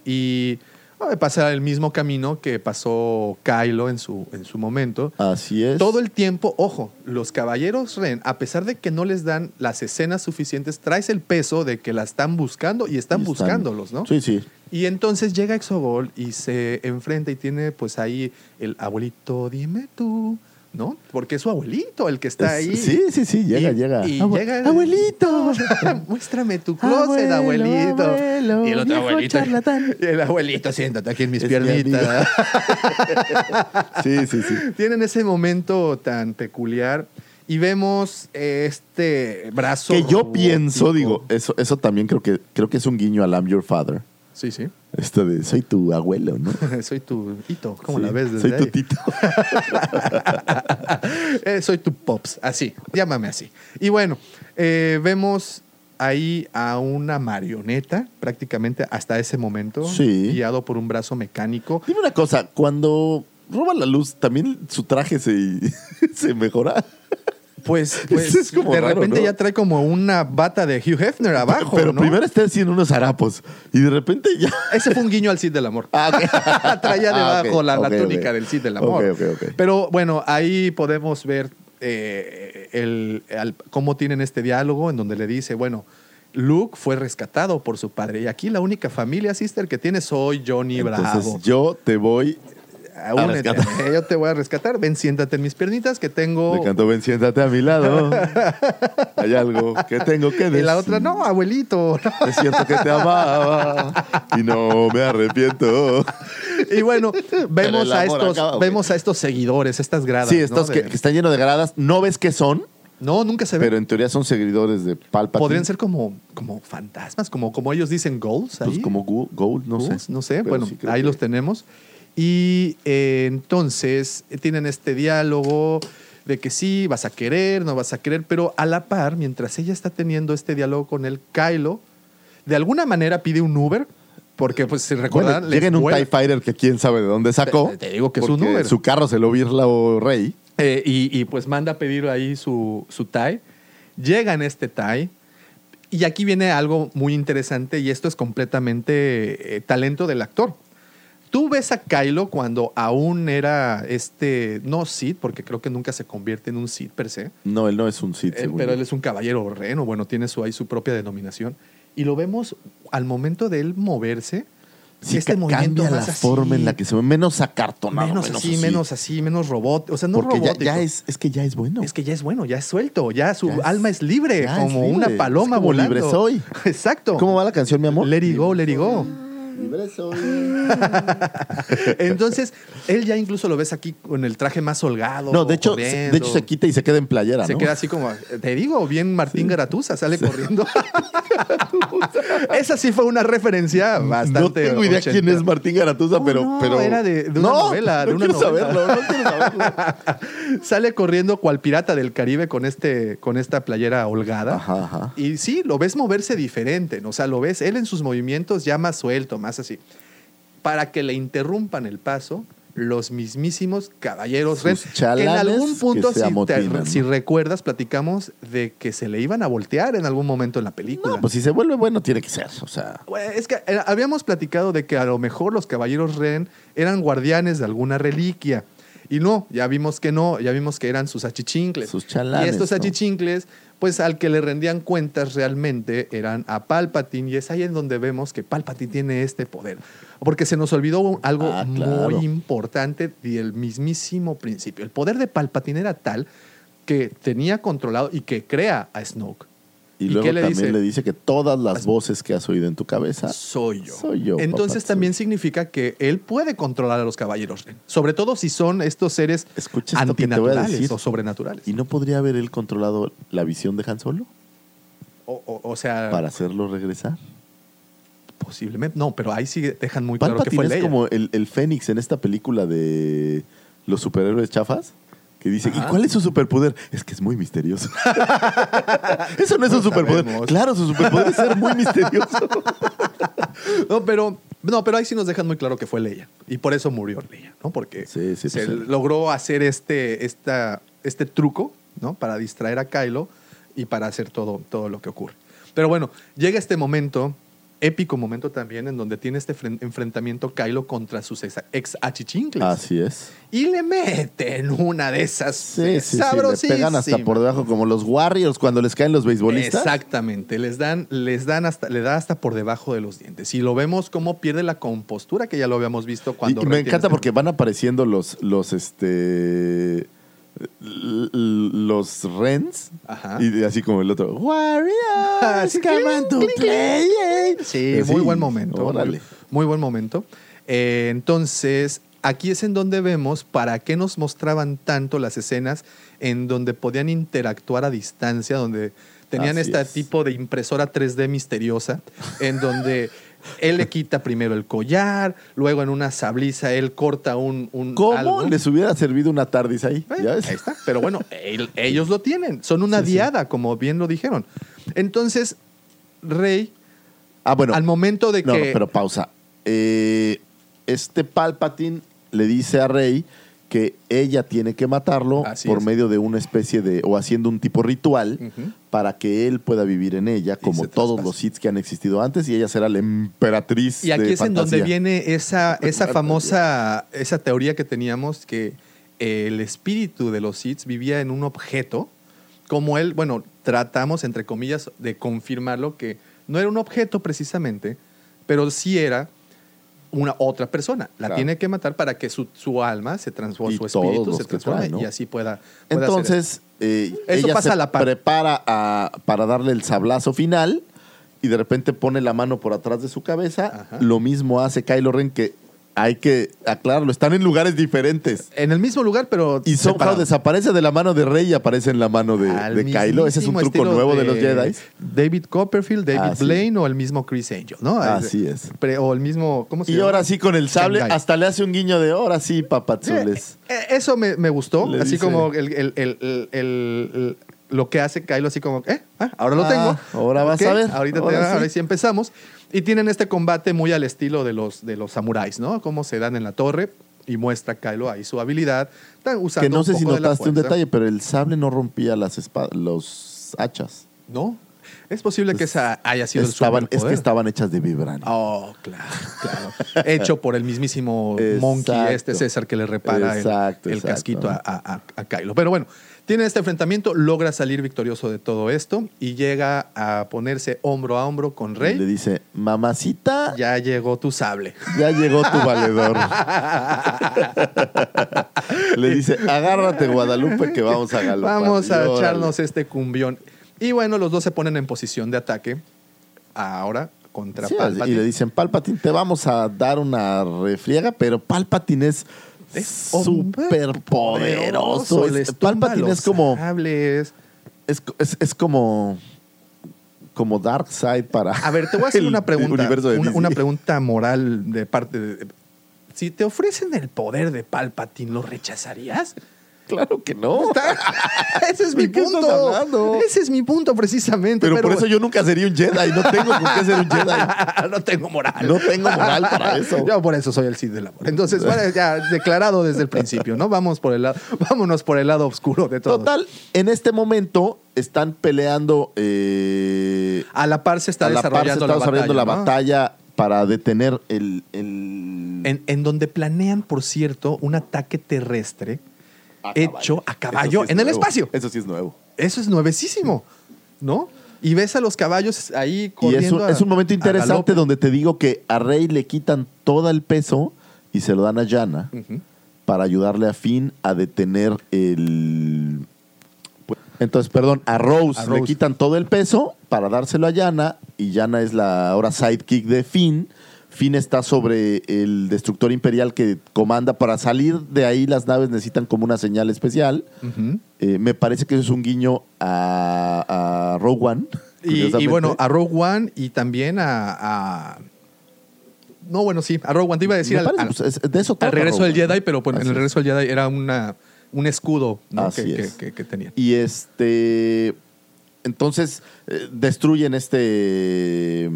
S4: y va a pasar el mismo camino que pasó Kylo en su, en su momento.
S3: Así es.
S4: Todo el tiempo, ojo, los caballeros Ren, a pesar de que no les dan las escenas suficientes, traes el peso de que la están buscando y están
S3: Y están-
S4: buscándolos, ¿no?
S3: Sí, sí.
S4: Y entonces llega Exogol y se enfrenta y tiene pues ahí el abuelito, dime tú, ¿no? Porque es su abuelito el que está
S3: Es-
S4: ahí.
S3: Sí, sí, sí, llega,
S4: Y-
S3: llega.
S4: y
S3: Abue-
S4: llega-
S3: Abuelito.
S4: Muéstrame tu closet, abuelito.
S3: abuelo,
S4: y el otro abuelito.
S3: charlatán.
S4: Y el abuelito, siéntate aquí en mis
S3: Es
S4: piernitas.
S3: Sí, sí, sí.
S4: Tienen ese momento tan peculiar y vemos este brazo.
S3: Que yo
S4: robótico.
S3: pienso, digo, eso, eso también creo que, creo que es un guiño al I'm Your Father.
S4: Sí, sí.
S3: Esto de soy tu abuelo, ¿no?
S4: soy tu hito. ¿Cómo
S3: Sí,
S4: la ves desde
S3: Soy tu
S4: ahí?
S3: tito.
S4: Eh, soy tu pops, así, llámame así. Y bueno, eh, vemos ahí a una marioneta, prácticamente hasta ese momento,
S3: Sí.
S4: guiado por un brazo mecánico.
S3: Dime una cosa, cuando roba la luz, ¿también su traje se, se mejora?
S4: Pues, pues
S3: es como
S4: de
S3: raro,
S4: repente
S3: ¿no?
S4: ya trae como una bata de Hugh Hefner abajo.
S3: Pero
S4: ¿no?
S3: primero está haciendo unos harapos y de repente ya.
S4: Ese fue un guiño al Cid del Amor. Traía
S3: Ah,
S4: debajo la, la túnica del Cid del Amor.
S3: Ok, ok, ok.
S4: Pero bueno, ahí podemos ver eh, el, cómo tienen este diálogo en donde le dice, bueno, Luke fue rescatado por su padre y aquí la única familia, sister, que tiene soy Johnny
S3: Entonces
S4: Bravo.
S3: yo te voy.
S4: Únete, yo te voy a rescatar. Ven, siéntate en mis piernitas que tengo...
S3: Le cantó, ven, siéntate a mi lado. Hay algo que tengo que decir.
S4: Y la otra, no, abuelito.
S3: Es cierto que te amaba y no me arrepiento.
S4: Y bueno, vemos a estos,
S3: acaba,
S4: vemos a estos seguidores, estas gradas.
S3: Sí,
S4: ¿no?
S3: estos que,
S4: De-
S3: que están llenos de gradas. No ves qué son,
S4: No, nunca se ven.
S3: pero en teoría son seguidores de Palpatine.
S4: Podrían ser como, como fantasmas, como, como ellos dicen goals ahí.
S3: Pues como Gu- Gold, no sé.
S4: No sé,
S3: Pero
S4: bueno,
S3: sí
S4: ahí
S3: que-
S4: los tenemos. Y eh, entonces tienen este diálogo de que sí, vas a querer, no vas a querer, pero a la par, mientras ella está teniendo este diálogo con él, Kylo, de alguna manera pide un Uber, porque pues si recuerdan,
S3: Bueno, llega en un
S4: vuela-
S3: TIE Fighter que quién sabe de dónde sacó.
S4: Te- te digo que es un Uber.
S3: Su carro se lo virla o Rey.
S4: Eh, y, y, pues manda a pedir ahí su, su TIE. Llega en este TIE. Y aquí viene algo muy interesante y esto es completamente eh, talento del actor. Tú ves a Kylo cuando aún era este, no Sith, porque creo que nunca se convierte en un Sith per se,
S3: No, él no es un Sith,
S4: él-
S3: según
S4: pero él es un caballero reno, bueno, tiene su, ahí su propia denominación. Y lo vemos al momento de él moverse,
S3: Sí,
S4: este movimiento
S3: cambia la
S4: así,
S3: forma en la que se ve, menos acartonado.
S4: menos, así, menos así, menos robot, o sea, no
S3: Porque ya,
S4: robótico.
S3: ya es, es que ya es bueno.
S4: Es que ya es bueno, ya es suelto, ya su
S3: Ya es-
S4: alma es libre,
S3: ya es
S4: como
S3: libre,
S4: una paloma
S3: es como
S4: volando.
S3: libre soy.
S4: Exacto.
S3: ¿Cómo va la canción, mi amor?
S4: Let it go, let it go.
S3: Libre soy.
S4: Entonces, él ya incluso lo ves aquí con el traje más holgado.
S3: No, de hecho,
S4: corriendo.
S3: de hecho se quita y se queda en playera,
S4: Se
S3: ¿no?
S4: queda así como, te digo, bien Martín Garatuza, sale corriendo. Esa sí fue una referencia bastante.
S3: No tengo idea quién
S4: ochentera.
S3: es Martín Garatuza, pero,
S4: no,
S3: pero.
S4: era de, de una
S3: No,
S4: novela.
S3: no
S4: de una
S3: quiero
S4: novela.
S3: saberlo, no quiero saberlo.
S4: Sale corriendo cual pirata del Caribe con, este, con esta playera holgada.
S3: Ajá, ajá.
S4: Y sí, lo ves moverse diferente, ¿no? o sea, lo ves él en sus movimientos ya más suelto, más así. Para que le interrumpan el paso, los mismísimos caballeros que en algún punto, si, recuerdas, platicamos de que se le iban a voltear en algún momento en la película.
S3: No, pues si se vuelve bueno, tiene que ser. O sea,
S4: Es que eh, habíamos platicado de que a lo mejor los caballeros Ren eran guardianes de alguna reliquia. Y no, ya vimos que no, ya vimos que eran sus achichincles.
S3: Sus chalanes,
S4: Y estos
S3: ¿no?
S4: Pues al que le rendían cuentas realmente eran a Palpatine. Y es ahí en donde vemos que Palpatine tiene este poder. Porque se nos olvidó algo
S3: Ah, claro.
S4: muy importante del mismísimo principio. El poder de Palpatine era tal que tenía controlado y que crea a Snoke.
S3: Y,
S4: ¿Y
S3: luego
S4: le
S3: también
S4: dice?
S3: le dice que todas las voces que has oído en tu cabeza
S4: soy yo.
S3: soy yo.
S4: Entonces
S3: papá,
S4: también significa que él puede controlar a los caballeros. Sobre todo si son estos seres
S3: Escucha esto
S4: antinaturales o sobrenaturales.
S3: ¿Y no podría haber él controlado la visión de Han Solo
S4: O, o- o sea,
S3: para hacerlo regresar?
S4: posiblemente. No, pero ahí sí dejan muy claro que fue
S3: es como el, el Fénix en esta película de los superhéroes chafas. Que dice, ¿y cuál es su superpoder? Es que es muy misterioso. Eso no es un superpoder.
S4: sabemos.
S3: Claro, su superpoder es ser muy misterioso.
S4: No, pero, no, pero ahí sí nos dejan muy claro que fue Leia. Y por eso murió Leia, ¿no? Porque
S3: Sí, sí,
S4: se logró hacer este, esta, este truco, ¿no? Para distraer a Kylo y para hacer todo, todo lo que ocurre. Pero bueno, llega este momento, épico momento también, en donde tiene este fren- enfrentamiento Kylo contra sus ex, ex achichincles.
S3: Así es.
S4: Y le meten una de esas
S3: Sí, sí, sí. Le pegan hasta por debajo, como los Warriors cuando les caen los beisbolistas.
S4: Exactamente, les dan, les dan hasta, le da hasta por debajo de los dientes. Y lo vemos cómo pierde la compostura, que ya lo habíamos visto cuando.
S3: y me encanta
S4: este-
S3: porque van apareciendo los, los, este, los Rens.
S4: Ajá.
S3: Y así como el otro, Warriors, come to play.
S4: Sí, muy buen momento. Muy,
S3: órale.
S4: muy buen momento. Eh, entonces, aquí es en donde vemos para qué nos mostraban tanto las escenas en donde podían interactuar a distancia, donde tenían
S3: Así
S4: este
S3: es.
S4: tipo de impresora 3D misteriosa, en donde él le quita primero el collar, luego en una sabliza él corta un, un
S3: ¿Cómo
S4: algo.
S3: les hubiera servido una TARDIS ahí?
S4: Bueno,
S3: ¿Ya ves?
S4: ahí está. Pero bueno, el- ellos lo tienen. Son una
S3: Sí, sí.
S4: diada, como bien lo dijeron. Entonces, Rey,
S3: Ah, bueno.
S4: al momento de
S3: No,
S4: que.
S3: no, pero pausa. Eh, este Palpatine le dice a Rey que ella tiene que matarlo
S4: Así
S3: por
S4: es.
S3: medio de una especie de, o haciendo un tipo ritual. Para que él pueda vivir en ella, como todos los Sith que han existido antes, y ella será la emperatriz
S4: Y aquí
S3: de
S4: es en donde
S3: fantasía.
S4: viene esa, esa famosa, esa teoría que teníamos que el espíritu de los Sith vivía en un objeto, como él, bueno, tratamos, entre comillas, de confirmarlo, que no era un objeto precisamente, pero sí era una otra persona. La
S3: Claro.
S4: tiene que matar para que su, su alma se transforme,
S3: Y
S4: su espíritu se transforme
S3: trae, ¿no?
S4: y así pueda, pueda hacer
S3: Entonces, eh,
S4: Eso
S3: ella
S4: pasa
S3: se
S4: a la par.
S3: prepara a- para darle el sablazo final y de repente pone la mano por atrás de su cabeza.
S4: Ajá.
S3: Lo mismo hace Kylo Ren que hay que aclararlo, están en lugares diferentes.
S4: En el mismo lugar, pero.
S3: Y Somehow desaparece de la mano de Rey y aparece en la mano de, de Kylo. Ese es un truco nuevo de, los Jedi.
S4: David Copperfield, David
S3: Ah, sí.
S4: Blaine o el mismo Chris Angel, ¿no?
S3: Así es.
S4: O el mismo. ¿Cómo se
S3: Y
S4: llama?
S3: ahora sí, con el sable,
S4: Shanghai.
S3: hasta le hace un guiño de ahora sí, papazules.
S4: Eh, eso me, me gustó.
S3: Le
S4: así
S3: dice-
S4: como el, el- el- lo que hace Kylo, así como, ¿eh? Ah, ahora lo
S3: Ah,
S4: tengo.
S3: ahora vas a ver.
S4: Ahorita te-
S3: Ahora sí.
S4: ahora sí empezamos. Y tienen este combate muy al estilo de los, de los samuráis, ¿no? Cómo se dan en la torre y muestra Kylo ahí su habilidad. Están usando
S3: Que no sé
S4: un
S3: si
S4: poco la
S3: notaste un detalle, pero el sable no rompía las espa- los hachas.
S4: No. Es posible que esa haya sido
S3: Estaban,
S4: el
S3: es que estaban hechas de vibranio.
S4: Oh, claro, claro. Hecho por el mismísimo
S3: Exacto.
S4: Monkey, este César que le repara el-
S3: Exacto,
S4: el,
S3: exacto.
S4: casquito a, a- Kylo. Pero bueno, tiene este enfrentamiento, logra salir victorioso de todo esto y llega a ponerse hombro a hombro con
S3: Y le
S4: Rey.
S3: dice, mamacita,
S4: Ya llegó tu sable.
S3: ya llegó tu valedor. le dice, agárrate Guadalupe que vamos a galopar.
S4: Vamos a echarnos este cumbión. Y bueno, los dos se ponen en posición de ataque ahora contra
S3: Sí,
S4: Palpatine.
S3: y le dicen, Palpatine, te vamos a dar una refriega, pero Palpatine es súper poderoso.
S4: tumba
S3: Palpatine es como,
S4: sables.
S3: es, es- es como, como Darkseid para
S4: A ver, te voy a hacer una pregunta. Una, una pregunta moral de parte de. Si te ofrecen el poder de Palpatine, ¿lo rechazarías?
S3: Claro que no.
S4: Ese es mi
S3: ¿De qué estás
S4: punto.
S3: hablando?
S4: Ese es mi punto precisamente.
S3: Pero, por eso yo nunca sería un Jedi. No tengo con qué ser un Jedi.
S4: no tengo moral.
S3: No tengo moral para eso.
S4: Yo por eso soy el Cid del amor. Entonces, bueno, ya declarado desde el principio, ¿no? Vamos por el lado, vámonos por el lado oscuro de todo.
S3: Total, en este momento están peleando. eh,
S4: A la par se está
S3: a la par se
S4: desarrollando
S3: está
S4: la
S3: desarrollando
S4: batalla.
S3: la
S4: ¿no?
S3: batalla para detener el. el-
S4: En, en donde planean, por cierto, un ataque terrestre
S3: a
S4: hecho a caballo
S3: sí
S4: en el espacio.
S3: Eso sí es nuevo.
S4: Eso es nuevecísimo, ¿no? Y ves a los caballos ahí
S3: Y
S4: corriendo.
S3: es un,
S4: a-
S3: es un momento interesante donde te digo que a Rey le quitan todo el peso y se lo dan a Yana para ayudarle a Finn a detener el. Entonces, perdón, a Rose,
S4: A
S3: le
S4: Rose.
S3: quitan todo el peso para dárselo a Yana y Yana es la ahora sidekick de Finn. Finn está sobre el destructor imperial que comanda. Para salir de ahí, las naves necesitan como una señal especial. Eh, me parece que eso es un guiño a, a Rogue One.
S4: Y, bueno, a Rogue One y también a. a- No, bueno, sí, a Rogue One. Te iba a decir al, al-
S3: pues, es- de eso
S4: al regreso del. Jedi, pero pues, en el
S3: es.
S4: regreso del Jedi era una, un escudo que,
S3: es.
S4: que- que- que tenían.
S3: Y este. Entonces eh, destruyen este.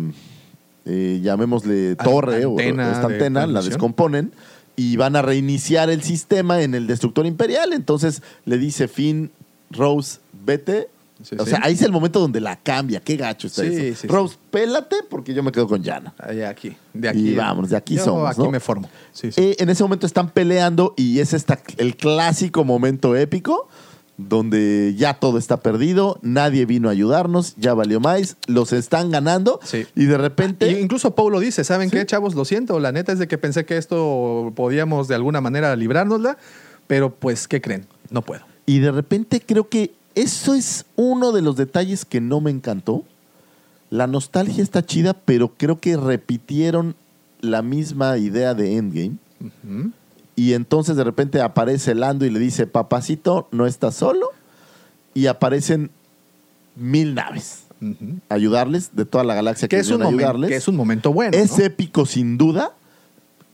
S3: Eh, llamémosle torre
S4: antena
S3: o esta
S4: de
S3: antena, la descomponen y van a reiniciar el sistema en el destructor imperial. Entonces le dice Finn, Rose, vete.
S4: Sí,
S3: o
S4: sí.
S3: sea, ahí es el momento donde la cambia. Qué gacho está
S4: Sí,
S3: eso. Rose, pélate porque yo me quedo con Yana.
S4: Ahí, aquí. De aquí.
S3: Y vamos, de aquí
S4: Yo
S3: somos,
S4: Aquí
S3: ¿no?
S4: me formo.
S3: Eh, en ese momento están peleando y es esta, el clásico momento épico donde ya todo está perdido, nadie vino a ayudarnos, ya valió más, los están ganando
S4: Sí.
S3: y de repente...
S4: Y incluso Paulo dice, ¿saben qué, chavos? Lo siento, la neta es de que pensé que esto podíamos de alguna manera librárnosla, pero pues, ¿qué creen? No puedo.
S3: Y de repente creo que eso es uno de los detalles que no me encantó. La nostalgia está chida, pero creo que repitieron la misma idea de Endgame.
S4: Ujú.
S3: Y entonces de repente aparece Lando y le dice, papacito, no estás solo. Y aparecen mil naves. Ayudarles, de toda la galaxia
S4: Que
S3: que
S4: es, un
S3: ayudarles.
S4: que es un momento bueno.
S3: Es
S4: ¿no?
S3: épico sin duda.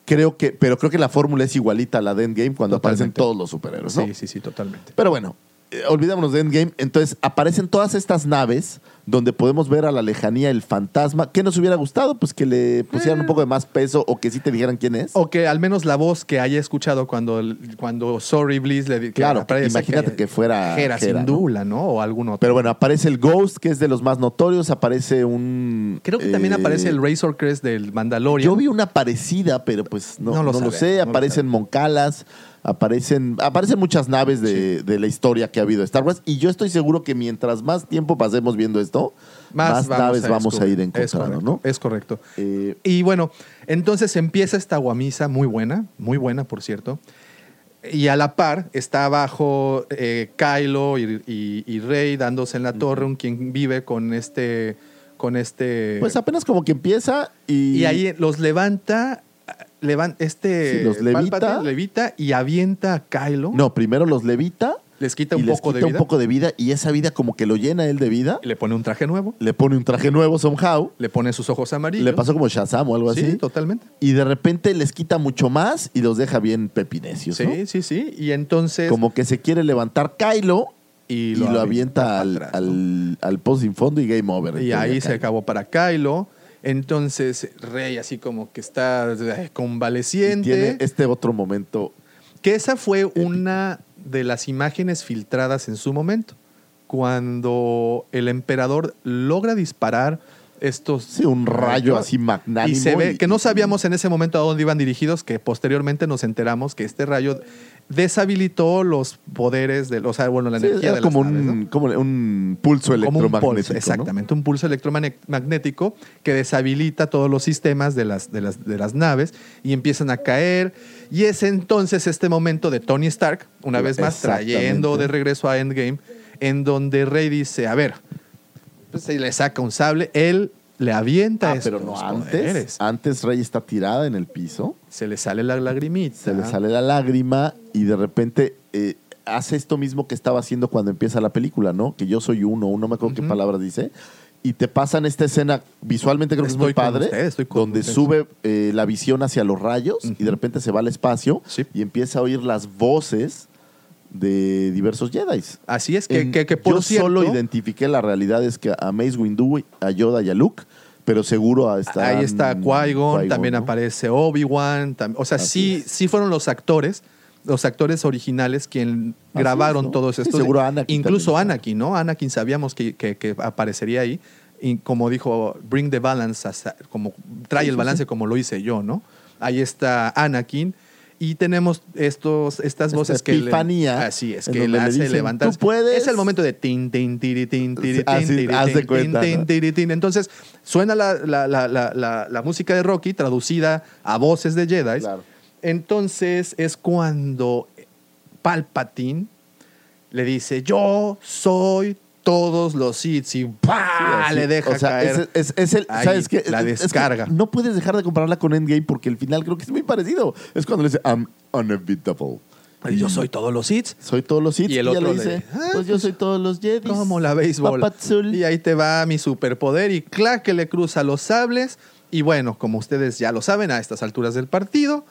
S3: Creo que, pero creo que la fórmula es igualita a la de Endgame cuando aparecen todos los superhéroes, ¿no?
S4: Sí, sí, sí, totalmente.
S3: Pero bueno, eh, olvidémonos de Endgame. Entonces aparecen todas estas naves donde podemos ver a la lejanía el fantasma. ¿Qué nos hubiera gustado? Pues que le pusieran un poco de más peso o que sí te dijeran quién es.
S4: Eh. O que al menos la voz que haya escuchado cuando, cuando Sorry Bliss le que
S3: Claro, imagínate que fuera
S4: Hera,
S3: Hera,
S4: sin
S3: ¿no?
S4: duda, ¿no? O algún otro.
S3: Pero bueno, aparece el Ghost, que es de los más notorios. Aparece un.
S4: Creo que también
S3: eh,
S4: aparece el Razor Crest del Mandalorian.
S3: Yo vi una parecida, pero pues no,
S4: No lo
S3: no lo
S4: sabemos,
S3: sé.
S4: no lo
S3: aparecen Moncalas, aparecen, aparecen muchas naves de, de la historia que ha habido de Star Wars. Y yo estoy seguro que mientras más tiempo pasemos viendo esto, más, naves vamos a ir.
S4: Es
S3: encontrando,
S4: correcto,
S3: ¿no?
S4: Es correcto.
S3: Eh,
S4: Y bueno, entonces empieza esta guamisa muy buena, muy buena, por cierto. Y a la par está abajo eh, Kylo y, y- y Rey dándose en la torre, un quien vive con este. Con este
S3: pues apenas como que empieza y.
S4: y ahí los levanta levan- este
S3: Sí, los levita.
S4: Palpatine levita y avienta a Kylo.
S3: No, primero los levita.
S4: Les quita
S3: y
S4: un
S3: les
S4: poco
S3: quita
S4: de vida.
S3: un poco de vida y esa vida como que lo llena él de vida.
S4: Le pone un traje nuevo.
S3: Le pone un traje nuevo somehow.
S4: Le pone sus ojos amarillos.
S3: Le pasó como Shazam o algo
S4: Sí,
S3: así.
S4: totalmente.
S3: Y de repente les quita mucho más y los deja bien pepinecios, ¿no?
S4: Sí, sí, sí. Y entonces.
S3: Como que se quiere levantar Kylo
S4: y
S3: y lo, avienta al,
S4: atrás,
S3: al, al post sin fondo y game over.
S4: Y ahí se acabó para Kylo. Entonces, Rey así como que está eh,
S3: Y
S4: convaleciente.
S3: tiene este otro momento.
S4: Que esa fue una de las imágenes filtradas en su momento. Cuando el emperador logra disparar estos.
S3: Sí, un rayo
S4: rayos,
S3: así magnánimo.
S4: Y se ve
S3: y-
S4: que no sabíamos en ese momento a dónde iban dirigidos, que posteriormente nos enteramos que este rayo deshabilitó los poderes de, o sea, bueno, la
S3: Sí,
S4: energía de las
S3: como,
S4: naves, ¿no?
S3: un, como un pulso
S4: Como un
S3: electromagnético.
S4: exactamente, un pulso electromagnético que deshabilita todos los sistemas de las, de, las, de las naves y empiezan a caer. Y es entonces este momento de Tony Stark, una vez más trayendo de regreso a Endgame, en donde Rey dice, a ver, pues se le saca un sable, él le avienta
S3: Ah, pero no antes.
S4: poderes.
S3: Antes Rey está tirada en el piso.
S4: Se le sale la lagrimita.
S3: Se le sale la lágrima y de repente eh, hace esto mismo que estaba haciendo cuando empieza la película, ¿no? Que yo soy uno, no me acuerdo qué palabra dice. Y te pasan esta escena, visualmente creo que es muy
S4: Estoy
S3: padre,
S4: usted, estoy
S3: donde
S4: usted.
S3: sube eh, la visión hacia los rayos y de repente se va al espacio y empieza a oír las voces de diversos Jedi.
S4: Así es que, que, que por
S3: yo
S4: cierto,
S3: solo identifiqué la realidad es que a Mace Windu, a Yoda y a Luke, pero seguro está
S4: Ahí está Qui-Gon, también
S3: ¿no?
S4: aparece Obi-Wan. O sea, sí, sí fueron los actores, los actores originales quien
S3: Así
S4: grabaron
S3: es, ¿no?
S4: todos
S3: Sí,
S4: estos.
S3: seguro Anakin
S4: Incluso Anakin, ¿no? Anakin sabíamos que, que- que aparecería ahí. Y como dijo, bring the balance, como trae
S3: Sí,
S4: el balance
S3: sí.
S4: como lo hice yo, ¿no? Ahí está Anakin. Y tenemos estos, estas
S3: Esta
S4: voces que le-
S3: epifanía,
S4: así es que le
S3: le
S4: hace levantar.
S3: "Tú puedes".
S4: Es el momento de tin, tin, tiri, tin, tiri, tin,
S3: Así,
S4: tiri,
S3: haz de
S4: tin,
S3: cuenta,
S4: tin,
S3: ¿no?
S4: tin, tiri, tin. Entonces, suena la, la- la- la- la- la música de Rocky traducida a voces de Jedi. Entonces es cuando Palpatine le dice, yo soy todos los Sith y ¡pah! le deja
S3: O sea,
S4: caer.
S3: Es, es- es el,
S4: ahí
S3: ¿sabes qué?
S4: La
S3: Es- es que
S4: descarga.
S3: no puedes dejar de compararla con Endgame porque el final creo que es muy parecido. Es cuando le dice, I'm unbeatable.
S4: Y yo soy todos los Sith.
S3: Soy todos los Sith.
S4: Y el otro
S3: le
S4: le-
S3: dice,
S4: "Ah,
S3: pues yo soy todos los Jedi.
S4: Como la béisbol.
S3: Papazul.
S4: Y ahí te va mi superpoder y clac que le cruza los sables. Y bueno, como ustedes ya lo saben a estas alturas del partido,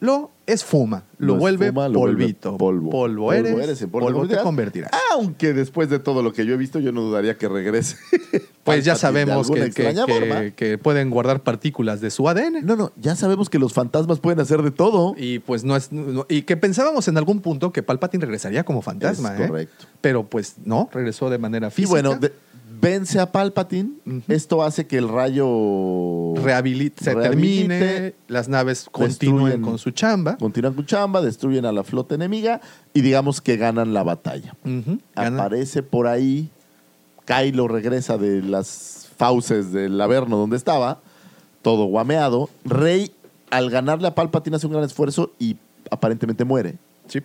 S4: lo esfuma, lo,
S3: Lo
S4: vuelve
S3: esfuma, lo vuelve
S4: polvito.
S3: polvo.
S4: Polvo,
S3: Polvo
S4: eres,
S3: polvo
S4: polvo,
S3: te convertirás. Aunque después de todo lo que yo he visto, yo no dudaría que regrese.
S4: Pues ya sabemos que, que- pueden guardar partículas de su ADN.
S3: No, no, ya sabemos que los fantasmas pueden hacer de todo.
S4: Y pues no es. no- y que pensábamos en algún punto que Palpatine regresaría como fantasma.
S3: Es
S4: ¿eh?
S3: correcto.
S4: Pero pues no, regresó de manera
S3: Y
S4: física.
S3: bueno, de- vence a Palpatine. Esto hace que el rayo
S4: Rehabilit- se
S3: rehabilite,
S4: termine, las naves continúen con su chamba.
S3: Continúan con chamba, destruyen a la flota enemiga y digamos que ganan la batalla. Aparece por ahí, Kylo regresa de las fauces del Averno donde estaba, todo guameado. Rey, al ganarle a Palpatine, hace un gran esfuerzo y aparentemente muere.
S4: Sí.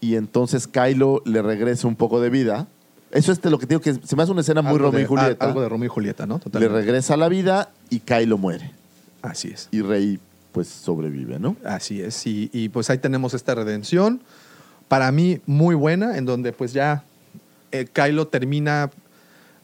S3: Y entonces Kylo le regresa un poco de vida. Eso es lo que digo que se me hace una escena muy Romeo y Julieta.
S4: Algo de Romeo y Julieta, ¿no?
S3: le regresa la vida y Kylo muere.
S4: Así es.
S3: Y Rey pues sobrevive, ¿no?
S4: Así es. Y, y, pues ahí tenemos esta redención. Para mí, muy buena, en donde pues ya eh, Kylo termina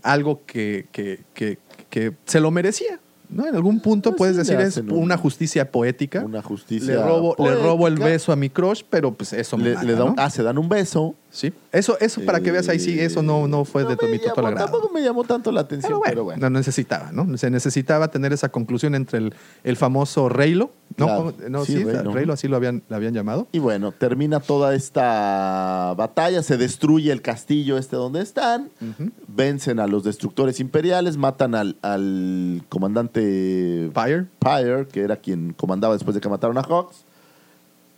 S4: algo que, que- que- que se lo merecía. ¿no? En algún punto
S3: Pues
S4: puedes
S3: sí,
S4: decir es
S3: un-
S4: una justicia poética.
S3: Una justicia.
S4: Le robo, le robo el
S3: poética.
S4: beso a mi crush, pero pues eso me
S3: Le,
S4: mata,
S3: le da un-
S4: ¿no?
S3: ah, se dan un beso.
S4: Sí. Eso, eso para que veas ahí, sí, eso no, no fue de tu, mi total
S3: Llamó-
S4: agrado.
S3: tampoco me llamó tanto la atención, pero bueno.
S4: No necesitaba, ¿no? Se necesitaba tener esa conclusión entre el, el famoso Reylo, ¿no?
S3: Claro.
S4: ¿Cómo- no,
S3: Sí,
S4: sí,
S3: Reylo.
S4: Reylo, así lo habían, lo habían llamado.
S3: Y bueno, termina toda esta batalla, se destruye el castillo este donde están, vencen a los destructores imperiales, matan al, al comandante
S4: Pyre.
S3: Pyre, que era quien comandaba después de que mataron a Hawks,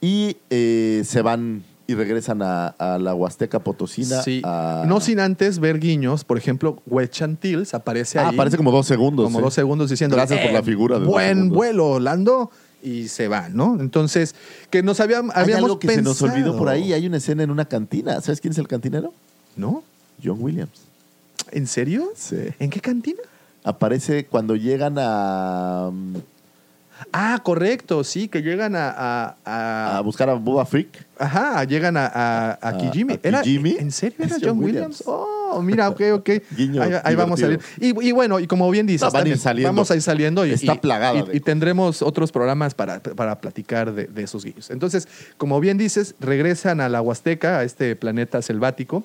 S3: y eh, se van y regresan a, a la Huasteca Potosina.
S4: Sí.
S3: a-
S4: No sin antes ver guiños, por ejemplo, Wechantils aparece
S3: Ah,
S4: ahí.
S3: aparece como dos segundos.
S4: Como
S3: sí.
S4: dos segundos diciendo
S3: Gracias por la figura de
S4: Buen vuelo, Lando. Y se va, ¿no? Entonces, que nos habíamos,
S3: Hay
S4: habíamos
S3: algo que se nos olvidó por ahí. Hay una escena en una cantina. ¿Sabes quién es el cantinero?
S4: ¿No?
S3: John Williams.
S4: ¿En serio?
S3: Sí.
S4: ¿En qué cantina?
S3: Aparece cuando llegan a.
S4: Ah, correcto, sí, que llegan a... A, a-
S3: A buscar a Boba Freak.
S4: ajá, llegan a, a, a Kijimi. ¿Era,
S3: Kijimi.
S4: ¿En serio era John, Williams?
S3: Williams.
S4: Oh, mira, ok, ok.
S3: Guiño
S4: ahí ahí vamos a salir. Y, y bueno, y como bien dices,
S3: No, van ir
S4: vamos a ir saliendo. Y,
S3: Está
S4: y-
S3: plagada
S4: y-
S3: de
S4: y tendremos otros programas para, para platicar de, de esos guiños. Entonces, como bien dices, regresan a la Huasteca, a este planeta selvático.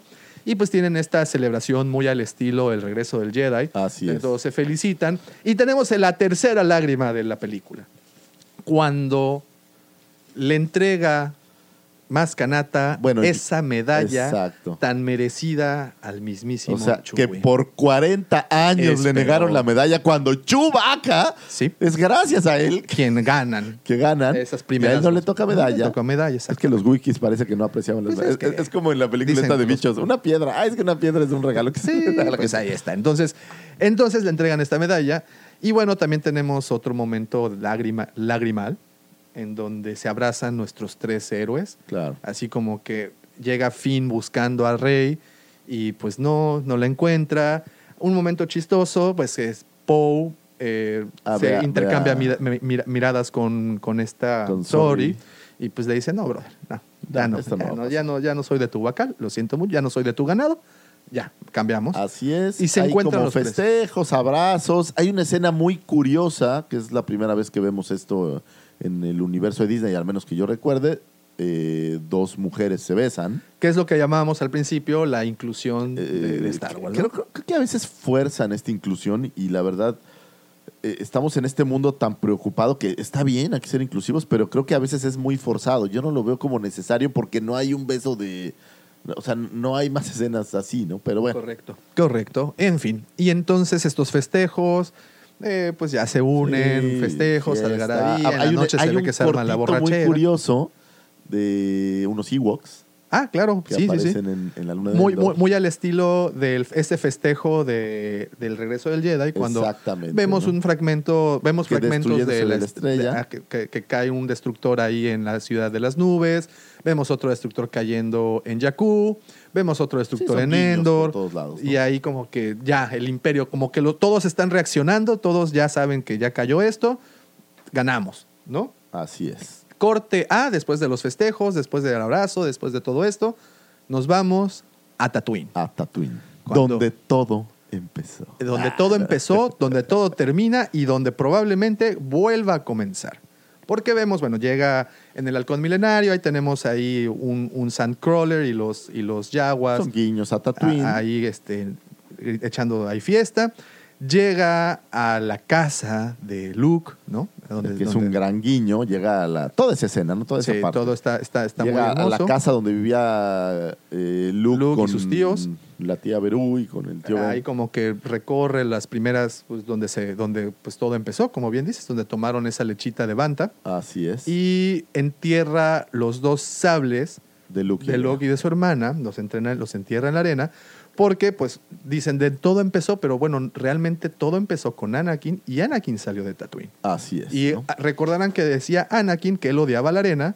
S4: Y pues tienen esta celebración muy al estilo El regreso del Jedi.
S3: Así es.
S4: Todos se felicitan. Y tenemos la tercera lágrima de la película. Cuando le entrega más canata
S3: Bueno,
S4: esa medalla
S3: exacto.
S4: tan merecida al mismísimo
S3: O sea, que por 40 años le negaron la medalla cuando Chewbacca
S4: Sí.
S3: es gracias a él
S4: quien ganan.
S3: que ganan.
S4: Esas
S3: y a
S4: primeras
S3: él no le toca
S4: No le
S3: medalla.
S4: toca medalla,
S3: es que los wikis parece que no apreciaban las
S4: Pues
S3: medallas.
S4: es
S3: es,
S4: que
S3: es como en la película esta de bichos. Una piedra. Ah, es que una piedra es un regalo que
S4: Sí, pues
S3: que-
S4: ahí está. Entonces, entonces le entregan esta medalla. Y bueno, también tenemos otro momento lágrima, lagrimal, en donde se abrazan nuestros tres héroes.
S3: Claro.
S4: Así como que llega Finn buscando a Rey y pues no, no la encuentra. Un momento chistoso, pues es Poe. eh,
S3: Ah,
S4: se intercambia miradas con, con esta
S3: Con
S4: Sori
S3: Sori.
S4: y pues le dice, no, brother, no, ya
S3: No,
S4: no ya no, ya no, ya no soy de tu vacal, lo siento mucho, ya no soy de tu ganado, ya, cambiamos.
S3: Así es.
S4: Y se
S3: Hay
S4: encuentran
S3: como
S4: los tres.
S3: festejos, abrazos. Hay una escena muy curiosa, que es la primera vez que vemos esto en el universo de Disney, al menos que yo recuerde. Eh, dos mujeres se besan.
S4: ¿Qué es lo que llamábamos al principio la inclusión de, de
S3: Eh,
S4: Star Wars?
S3: Creo,
S4: ¿no?
S3: creo- creo que a veces fuerzan esta inclusión y la verdad eh, estamos en este mundo tan preocupado que está bien, hay que ser inclusivos, pero creo que a veces es muy forzado. Yo no lo veo como necesario porque no hay un beso de... O sea, no hay más escenas así, ¿no? Pero bueno.
S4: Correcto. Correcto. En fin. Y entonces estos festejos, eh, pues ya se unen,
S3: Sí,
S4: festejos, algarabía. La noche se
S3: hay
S4: ve
S3: un
S4: que se arma la borrachera.
S3: muy curioso de unos Ewoks
S4: Ah, claro,
S3: que
S4: sí, sí, sí.
S3: aparecen En, en la luna
S4: Muy, muy, muy al estilo de este festejo de, del regreso del Jedi, cuando vemos
S3: ¿no?
S4: un fragmento, vemos
S3: Que
S4: fragmentos de la,
S3: estrella.
S4: de- ah, que cae un destructor ahí en la ciudad de las nubes, vemos otro destructor cayendo en Jakku, vemos otro destructor en Endor,
S3: por todos lados, ¿no?
S4: y ahí como que ya el imperio, como que lo- todos están reaccionando, todos ya saben que ya cayó esto, ganamos, ¿no?
S3: Así es.
S4: Corte A, después de los festejos, después del abrazo, después de todo esto, nos vamos a Tatooine.
S3: A Tatooine.
S4: Cuando-
S3: Donde todo empezó.
S4: Donde todo empezó, donde todo termina y donde probablemente vuelva a comenzar. Porque vemos, bueno, llega en el halcón milenario, ahí tenemos ahí un, un Sandcrawler y los, y los Jaguars.
S3: Son guiños a Tatooine.
S4: a- ahí este, echando ahí fiesta. Llega a la casa de Luke, ¿no? Donde-
S3: que es
S4: donde-
S3: un gran guiño, llega a la... Toda esa escena, ¿no? Toda esa
S4: Sí,
S3: parte.
S4: todo está, está, está muy
S3: llega a
S4: hermoso.
S3: la casa donde vivía eh, Luke,
S4: Luke y
S3: con
S4: sus tíos.
S3: La tía Berú y con el tío.
S4: Ahí como que recorre las primeras, pues donde se, donde pues todo empezó, como bien dices, donde tomaron esa lechita de Banta.
S3: Así es.
S4: Y entierra los dos sables
S3: de Luke. y
S4: de. Luke y de su hermana, los, entrena, los entierra en la arena, porque pues dicen de todo empezó, pero bueno, realmente todo empezó con Anakin y Anakin salió de Tatooine.
S3: Así es.
S4: Y
S3: ¿no?
S4: recordarán que decía Anakin que él odiaba la arena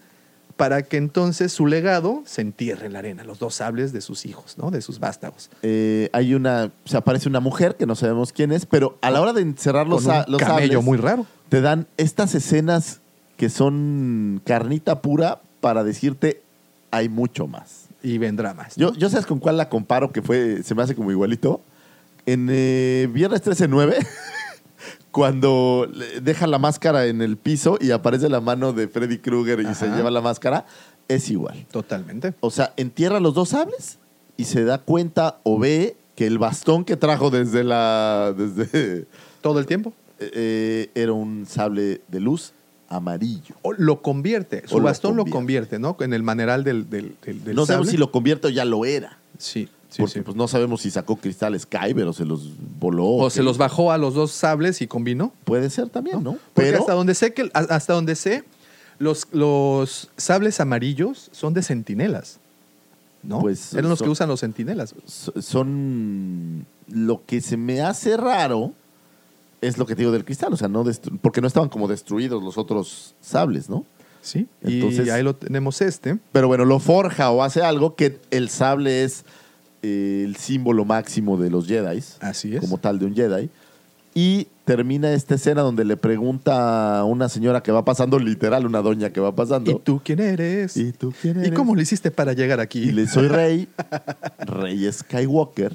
S4: para que entonces su legado se entierre en la arena, los dos sables de sus hijos, ¿no? De sus vástagos.
S3: Eh, hay una... Se aparece una mujer que no sabemos quién es, pero a la hora de encerrar los,
S4: Con un
S3: los sables,
S4: muy raro.
S3: te dan estas escenas que son carnita pura para decirte hay mucho más.
S4: Y vendrá más. ¿no?
S3: Yo, yo sabes con cuál la comparo que fue, se me hace como igualito. En eh, Viernes 13-9, cuando deja la máscara en el piso y aparece la mano de Freddy Krueger y se lleva la máscara, es igual.
S4: Totalmente.
S3: O sea, entierra los dos sables y se da cuenta o ve que el bastón que trajo desde la. desde.
S4: Todo el tiempo.
S3: eh, era un sable de luz amarillo.
S4: O lo convierte, su
S3: O
S4: bastón lo
S3: convierte.
S4: convierte, ¿no? En el maneral del, del, del- del
S3: no sabemos
S4: sable.
S3: si lo convierte o ya lo era.
S4: Sí, sí,
S3: Porque
S4: sí.
S3: pues no sabemos si sacó cristales Kyber o se los voló.
S4: O se los bajó a los dos sables y combinó.
S3: Puede ser también, ¿no?
S4: Porque
S3: Pero
S4: hasta donde sé que hasta donde sé los, los sables amarillos son de centinelas. ¿No?
S3: Pues,
S4: Eran los
S3: son-
S4: que usan los centinelas.
S3: so- son lo que se me hace raro es lo que te digo del cristal, o sea, no porque no estaban como destruidos los otros sables, ¿no?
S4: Sí.
S3: Entonces-
S4: y ahí lo tenemos este.
S3: Pero bueno, lo forja o hace algo que el sable es el símbolo máximo de los Jedi,
S4: Así es.
S3: como tal de un Jedi. Y termina esta escena donde le pregunta a una señora que va pasando, literal, una doña que va pasando.
S4: ¿Y tú quién eres?
S3: ¿Y tú quién
S4: ¿Y
S3: eres?
S4: cómo lo hiciste para llegar aquí?
S3: Y le soy Rey, Rey Skywalker.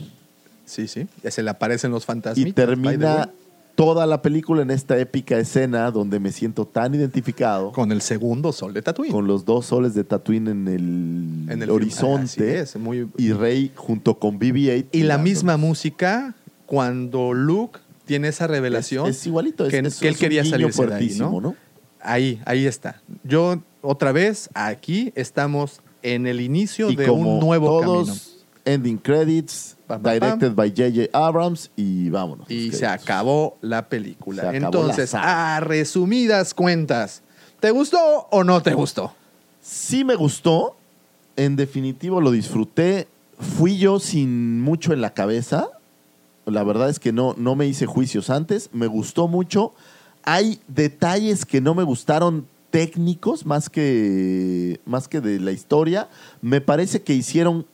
S4: Sí, sí. Ya se le aparecen los
S3: Y
S4: fantasmas.
S3: termina toda la película en esta épica escena donde me siento tan identificado.
S4: Con el segundo sol de Tatooine.
S3: Con los dos soles de Tatooine en el,
S4: En el
S3: horizonte.
S4: Así es, muy-
S3: Y Rey junto con BB-8.
S4: Y la misma música cuando Luke tiene esa revelación.
S3: Es- es igualito, es-
S4: que, que él quería salirse de ahí, ¿no?
S3: ¿no?
S4: Ahí, ahí está. Yo, otra vez, aquí estamos en el inicio
S3: Y
S4: de
S3: como
S4: un nuevo
S3: todos,
S4: camino.
S3: ending credits,
S4: Pam, pam,
S3: directed by J.J. Abrams y vámonos.
S4: Y se acabó la película.
S3: Acabó
S4: Entonces,
S3: la
S4: a resumidas cuentas, ¿te gustó o no te gustó?
S3: Sí me gustó, en definitivo lo disfruté. Fui yo sin mucho en la cabeza. La verdad es que no, no me hice juicios antes. Me gustó mucho. Hay detalles que no me gustaron técnicos más que, más que de la historia. Me parece que hicieron,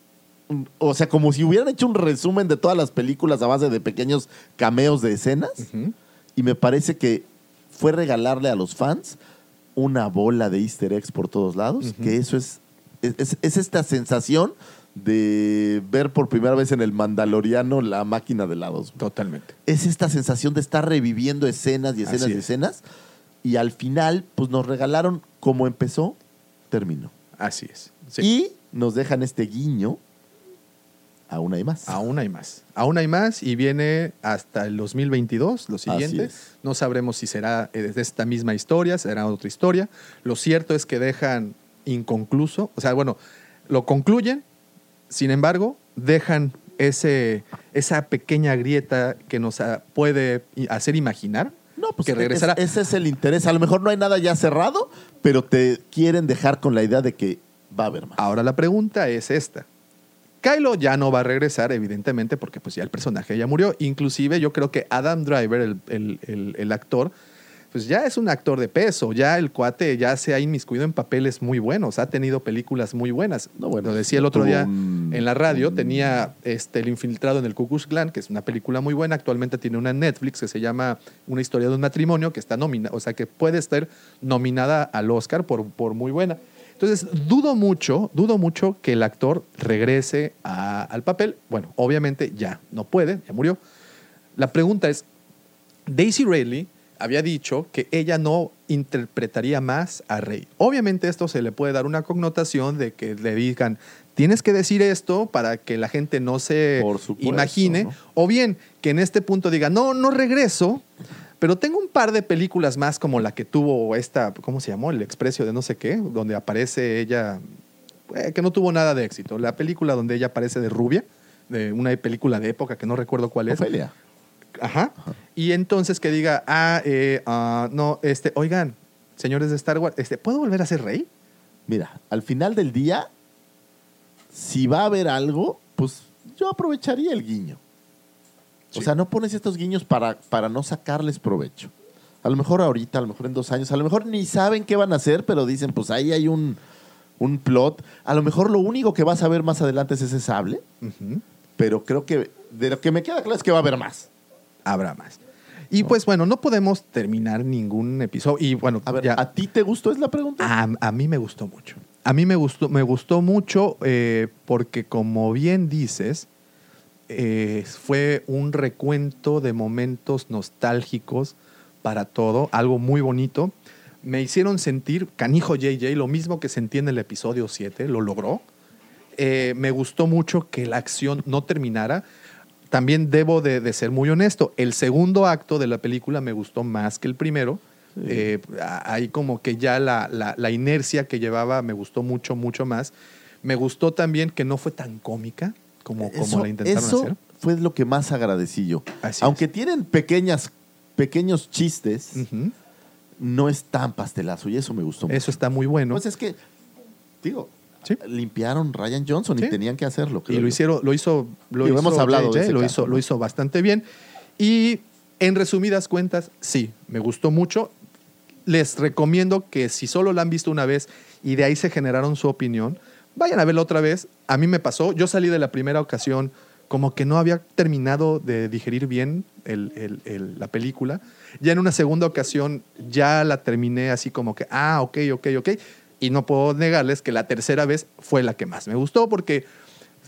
S3: o sea, como si hubieran hecho un resumen de todas las películas a base de pequeños cameos de escenas. Y me parece que fue regalarle a los fans una bola de easter eggs por todos lados, que eso es, es, es- es esta sensación de ver por primera vez en el Mandaloriano la máquina de helados.
S4: Totalmente.
S3: Es esta sensación de estar reviviendo escenas y escenas
S4: Así
S3: y
S4: es.
S3: escenas. Y al final, pues nos regalaron como empezó, terminó.
S4: Así es. Sí.
S3: Y nos dejan este guiño. Aún hay más.
S4: Aún hay más. Aún hay más y viene hasta el 2022, lo siguiente. No sabremos si será eh, de esta misma historia, será otra historia. Lo cierto es que dejan inconcluso, o sea, bueno, lo concluyen, sin embargo, dejan ese, esa pequeña grieta que nos ah, puede hacer imaginar
S3: No, pues
S4: que
S3: es-
S4: regresará.
S3: ese es el interés. A lo mejor no hay nada ya cerrado, pero te quieren dejar con la idea de que va a haber más.
S4: Ahora la pregunta es esta. Kylo ya no va a regresar, evidentemente, porque pues ya el personaje ya murió. Inclusive yo creo que Adam Driver, el, el- el- el actor, pues ya es un actor de peso. Ya el cuate ya se ha inmiscuido en papeles muy buenos. Ha tenido películas muy buenas. Lo decía el otro día en la radio. Tenía este, El Infiltrado en el Ku Klux Klan, que es una película muy buena. Actualmente tiene una en Netflix que se llama Una historia de un matrimonio, que está nominada, o sea, que puede estar nominada al Oscar por, por muy buena. Entonces, dudo mucho, dudo mucho que el actor regrese a- al papel. Bueno, obviamente ya no puede, ya murió. La pregunta es, Daisy Ridley había dicho que ella no interpretaría más a Rey. Obviamente esto se le puede dar una connotación de que le digan, tienes que decir esto para que la gente no se
S3: supuesto,
S4: imagine,
S3: ¿no?
S4: o bien que en este punto diga, no, no regreso, pero tengo un par de películas más como la que tuvo esta, ¿cómo se llamó? El exprecio de no sé qué, donde aparece ella, eh, que no tuvo nada de éxito. La película donde ella aparece de rubia, de una película de época que no recuerdo cuál es.
S3: Ofelia.
S4: Ajá. Y entonces que diga, ah, eh, ah, no, este, oigan, señores de Star Wars, este, ¿puedo volver a ser rey?
S3: Mira, al final del día, si va a haber algo, pues yo aprovecharía el guiño. O sea, no pones estos guiños para, para no sacarles provecho. A lo mejor ahorita, a lo mejor en dos años, a lo mejor ni saben qué van a hacer, pero dicen, pues ahí hay un, un plot. A lo mejor lo único que vas a ver más adelante es ese sable, pero creo que de lo que me queda claro es que va a haber más.
S4: Habrá más. Y pues bueno, no podemos terminar ningún episodio. Y bueno,
S3: A ver,
S4: ya-
S3: ¿a ti te gustó? Es la pregunta.
S4: A, a mí me gustó mucho. A mí me gustó, me gustó mucho eh, porque, como bien dices, eh, fue un recuento de momentos nostálgicos para todo, algo muy bonito. Me hicieron sentir, canijo JJ, lo mismo que sentí en el episodio 7, lo logró. Eh, me gustó mucho que la acción no terminara. También debo de, de ser muy honesto, el segundo acto de la película me gustó más que el primero. Eh, a- ahí como que ya la, la- la inercia que llevaba me gustó mucho, mucho más. Me gustó también que no fue tan cómica como, como
S3: Eso-
S4: la intentaron
S3: eso
S4: hacer.
S3: fue lo que más agradecí yo.
S4: Así
S3: Aunque tienen pequeñas, pequeños chistes, no es tan pastelazo y eso me gustó mucho.
S4: Eso está muy bueno.
S3: Pues es que, digo, limpiaron Ryan Johnson
S4: Sí.
S3: y tenían que hacerlo.
S4: Y lo
S3: yo.
S4: hicieron, lo hizo, lo hizo
S3: hemos hablado
S4: JJ, lo,
S3: caso,
S4: hizo,
S3: ¿no?
S4: lo hizo bastante bien. Y en resumidas cuentas, sí, me gustó mucho. Les recomiendo que si solo la han visto una vez y de ahí se generaron su opinión, vayan a verla otra vez. A mí me pasó, yo salí de la primera ocasión como que no había terminado de digerir bien el- el- el- la película. Ya en una segunda ocasión ya la terminé así como que, ah, ok, ok, ok. Y no puedo negarles que la tercera vez fue la que más me gustó porque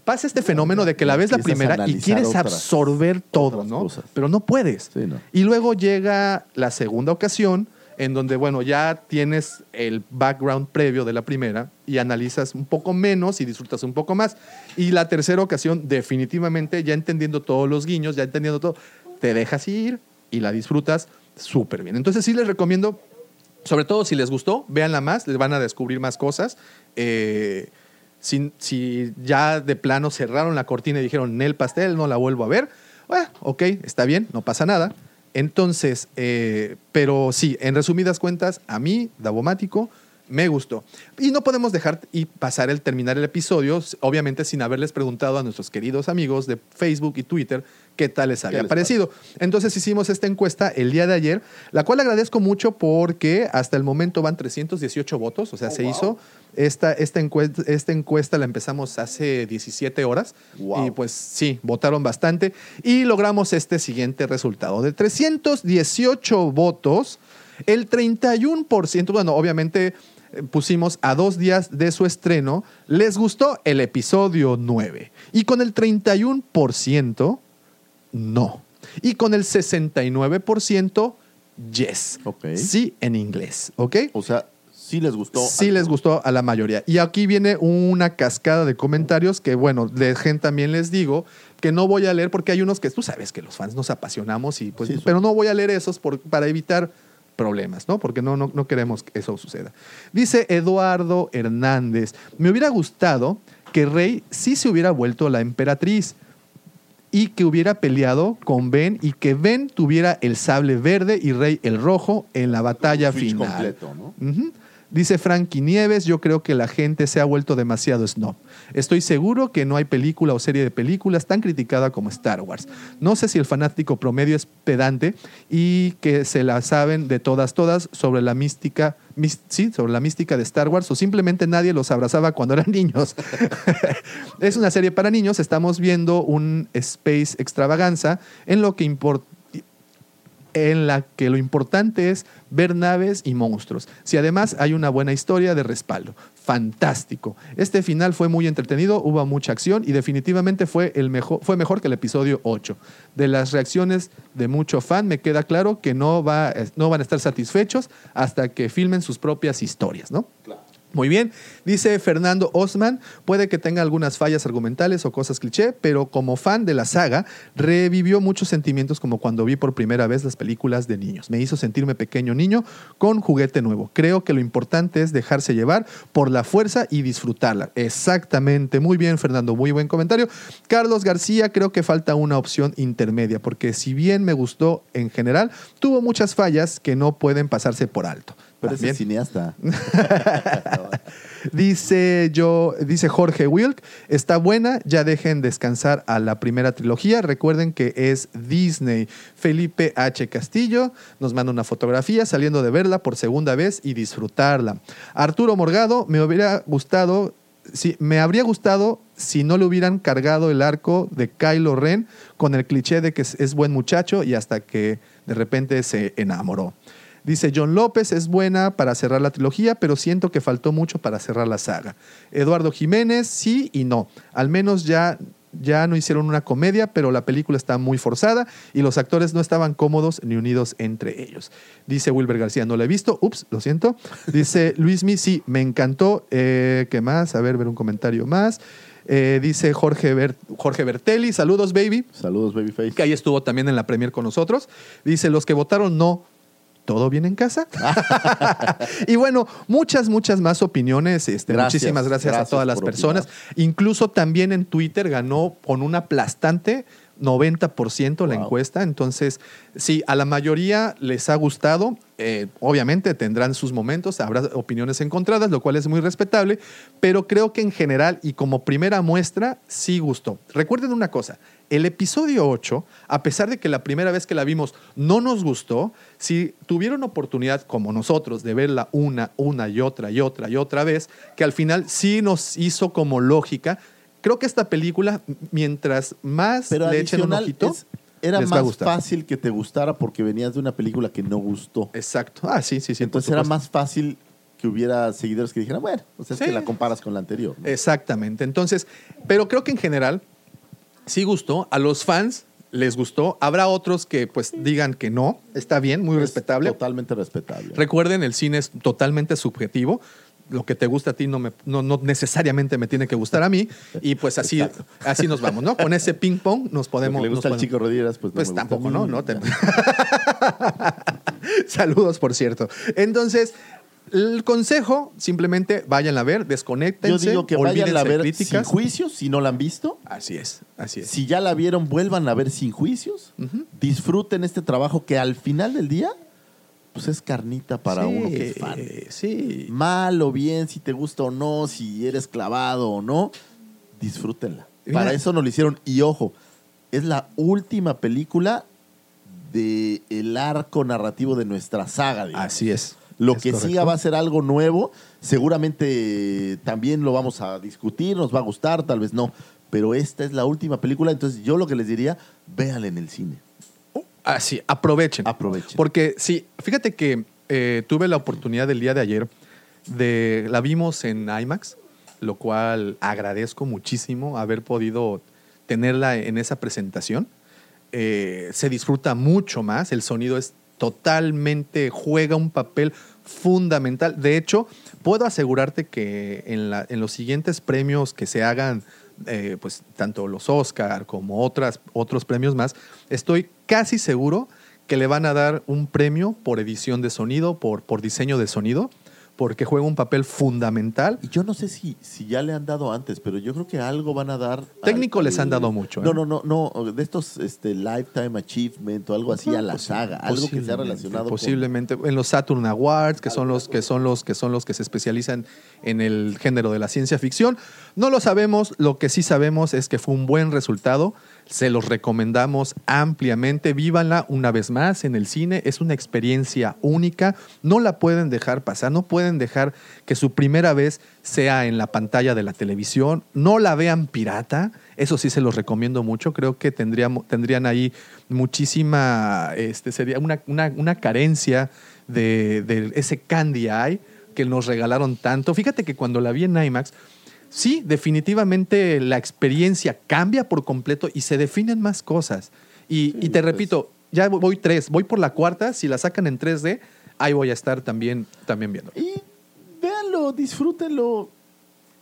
S4: pasa este fenómeno de que la ves la primera y quieres
S3: otras-
S4: absorber todo, ¿no? Pero no puedes.
S3: Sí, no.
S4: Y luego llega la segunda ocasión en donde, bueno, ya tienes el background previo de la primera y analizas un poco menos y disfrutas un poco más. Y la tercera ocasión, definitivamente, ya entendiendo todos los guiños, ya entendiendo todo, te dejas ir y la disfrutas súper bien. Entonces sí les recomiendo, sobre todo si les gustó, véanla más, les van a descubrir más cosas. Eh, si, ya de plano cerraron la cortina y dijeron, el pastel, no la vuelvo a ver, ok, está bien, no pasa nada. Entonces, eh, pero sí, en resumidas cuentas, a mí, Davomático, me gustó. Y no podemos dejar y pasar el terminar el episodio, obviamente sin haberles preguntado a nuestros queridos amigos de Facebook y Twitter qué tal les había
S3: les
S4: parecido. Entonces hicimos esta encuesta el día de ayer, la cual agradezco mucho porque hasta el momento van 318 votos, o sea, se hizo esta, esta, encuesta, esta encuesta la empezamos hace 17 horas y pues sí, votaron bastante y logramos este siguiente resultado. De 318 votos, el 31%, bueno, obviamente eh, pusimos a dos días de su estreno, les gustó el episodio 9 y con el 31% no. Y con el 69% yes. Sí en inglés, ¿ok?
S3: O sea, sí les gustó.
S4: Sí les gustó a la mayoría. Y aquí viene una cascada de comentarios que, bueno, de gente también les digo que no voy a leer porque hay unos que tú sabes que los fans nos apasionamos y pues, pero no voy a leer esos por- para evitar problemas, ¿no? Porque no, no, no queremos que eso suceda. Dice Eduardo Hernández, me hubiera gustado que Rey sí se hubiera vuelto la emperatriz y que hubiera peleado con Ben y que Ben tuviera el sable verde y Rey el rojo en la batalla final.
S3: completo, ¿no?
S4: Dice Frankie Nieves, yo creo que la gente se ha vuelto demasiado snob. Estoy seguro que no hay película o serie de películas tan criticada como Star Wars. No sé si el fanático promedio es pedante y que se la saben de todas, todas sobre la mística, sí, sobre la mística de Star Wars o simplemente nadie los abrazaba cuando eran niños. es una serie para niños, estamos viendo un space extravaganza en lo que importa en la que lo importante es ver naves y monstruos. Si además hay una buena historia de respaldo. Fantástico. Este final fue muy entretenido, hubo mucha acción y definitivamente fue, el mejor, fue mejor que el episodio 8. De las reacciones de mucho fan me queda claro que no, va, no van a estar satisfechos hasta que filmen sus propias historias, ¿no? Muy bien, dice Fernando Osman, puede que tenga algunas fallas argumentales o cosas cliché, pero como fan de la saga, revivió muchos sentimientos como cuando vi por primera vez las películas de niños. Me hizo sentirme pequeño niño con juguete nuevo. Creo que lo importante es dejarse llevar por la fuerza y disfrutarla. Exactamente, muy bien Fernando, muy buen comentario. Carlos García, creo que falta una opción intermedia, porque si bien me gustó en general, tuvo muchas fallas que no pueden pasarse por alto.
S3: Pero ese
S4: También.
S3: cineasta.
S4: Dice yo, dice Jorge Wilk, está buena, ya dejen descansar a la primera trilogía. Recuerden que es Disney. Felipe H. Castillo nos manda una fotografía saliendo de verla por segunda vez y disfrutarla. Arturo Morgado, me hubiera gustado, si, me habría gustado si no le hubieran cargado el arco de Kylo Ren con el cliché de que es, es buen muchacho y hasta que de repente se enamoró. Dice John López, es buena para cerrar la trilogía, pero siento que faltó mucho para cerrar la saga. Eduardo Jiménez, sí y no. Al menos ya, ya no hicieron una comedia, pero la película está muy forzada y los actores no estaban cómodos ni unidos entre ellos. Dice Wilber García, no la he visto. Ups, lo siento. Dice Luismi, sí, me encantó. Eh, ¿Qué más? A ver, ver un comentario más. Eh, dice Jorge, Ber- Jorge Bertelli, saludos baby.
S3: Saludos Babyface.
S4: Que ahí estuvo también en la premier con nosotros. Dice, los que votaron no, ¿todo bien en casa? y bueno, muchas, muchas más opiniones. Este,
S3: Gracias,
S4: muchísimas gracias, a
S3: gracias
S4: todas las personas. Incluso también en Twitter ganó con un aplastante 90% la encuesta. Entonces, sí, a la mayoría les ha gustado. Eh, obviamente tendrán sus momentos, habrá opiniones encontradas, lo cual es muy respetable, pero creo que en general y como primera muestra sí gustó. Recuerden una cosa, el episodio 8, a pesar de que la primera vez que la vimos no nos gustó, si tuvieron oportunidad como nosotros de verla una, una y otra y otra y otra vez, que al final sí nos hizo como lógica, creo que esta película, mientras más
S3: Pero
S4: le echen un ojito,
S3: es- era
S4: les va a
S3: más fácil que te gustara porque venías de una película que no gustó.
S4: Exacto. Ah, sí, sí, sí.
S3: Entonces era más fácil que hubiera seguidores que dijeran, bueno, o sea, es
S4: Sí.
S3: que la comparas con la anterior. ¿no?
S4: Exactamente. Entonces, pero creo que en general sí gustó. A los fans les gustó. Habrá otros que pues digan que no. Está bien, muy respetable.
S3: Totalmente respetable.
S4: Recuerden, el cine es totalmente subjetivo. Lo que te gusta a ti no, me- no, no necesariamente me tiene que gustar a mí. Y pues así, así nos vamos, ¿no? Con ese ping pong nos podemos.
S3: Lo que le gusta al chico Rodríguez, pues, no
S4: Pues
S3: me gusta
S4: tampoco,
S3: a mí.
S4: ¿no? no te- Saludos, por cierto. Entonces, el consejo, simplemente vayan a ver,
S3: Yo
S4: desconéctense.
S3: digo que vayan a
S4: de
S3: ver
S4: críticas.
S3: sin juicios si no la han visto.
S4: Así es, así es.
S3: Si ya la vieron, vuelvan a ver sin juicios. Disfruten este trabajo que al final del día, pues es carnita para
S4: Sí,
S3: uno que es fan.
S4: Sí.
S3: Mal o bien, si te gusta o no, si eres clavado o no, disfrútenla.
S4: Mira.
S3: Para eso nos lo hicieron. Y ojo, es la última película del el arco narrativo de nuestra saga. digamos.
S4: Así es.
S3: Lo
S4: Es
S3: que
S4: correcto.
S3: siga va a ser algo nuevo. Seguramente también lo vamos a discutir, nos va a gustar, tal vez no. Pero esta es la última película, entonces yo lo que les diría, véanla en el cine.
S4: Así, aprovechen.
S3: Aprovechen.
S4: Porque sí, fíjate que eh, tuve la oportunidad el día de ayer de la vimos en IMAX, lo cual agradezco muchísimo haber podido tenerla en esa presentación. Eh, se disfruta mucho más, el sonido es totalmente, juega un papel fundamental. De hecho, puedo asegurarte que en, los siguientes premios que se hagan, eh, pues tanto los Oscar como otros premios más, estoy casi seguro que le van a dar un premio por edición de sonido, por, por diseño de sonido, porque juega un papel fundamental.
S3: Y yo no sé si, si ya le han dado antes, pero yo creo que algo van a dar.
S4: Técnico
S3: al-
S4: les han dado mucho, ¿eh?
S3: No, no, no, no, de estos este, Lifetime Achievement o algo así a la saga, algo que sea
S4: Posiblemente,
S3: relacionado con-
S4: posiblemente en los Saturn Awards que son los que son los que son los que se especializan en el género de la ciencia ficción no lo sabemos lo que sí sabemos es que fue un buen resultado se los recomendamos ampliamente. Vívanla una vez más en el cine. Es una experiencia única. No la pueden dejar pasar no pueden dejar que su primera vez sea en la pantalla de la televisión. No la vean pirata. Eso sí se los recomiendo mucho. Creo que tendrían ahí muchísima, este, sería una, una- una carencia de, de ese candy eye que nos regalaron tanto. Fíjate que cuando la vi en IMAX, sí, definitivamente la experiencia cambia por completo y se definen más cosas. Y, y te repito, ya voy tres, voy por la cuarta, si la sacan en 3D, ahí voy a estar también, también viendo.
S3: Véanlo, disfrútenlo.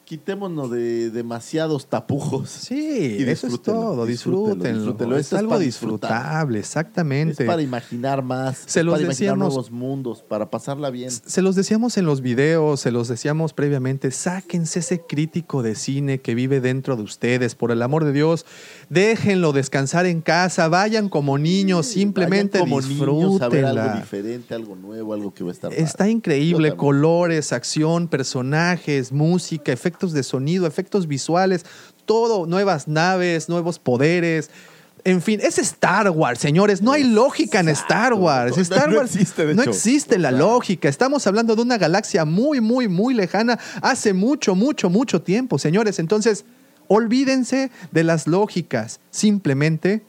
S3: Quitémonos de demasiados tapujos.
S4: Sí, eso es todo, disfrútenlo.
S3: disfrútenlo.
S4: Es algo disfrutable, exactamente.
S3: Es para imaginar más,
S4: Se
S3: es
S4: los
S3: para imaginar
S4: decíamos-
S3: nuevos mundos, para pasarla bien.
S4: Se los decíamos en los videos, se los decíamos previamente, sáquense ese crítico de cine que vive dentro de ustedes, por el amor de Dios, déjenlo descansar en casa, vayan como niños, simplemente
S3: Vayan como niños a ver algo diferente, algo nuevo, algo que va a estar
S4: Está increíble, colores, acción, personajes, música, efectos de sonido, efectos visuales, todo, nuevas naves, nuevos poderes. En fin, es Star Wars, señores. No hay lógica en Star Wars. Star
S3: no
S4: Wars
S3: existe, de
S4: no
S3: hecho.
S4: existe la lógica. Estamos hablando de una galaxia muy, muy, muy lejana hace mucho, mucho, mucho tiempo, señores. Entonces, olvídense de las lógicas. Simplemente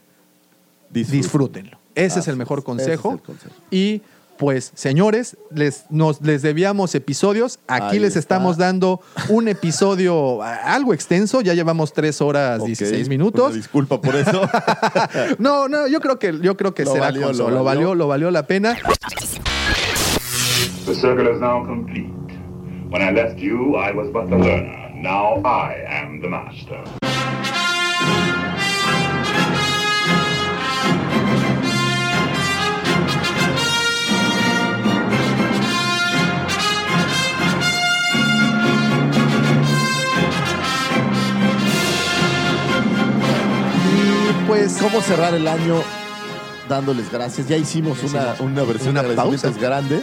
S4: disfrútenlo. Ese es el mejor consejo.
S3: Ese es el consejo.
S4: Y pues, señores, les, nos, les debíamos episodios. Aquí
S3: Ahí
S4: les
S3: está.
S4: estamos dando un episodio algo extenso. Ya llevamos tres horas,
S3: Ok,
S4: 16 minutos.
S3: una disculpa por eso.
S4: no, no, yo creo que, yo creo que
S3: Lo
S4: será
S3: valió, lo valió,
S4: lo valió la pena.
S14: The circle is now complete. When I left you, I was but the learner. Now I am the master.
S4: Y pues.
S3: ¿Cómo cerrar el año dándoles gracias? Ya hicimos una,
S4: Hicimos
S3: una versión
S4: una
S3: de agradecimientos
S4: pausa.
S3: grande,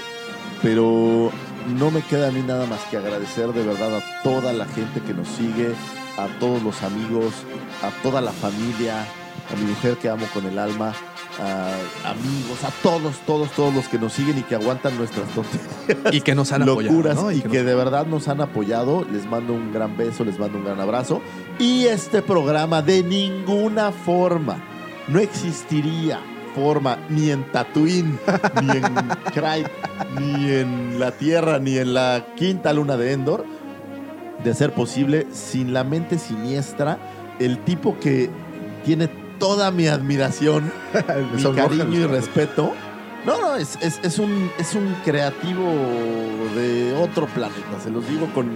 S3: pero no me queda a mí nada más que agradecer de verdad a toda la gente que nos sigue, a todos los amigos, a toda la familia, a mi mujer que amo con el alma, a amigos, a todos, todos, todos los que nos siguen y que aguantan nuestras tonterías.
S4: Y que nos han apoyado,
S3: y,
S4: Y que
S3: que,
S4: nos-
S3: de verdad nos han apoyado. Les mando un gran beso, les mando un gran abrazo. Y este programa de ninguna forma no existiría forma ni en Tatooine, ni en Cryte, ni en la Tierra, ni en la quinta luna de Endor de ser posible sin la mente siniestra, el tipo que tiene toda mi admiración, mi cariño y respeto. No, no, es, es- es un, es un creativo de otro planeta, se los digo con,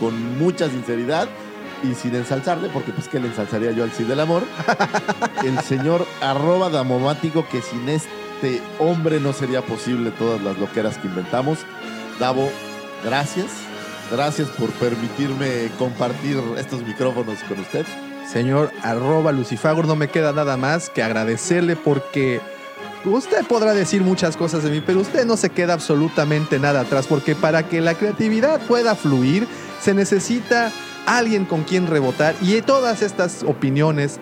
S3: con mucha sinceridad y sin ensalzarle, porque pues que le ensalzaría yo al Cid del Amor, el señor arroba damomático que sin este hombre no sería posible todas las loqueras que inventamos. Davo, gracias. Gracias por permitirme compartir estos micrófonos con usted.
S4: Señor arroba Lucifagor, no me queda nada más que agradecerle porque usted podrá decir muchas cosas de mí, pero usted no se queda absolutamente nada atrás, porque para que la creatividad pueda fluir se necesita alguien con quien rebotar y todas estas opiniones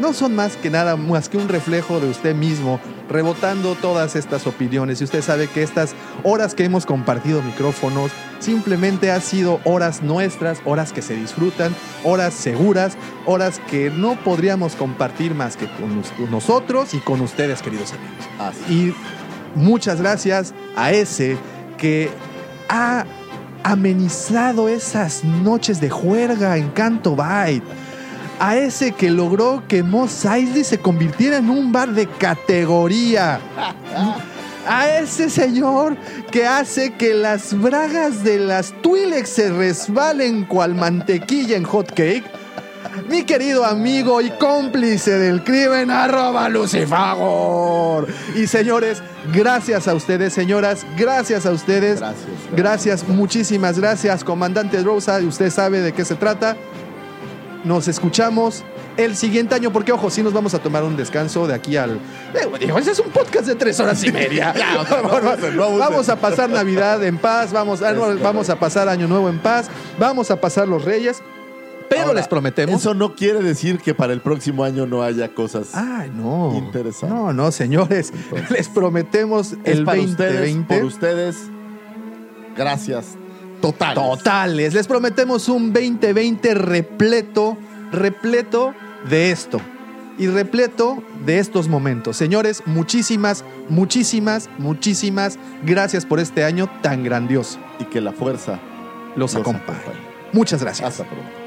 S4: no son más que nada más que un reflejo de usted mismo, rebotando todas estas opiniones. Y usted sabe que estas horas que hemos compartido micrófonos simplemente han sido horas nuestras, horas que se disfrutan, horas seguras, horas que no podríamos compartir más que con nosotros y con ustedes, queridos amigos. Y muchas gracias a ese que ha amenizado esas noches de juerga en Canto Byte a ese que logró que Moss Eisley se convirtiera en un bar de categoría. A ese señor que hace que las bragas de las Twi'lek se resbalen cual mantequilla en hot cake. Mi querido amigo y cómplice del crimen, arroba Lucifagor. Y señores, gracias a ustedes, señoras, gracias a ustedes. Gracias. Gracias, muchísimas gracias, comandante Rosa. Usted sabe de qué se trata. Nos escuchamos el siguiente año, porque ojo, sí nos vamos a tomar un descanso de aquí al. Eh, digo, ese es un podcast de tres horas y media.
S3: No no
S4: vamos a pasar Navidad en paz, vamos, ah, vamos a pasar Año Nuevo en paz, vamos a pasar los Reyes, pero
S3: Ahora,
S4: les prometemos.
S3: Eso no quiere decir que para el próximo año no haya cosas
S4: Ay, no.
S3: interesantes.
S4: No, no, señores, les prometemos el
S3: para ustedes,
S4: 2020.
S3: por ustedes. Gracias. Total.
S4: Totales. Les prometemos un 2020 repleto, repleto de esto. Y repleto de estos momentos. Señores, muchísimas, muchísimas, muchísimas gracias por este año tan grandioso.
S3: Y que la fuerza
S4: los,
S3: los
S4: acompañe. Muchas gracias.
S3: Hasta pronto.